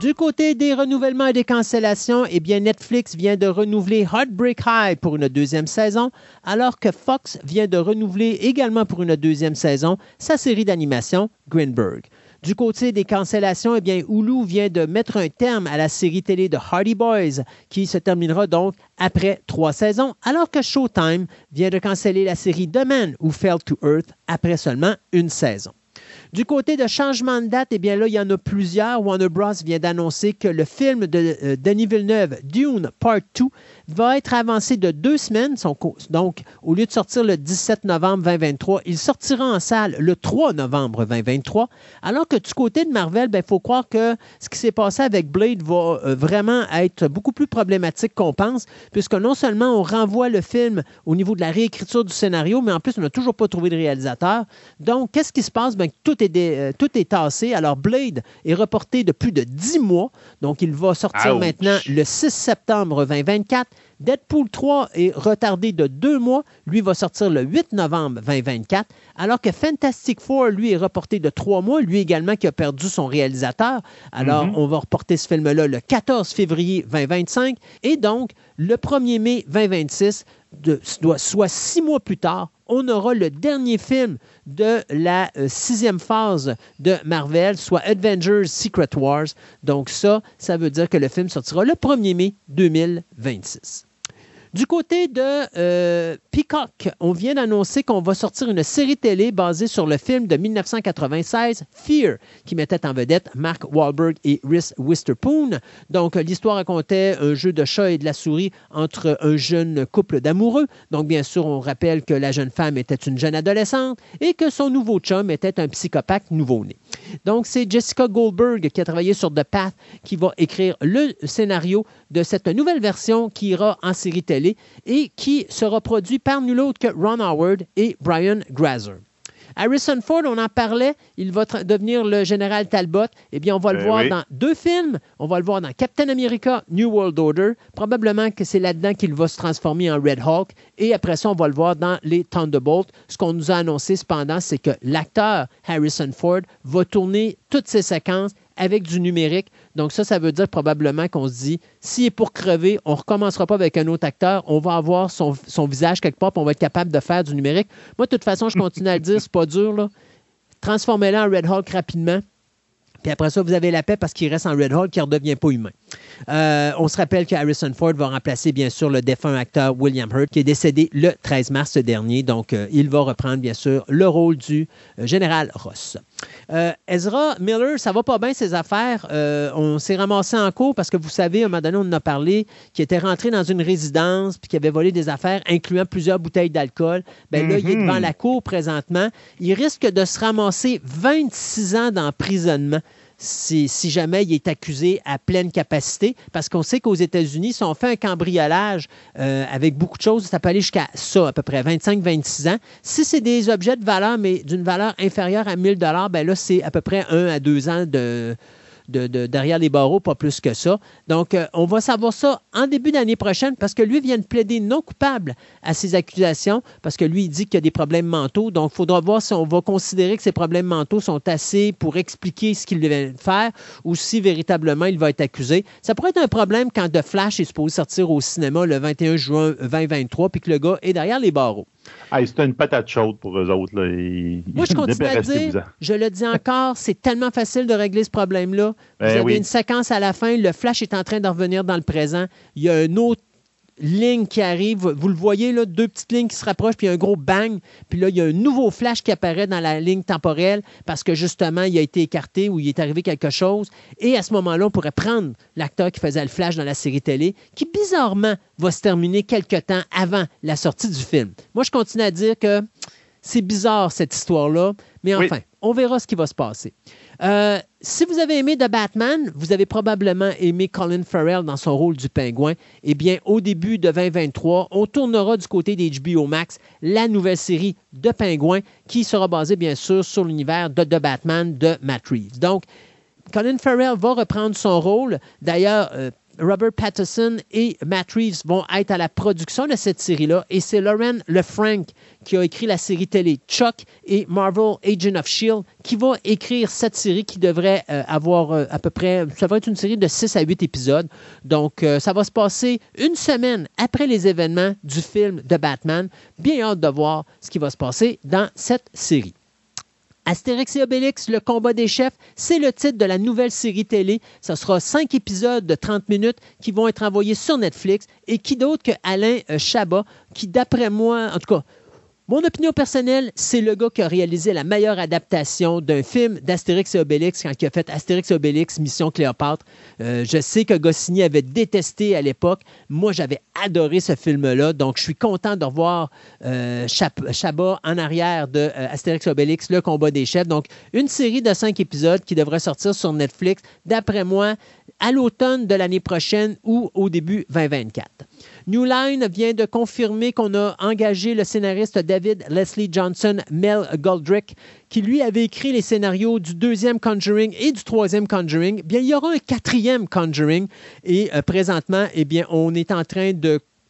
Du côté des renouvellements et des cancellations, eh bien Netflix vient de renouveler Heartbreak High pour une deuxième saison, alors que Fox vient de renouveler également pour une deuxième saison sa série d'animation Greenberg. Du côté des cancellations, eh bien Hulu vient de mettre un terme à la série télé de Hardy Boys, qui se terminera donc après trois saisons, alors que Showtime vient de canceller la série The Man Who Fell to Earth après seulement une saison. Du côté de changement de date, eh bien là, il y en a plusieurs. Warner Bros. vient d'annoncer que le film de euh, Denis Villeneuve, Dune Part 2, va être avancé de deux semaines. Donc, au lieu de sortir le 17 novembre 2023, il sortira en salle le 3 novembre 2023. Alors que du côté de Marvel, il faut croire que ce qui s'est passé avec Blade va euh, vraiment être beaucoup plus problématique qu'on pense, puisque non seulement on renvoie le film au niveau de la réécriture du scénario, mais en plus, on n'a toujours pas trouvé de réalisateur. Donc, qu'est-ce qui se passe? Bien, tout est, euh, tout est tassé. Alors, Blade est reporté de plus de 10 mois. Donc, il va sortir Ouch. maintenant le 6 septembre 2024. Deadpool 3 est retardé de deux mois. Lui va sortir le 8 novembre 2024. Alors que Fantastic Four, lui, est reporté de trois mois. Lui également qui a perdu son réalisateur. Alors, Mhm. on va reporter ce film-là le 14 février 2025. Et donc, le 1er mai 2026, soit six mois plus tard, on aura le dernier film de la euh, sixième phase de Marvel, soit Avengers Secret Wars. Donc ça, ça veut dire que le film sortira le 1er mai 2026. Du côté de euh, Peacock, on vient d'annoncer qu'on va sortir une série télé basée sur le film de 1996, Fear, qui mettait en vedette Mark Wahlberg et Reese Witherspoon. Donc, euh, l'histoire racontait un jeu de chat et de la souris entre un jeune couple d'amoureux. Donc, bien sûr, on rappelle que la jeune femme était une jeune adolescente et que son nouveau chum était un psychopathe nouveau-né. Donc, c'est Jessica Goldberg qui a travaillé sur The Path qui va écrire le scénario de cette nouvelle version qui ira en série télé et qui sera produit par nul autre que Ron Howard et Brian Grazer. Harrison Ford, on en parlait, il va devenir le général Talbot. Eh bien, on va le Ben voir oui. dans deux films. On va le voir dans Captain America New World Order. Probablement que c'est là-dedans qu'il va se transformer en Red Hulk. Et après ça, on va le voir dans les Thunderbolts. Ce qu'on nous a annoncé cependant, c'est que l'acteur Harrison Ford va tourner toutes ses séquences avec du numérique. Donc ça, ça veut dire probablement qu'on se dit, s'il est pour crever, on ne recommencera pas avec un autre acteur, on va avoir son, visage quelque part, puis on va être capable de faire du numérique. Moi, de toute façon, je continue à le dire, c'est pas dur. là. Transformez-le en Red Hulk rapidement. Puis après ça, vous avez la paix parce qu'il reste en Red Hulk qui ne redevient pas humain. Euh, on se rappelle que Harrison Ford va remplacer bien sûr le défunt acteur William Hurt qui est décédé le 13 mars dernier. Donc, euh, il va reprendre bien sûr le rôle du euh, général Ross. Euh, Ezra Miller, ça va pas bien ses affaires. Euh, on s'est ramassé en cours parce que vous savez, à un moment donné, on en a parlé, qui était rentré dans une résidence puis qui avait volé des affaires, incluant plusieurs bouteilles d'alcool. Ben là, il est Mhm. devant la cour présentement. Il risque de se ramasser 26 ans d'emprisonnement si, jamais il est accusé à pleine capacité, parce qu'on sait qu'aux États-Unis, si on fait un cambriolage euh, avec beaucoup de choses, ça peut aller jusqu'à ça, à peu près 25-26 ans. Si c'est des objets de valeur, mais d'une valeur inférieure à 1000 ben là, c'est à peu près 1 à 2 ans de, de- de- derrière les barreaux, pas plus que ça. Donc, euh, on va savoir ça en début d'année prochaine parce que lui vient de plaider non coupable à ces accusations parce que lui, il dit qu'il y a des problèmes mentaux. Donc, il faudra voir si on va considérer que ces problèmes mentaux sont assez pour expliquer ce qu'il vient de faire ou si véritablement il va être accusé. Ça pourrait être un problème quand The Flash est supposé sortir au cinéma le 21 juin 2023 puis que le gars est derrière les barreaux. Hey, c'est une patate chaude pour eux autres. Là. Ils- Moi, je continue à dire, je le dis encore, c'est tellement facile de régler ce problème-là. Vous Ben avez oui. une séquence à la fin, le flash est en train de revenir dans le présent. Il y a un autre lignes qui arrivent. Vous le voyez, là, deux petites lignes qui se rapprochent, puis un gros bang. Puis là, il y a un nouveau flash qui apparaît dans la ligne temporelle parce que justement, il a été écarté ou il est arrivé quelque chose. Et à ce moment-là, on pourrait prendre l'acteur qui faisait le flash dans la série télé, qui bizarrement va se terminer quelque temps avant la sortie du film. Moi, je continue à dire que c'est bizarre cette histoire-là, mais enfin, on verra ce qui va se passer. Euh, si vous avez aimé The Batman, vous avez probablement aimé Colin Farrell dans son rôle du pingouin. Eh bien, au début de 2023, on tournera du côté d'HBO Max la nouvelle série de pingouins qui sera basée bien sûr sur l'univers de The Batman de Matt Reeves. Donc, Colin Farrell va reprendre son rôle. D'ailleurs, euh, Robert Patterson et Matt Reeves vont être à la production de cette série-là. Et c'est Lauren Lefranc qui a écrit la série télé Chuck et Marvel Agent of Shield qui va écrire cette série qui devrait euh, avoir euh, à peu près, ça va être une série de 6 à 8 épisodes. Donc, euh, ça va se passer une semaine après les événements du film de Batman. Bien hâte de voir ce qui va se passer dans cette série. Astérix et Obélix, le combat des chefs, c'est le titre de la nouvelle série télé. Ce sera cinq épisodes de 30 minutes qui vont être envoyés sur Netflix. Et qui d'autre que Alain Chabat, qui d'après moi, en tout cas, mon opinion personnelle, c'est le gars qui a réalisé la meilleure adaptation d'un film d'Astérix et Obélix quand il a fait Astérix et Obélix Mission Cléopâtre. Euh, je sais que Goscinny avait détesté à l'époque. Moi, j'avais adoré ce film-là. Donc, je suis content de revoir euh, en arrière de euh, Astérix et Obélix, Le combat des chefs. Donc, une série de cinq épisodes qui devrait sortir sur Netflix, d'après moi, à l'automne de l'année prochaine ou au début 2024. New Line vient de confirmer qu'on a engagé le scénariste David Leslie Johnson, Mel Goldrick, qui lui avait écrit les scénarios du deuxième Conjuring et du troisième Conjuring. Bien, il y aura un quatrième Conjuring et euh, présentement, eh bien, on est en train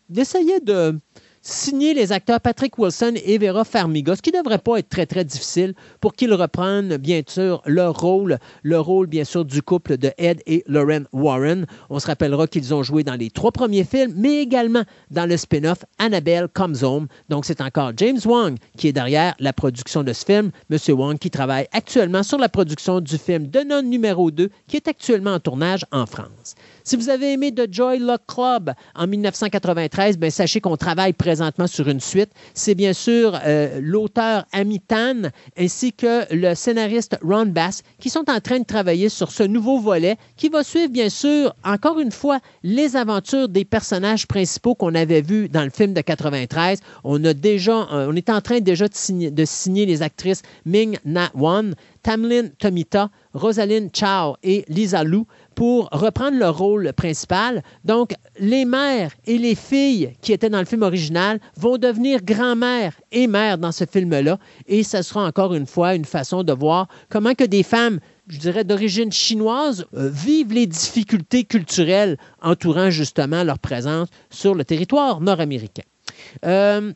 d'essayer de signer les acteurs Patrick Wilson et Vera Farmiga, ce qui ne devrait pas être très, très difficile pour qu'ils reprennent, bien sûr, leur rôle, le rôle, bien sûr, du couple de Ed et Lauren Warren. On se rappellera qu'ils ont joué dans les trois premiers films, mais également dans le spin-off Annabelle Comes Home. Donc, c'est encore James Wong qui est derrière la production de ce film. Monsieur Wong qui travaille actuellement sur la production du film Non numéro 2 qui est actuellement en tournage en France. Si vous avez aimé The Joy Luck Club en 1993, ben, sachez qu'on travaille présentement sur une suite. C'est bien sûr euh, l'auteur Amy Tan ainsi que le scénariste Ron Bass qui sont en train de travailler sur ce nouveau volet qui va suivre bien sûr, encore une fois, les aventures des personnages principaux qu'on avait vus dans le film de 93. On a déjà, euh, est en train déjà de signer, les actrices Ming Na Wan, Tamlin Tomita, Rosaline Chow et Lisa Lou pour reprendre le rôle principal. Donc, les mères et les filles qui étaient dans le film original vont devenir grand-mères et mères dans ce film-là. Et ce sera encore une fois une façon de voir comment que des femmes je dirais, d'origine chinoise, euh, vivent les difficultés culturelles entourant justement leur présence sur le territoire nord-américain. Euh,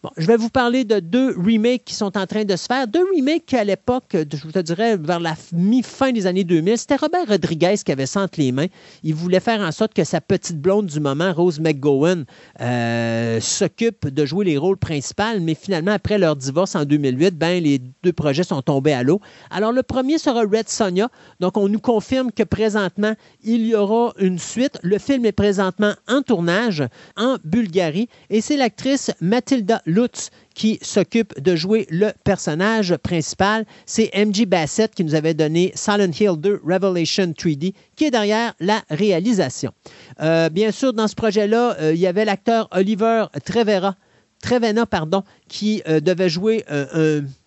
Bon, je vais vous parler de deux remakes qui sont en train de se faire. Deux remakes qui, à l'époque, je te dirais vers la mi-fin des années 2000, c'était Robert Rodriguez qui avait ça entre les mains. Il voulait faire en sorte que sa petite blonde du moment, Rose McGowan, euh, s'occupe de jouer les rôles principaux, mais finalement, après leur divorce en 2008, ben, les deux projets sont tombés à l'eau. Alors, le premier sera Red Sonia. Donc, on nous confirme que présentement, il y aura une suite. Le film est présentement en tournage en Bulgarie et c'est l'actrice Mathilda Lutz qui s'occupe de jouer le personnage principal. C'est MG Bassett qui nous avait donné Silent Hill 2 Revelation 3D qui est derrière la réalisation. Euh, bien sûr, dans ce projet-là, euh, il y avait l'acteur Oliver Trevera, Trevena, pardon, qui euh, devait jouer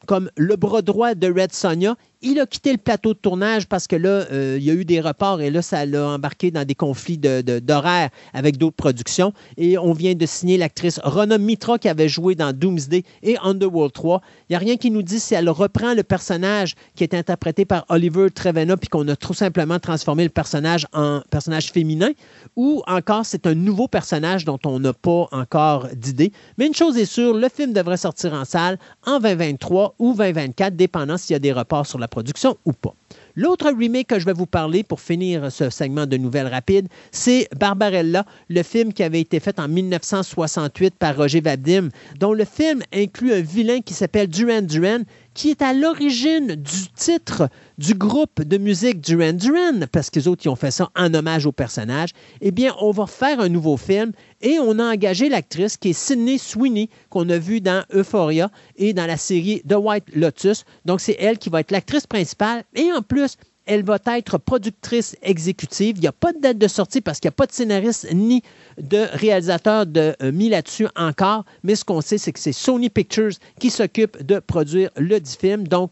comme le bras droit de Red Sonia il a quitté le plateau de tournage parce que là, euh, il y a eu des reports et là, ça l'a embarqué dans des conflits d'horaires avec d'autres productions. Et on vient de signer l'actrice Rona Mitra qui avait joué dans Doomsday et Underworld 3. Il n'y a rien qui nous dit si elle reprend le personnage qui est interprété par Oliver Trevena puis qu'on a tout simplement transformé le personnage en personnage féminin ou encore c'est un nouveau personnage dont on n'a pas encore d'idée. Mais une chose est sûre, le film devrait sortir en salle en 2023 ou 2024, dépendant s'il y a des reports sur la production ou pas. L'autre remake que je vais vous parler pour finir ce segment de nouvelles rapides, c'est Barbarella, le film qui avait été fait en 1968 par Roger Vadim, dont le film inclut un vilain qui s'appelle Duran Duran, qui est à l'origine du titre du groupe de musique Duran Duran, parce que les autres ils ont fait ça en hommage au personnage, eh bien, on va faire un nouveau film et on a engagé l'actrice qui est Sydney Sweeney, qu'on a vue dans Euphoria et dans la série The White Lotus. Donc, c'est elle qui va être l'actrice principale et en plus, elle va être productrice exécutive. Il n'y a pas de date de sortie parce qu'il n'y a pas de scénariste ni de réalisateur de, euh, mis là-dessus encore. Mais ce qu'on sait, c'est que c'est Sony Pictures qui s'occupe de produire le film. Donc,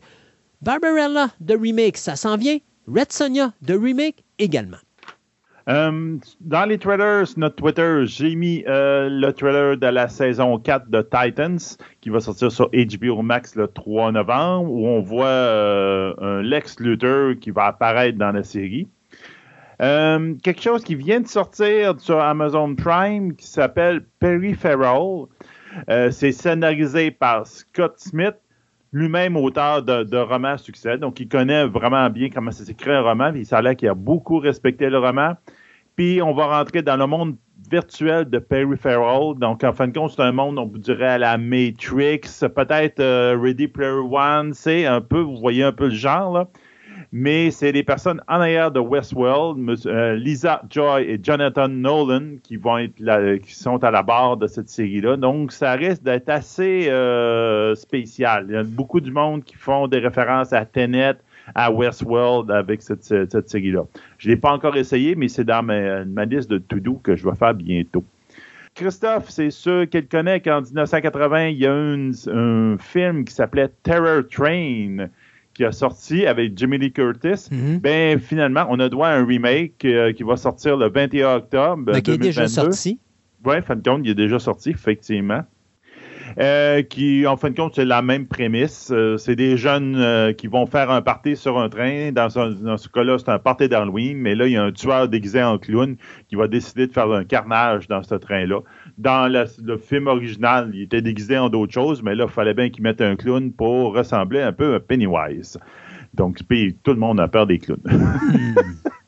Barbarella de remake, ça s'en vient. Red Sonja de remake également. Euh, dans les trailers, notre Twitter, j'ai mis euh, le trailer de la saison 4 de Titans qui va sortir sur HBO Max le 3 novembre où on voit euh, un Lex Luthor qui va apparaître dans la série. quelque chose qui vient de sortir sur Amazon Prime qui s'appelle Peripheral. C'est scénarisé par Scott Smith, lui-même auteur de, romans succès. Donc, il connaît vraiment bien comment ça s'écrit un roman. Puis, a l'air qu'il a beaucoup respecté le roman. Puis, on va rentrer dans le monde virtuel de Peripheral. Donc, en fin de compte, c'est un monde, on vous dirait, à la Matrix, peut-être euh, Ready Player One. C'est un peu, vous voyez un peu le genre, là mais c'est les personnes en arrière de Westworld, euh, Lisa Joy et Jonathan Nolan, qui vont être qui sont à la barre de cette série-là. Donc, ça risque d'être assez euh, spécial. Il y a beaucoup de monde qui font des références à Tenet, à Westworld avec cette, série-là. Je ne l'ai pas encore essayé, mais c'est dans ma, liste de to-do que je vais faire bientôt. Christophe, c'est sûr qu'elle connaît qu'en 1980, il y a un film qui s'appelait Terror Train qui a sorti avec Jimmy Lee Curtis, mm-hmm. ben finalement, on a droit à un remake euh, qui va sortir le 21 octobre. Donc, il est déjà sorti. Oui, fin de compte, il est déjà sorti, effectivement. Euh, qui, en fin de compte, c'est la même prémisse. Euh, c'est des jeunes qui vont faire un party sur un train. Dans, dans ce cas-là, c'est un party d'Halloween, mais là, il y a un tueur déguisé en clown qui va décider de faire un carnage dans ce train-là dans le, film original, il était déguisé en d'autres choses, mais là, il fallait bien qu'il mette un clown pour ressembler un peu à Pennywise. Donc, puis, tout le monde a peur des clowns.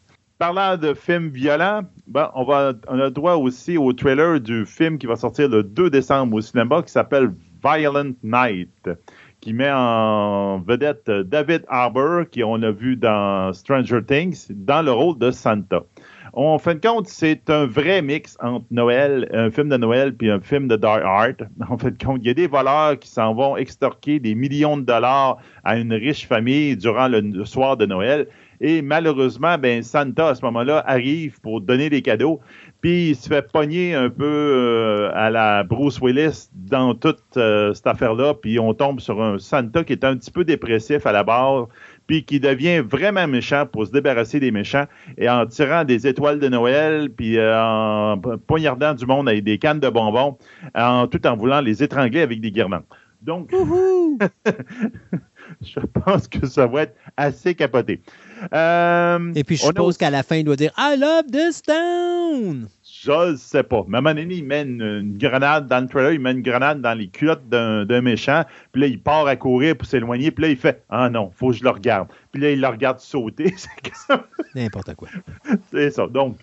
Parlant de films violents, ben, on, a droit aussi au trailer du film qui va sortir le 2 décembre au cinéma qui s'appelle Violent Night, qui met en vedette David Harbour, qui on a vu dans Stranger Things, dans le rôle de Santa. En fin de compte, c'est un vrai mix entre Noël, un film de Noël puis un film de dark art. En fin de compte, il y a des voleurs qui s'en vont extorquer des millions de dollars à une riche famille durant le, soir de Noël. Et malheureusement, ben Santa à ce moment-là arrive pour donner des cadeaux, puis il se fait pogner un peu euh, à la Bruce Willis dans toute euh, cette affaire-là, puis on tombe sur un Santa qui est un petit peu dépressif à la barre, puis qui devient vraiment méchant pour se débarrasser des méchants. Et en tirant des étoiles de Noël, puis euh, en poignardant du monde avec des cannes de bonbons, en, tout en voulant les étrangler avec des guirlandes. Donc, je pense que ça va être assez capoté. Euh, et puis, je suppose qu'à la fin, il doit dire I love this town. Je ne sais pas. Mais à un moment donné, il met une, grenade dans le trailer, il met une grenade dans les culottes d'un méchant, puis là, il part à courir pour s'éloigner, puis là, il fait Ah non, faut que je le regarde. Puis là, il le regarde sauter. N'importe quoi. C'est ça. Donc,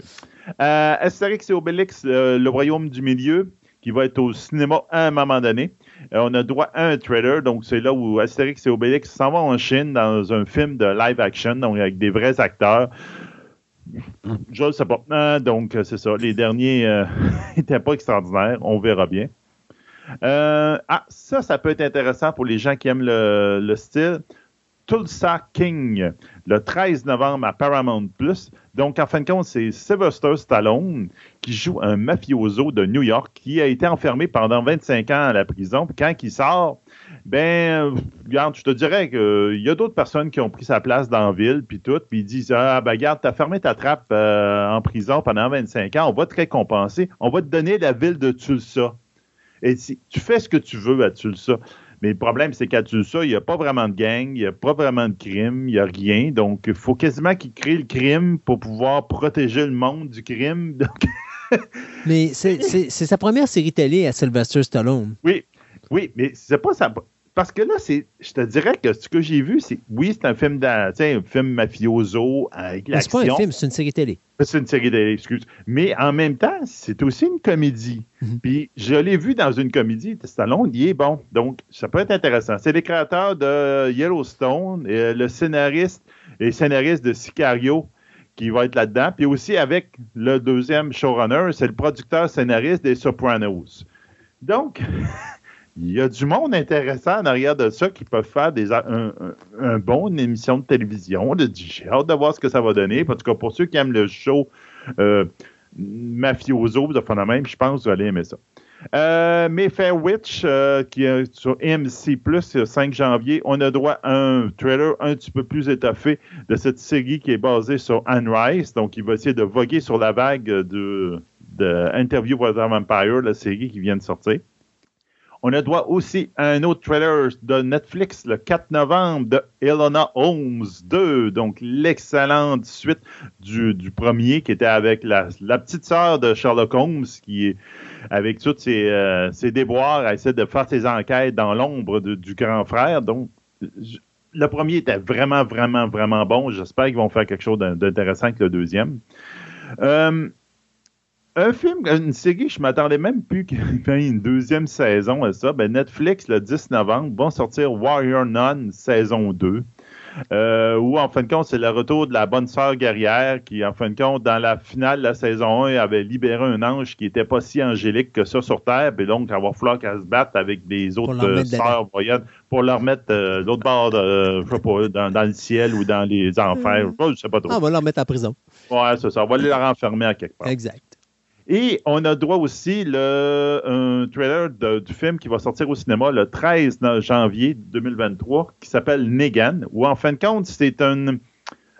euh, Astérix et Obélix, euh, le royaume du milieu, qui va être au cinéma à un moment donné. Euh, on a droit à un trailer, donc c'est là où Astérix et Obélix s'en vont en Chine dans un film de live action, donc avec des vrais acteurs. Je sais pas. Euh, donc, euh, c'est ça. Les derniers n'étaient pas extraordinaires. On verra bien. ah, ça, ça peut être intéressant pour les gens qui aiment le style. Tulsa King, le 13 novembre à Paramount Plus. Donc, en fin de compte, c'est Sylvester Stallone qui joue un mafioso de New York qui a été enfermé pendant 25 ans à la prison. Puis quand il sort, ben, regarde, je te dirais qu'il y a d'autres personnes qui ont pris sa place dans la ville, puis tout, puis ils disent Ah, ben, regarde, t'as fermé ta trappe euh, en prison pendant 25 ans, on va te récompenser, on va te donner la ville de Tulsa. Et tu fais ce que tu veux à Tulsa. Mais le problème, c'est qu'à Tulsa, il n'y a pas vraiment de gang, il n'y a pas vraiment de crime, il n'y a rien. Donc, il faut quasiment qu'il crée le crime pour pouvoir protéger le monde du crime. mais c'est sa première série télé à Sylvester Stallone. Oui, oui, mais c'est pas ça parce que là, c'est, je te dirais que ce que j'ai vu, c'est, oui, c'est un film, un film mafioso avec Mais C'est pas l'action. un film, c'est une série télé. C'est une série télé, excuse. Mais en même temps, c'est aussi une comédie. Mhm. Puis je l'ai vu dans une comédie. Stallone, il est bon. Donc, ça peut être intéressant. C'est les créateurs de Yellowstone, et le scénariste et scénariste de Sicario qui va être là-dedans. Puis aussi avec le deuxième showrunner, c'est le producteur scénariste des Sopranos. Donc, il y a du monde intéressant en arrière de ça qui peuvent faire des, un, bon émission de télévision. J'ai hâte de voir ce que ça va donner. En tout cas, pour ceux qui aiment le show euh, mafioso, de même, je pense que vous allez aimer ça. Euh, Mayfair Witch, euh, qui est sur MC+, le 5 janvier, on a droit à un trailer un petit peu plus étoffé de cette série qui est basée sur Anne Rice. Donc, il va essayer de voguer sur la vague de, de Interview with a Vampire, la série qui vient de sortir. On a droit aussi à un autre trailer de Netflix le 4 novembre de Elona Holmes 2, donc l'excellente suite du, du premier qui était avec la, la petite sœur de Sherlock Holmes qui avec tous ses, euh, ses déboires, essaie de faire ses enquêtes dans l'ombre du grand frère. Donc, le premier était vraiment, vraiment, vraiment bon. J'espère qu'ils vont faire quelque chose d'in- d'intéressant avec le deuxième. Euh, un film, une série, je m'attendais même plus qu'il y ait une deuxième saison à ça. Ben, Netflix, le 10 novembre, vont sortir Warrior Nun saison 2. Euh, où, en fin de compte, c'est le retour de la bonne sœur guerrière qui, en fin de compte, dans la finale de la saison 1, avait libéré un ange qui n'était pas si angélique que ça sur Terre. Et donc, il va falloir qu'elle se batte avec des autres leur euh, sœurs voyantes pour leur mettre euh, l'autre bord, de, je sais pas, dans, dans le ciel ou dans les enfers. Je sais pas, Je sais pas trop. Ah, on va leur mettre en prison. Ouais, c'est ça. On va les renfermer à quelque part. Exact. Et on a droit aussi le, un trailer du film qui va sortir au cinéma le 13 no- janvier 2023 qui s'appelle Negan, où en fin de compte, c'est un,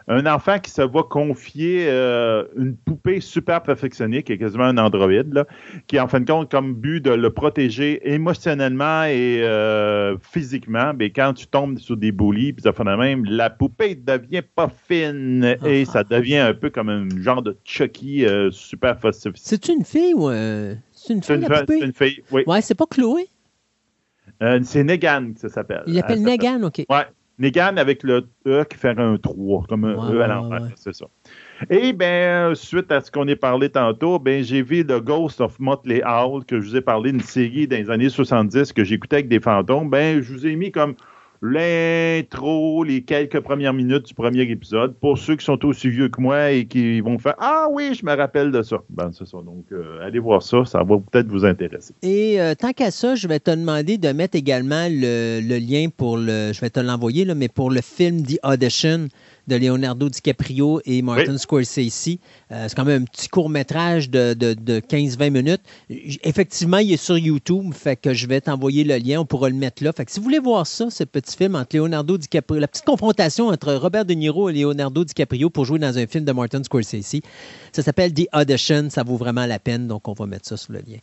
un enfant qui se va confier euh, une poupée super perfectionnée, qui est quasiment un androïde, là, qui en fin de compte comme but de le protéger émotionnellement et euh, physiquement. Mais quand tu tombes sur des bullies, puis ça fait de même, la poupée devient pas fine et ça devient un peu comme un genre de Chucky euh, super sophistiqué. C'est une fille ou un... C'est une fille, une, la fe- poupée? c'est une fille, oui. Ouais, c'est pas Chloé? C'est Negan que ça s'appelle. Il l'appelle Negan, OK. Ouais. Negan avec le E qui fait un 3, comme un Ouais, E à l'envers, ouais. c'est ça. Et bien, suite à ce qu'on a parlé tantôt, ben j'ai vu The Ghost of Motley Owl, que je vous ai parlé d'une série dans les années 70 que j'écoutais avec des fantômes. Ben, je vous ai mis comme l'intro, les quelques premières minutes du premier épisode, pour ceux qui sont aussi vieux que moi et qui vont faire Ah oui, je me rappelle de ça. Ben, c'est ça. Donc, euh, allez voir ça, ça va peut-être vous intéresser. Et euh, tant qu'à ça, je vais te demander de mettre également le, lien pour le. Je vais te l'envoyer, mais pour le film The Audition de Leonardo DiCaprio et Martin Oui. Scorsese. Euh, c'est quand même un petit court-métrage de, de- de 15-20 minutes. Effectivement, il est sur YouTube, fait que je vais t'envoyer le lien, on pourra le mettre là. Fait que si vous voulez voir ça, ce petit film entre Leonardo DiCaprio, la petite confrontation entre Robert De Niro et Leonardo DiCaprio pour jouer dans un film de Martin Scorsese, ça s'appelle The Audition, ça vaut vraiment la peine, donc on va mettre ça sur le lien.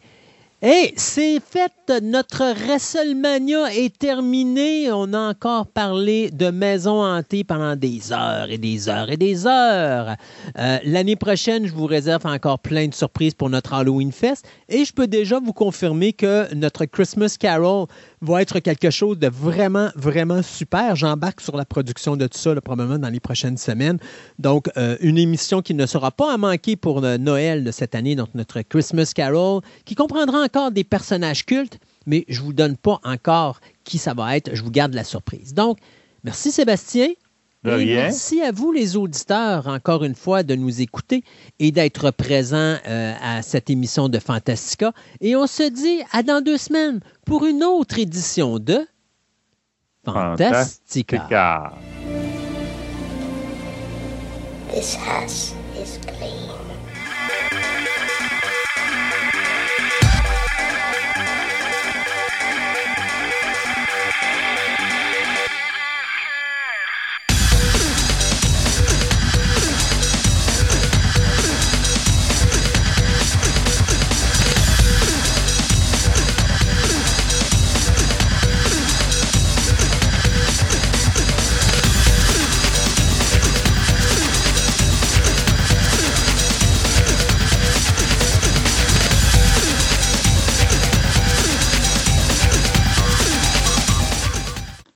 Et c'est fait, notre WrestleMania est terminé. On a encore parlé de maison hantée pendant des heures et des heures et des heures. Euh, L'année prochaine, je vous réserve encore plein de surprises pour notre Halloween Fest. Et je peux déjà vous confirmer que notre Christmas Carol va être quelque chose de vraiment, vraiment super. J'embarque sur la production de tout ça probablement dans les prochaines semaines. Donc, euh, une émission qui ne sera pas à manquer pour le Noël de cette année, donc notre Christmas Carol, qui comprendra encore des personnages cultes, mais je ne vous donne pas encore qui ça va être. Je vous garde la surprise. Donc, merci Sébastien. Et merci à vous, les auditeurs, encore une fois, de nous écouter et d'être présents euh, à cette émission de Fantastica. Et on se dit à dans deux semaines pour une autre édition de Fantastica. Fantastica. This house is clean.